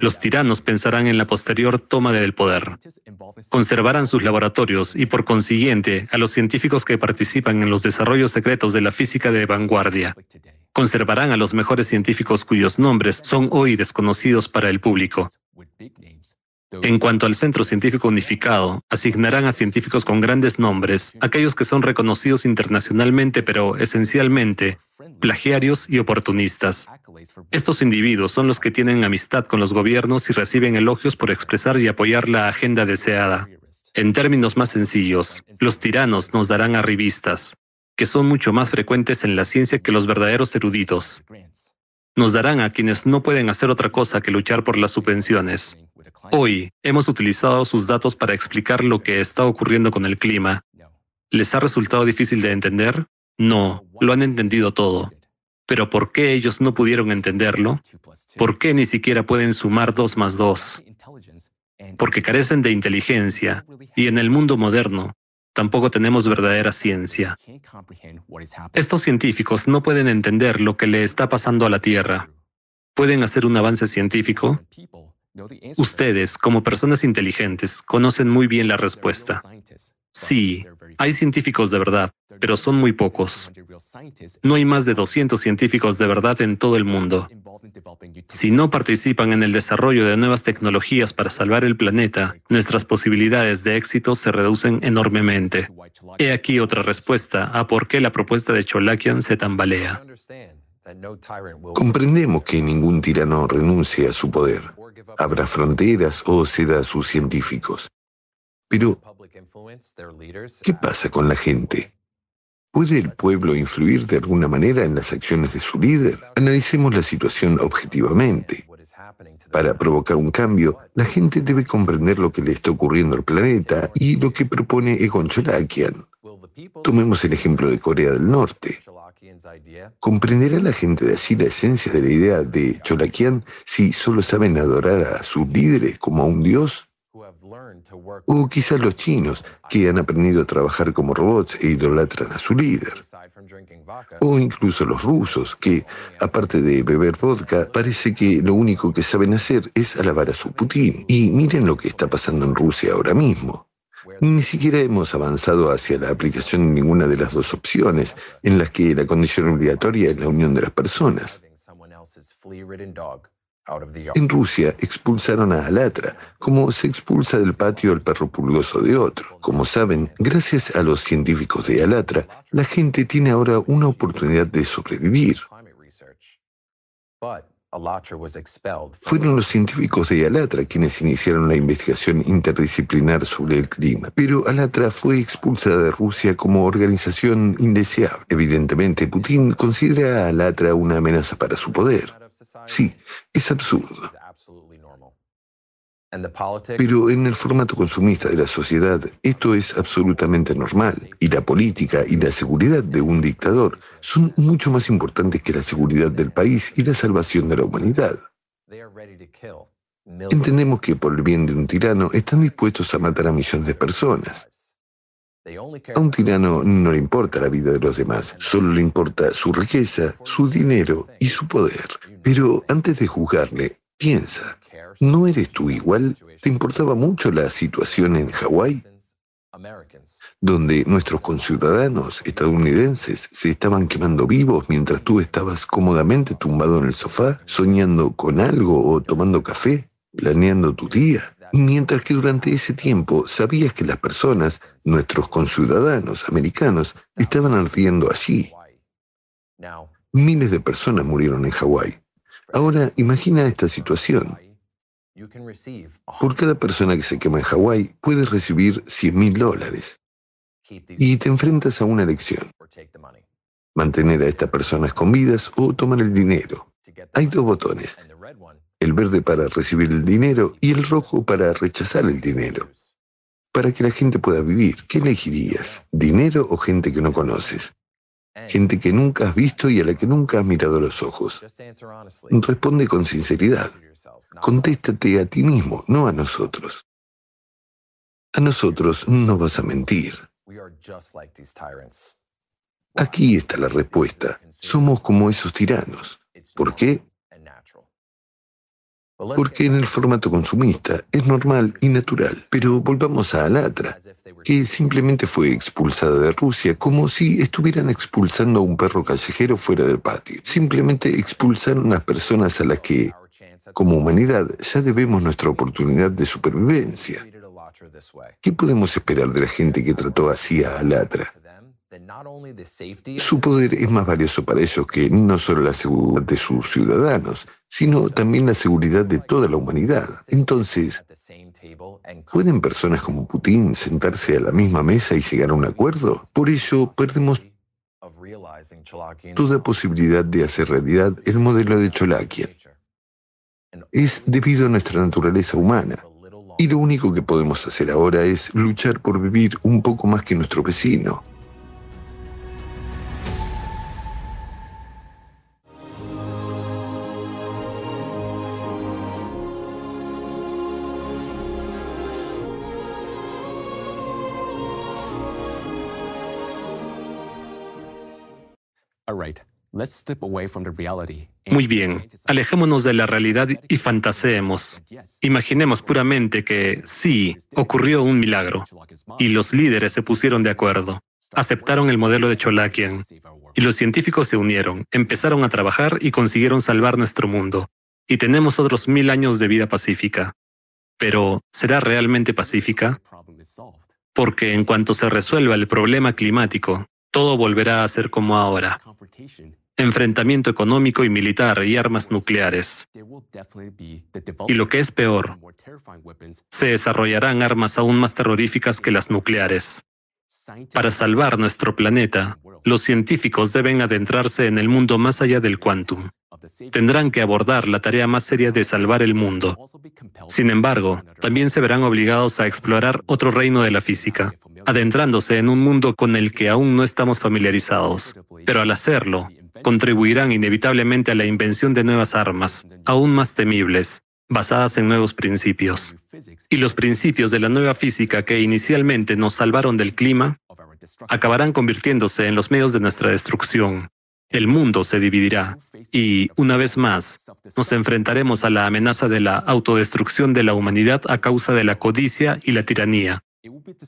Los tiranos pensarán en la posterior toma del poder. Conservarán sus laboratorios y por consiguiente a los científicos que participan en los desarrollos secretos de la física de vanguardia conservarán a los mejores científicos cuyos nombres son hoy desconocidos para el público. En cuanto al Centro Científico Unificado, asignarán a científicos con grandes nombres, aquellos que son reconocidos internacionalmente pero esencialmente plagiarios y oportunistas. Estos individuos son los que tienen amistad con los gobiernos y reciben elogios por expresar y apoyar la agenda deseada. En términos más sencillos, los tiranos nos darán arribistas, que son mucho más frecuentes en la ciencia que los verdaderos eruditos. Nos darán a quienes no pueden hacer otra cosa que luchar por las subvenciones. Hoy hemos utilizado sus datos para explicar lo que está ocurriendo con el clima. ¿Les ha resultado difícil de entender? No, lo han entendido todo. Pero ¿por qué ellos no pudieron entenderlo? ¿Por qué ni siquiera pueden sumar dos más dos? Porque carecen de inteligencia y en el mundo moderno tampoco tenemos verdadera ciencia. Estos científicos no pueden entender lo que le está pasando a la Tierra. ¿Pueden hacer un avance científico? Ustedes, como personas inteligentes, conocen muy bien la respuesta. Sí, hay científicos de verdad, pero son muy pocos. No hay más de 200 científicos de verdad en todo el mundo. Si no participan en el desarrollo de nuevas tecnologías para salvar el planeta, nuestras posibilidades de éxito se reducen enormemente. He aquí otra respuesta a por qué la propuesta de Cholakian se tambalea. Comprendemos que ningún tirano renuncie a su poder, abra fronteras o ceda a sus científicos. Pero, ¿qué pasa con la gente? ¿Puede el pueblo influir de alguna manera en las acciones de su líder? Analicemos la situación objetivamente. Para provocar un cambio, la gente debe comprender lo que le está ocurriendo al planeta y lo que propone Egon Cholakian. Tomemos el ejemplo de Corea del Norte. ¿Comprenderá la gente de allí la esencia de la idea de Cholakian si solo saben adorar a sus líderes como a un dios? O quizás los chinos, que han aprendido a trabajar como robots e idolatran a su líder. O incluso los rusos, que, aparte de beber vodka, parece que lo único que saben hacer es alabar a su Putin. Y miren lo que está pasando en Rusia ahora mismo. Ni siquiera hemos avanzado hacia la aplicación de ninguna de las dos opciones, en las que la condición obligatoria es la unión de las personas. En Rusia expulsaron a Alatra, como se expulsa del patio al perro pulgoso de otro. Como saben, gracias a los científicos de Alatra, la gente tiene ahora una oportunidad de sobrevivir. Fueron los científicos de Alatra quienes iniciaron la investigación interdisciplinar sobre el clima, pero Alatra fue expulsada de Rusia como organización indeseable. Evidentemente, Putin considera a Alatra una amenaza para su poder. Sí, es absurdo. Pero en el formato consumista de la sociedad, esto es absolutamente normal. Y la política y la seguridad de un dictador son mucho más importantes que la seguridad del país y la salvación de la humanidad. Entendemos que por el bien de un tirano están dispuestos a matar a millones de personas. A un tirano no le importa la vida de los demás, solo le importa su riqueza, su dinero y su poder. Pero antes de juzgarle, piensa, ¿no eres tú igual? ¿Te importaba mucho la situación en Hawái? Donde nuestros conciudadanos estadounidenses se estaban quemando vivos mientras tú estabas cómodamente tumbado en el sofá, soñando con algo o tomando café, planeando tu día. Mientras que durante ese tiempo sabías que las personas, nuestros conciudadanos americanos, estaban ardiendo allí. Miles de personas murieron en Hawái. Ahora imagina esta situación. Por cada persona que se quema en Hawái, puedes recibir 100 mil dólares. Y te enfrentas a una elección. Mantener a estas personas con vidas o tomar el dinero. Hay dos botones el verde para recibir el dinero y el rojo para rechazar el dinero. Para que la gente pueda vivir, ¿qué elegirías? ¿Dinero o gente que no conoces? Gente que nunca has visto y a la que nunca has mirado los ojos. Responde con sinceridad. Contéstate a ti mismo, no a nosotros. A nosotros no vas a mentir. Aquí está la respuesta. Somos como esos tiranos. ¿Por qué? Porque en el formato consumista es normal y natural. Pero volvamos a Alatra, que simplemente fue expulsada de Rusia como si estuvieran expulsando a un perro callejero fuera del patio. Simplemente expulsaron a personas a las que, como humanidad, ya debemos nuestra oportunidad de supervivencia. ¿Qué podemos esperar de la gente que trató así a Alatra? Su poder es más valioso para ellos que no solo la seguridad de sus ciudadanos, sino también la seguridad de toda la humanidad. Entonces, ¿pueden personas como Putin sentarse a la misma mesa y llegar a un acuerdo? Por ello, perdemos toda posibilidad de hacer realidad el modelo de Cholakian. Es debido a nuestra naturaleza humana. Y lo único que podemos hacer ahora es luchar por vivir un poco más que nuestro vecino. Muy bien, alejémonos de la realidad y fantaseemos. Imaginemos puramente que sí, ocurrió un milagro y los líderes se pusieron de acuerdo, aceptaron el modelo de Cholakian y los científicos se unieron, empezaron a trabajar y consiguieron salvar nuestro mundo. Y tenemos otros mil años de vida pacífica. Pero, ¿será realmente pacífica? Porque en cuanto se resuelva el problema climático, todo volverá a ser como ahora enfrentamiento económico y militar y armas nucleares. Y lo que es peor, se desarrollarán armas aún más terroríficas que las nucleares. Para salvar nuestro planeta, los científicos deben adentrarse en el mundo más allá del quantum. Tendrán que abordar la tarea más seria de salvar el mundo. Sin embargo, también se verán obligados a explorar otro reino de la física, adentrándose en un mundo con el que aún no estamos familiarizados. Pero al hacerlo, contribuirán inevitablemente a la invención de nuevas armas, aún más temibles, basadas en nuevos principios. Y los principios de la nueva física que inicialmente nos salvaron del clima acabarán convirtiéndose en los medios de nuestra destrucción. El mundo se dividirá y, una vez más, nos enfrentaremos a la amenaza de la autodestrucción de la humanidad a causa de la codicia y la tiranía.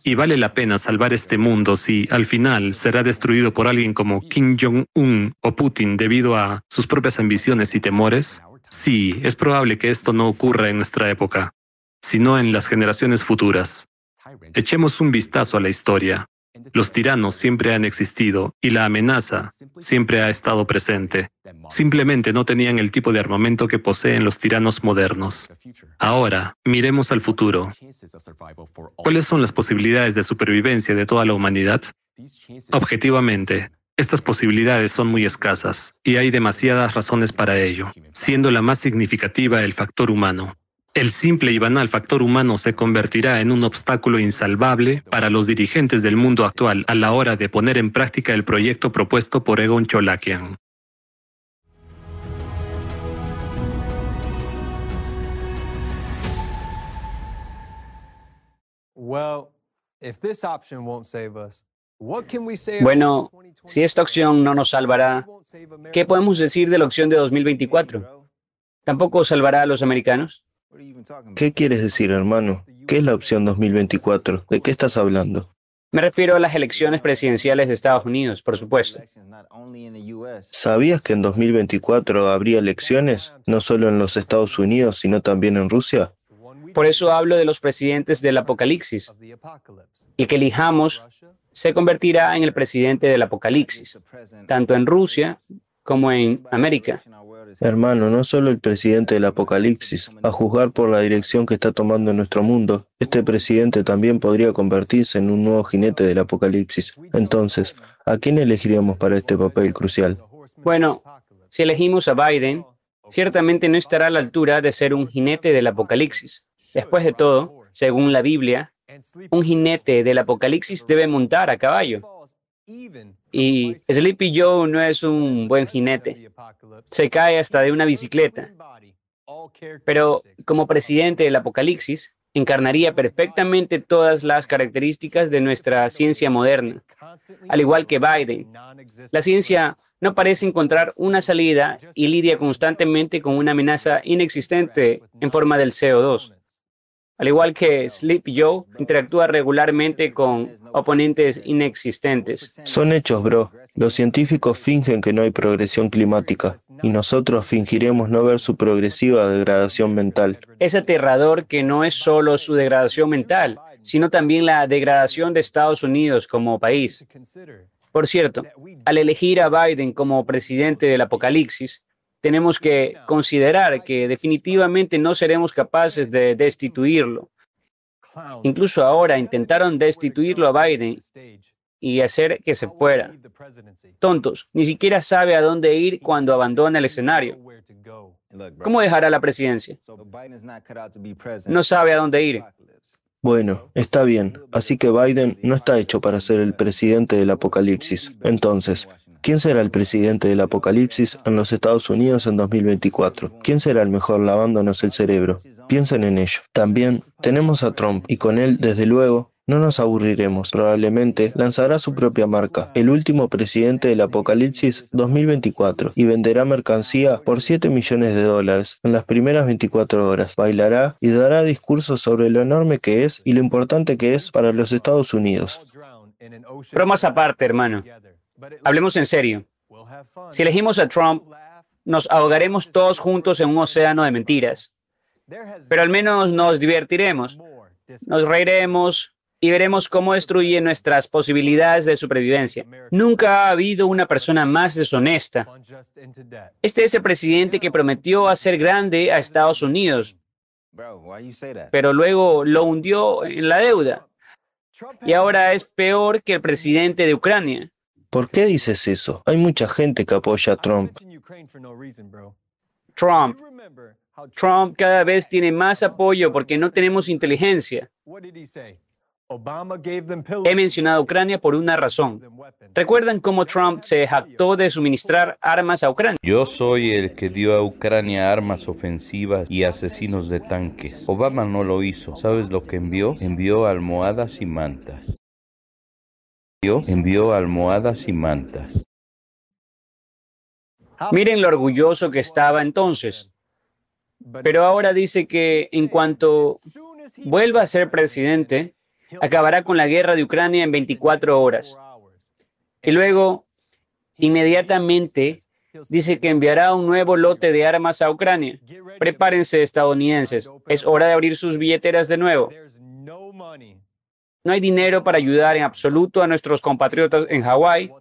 Y vale la pena salvar este mundo si, al final, será destruido por alguien como Kim Jong-un o Putin debido a sus propias ambiciones y temores. Sí, es probable que esto no ocurra en nuestra época, sino en las generaciones futuras. Echemos un vistazo a la historia. Los tiranos siempre han existido y la amenaza siempre ha estado presente. Simplemente no tenían el tipo de armamento que poseen los tiranos modernos. Ahora, miremos al futuro. ¿Cuáles son las posibilidades de supervivencia de toda la humanidad? Objetivamente, estas posibilidades son muy escasas y hay demasiadas razones para ello, siendo la más significativa el factor humano. El simple y banal factor humano se convertirá en un obstáculo insalvable para los dirigentes del mundo actual a la hora de poner en práctica el proyecto propuesto por Egon Cholakian. Bueno, si esta opción no nos salvará, ¿qué podemos decir de la opción de 2024? ¿Tampoco salvará a los americanos? ¿Qué quieres decir, hermano? ¿Qué es la opción 2024? ¿De qué estás hablando? Me refiero a las elecciones presidenciales de Estados Unidos, por supuesto. ¿Sabías que en 2024 habría elecciones, no solo en los Estados Unidos, sino también en Rusia? Por eso hablo de los presidentes del apocalipsis. El que elijamos se convertirá en el presidente del apocalipsis, tanto en Rusia como en América. Hermano, no solo el presidente del apocalipsis, a juzgar por la dirección que está tomando nuestro mundo, este presidente también podría convertirse en un nuevo jinete del apocalipsis. Entonces, ¿a quién elegiríamos para este papel crucial? Bueno, si elegimos a Biden, ciertamente no estará a la altura de ser un jinete del apocalipsis. Después de todo, según la Biblia, un jinete del apocalipsis debe montar a caballo. Y Sleepy Joe no es un buen jinete. Se cae hasta de una bicicleta. Pero como presidente del Apocalipsis, encarnaría perfectamente todas las características de nuestra ciencia moderna, al igual que Biden. La ciencia no parece encontrar una salida y lidia constantemente con una amenaza inexistente en forma del CO2. Al igual que Sleep Joe, interactúa regularmente con oponentes inexistentes. Son hechos, bro. Los científicos fingen que no hay progresión climática y nosotros fingiremos no ver su progresiva degradación mental. Es aterrador que no es solo su degradación mental, sino también la degradación de Estados Unidos como país. Por cierto, al elegir a Biden como presidente del apocalipsis, tenemos que considerar que definitivamente no seremos capaces de destituirlo. Incluso ahora intentaron destituirlo a Biden y hacer que se fuera. Tontos, ni siquiera sabe a dónde ir cuando abandona el escenario. ¿Cómo dejará la presidencia? No sabe a dónde ir. Bueno, está bien. Así que Biden no está hecho para ser el presidente del apocalipsis. Entonces, ¿Quién será el presidente del apocalipsis en los Estados Unidos en 2024? ¿Quién será el mejor lavándonos el cerebro? Piensen en ello. También tenemos a Trump y con él, desde luego, no nos aburriremos. Probablemente lanzará su propia marca, el último presidente del Apocalipsis 2024, y venderá mercancía por 7 millones de dólares en las primeras 24 horas. Bailará y dará discursos sobre lo enorme que es y lo importante que es para los Estados Unidos. Bromas aparte, hermano. Hablemos en serio. Si elegimos a Trump, nos ahogaremos todos juntos en un océano de mentiras. Pero al menos nos divertiremos, nos reiremos y veremos cómo destruye nuestras posibilidades de supervivencia. Nunca ha habido una persona más deshonesta. Este es el presidente que prometió hacer grande a Estados Unidos, pero luego lo hundió en la deuda. Y ahora es peor que el presidente de Ucrania. ¿Por qué dices eso? Hay mucha gente que apoya a Trump. Trump. Trump cada vez tiene más apoyo porque no tenemos inteligencia. He mencionado a Ucrania por una razón. ¿Recuerdan cómo Trump se jactó de suministrar armas a Ucrania? Yo soy el que dio a Ucrania armas ofensivas y asesinos de tanques. Obama no lo hizo. ¿Sabes lo que envió? Envió almohadas y mantas. Envió, almohadas y mantas. Miren lo orgulloso que estaba entonces. Pero ahora dice que en cuanto vuelva a ser presidente, acabará con la guerra de Ucrania en 24 horas. Y luego, inmediatamente, dice que enviará un nuevo lote de armas a Ucrania. Prepárense, estadounidenses. Es hora de abrir sus billeteras de nuevo. No hay dinero para ayudar en absoluto a nuestros compatriotas en Hawái,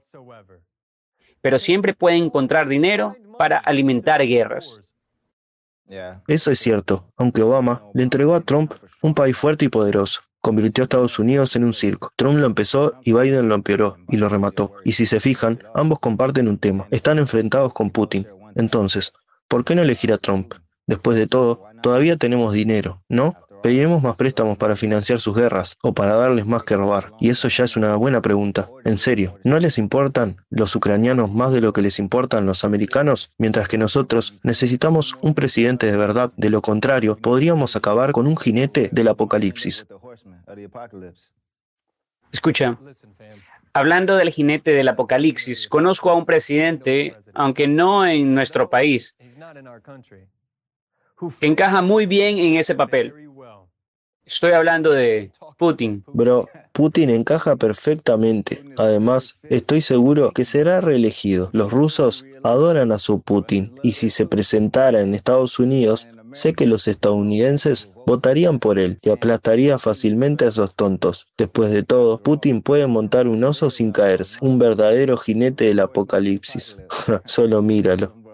pero siempre pueden encontrar dinero para alimentar guerras. Eso es cierto, aunque Obama le entregó a Trump un país fuerte y poderoso convirtió a Estados Unidos en un circo. Trump lo empezó y Biden lo empeoró y lo remató. Y si se fijan, ambos comparten un tema. Están enfrentados con Putin. Entonces, ¿por qué no elegir a Trump? Después de todo, todavía tenemos dinero, ¿no? Pediremos más préstamos para financiar sus guerras o para darles más que robar. Y eso ya es una buena pregunta. En serio, ¿no les importan los ucranianos más de lo que les importan los americanos? Mientras que nosotros necesitamos un presidente de verdad. De lo contrario, podríamos acabar con un jinete del apocalipsis. Escucha, hablando del jinete del apocalipsis, conozco a un presidente, aunque no en nuestro país, que encaja muy bien en ese papel. Estoy hablando de Putin. Bro, Putin encaja perfectamente. Además, estoy seguro que será reelegido. Los rusos adoran a su Putin y si se presentara en Estados Unidos, sé que los estadounidenses votarían por él y aplastaría fácilmente a esos tontos. Después de todo, Putin puede montar un oso sin caerse, un verdadero jinete del apocalipsis. Solo míralo.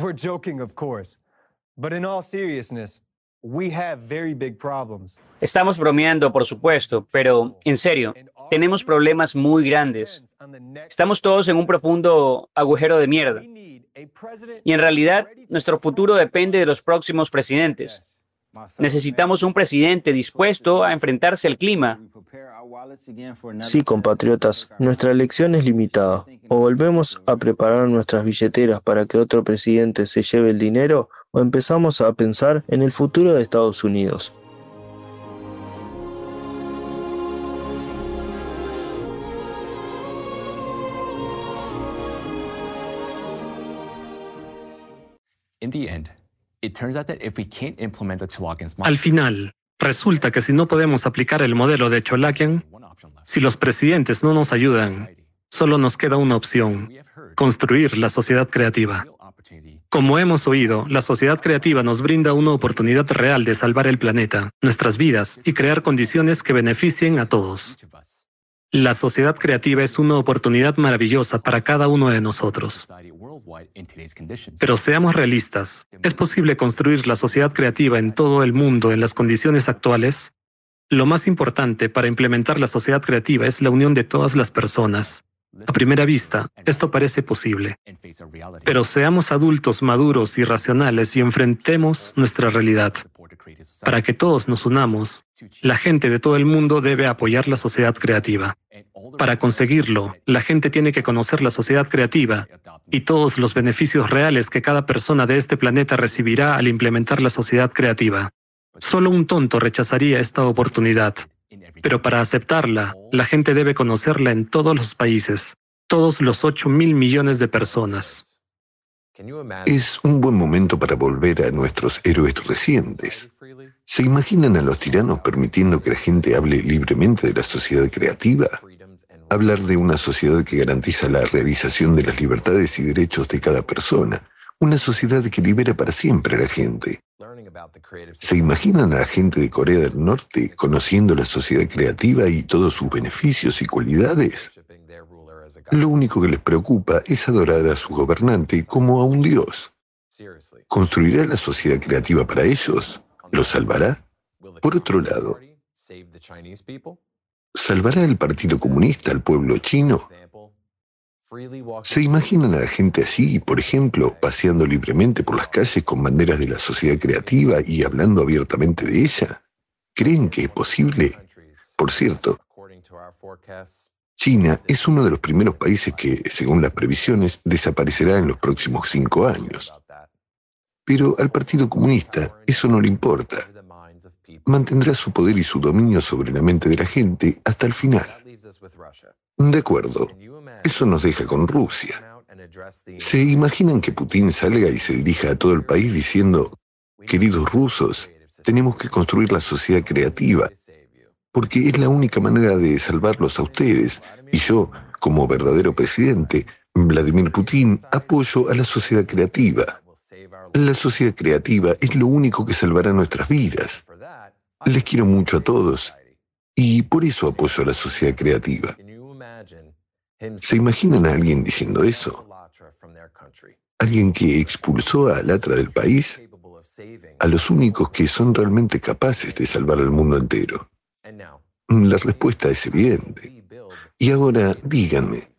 We're joking, of course. But in all seriousness, we have very big problems. Estamos bromeando, por supuesto, pero en serio, tenemos problemas muy grandes. Estamos todos en un profundo agujero de mierda. Y en realidad, nuestro futuro depende de los próximos presidentes. Necesitamos un presidente dispuesto a enfrentarse al clima. Sí, compatriotas, nuestra elección es limitada. O volvemos a preparar nuestras billeteras para que otro presidente se lleve el dinero, o empezamos a pensar en el futuro de Estados Unidos. Al final, resulta que si no podemos aplicar el modelo de Cholakian, si los presidentes no nos ayudan, solo nos queda una opción, construir la sociedad creativa. Como hemos oído, la sociedad creativa nos brinda una oportunidad real de salvar el planeta, nuestras vidas y crear condiciones que beneficien a todos. La sociedad creativa es una oportunidad maravillosa para cada uno de nosotros. Pero seamos realistas, ¿es posible construir la sociedad creativa en todo el mundo en las condiciones actuales? Lo más importante para implementar la sociedad creativa es la unión de todas las personas. A primera vista, esto parece posible. Pero seamos adultos maduros y racionales y enfrentemos nuestra realidad. Para que todos nos unamos, la gente de todo el mundo debe apoyar la sociedad creativa. Para conseguirlo, la gente tiene que conocer la sociedad creativa y todos los beneficios reales que cada persona de este planeta recibirá al implementar la sociedad creativa. Solo un tonto rechazaría esta oportunidad. Pero para aceptarla, la gente debe conocerla en todos los países, todos los 8 mil millones de personas. Es un buen momento para volver a nuestros héroes recientes. ¿Se imaginan a los tiranos permitiendo que la gente hable libremente de la sociedad creativa? Hablar de una sociedad que garantiza la realización de las libertades y derechos de cada persona. Una sociedad que libera para siempre a la gente. ¿Se imaginan a la gente de Corea del Norte conociendo la sociedad creativa y todos sus beneficios y cualidades? Lo único que les preocupa es adorar a su gobernante como a un dios. ¿Construirá la sociedad creativa para ellos? ¿Los salvará? Por otro lado, ¿salvará el Partido Comunista al pueblo chino? ¿Se imaginan a la gente así, por ejemplo, paseando libremente por las calles con banderas de la sociedad creativa y hablando abiertamente de ella? ¿Creen que es posible? Por cierto, China es uno de los primeros países que, según las previsiones, desaparecerá en los próximos cinco años. Pero al Partido Comunista eso no le importa. Mantendrá su poder y su dominio sobre la mente de la gente hasta el final. De acuerdo, eso nos deja con Rusia. ¿Se imaginan que Putin salga y se dirija a todo el país diciendo, queridos rusos, tenemos que construir la sociedad creativa, porque es la única manera de salvarlos a ustedes, y yo, como verdadero presidente, Vladimir Putin, apoyo a la sociedad creativa. La sociedad creativa es lo único que salvará nuestras vidas. Les quiero mucho a todos y por eso apoyo a la sociedad creativa. ¿Se imaginan a alguien diciendo eso? ¿Alguien que expulsó a Alatra del país? A los únicos que son realmente capaces de salvar al mundo entero. La respuesta es evidente. Y ahora díganme,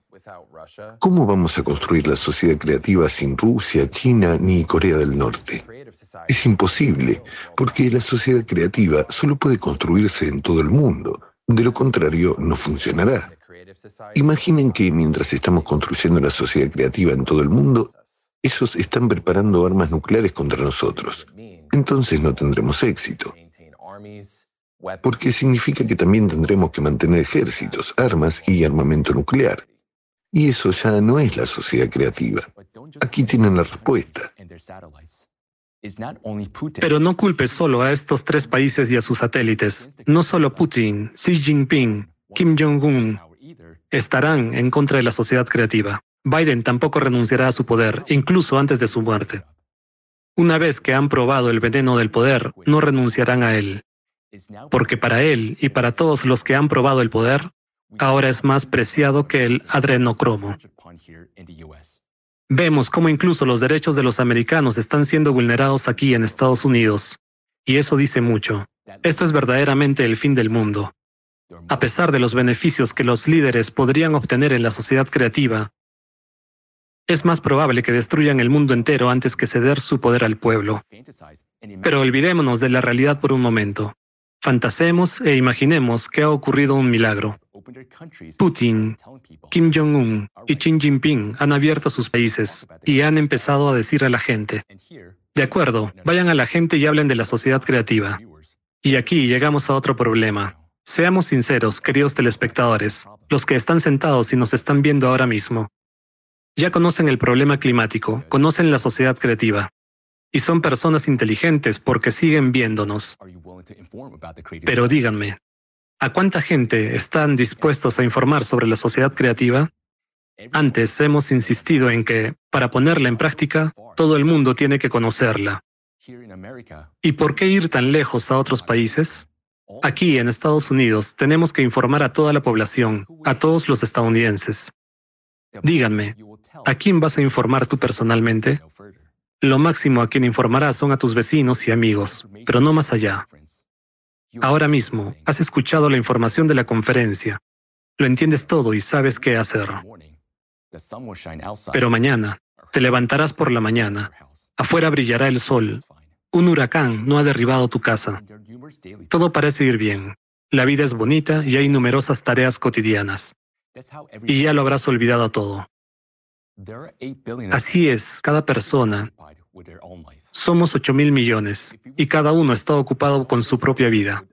¿cómo vamos a construir la sociedad creativa sin Rusia, China ni Corea del Norte? Es imposible, porque la sociedad creativa solo puede construirse en todo el mundo. De lo contrario, no funcionará. Imaginen que mientras estamos construyendo la sociedad creativa en todo el mundo, ellos están preparando armas nucleares contra nosotros. Entonces no tendremos éxito. Porque significa que también tendremos que mantener ejércitos, armas y armamento nuclear. Y eso ya no es la sociedad creativa. Aquí tienen la respuesta. Pero no culpe solo a estos tres países y a sus satélites. No solo Putin, Xi Jinping, Kim Jong-un estarán en contra de la sociedad creativa. Biden tampoco renunciará a su poder, incluso antes de su muerte. Una vez que han probado el veneno del poder, no renunciarán a él. Porque para él y para todos los que han probado el poder, ahora es más preciado que el adrenocromo. Vemos cómo incluso los derechos de los americanos están siendo vulnerados aquí en Estados Unidos. Y eso dice mucho. Esto es verdaderamente el fin del mundo. A pesar de los beneficios que los líderes podrían obtener en la sociedad creativa, es más probable que destruyan el mundo entero antes que ceder su poder al pueblo. Pero olvidémonos de la realidad por un momento. Fantasemos e imaginemos que ha ocurrido un milagro. Putin, Kim Jong-un y Xi Jinping han abierto sus países y han empezado a decir a la gente, de acuerdo, vayan a la gente y hablen de la sociedad creativa. Y aquí llegamos a otro problema. Seamos sinceros, queridos telespectadores, los que están sentados y nos están viendo ahora mismo. Ya conocen el problema climático, conocen la sociedad creativa. Y son personas inteligentes porque siguen viéndonos. Pero díganme, ¿A cuánta gente están dispuestos a informar sobre la sociedad creativa? Antes hemos insistido en que, para ponerla en práctica, todo el mundo tiene que conocerla. ¿Y por qué ir tan lejos a otros países? Aquí, en Estados Unidos, tenemos que informar a toda la población, a todos los estadounidenses. Díganme, ¿a quién vas a informar tú personalmente? Lo máximo a quien informarás son a tus vecinos y amigos, pero no más allá. Ahora mismo, has escuchado la información de la conferencia. Lo entiendes todo y sabes qué hacer. Pero mañana, te levantarás por la mañana. Afuera brillará el sol. Un huracán no ha derribado tu casa. Todo parece ir bien. La vida es bonita y hay numerosas tareas cotidianas. Y ya lo habrás olvidado todo. Así es, cada persona. somos 8 mil millones y cada uno está ocupado con su propia vida.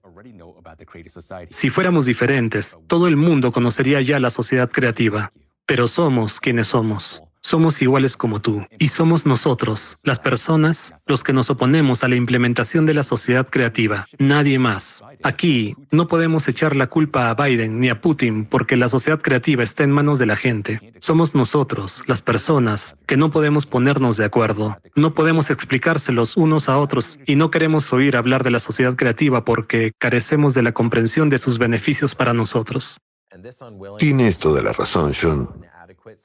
Si fuéramos diferentes, todo el mundo conocería ya la sociedad creativa, pero somos quienes somos. Somos iguales como tú, y somos nosotros, las personas, los que nos oponemos a la implementación de la sociedad creativa, nadie más. Aquí no podemos echar la culpa a Biden ni a Putin porque la sociedad creativa está en manos de la gente. Somos nosotros, las personas, que no podemos ponernos de acuerdo. No podemos explicárselos unos a otros y no queremos oír hablar de la sociedad creativa porque carecemos de la comprensión de sus beneficios para nosotros. Tienes toda la razón, John.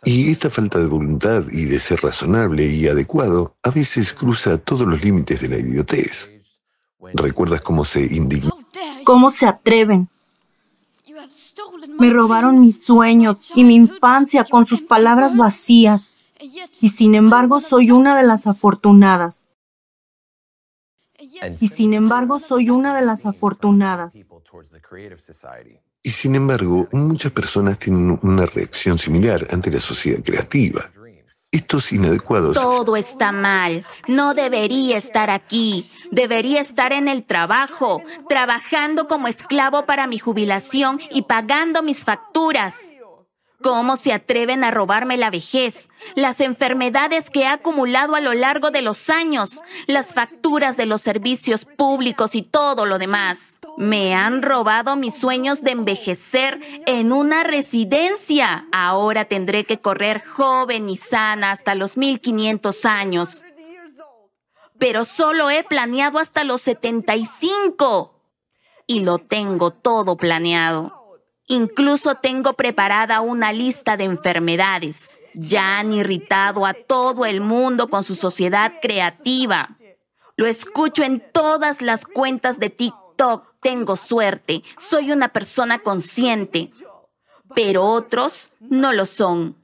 Y esta falta de voluntad y de ser razonable y adecuado a veces cruza todos los límites de la idiotez. ¿Recuerdas cómo se indignó? ¿Cómo se atreven? Me robaron mis sueños y mi infancia con sus palabras vacías. Y sin embargo soy una de las afortunadas. Y sin embargo soy una de las afortunadas. Y sin embargo, muchas personas tienen una reacción similar ante la sociedad creativa. Estos inadecuados... Todo está mal. No debería estar aquí. Debería estar en el trabajo, trabajando como esclavo para mi jubilación y pagando mis facturas. ¿Cómo se atreven a robarme la vejez, las enfermedades que he acumulado a lo largo de los años, las facturas de los servicios públicos y todo lo demás? Me han robado mis sueños de envejecer en una residencia. Ahora tendré que correr joven y sana hasta los 1500 años. Pero solo he planeado hasta los 75. Y lo tengo todo planeado. Incluso tengo preparada una lista de enfermedades. Ya han irritado a todo el mundo con su sociedad creativa. Lo escucho en todas las cuentas de TikTok. Tengo suerte. Soy una persona consciente. Pero otros no lo son.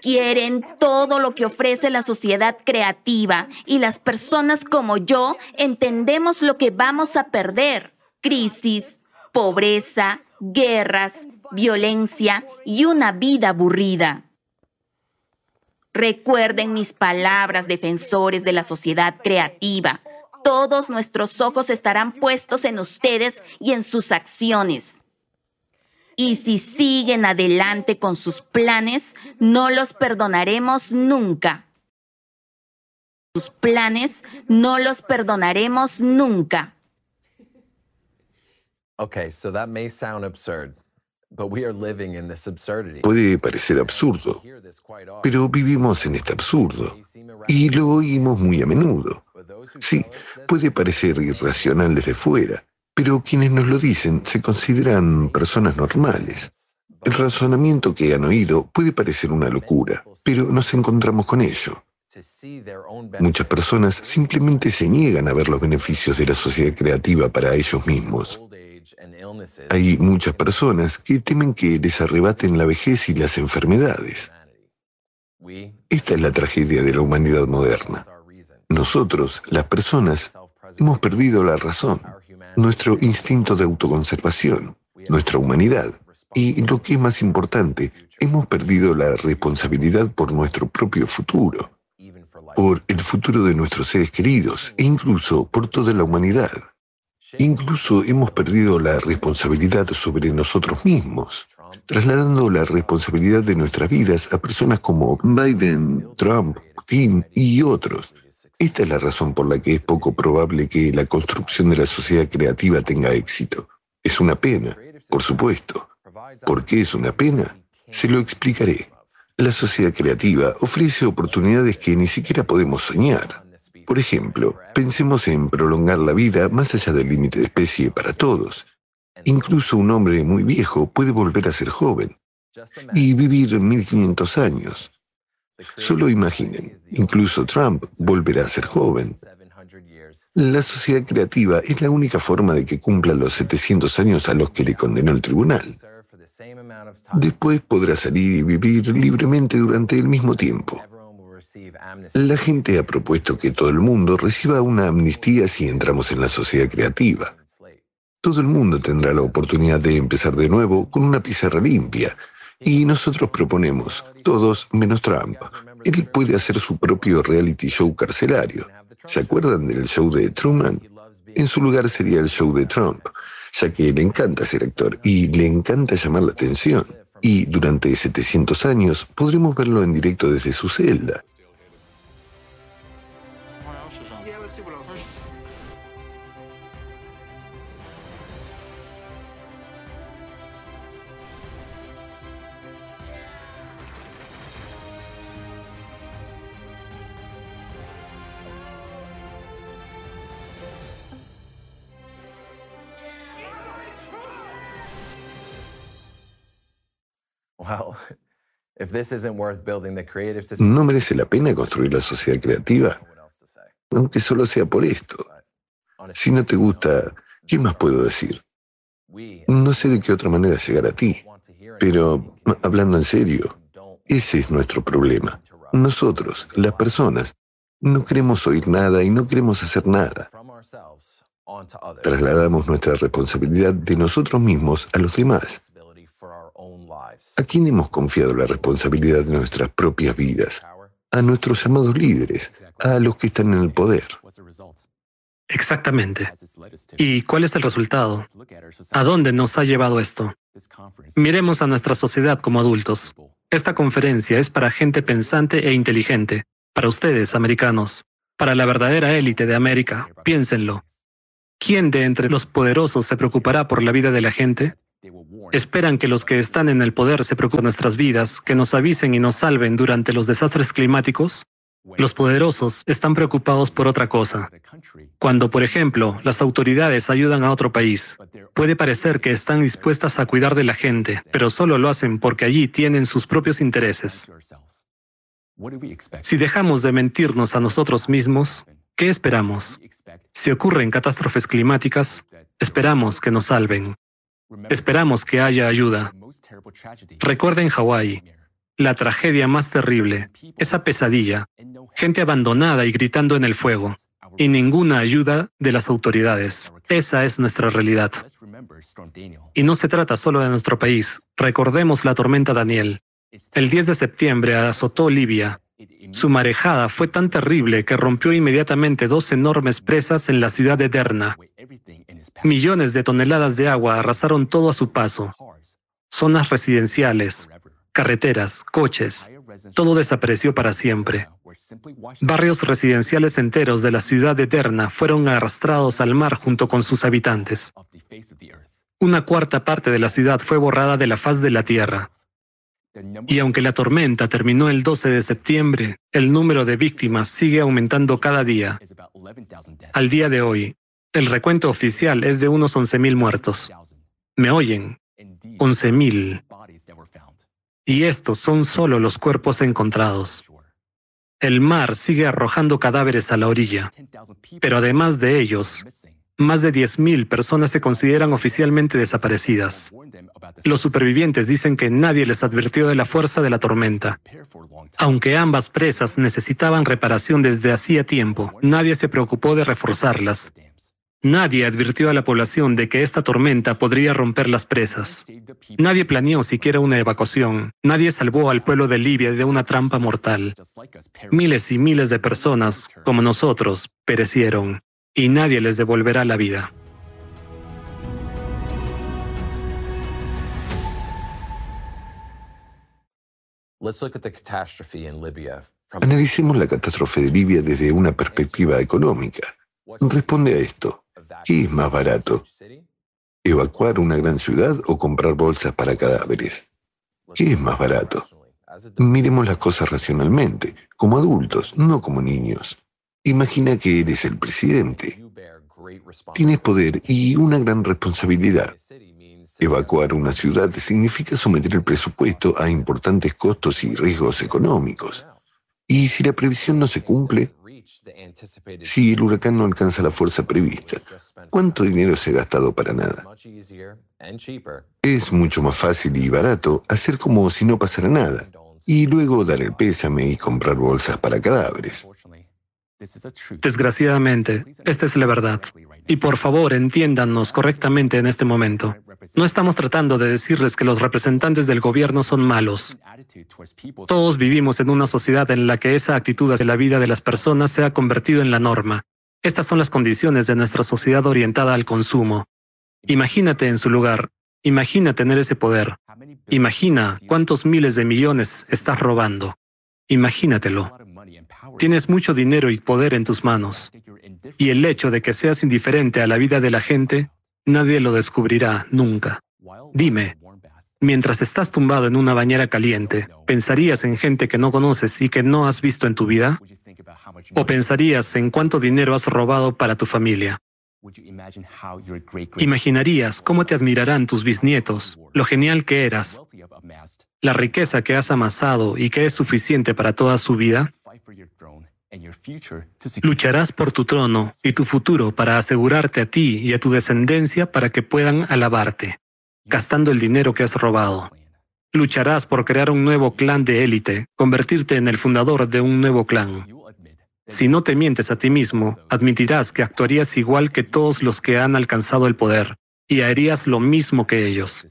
Quieren todo lo que ofrece la sociedad creativa y las personas como yo entendemos lo que vamos a perder crisis, pobreza, guerras, violencia y una vida aburrida. Recuerden mis palabras, defensores de la sociedad creativa. Todos nuestros ojos estarán puestos en ustedes y en sus acciones. Y si siguen adelante con sus planes, no los perdonaremos nunca. Sus planes no los perdonaremos nunca. Puede parecer absurdo, pero vivimos en este absurdo y lo oímos muy a menudo. Sí, puede parecer irracional desde fuera, pero quienes nos lo dicen se consideran personas normales. El razonamiento que han oído puede parecer una locura, pero nos encontramos con ello. Muchas personas simplemente se niegan a ver los beneficios de la sociedad creativa para ellos mismos. Hay muchas personas que temen que les arrebaten la vejez y las enfermedades. Esta es la tragedia de la humanidad moderna. Nosotros, las personas, hemos perdido la razón, nuestro instinto de autoconservación, nuestra humanidad y, lo que es más importante, hemos perdido la responsabilidad por nuestro propio futuro, por el futuro de nuestros seres queridos e incluso por toda la humanidad. Incluso hemos perdido la responsabilidad sobre nosotros mismos, trasladando la responsabilidad de nuestras vidas a personas como Biden, Trump, Kim y otros. Esta es la razón por la que es poco probable que la construcción de la sociedad creativa tenga éxito. Es una pena, por supuesto. ¿Por qué es una pena? Se lo explicaré. La sociedad creativa ofrece oportunidades que ni siquiera podemos soñar. Por ejemplo, pensemos en prolongar la vida más allá del límite de especie para todos. Incluso un hombre muy viejo puede volver a ser joven y vivir 1500 años. Solo imaginen, incluso Trump volverá a ser joven. La sociedad creativa es la única forma de que cumpla los 700 años a los que le condenó el tribunal. Después podrá salir y vivir libremente durante el mismo tiempo. La gente ha propuesto que todo el mundo reciba una amnistía si entramos en la sociedad creativa. Todo el mundo tendrá la oportunidad de empezar de nuevo con una pizarra limpia. Y nosotros proponemos, todos menos Trump. Él puede hacer su propio reality show carcelario. ¿Se acuerdan del show de Truman? En su lugar sería el show de Trump, ya que le encanta ser actor y le encanta llamar la atención. Y durante 700 años podremos verlo en directo desde su celda. ¿No merece la pena construir la sociedad creativa? Aunque solo sea por esto. Si no te gusta, ¿qué más puedo decir? No sé de qué otra manera llegar a ti, pero hablando en serio, ese es nuestro problema. Nosotros, las personas, no queremos oír nada y no queremos hacer nada. Trasladamos nuestra responsabilidad de nosotros mismos a los demás. ¿A quién hemos confiado la responsabilidad de nuestras propias vidas? A nuestros amados líderes, a los que están en el poder. Exactamente. ¿Y cuál es el resultado? ¿A dónde nos ha llevado esto? Miremos a nuestra sociedad como adultos. Esta conferencia es para gente pensante e inteligente, para ustedes, americanos, para la verdadera élite de América. Piénsenlo. ¿Quién de entre los poderosos se preocupará por la vida de la gente? Esperan que los que están en el poder se preocupen nuestras vidas, que nos avisen y nos salven durante los desastres climáticos. Los poderosos están preocupados por otra cosa. Cuando, por ejemplo, las autoridades ayudan a otro país, puede parecer que están dispuestas a cuidar de la gente, pero solo lo hacen porque allí tienen sus propios intereses. Si dejamos de mentirnos a nosotros mismos, ¿qué esperamos? Si ocurren catástrofes climáticas, esperamos que nos salven. Esperamos que haya ayuda. Recuerden Hawái, la tragedia más terrible, esa pesadilla, gente abandonada y gritando en el fuego, y ninguna ayuda de las autoridades. Esa es nuestra realidad. Y no se trata solo de nuestro país. Recordemos la tormenta Daniel. El 10 de septiembre azotó Libia. Su marejada fue tan terrible que rompió inmediatamente dos enormes presas en la ciudad de Derna. Millones de toneladas de agua arrasaron todo a su paso. Zonas residenciales, carreteras, coches, todo desapareció para siempre. Barrios residenciales enteros de la ciudad de Derna fueron arrastrados al mar junto con sus habitantes. Una cuarta parte de la ciudad fue borrada de la faz de la tierra. Y aunque la tormenta terminó el 12 de septiembre, el número de víctimas sigue aumentando cada día. Al día de hoy, el recuento oficial es de unos 11.000 muertos. ¿Me oyen? 11.000. Y estos son solo los cuerpos encontrados. El mar sigue arrojando cadáveres a la orilla, pero además de ellos, más de 10.000 personas se consideran oficialmente desaparecidas. Los supervivientes dicen que nadie les advirtió de la fuerza de la tormenta. Aunque ambas presas necesitaban reparación desde hacía tiempo, nadie se preocupó de reforzarlas. Nadie advirtió a la población de que esta tormenta podría romper las presas. Nadie planeó siquiera una evacuación. Nadie salvó al pueblo de Libia de una trampa mortal. Miles y miles de personas, como nosotros, perecieron, y nadie les devolverá la vida. Analicemos la catástrofe de Libia desde una perspectiva económica. Responde a esto. ¿Qué es más barato? ¿Evacuar una gran ciudad o comprar bolsas para cadáveres? ¿Qué es más barato? Miremos las cosas racionalmente, como adultos, no como niños. Imagina que eres el presidente. Tienes poder y una gran responsabilidad. Evacuar una ciudad significa someter el presupuesto a importantes costos y riesgos económicos. Y si la previsión no se cumple, si el huracán no alcanza la fuerza prevista, ¿cuánto dinero se ha gastado para nada? Es mucho más fácil y barato hacer como si no pasara nada y luego dar el pésame y comprar bolsas para cadáveres. Desgraciadamente, esta es la verdad. Y por favor, entiéndanos correctamente en este momento. No estamos tratando de decirles que los representantes del gobierno son malos. Todos vivimos en una sociedad en la que esa actitud hacia la vida de las personas se ha convertido en la norma. Estas son las condiciones de nuestra sociedad orientada al consumo. Imagínate en su lugar. Imagina tener ese poder. Imagina cuántos miles de millones estás robando. Imagínatelo. Tienes mucho dinero y poder en tus manos. Y el hecho de que seas indiferente a la vida de la gente, nadie lo descubrirá nunca. Dime, mientras estás tumbado en una bañera caliente, ¿pensarías en gente que no conoces y que no has visto en tu vida? ¿O pensarías en cuánto dinero has robado para tu familia? Imaginarías cómo te admirarán tus bisnietos, lo genial que eras, la riqueza que has amasado y que es suficiente para toda su vida. Lucharás por tu trono y tu futuro para asegurarte a ti y a tu descendencia para que puedan alabarte, gastando el dinero que has robado. Lucharás por crear un nuevo clan de élite, convertirte en el fundador de un nuevo clan. Si no te mientes a ti mismo, admitirás que actuarías igual que todos los que han alcanzado el poder, y harías lo mismo que ellos.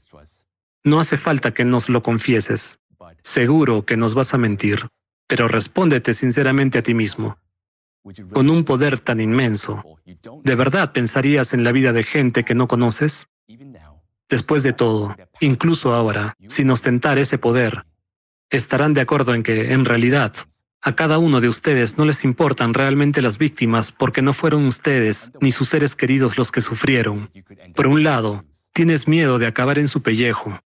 No hace falta que nos lo confieses. Seguro que nos vas a mentir, pero respóndete sinceramente a ti mismo. Con un poder tan inmenso, ¿de verdad pensarías en la vida de gente que no conoces? Después de todo, incluso ahora, sin ostentar ese poder, estarán de acuerdo en que, en realidad, a cada uno de ustedes no les importan realmente las víctimas porque no fueron ustedes ni sus seres queridos los que sufrieron. Por un lado, tienes miedo de acabar en su pellejo,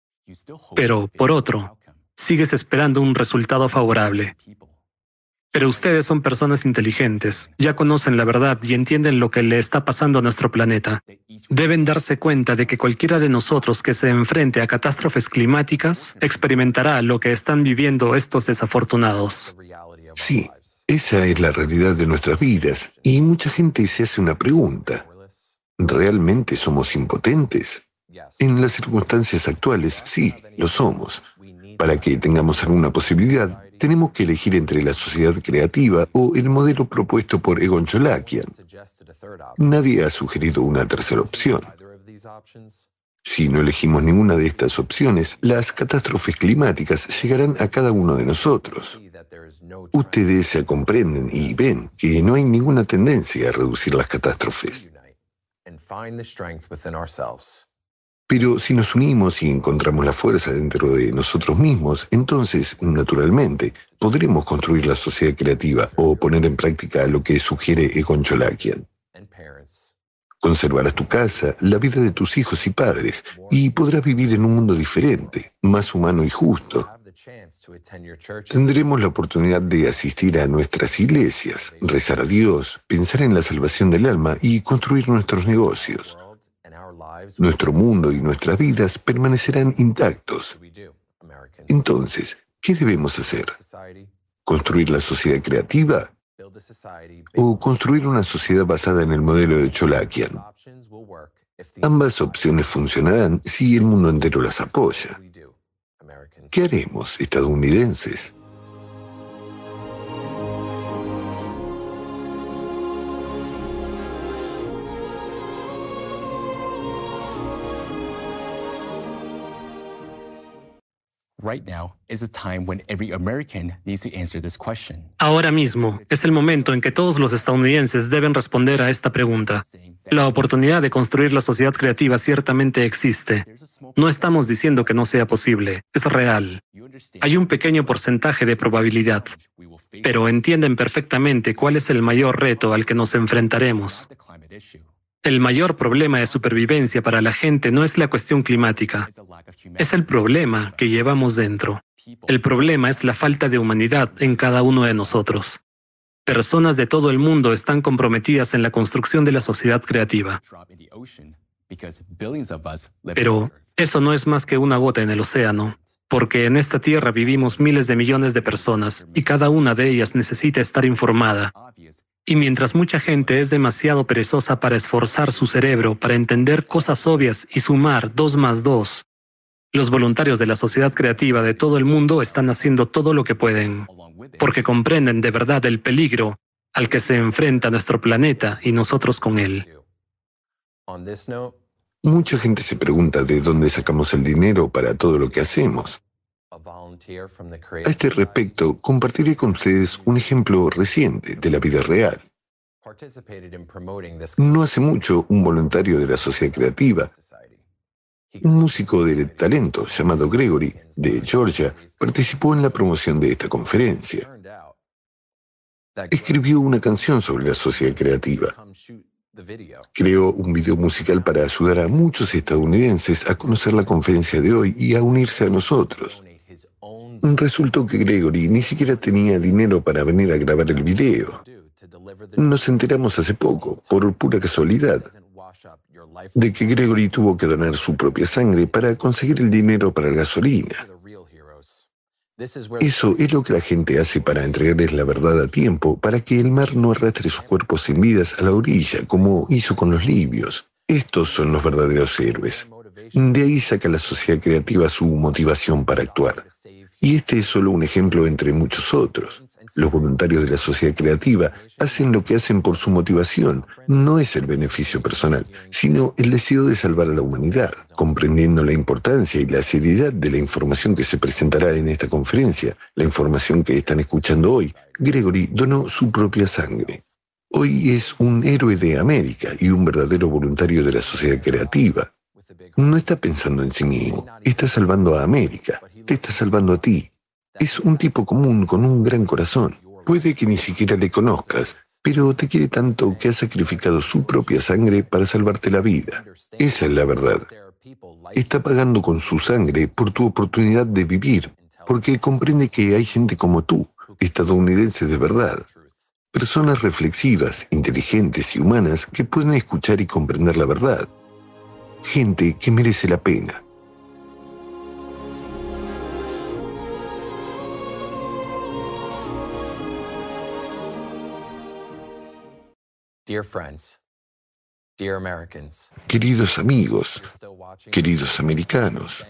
pero por otro, sigues esperando un resultado favorable. Pero ustedes son personas inteligentes, ya conocen la verdad y entienden lo que le está pasando a nuestro planeta. Deben darse cuenta de que cualquiera de nosotros que se enfrente a catástrofes climáticas experimentará lo que están viviendo estos desafortunados. Sí, esa es la realidad de nuestras vidas y mucha gente se hace una pregunta. ¿Realmente somos impotentes? En las circunstancias actuales, sí, lo somos. Para que tengamos alguna posibilidad, tenemos que elegir entre la sociedad creativa o el modelo propuesto por Egon Cholakian. Nadie ha sugerido una tercera opción. Si no elegimos ninguna de estas opciones, las catástrofes climáticas llegarán a cada uno de nosotros. Ustedes se comprenden y ven que no hay ninguna tendencia a reducir las catástrofes. Pero si nos unimos y encontramos la fuerza dentro de nosotros mismos, entonces, naturalmente, podremos construir la sociedad creativa o poner en práctica lo que sugiere Egon Cholakian. Conservarás tu casa, la vida de tus hijos y padres, y podrás vivir en un mundo diferente, más humano y justo. Tendremos la oportunidad de asistir a nuestras iglesias, rezar a Dios, pensar en la salvación del alma y construir nuestros negocios. Nuestro mundo y nuestras vidas permanecerán intactos. Entonces, ¿qué debemos hacer? ¿Construir la sociedad creativa? ¿O construir una sociedad basada en el modelo de Cholakian? Ambas opciones funcionarán si el mundo entero las apoya. ¿Qué haremos, estadounidenses? Ahora mismo es el momento en que todos los estadounidenses deben responder a esta pregunta. La oportunidad de construir la sociedad creativa ciertamente existe. No estamos diciendo que no sea posible, es real. Hay un pequeño porcentaje de probabilidad, pero entienden perfectamente cuál es el mayor reto al que nos enfrentaremos. El mayor problema de supervivencia para la gente no es la cuestión climática, es el problema que llevamos dentro. El problema es la falta de humanidad en cada uno de nosotros. Personas de todo el mundo están comprometidas en la construcción de la sociedad creativa. Pero eso no es más que una gota en el océano, porque en esta tierra vivimos miles de millones de personas y cada una de ellas necesita estar informada, y mientras mucha gente es demasiado perezosa para esforzar su cerebro para entender cosas obvias y sumar dos más dos, los voluntarios de la sociedad creativa de todo el mundo están haciendo todo lo que pueden, porque comprenden de verdad el peligro al que se enfrenta nuestro planeta y nosotros con él. Mucha gente se pregunta de dónde sacamos el dinero para todo lo que hacemos. A este respecto, compartiré con ustedes un ejemplo reciente de la vida real. No hace mucho, un voluntario de la sociedad creativa, un músico de talento llamado Gregory, de Georgia, participó en la promoción de esta conferencia. Escribió una canción sobre la sociedad creativa. Creó un video musical para ayudar a muchos estadounidenses a conocer la conferencia de hoy y a unirse a nosotros. Resultó que Gregory ni siquiera tenía dinero para venir a grabar el video. Nos enteramos hace poco, por pura casualidad. de que Gregory tuvo que donar su propia sangre para conseguir el dinero para la gasolina. Eso es lo que la gente hace para entregarles la verdad a tiempo, para que el mar no arrastre sus cuerpos sin vidas a la orilla, como hizo con los libios. Estos son los verdaderos héroes. De ahí saca la sociedad creativa su motivación para actuar. Y este es solo un ejemplo entre muchos otros. Los voluntarios de la sociedad creativa hacen lo que hacen por su motivación. No es el beneficio personal, sino el deseo de salvar a la humanidad. Comprendiendo la importancia y la seriedad de la información que se presentará en esta conferencia, la información que están escuchando hoy, Gregory donó su propia sangre. Hoy es un héroe de América y un verdadero voluntario de la sociedad creativa. No está pensando en sí mismo, está salvando a América, te está salvando a ti. Es un tipo común con un gran corazón. Puede que ni siquiera le conozcas, pero te quiere tanto que ha sacrificado su propia sangre para salvarte la vida. Esa es la verdad. Está pagando con su sangre por tu oportunidad de vivir, porque comprende que hay gente como tú, estadounidenses de verdad, personas reflexivas, inteligentes y humanas que pueden escuchar y comprender la verdad, gente que merece la pena. Queridos amigos, queridos americanos,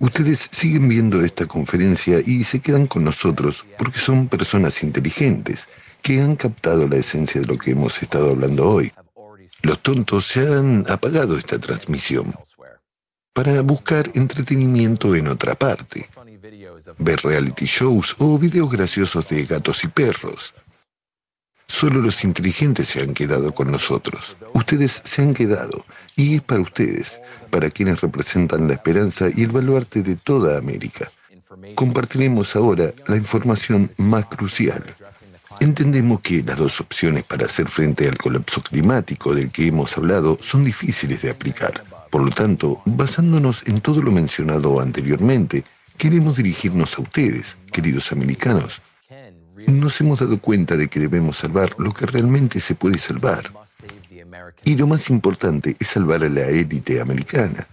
ustedes siguen viendo esta conferencia y se quedan con nosotros porque son personas inteligentes que han captado la esencia de lo que hemos estado hablando hoy. Los tontos se han apagado esta transmisión para buscar entretenimiento en otra parte, ver reality shows o videos graciosos de gatos y perros Solo los inteligentes se han quedado con nosotros. Ustedes se han quedado. Y es para ustedes, para quienes representan la esperanza y el baluarte de toda América. Compartiremos ahora la información más crucial. Entendemos que las dos opciones para hacer frente al colapso climático del que hemos hablado son difíciles de aplicar. Por lo tanto, basándonos en todo lo mencionado anteriormente, queremos dirigirnos a ustedes, queridos americanos, nos hemos dado cuenta de que debemos salvar lo que realmente se puede salvar. Y lo más importante es salvar a la élite americana.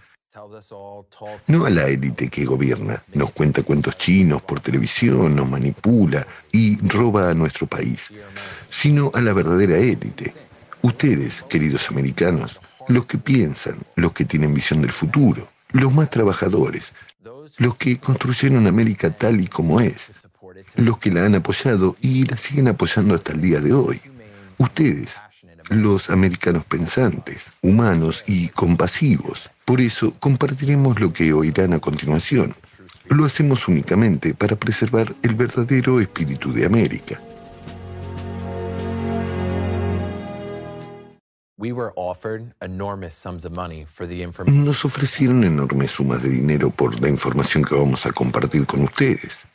No a la élite que gobierna, nos cuenta cuentos chinos por televisión, nos manipula y roba a nuestro país, sino a la verdadera élite. Ustedes, queridos americanos, los que piensan, los que tienen visión del futuro, los más trabajadores, los que construyeron América tal y como es, los que la han apoyado y la siguen apoyando hasta el día de hoy. Ustedes, los americanos pensantes, humanos y compasivos. Por eso compartiremos lo que oirán a continuación. Lo hacemos únicamente para preservar el verdadero espíritu de América. Nos ofrecieron enormes sumas de dinero por la información que vamos a compartir con ustedes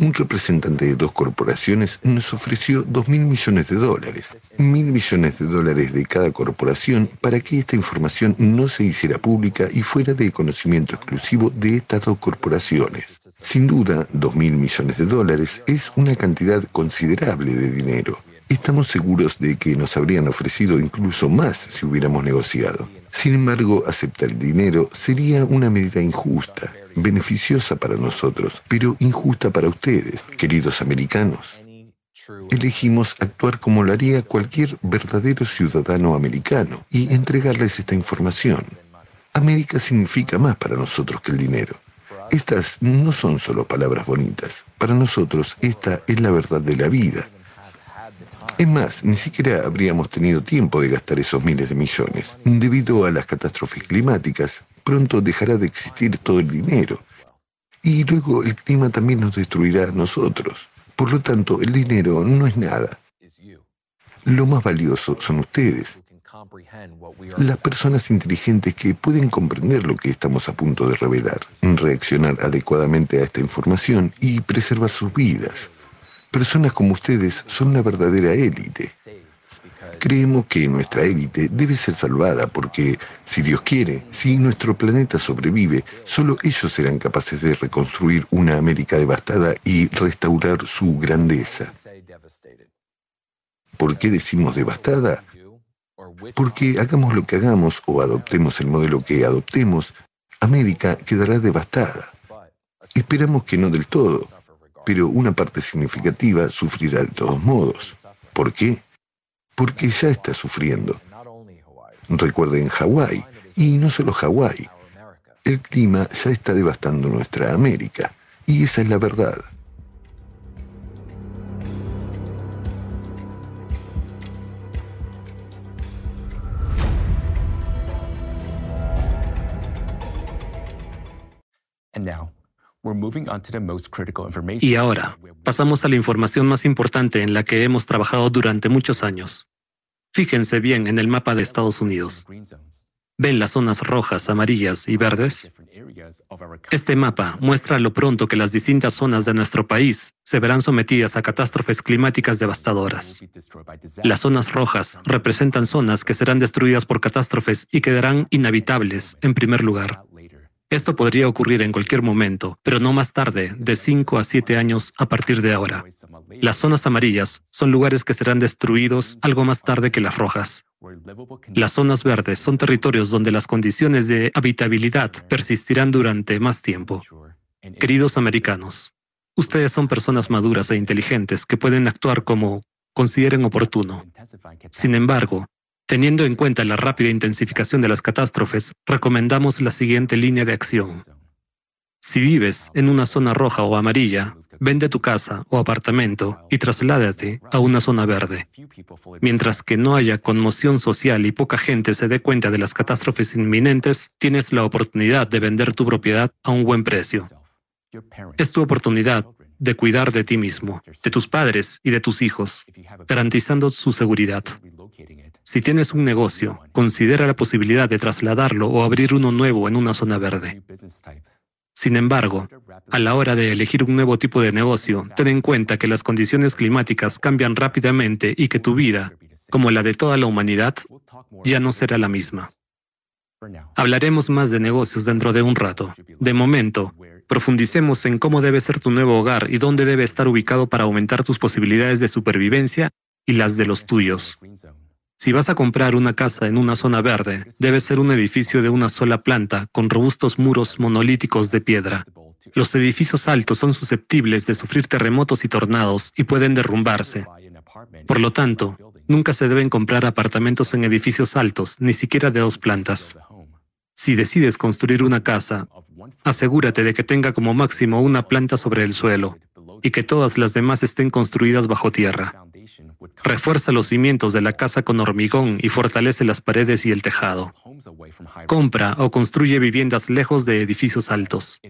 un representante de dos corporaciones nos ofreció dos mil millones de dólares, mil millones de dólares de cada corporación para que esta información no se hiciera pública y fuera de conocimiento exclusivo de estas dos corporaciones. Sin duda, dos mil millones de dólares es una cantidad considerable de dinero. Estamos seguros de que nos habrían ofrecido incluso más si hubiéramos negociado. Sin embargo, aceptar el dinero sería una medida injusta beneficiosa para nosotros, pero injusta para ustedes, queridos americanos. Elegimos actuar como lo haría cualquier verdadero ciudadano americano y entregarles esta información. América significa más para nosotros que el dinero. Estas no son solo palabras bonitas. Para nosotros esta es la verdad de la vida. Es más, ni siquiera habríamos tenido tiempo de gastar esos miles de millones. Debido a las catástrofes climáticas, pronto dejará de existir todo el dinero. Y luego el clima también nos destruirá a nosotros. Por lo tanto, el dinero no es nada. Lo más valioso son ustedes, las personas inteligentes que pueden comprender lo que estamos a punto de revelar, reaccionar adecuadamente a esta información y preservar sus vidas. Personas como ustedes son la verdadera élite. Creemos que nuestra élite debe ser salvada porque, si Dios quiere, si nuestro planeta sobrevive, solo ellos serán capaces de reconstruir una América devastada y restaurar su grandeza. ¿Por qué decimos devastada? Porque hagamos lo que hagamos o adoptemos el modelo que adoptemos, América quedará devastada. Esperamos que no del todo, pero una parte significativa sufrirá de todos modos. ¿Por qué? Porque ya está sufriendo. Recuerden Hawái, y no solo Hawái. El clima ya está devastando nuestra América, y esa es la verdad. Y ahora, pasamos a la información más importante en la que hemos trabajado durante muchos años. Fíjense bien en el mapa de Estados Unidos. ¿Ven las zonas rojas, amarillas y verdes? Este mapa muestra lo pronto que las distintas zonas de nuestro país se verán sometidas a catástrofes climáticas devastadoras. Las zonas rojas representan zonas que serán destruidas por catástrofes y quedarán inhabitables, en primer lugar. Esto podría ocurrir en cualquier momento, pero no más tarde, de 5 a 7 años a partir de ahora. Las zonas amarillas son lugares que serán destruidos algo más tarde que las rojas. Las zonas verdes son territorios donde las condiciones de habitabilidad persistirán durante más tiempo. Queridos americanos, ustedes son personas maduras e inteligentes que pueden actuar como consideren oportuno. Sin embargo, Teniendo en cuenta la rápida intensificación de las catástrofes, recomendamos la siguiente línea de acción. Si vives en una zona roja o amarilla, vende tu casa o apartamento y trasládate a una zona verde. Mientras que no haya conmoción social y poca gente se dé cuenta de las catástrofes inminentes, tienes la oportunidad de vender tu propiedad a un buen precio. Es tu oportunidad de cuidar de ti mismo, de tus padres y de tus hijos, garantizando su seguridad. Si tienes un negocio, considera la posibilidad de trasladarlo o abrir uno nuevo en una zona verde. Sin embargo, a la hora de elegir un nuevo tipo de negocio, ten en cuenta que las condiciones climáticas cambian rápidamente y que tu vida, como la de toda la humanidad, ya no será la misma. Hablaremos más de negocios dentro de un rato. De momento, profundicemos en cómo debe ser tu nuevo hogar y dónde debe estar ubicado para aumentar tus posibilidades de supervivencia y las de los tuyos. Si vas a comprar una casa en una zona verde, debe ser un edificio de una sola planta, con robustos muros monolíticos de piedra. Los edificios altos son susceptibles de sufrir terremotos y tornados y pueden derrumbarse. Por lo tanto, nunca se deben comprar apartamentos en edificios altos, ni siquiera de dos plantas. Si decides construir una casa, asegúrate de que tenga como máximo una planta sobre el suelo y que todas las demás estén construidas bajo tierra. Refuerza los cimientos de la casa con hormigón y fortalece las paredes y el tejado. Compra o construye viviendas lejos de edificios altos.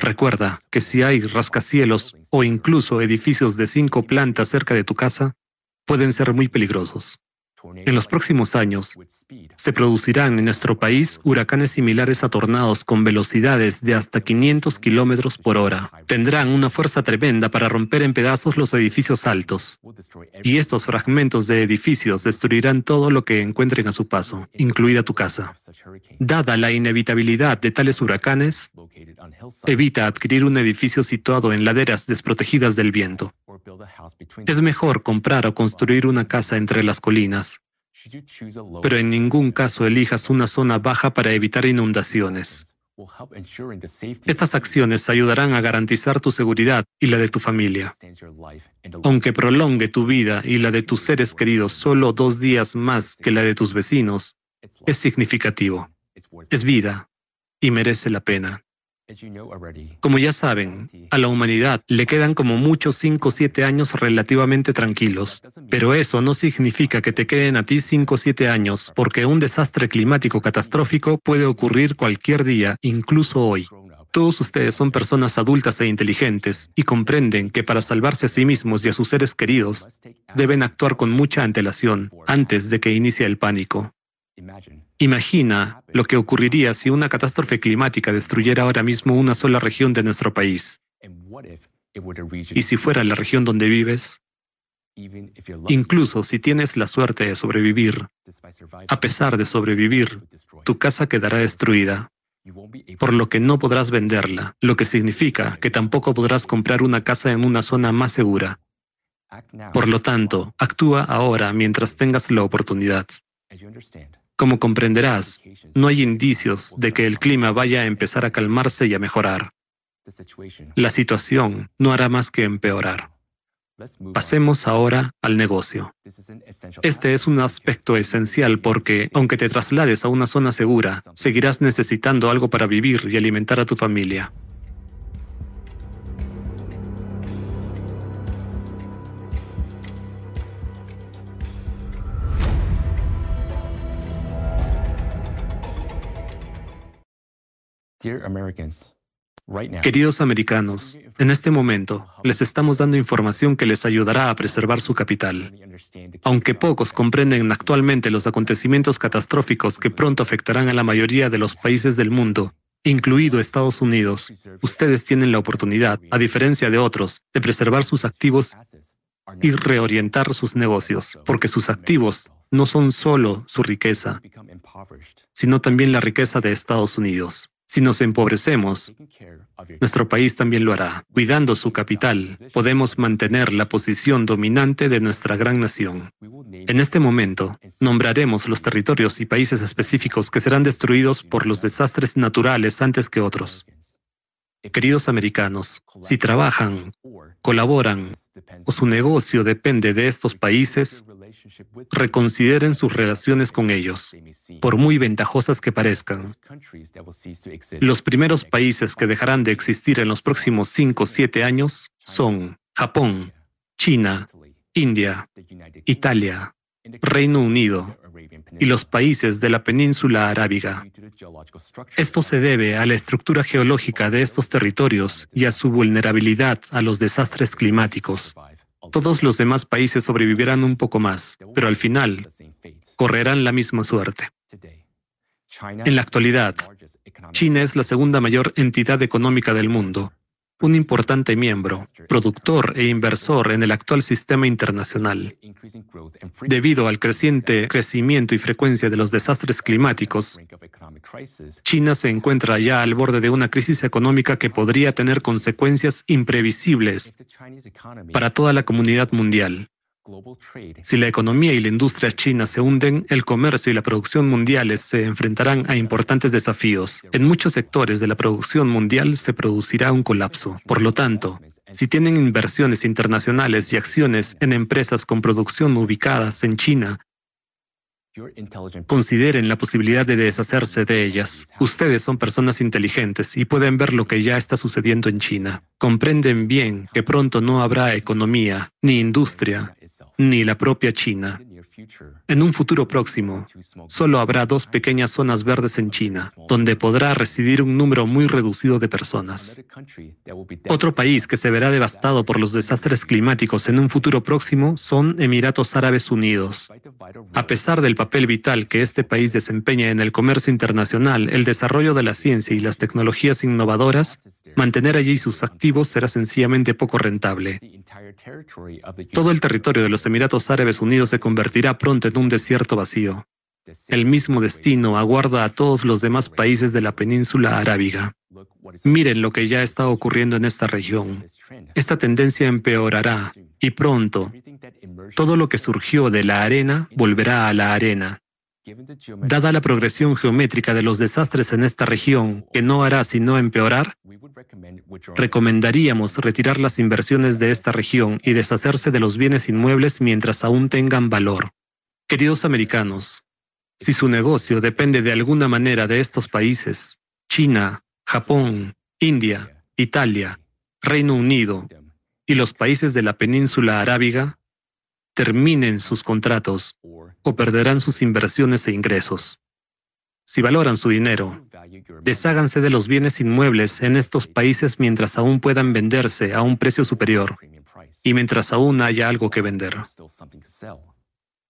Recuerda que si hay rascacielos o incluso edificios de cinco plantas cerca de tu casa, pueden ser muy peligrosos. En los próximos años, se producirán en nuestro país huracanes similares a tornados con velocidades de hasta 500 kilómetros por hora. Tendrán una fuerza tremenda para romper en pedazos los edificios altos. Y estos fragmentos de edificios destruirán todo lo que encuentren a su paso, incluida tu casa. Dada la inevitabilidad de tales huracanes, evita adquirir un edificio situado en laderas desprotegidas del viento. Es mejor comprar o construir una casa entre las colinas, pero en ningún caso elijas una zona baja para evitar inundaciones. Estas acciones ayudarán a garantizar tu seguridad y la de tu familia. Aunque prolongue tu vida y la de tus seres queridos solo dos días más que la de tus vecinos, es significativo. Es vida y merece la pena. Como ya saben, a la humanidad le quedan como muchos 5 o 7 años relativamente tranquilos, pero eso no significa que te queden a ti 5 o 7 años, porque un desastre climático catastrófico puede ocurrir cualquier día, incluso hoy. Todos ustedes son personas adultas e inteligentes y comprenden que para salvarse a sí mismos y a sus seres queridos, deben actuar con mucha antelación antes de que inicie el pánico. Imagina lo que ocurriría si una catástrofe climática destruyera ahora mismo una sola región de nuestro país. ¿Y si fuera la región donde vives? Incluso si tienes la suerte de sobrevivir, a pesar de sobrevivir, tu casa quedará destruida, por lo que no podrás venderla, lo que significa que tampoco podrás comprar una casa en una zona más segura. Por lo tanto, actúa ahora mientras tengas la oportunidad. Como comprenderás, no hay indicios de que el clima vaya a empezar a calmarse y a mejorar. La situación no hará más que empeorar. Pasemos ahora al negocio. Este es un aspecto esencial porque, aunque te traslades a una zona segura, seguirás necesitando algo para vivir y alimentar a tu familia. Queridos americanos, en este momento les estamos dando información que les ayudará a preservar su capital. Aunque pocos comprenden actualmente los acontecimientos catastróficos que pronto afectarán a la mayoría de los países del mundo, incluido Estados Unidos, ustedes tienen la oportunidad, a diferencia de otros, de preservar sus activos y reorientar sus negocios, porque sus activos no son solo su riqueza, sino también la riqueza de Estados Unidos. Si nos empobrecemos, nuestro país también lo hará. Cuidando su capital, podemos mantener la posición dominante de nuestra gran nación. En este momento, nombraremos los territorios y países específicos que serán destruidos por los desastres naturales antes que otros. Queridos americanos, si trabajan, colaboran o su negocio depende de estos países, reconsideren sus relaciones con ellos, por muy ventajosas que parezcan. Los primeros países que dejarán de existir en los próximos 5 o 7 años son Japón, China, India, Italia, Reino Unido y los países de la península arábiga. Esto se debe a la estructura geológica de estos territorios y a su vulnerabilidad a los desastres climáticos. Todos los demás países sobrevivirán un poco más, pero al final correrán la misma suerte. En la actualidad, China es la segunda mayor entidad económica del mundo un importante miembro, productor e inversor en el actual sistema internacional. Debido al creciente crecimiento y frecuencia de los desastres climáticos, China se encuentra ya al borde de una crisis económica que podría tener consecuencias imprevisibles para toda la comunidad mundial. Si la economía y la industria china se hunden, el comercio y la producción mundiales se enfrentarán a importantes desafíos. En muchos sectores de la producción mundial se producirá un colapso. Por lo tanto, si tienen inversiones internacionales y acciones en empresas con producción ubicadas en China, Consideren la posibilidad de deshacerse de ellas. Ustedes son personas inteligentes y pueden ver lo que ya está sucediendo en China. Comprenden bien que pronto no habrá economía, ni industria, ni la propia China. En un futuro próximo, solo habrá dos pequeñas zonas verdes en China, donde podrá residir un número muy reducido de personas. Otro país que se verá devastado por los desastres climáticos en un futuro próximo son Emiratos Árabes Unidos. A pesar del papel vital que este país desempeña en el comercio internacional, el desarrollo de la ciencia y las tecnologías innovadoras, mantener allí sus activos será sencillamente poco rentable. Todo el territorio de los Emiratos Árabes Unidos se convertirá pronto en un desierto vacío. El mismo destino aguarda a todos los demás países de la península arábiga. Miren lo que ya está ocurriendo en esta región. Esta tendencia empeorará y pronto todo lo que surgió de la arena volverá a la arena. Dada la progresión geométrica de los desastres en esta región, que no hará sino empeorar, recomendaríamos retirar las inversiones de esta región y deshacerse de los bienes inmuebles mientras aún tengan valor. Queridos americanos, si su negocio depende de alguna manera de estos países, China, Japón, India, Italia, Reino Unido y los países de la península arábiga, terminen sus contratos o perderán sus inversiones e ingresos. Si valoran su dinero, desháganse de los bienes inmuebles en estos países mientras aún puedan venderse a un precio superior y mientras aún haya algo que vender.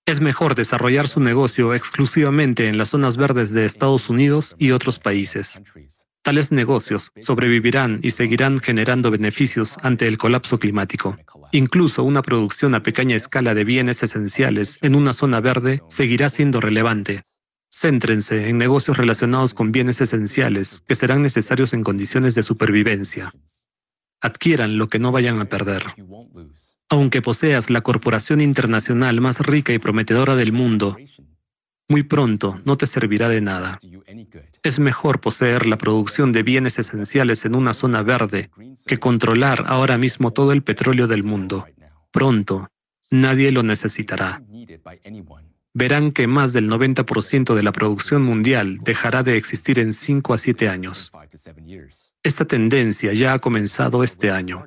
Es mejor desarrollar su negocio exclusivamente en las zonas verdes de Estados Unidos y otros países. Tales negocios sobrevivirán y seguirán generando beneficios ante el colapso climático. Incluso una producción a pequeña escala de bienes esenciales en una zona verde seguirá siendo relevante. Céntrense en negocios relacionados con bienes esenciales que serán necesarios en condiciones de supervivencia. Adquieran lo que no vayan a perder. Aunque poseas la corporación internacional más rica y prometedora del mundo, muy pronto no te servirá de nada. Es mejor poseer la producción de bienes esenciales en una zona verde que controlar ahora mismo todo el petróleo del mundo. Pronto, nadie lo necesitará. Verán que más del 90% de la producción mundial dejará de existir en 5 a 7 años. Esta tendencia ya ha comenzado este año.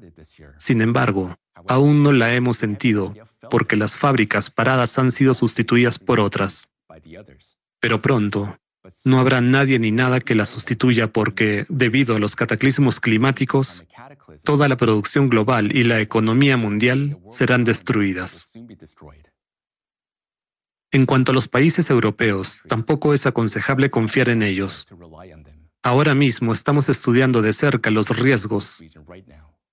Sin embargo, aún no la hemos sentido porque las fábricas paradas han sido sustituidas por otras. Pero pronto, no habrá nadie ni nada que la sustituya porque, debido a los cataclismos climáticos, toda la producción global y la economía mundial serán destruidas. En cuanto a los países europeos, tampoco es aconsejable confiar en ellos. Ahora mismo estamos estudiando de cerca los riesgos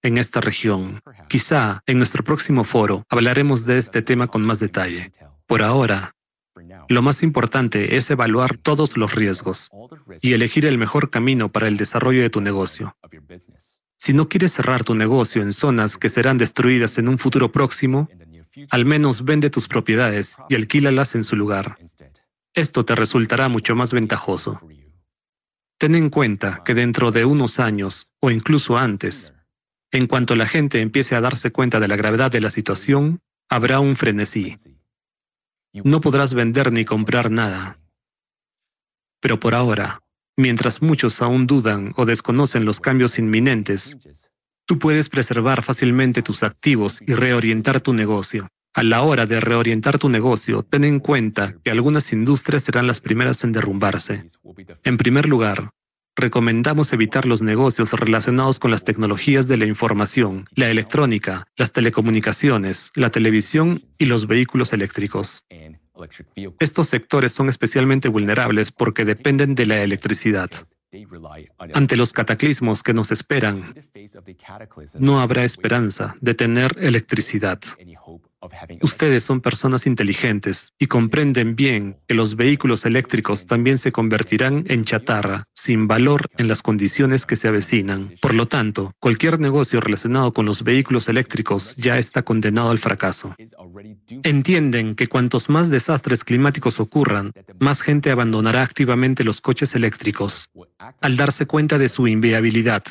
en esta región. Quizá en nuestro próximo foro hablaremos de este tema con más detalle. Por ahora, lo más importante es evaluar todos los riesgos y elegir el mejor camino para el desarrollo de tu negocio. Si no quieres cerrar tu negocio en zonas que serán destruidas en un futuro próximo, al menos vende tus propiedades y alquílalas en su lugar. Esto te resultará mucho más ventajoso. Ten en cuenta que dentro de unos años, o incluso antes, en cuanto la gente empiece a darse cuenta de la gravedad de la situación, habrá un frenesí. No podrás vender ni comprar nada. Pero por ahora, mientras muchos aún dudan o desconocen los cambios inminentes, tú puedes preservar fácilmente tus activos y reorientar tu negocio. A la hora de reorientar tu negocio, ten en cuenta que algunas industrias serán las primeras en derrumbarse. En primer lugar, recomendamos evitar los negocios relacionados con las tecnologías de la información, la electrónica, las telecomunicaciones, la televisión y los vehículos eléctricos. Estos sectores son especialmente vulnerables porque dependen de la electricidad. Ante los cataclismos que nos esperan, no habrá esperanza de tener electricidad. Ustedes son personas inteligentes y comprenden bien que los vehículos eléctricos también se convertirán en chatarra, sin valor en las condiciones que se avecinan. Por lo tanto, cualquier negocio relacionado con los vehículos eléctricos ya está condenado al fracaso. Entienden que cuantos más desastres climáticos ocurran, más gente abandonará activamente los coches eléctricos, al darse cuenta de su inviabilidad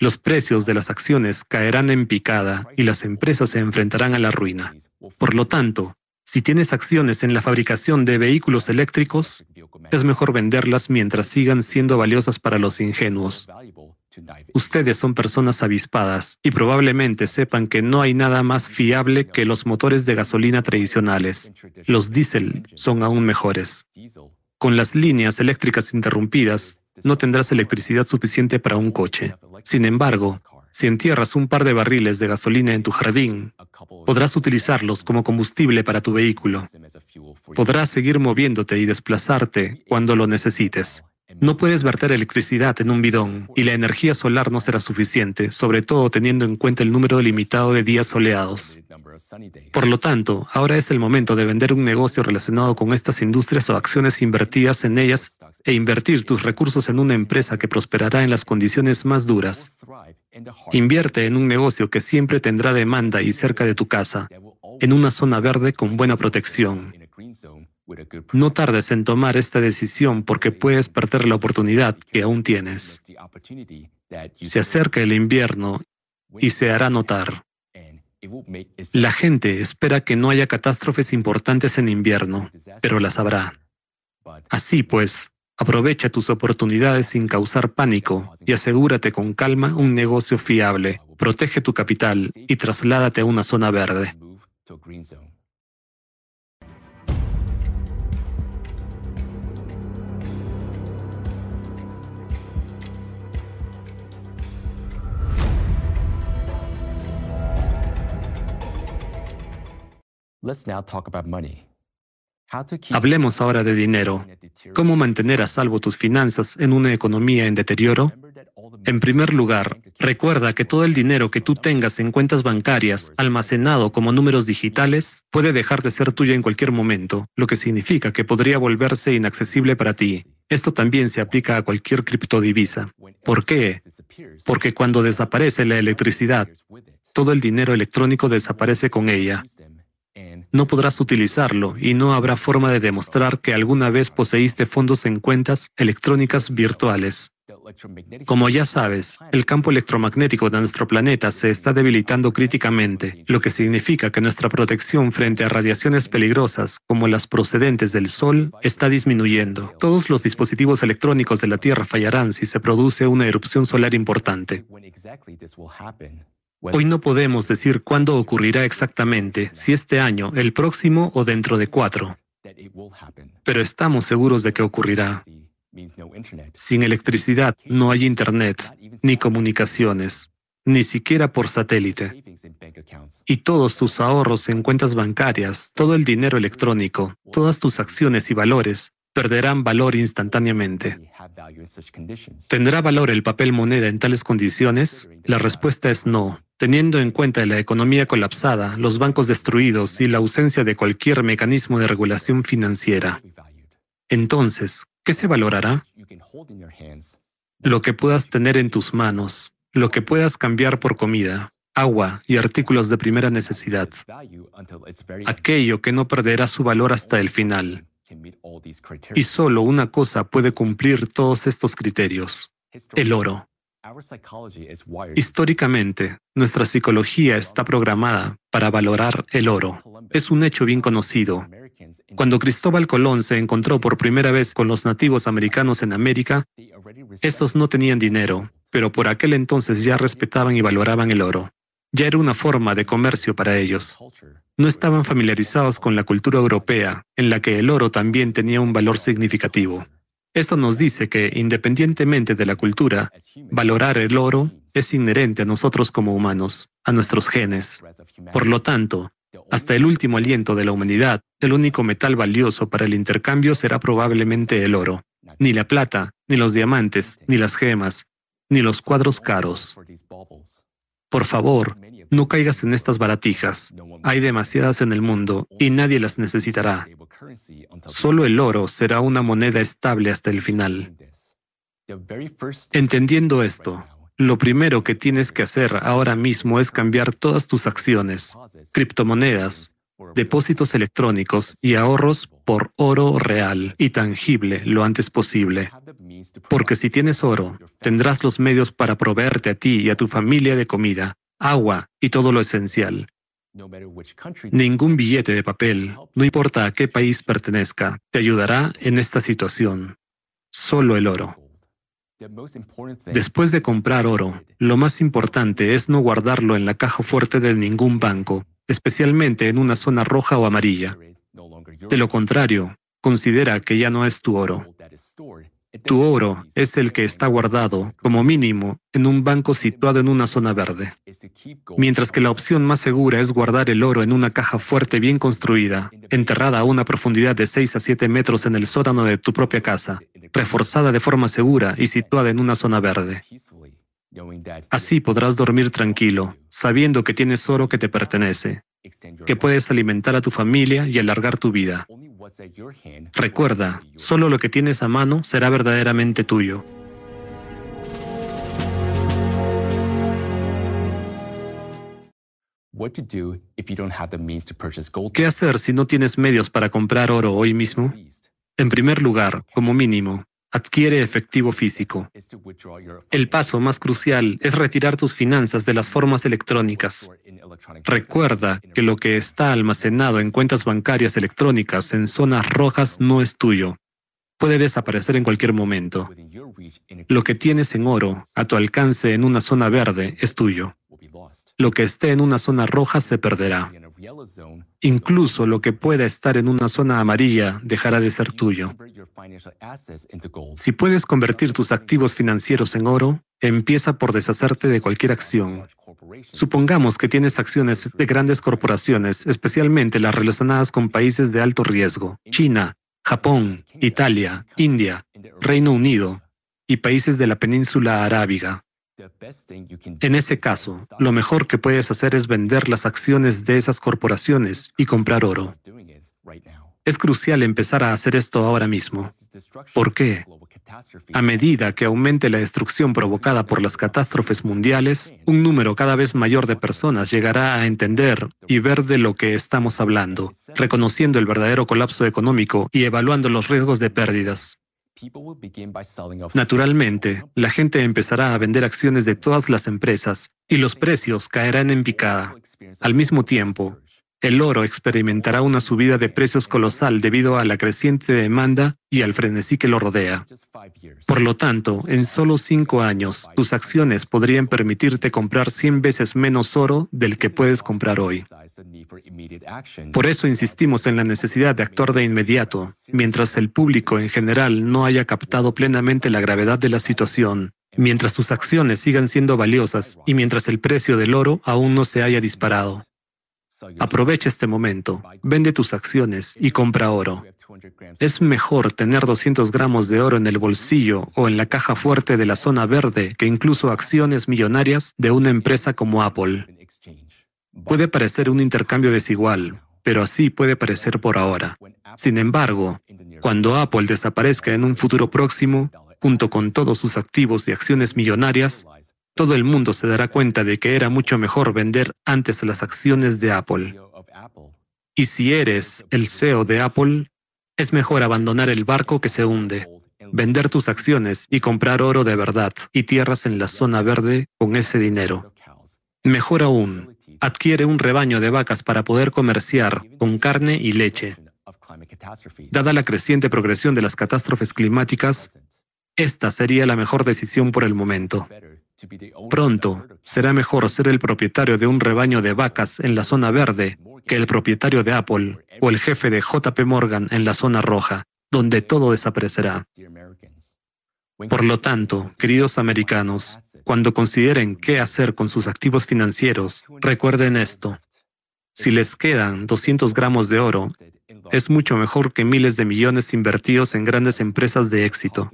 los precios de las acciones caerán en picada y las empresas se enfrentarán a la ruina. Por lo tanto, si tienes acciones en la fabricación de vehículos eléctricos, es mejor venderlas mientras sigan siendo valiosas para los ingenuos. Ustedes son personas avispadas y probablemente sepan que no hay nada más fiable que los motores de gasolina tradicionales. Los diésel son aún mejores. Con las líneas eléctricas interrumpidas, no tendrás electricidad suficiente para un coche. Sin embargo, si entierras un par de barriles de gasolina en tu jardín, podrás utilizarlos como combustible para tu vehículo. Podrás seguir moviéndote y desplazarte cuando lo necesites. No puedes verter electricidad en un bidón y la energía solar no será suficiente, sobre todo teniendo en cuenta el número limitado de días soleados. Por lo tanto, ahora es el momento de vender un negocio relacionado con estas industrias o acciones invertidas en ellas e invertir tus recursos en una empresa que prosperará en las condiciones más duras. Invierte en un negocio que siempre tendrá demanda y cerca de tu casa, en una zona verde con buena protección. No tardes en tomar esta decisión porque puedes perder la oportunidad que aún tienes. Se acerca el invierno y se hará notar. La gente espera que no haya catástrofes importantes en invierno, pero las habrá. Así pues, aprovecha tus oportunidades sin causar pánico y asegúrate con calma un negocio fiable. Protege tu capital y trasládate a una zona verde. Hablemos ahora de dinero. ¿Cómo mantener a salvo tus finanzas en una economía en deterioro? En primer lugar, recuerda que todo el dinero que tú tengas en cuentas bancarias, almacenado como números digitales, puede dejar de ser tuyo en cualquier momento, lo que significa que podría volverse inaccesible para ti. Esto también se aplica a cualquier criptodivisa. ¿Por qué? Porque cuando desaparece la electricidad, todo el dinero electrónico desaparece con ella. No podrás utilizarlo y no habrá forma de demostrar que alguna vez poseíste fondos en cuentas electrónicas virtuales. Como ya sabes, el campo electromagnético de nuestro planeta se está debilitando críticamente, lo que significa que nuestra protección frente a radiaciones peligrosas, como las procedentes del Sol, está disminuyendo. Todos los dispositivos electrónicos de la Tierra fallarán si se produce una erupción solar importante. Hoy no podemos decir cuándo ocurrirá exactamente, si este año, el próximo o dentro de cuatro. Pero estamos seguros de que ocurrirá. Sin electricidad no hay Internet, ni comunicaciones, ni siquiera por satélite. Y todos tus ahorros en cuentas bancarias, todo el dinero electrónico, todas tus acciones y valores perderán valor instantáneamente. ¿Tendrá valor el papel moneda en tales condiciones? La respuesta es no. Teniendo en cuenta la economía colapsada, los bancos destruidos y la ausencia de cualquier mecanismo de regulación financiera. Entonces, ¿Qué se valorará? Lo que puedas tener en tus manos, lo que puedas cambiar por comida, agua y artículos de primera necesidad. Aquello que no perderá su valor hasta el final. Y solo una cosa puede cumplir todos estos criterios, el oro. Históricamente, nuestra psicología está programada para valorar el oro. Es un hecho bien conocido. Cuando Cristóbal Colón se encontró por primera vez con los nativos americanos en América, estos no tenían dinero, pero por aquel entonces ya respetaban y valoraban el oro. Ya era una forma de comercio para ellos. No estaban familiarizados con la cultura europea, en la que el oro también tenía un valor significativo. Esto nos dice que, independientemente de la cultura, valorar el oro es inherente a nosotros como humanos, a nuestros genes. Por lo tanto, hasta el último aliento de la humanidad, el único metal valioso para el intercambio será probablemente el oro. Ni la plata, ni los diamantes, ni las gemas, ni los cuadros caros. Por favor, no caigas en estas baratijas. Hay demasiadas en el mundo y nadie las necesitará. Solo el oro será una moneda estable hasta el final. Entendiendo esto, lo primero que tienes que hacer ahora mismo es cambiar todas tus acciones, criptomonedas, depósitos electrónicos y ahorros por oro real y tangible lo antes posible. Porque si tienes oro, tendrás los medios para proveerte a ti y a tu familia de comida, agua y todo lo esencial. Ningún billete de papel, no importa a qué país pertenezca, te ayudará en esta situación. Solo el oro. Después de comprar oro, lo más importante es no guardarlo en la caja fuerte de ningún banco, especialmente en una zona roja o amarilla. De lo contrario, considera que ya no es tu oro. Tu oro es el que está guardado, como mínimo, en un banco situado en una zona verde. Mientras que la opción más segura es guardar el oro en una caja fuerte bien construida, enterrada a una profundidad de 6 a 7 metros en el sótano de tu propia casa, reforzada de forma segura y situada en una zona verde. Así podrás dormir tranquilo, sabiendo que tienes oro que te pertenece, que puedes alimentar a tu familia y alargar tu vida. Recuerda, solo lo que tienes a mano será verdaderamente tuyo. ¿Qué hacer si no tienes medios para comprar oro hoy mismo? En primer lugar, como mínimo, adquiere efectivo físico. El paso más crucial es retirar tus finanzas de las formas electrónicas. Recuerda que lo que está almacenado en cuentas bancarias electrónicas en zonas rojas no es tuyo. Puede desaparecer en cualquier momento. Lo que tienes en oro, a tu alcance en una zona verde, es tuyo. Lo que esté en una zona roja se perderá. Incluso lo que pueda estar en una zona amarilla dejará de ser tuyo. Si puedes convertir tus activos financieros en oro, empieza por deshacerte de cualquier acción. Supongamos que tienes acciones de grandes corporaciones, especialmente las relacionadas con países de alto riesgo, China, Japón, Italia, India, Reino Unido y países de la península arábiga. En ese caso, lo mejor que puedes hacer es vender las acciones de esas corporaciones y comprar oro. Es crucial empezar a hacer esto ahora mismo. ¿Por qué? A medida que aumente la destrucción provocada por las catástrofes mundiales, un número cada vez mayor de personas llegará a entender y ver de lo que estamos hablando, reconociendo el verdadero colapso económico y evaluando los riesgos de pérdidas. Naturalmente, la gente empezará a vender acciones de todas las empresas y los precios caerán en picada. Al mismo tiempo, el oro experimentará una subida de precios colosal debido a la creciente demanda y al frenesí que lo rodea. Por lo tanto, en solo cinco años, tus acciones podrían permitirte comprar 100 veces menos oro del que puedes comprar hoy. Por eso insistimos en la necesidad de actuar de inmediato, mientras el público en general no haya captado plenamente la gravedad de la situación, mientras tus acciones sigan siendo valiosas y mientras el precio del oro aún no se haya disparado. Aprovecha este momento, vende tus acciones y compra oro. Es mejor tener 200 gramos de oro en el bolsillo o en la caja fuerte de la zona verde que incluso acciones millonarias de una empresa como Apple. Puede parecer un intercambio desigual, pero así puede parecer por ahora. Sin embargo, cuando Apple desaparezca en un futuro próximo, junto con todos sus activos y acciones millonarias, todo el mundo se dará cuenta de que era mucho mejor vender antes las acciones de Apple. Y si eres el CEO de Apple, es mejor abandonar el barco que se hunde, vender tus acciones y comprar oro de verdad y tierras en la zona verde con ese dinero. Mejor aún, adquiere un rebaño de vacas para poder comerciar con carne y leche. Dada la creciente progresión de las catástrofes climáticas, esta sería la mejor decisión por el momento. Pronto será mejor ser el propietario de un rebaño de vacas en la zona verde que el propietario de Apple o el jefe de JP Morgan en la zona roja, donde todo desaparecerá. Por lo tanto, queridos americanos, cuando consideren qué hacer con sus activos financieros, recuerden esto. Si les quedan 200 gramos de oro, es mucho mejor que miles de millones invertidos en grandes empresas de éxito.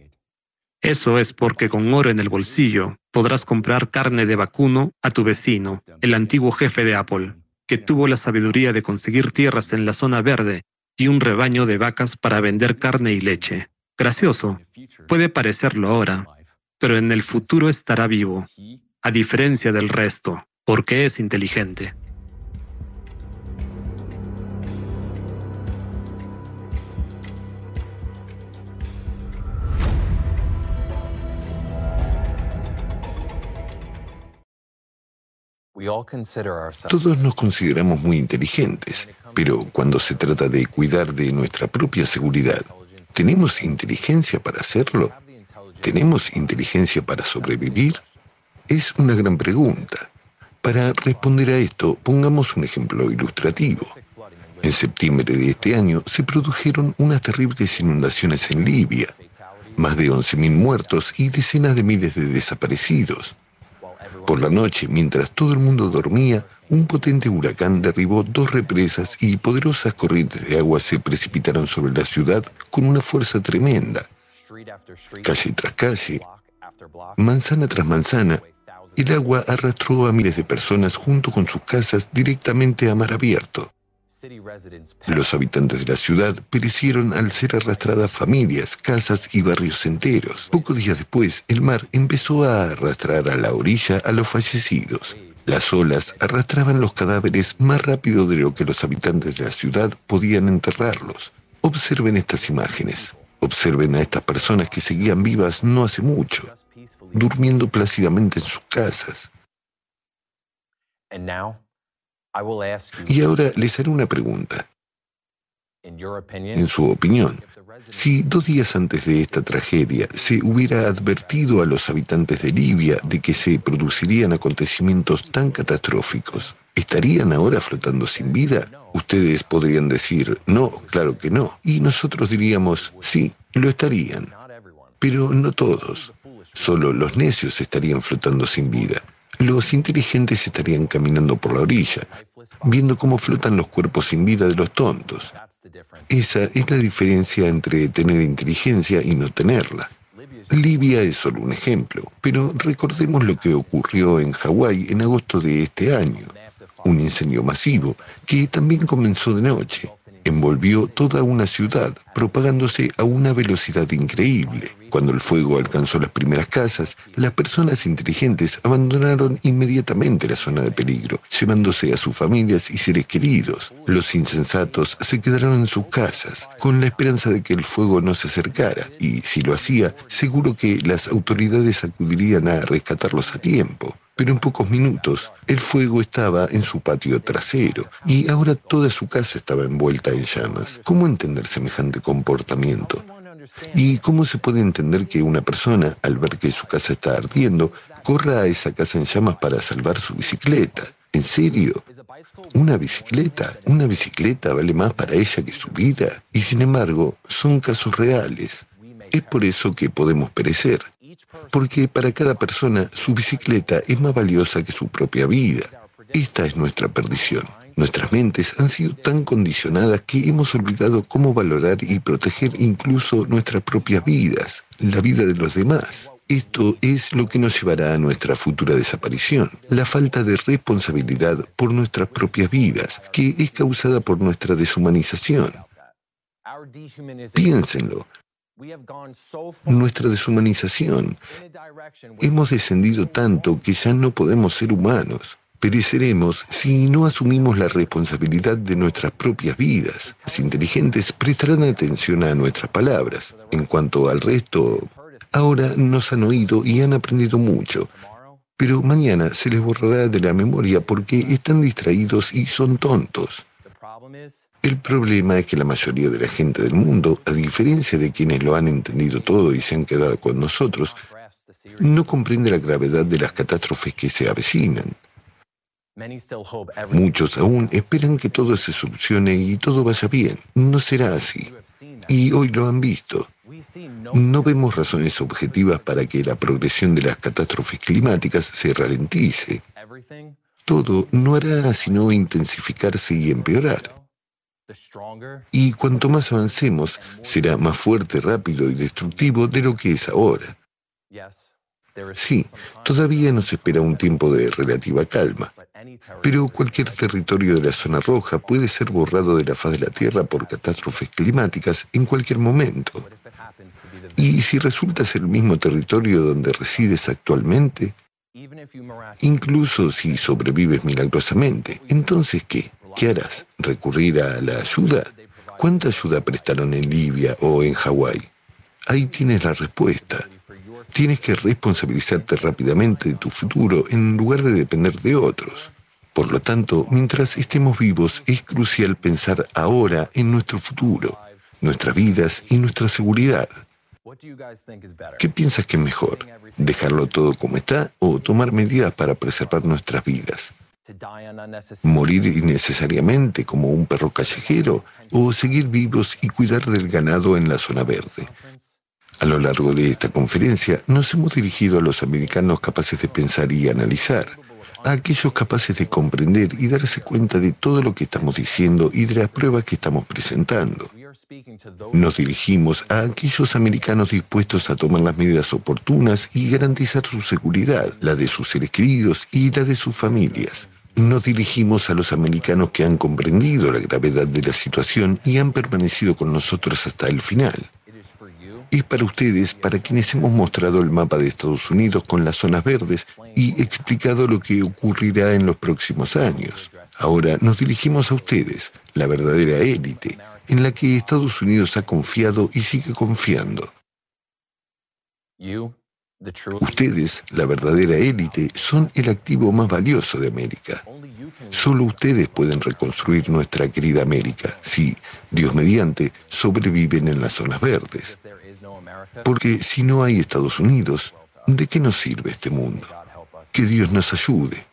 Eso es porque con oro en el bolsillo podrás comprar carne de vacuno a tu vecino, el antiguo jefe de Apple, que tuvo la sabiduría de conseguir tierras en la zona verde y un rebaño de vacas para vender carne y leche. Gracioso. Puede parecerlo ahora, pero en el futuro estará vivo, a diferencia del resto, porque es inteligente. Todos nos consideramos muy inteligentes, pero cuando se trata de cuidar de nuestra propia seguridad, ¿tenemos inteligencia para hacerlo? ¿Tenemos inteligencia para sobrevivir? Es una gran pregunta. Para responder a esto, pongamos un ejemplo ilustrativo. En septiembre de este año se produjeron unas terribles inundaciones en Libia, más de 11.000 muertos y decenas de miles de desaparecidos. Por la noche, mientras todo el mundo dormía, un potente huracán derribó dos represas y poderosas corrientes de agua se precipitaron sobre la ciudad con una fuerza tremenda. Calle tras calle, manzana tras manzana, el agua arrastró a miles de personas junto con sus casas directamente a mar abierto. Los habitantes de la ciudad perecieron al ser arrastradas familias, casas y barrios enteros. Pocos días después, el mar empezó a arrastrar a la orilla a los fallecidos. Las olas arrastraban los cadáveres más rápido de lo que los habitantes de la ciudad podían enterrarlos. Observen estas imágenes. Observen a estas personas que seguían vivas no hace mucho, durmiendo plácidamente en sus casas. Y ahora les haré una pregunta. En su opinión, si dos días antes de esta tragedia se hubiera advertido a los habitantes de Libia de que se producirían acontecimientos tan catastróficos, ¿estarían ahora flotando sin vida? Ustedes podrían decir, no, claro que no. Y nosotros diríamos, sí, lo estarían. Pero no todos. Solo los necios estarían flotando sin vida. Los inteligentes estarían caminando por la orilla, viendo cómo flotan los cuerpos sin vida de los tontos. Esa es la diferencia entre tener inteligencia y no tenerla. Libia es solo un ejemplo, pero recordemos lo que ocurrió en Hawái en agosto de este año. Un incendio masivo que también comenzó de noche. Envolvió toda una ciudad, propagándose a una velocidad increíble. Cuando el fuego alcanzó las primeras casas, las personas inteligentes abandonaron inmediatamente la zona de peligro, llevándose a sus familias y seres queridos. Los insensatos se quedaron en sus casas, con la esperanza de que el fuego no se acercara, y si lo hacía, seguro que las autoridades acudirían a rescatarlos a tiempo pero en pocos minutos el fuego estaba en su patio trasero y ahora toda su casa estaba envuelta en llamas. ¿Cómo entender semejante comportamiento? ¿Y cómo se puede entender que una persona, al ver que su casa está ardiendo, corra a esa casa en llamas para salvar su bicicleta? ¿En serio? ¿Una bicicleta? ¿Una bicicleta vale más para ella que su vida? Y sin embargo, son casos reales. Es por eso que podemos perecer porque para cada persona su bicicleta es más valiosa que su propia vida. Esta es nuestra perdición. Nuestras mentes han sido tan condicionadas que hemos olvidado cómo valorar y proteger incluso nuestras propias vidas, la vida de los demás. Esto es lo que nos llevará a nuestra futura desaparición, la falta de responsabilidad por nuestras propias vidas, que es causada por nuestra deshumanización. Piénsenlo, nuestra deshumanización. Hemos descendido tanto que ya no podemos ser humanos. Pereceremos si no asumimos la responsabilidad de nuestras propias vidas. Los inteligentes prestarán atención a nuestras palabras. En cuanto al resto, ahora nos han oído y han aprendido mucho. Pero mañana se les borrará de la memoria porque están distraídos y son tontos. El problema es que la mayoría de la gente del mundo, a diferencia de quienes lo han entendido todo y se han quedado con nosotros, no comprende la gravedad de las catástrofes que se avecinan. Muchos aún esperan que todo se solucione y todo vaya bien. No será así. Y hoy lo han visto. No vemos razones objetivas para que la progresión de las catástrofes climáticas se ralentice. Todo no hará sino intensificarse y empeorar. Y cuanto más avancemos, será más fuerte, rápido y destructivo de lo que es ahora. Sí, todavía nos espera un tiempo de relativa calma, pero cualquier territorio de la zona roja puede ser borrado de la faz de la Tierra por catástrofes climáticas en cualquier momento. Y si resulta ser el mismo territorio donde resides actualmente, incluso si sobrevives milagrosamente, entonces ¿qué? ¿Qué harás? ¿Recurrir a la ayuda? ¿Cuánta ayuda prestaron en Libia o en Hawái? Ahí tienes la respuesta. Tienes que responsabilizarte rápidamente de tu futuro en lugar de depender de otros. Por lo tanto, mientras estemos vivos, es crucial pensar ahora en nuestro futuro, nuestras vidas y nuestra seguridad. ¿Qué piensas que es mejor? ¿Dejarlo todo como está o tomar medidas para preservar nuestras vidas? Morir innecesariamente como un perro callejero o seguir vivos y cuidar del ganado en la zona verde. A lo largo de esta conferencia nos hemos dirigido a los americanos capaces de pensar y analizar, a aquellos capaces de comprender y darse cuenta de todo lo que estamos diciendo y de las pruebas que estamos presentando. Nos dirigimos a aquellos americanos dispuestos a tomar las medidas oportunas y garantizar su seguridad, la de sus seres queridos y la de sus familias. Nos dirigimos a los americanos que han comprendido la gravedad de la situación y han permanecido con nosotros hasta el final. Es para ustedes, para quienes hemos mostrado el mapa de Estados Unidos con las zonas verdes y explicado lo que ocurrirá en los próximos años. Ahora nos dirigimos a ustedes, la verdadera élite, en la que Estados Unidos ha confiado y sigue confiando. Ustedes, la verdadera élite, son el activo más valioso de América. Solo ustedes pueden reconstruir nuestra querida América si, Dios mediante, sobreviven en las zonas verdes. Porque si no hay Estados Unidos, ¿de qué nos sirve este mundo? Que Dios nos ayude.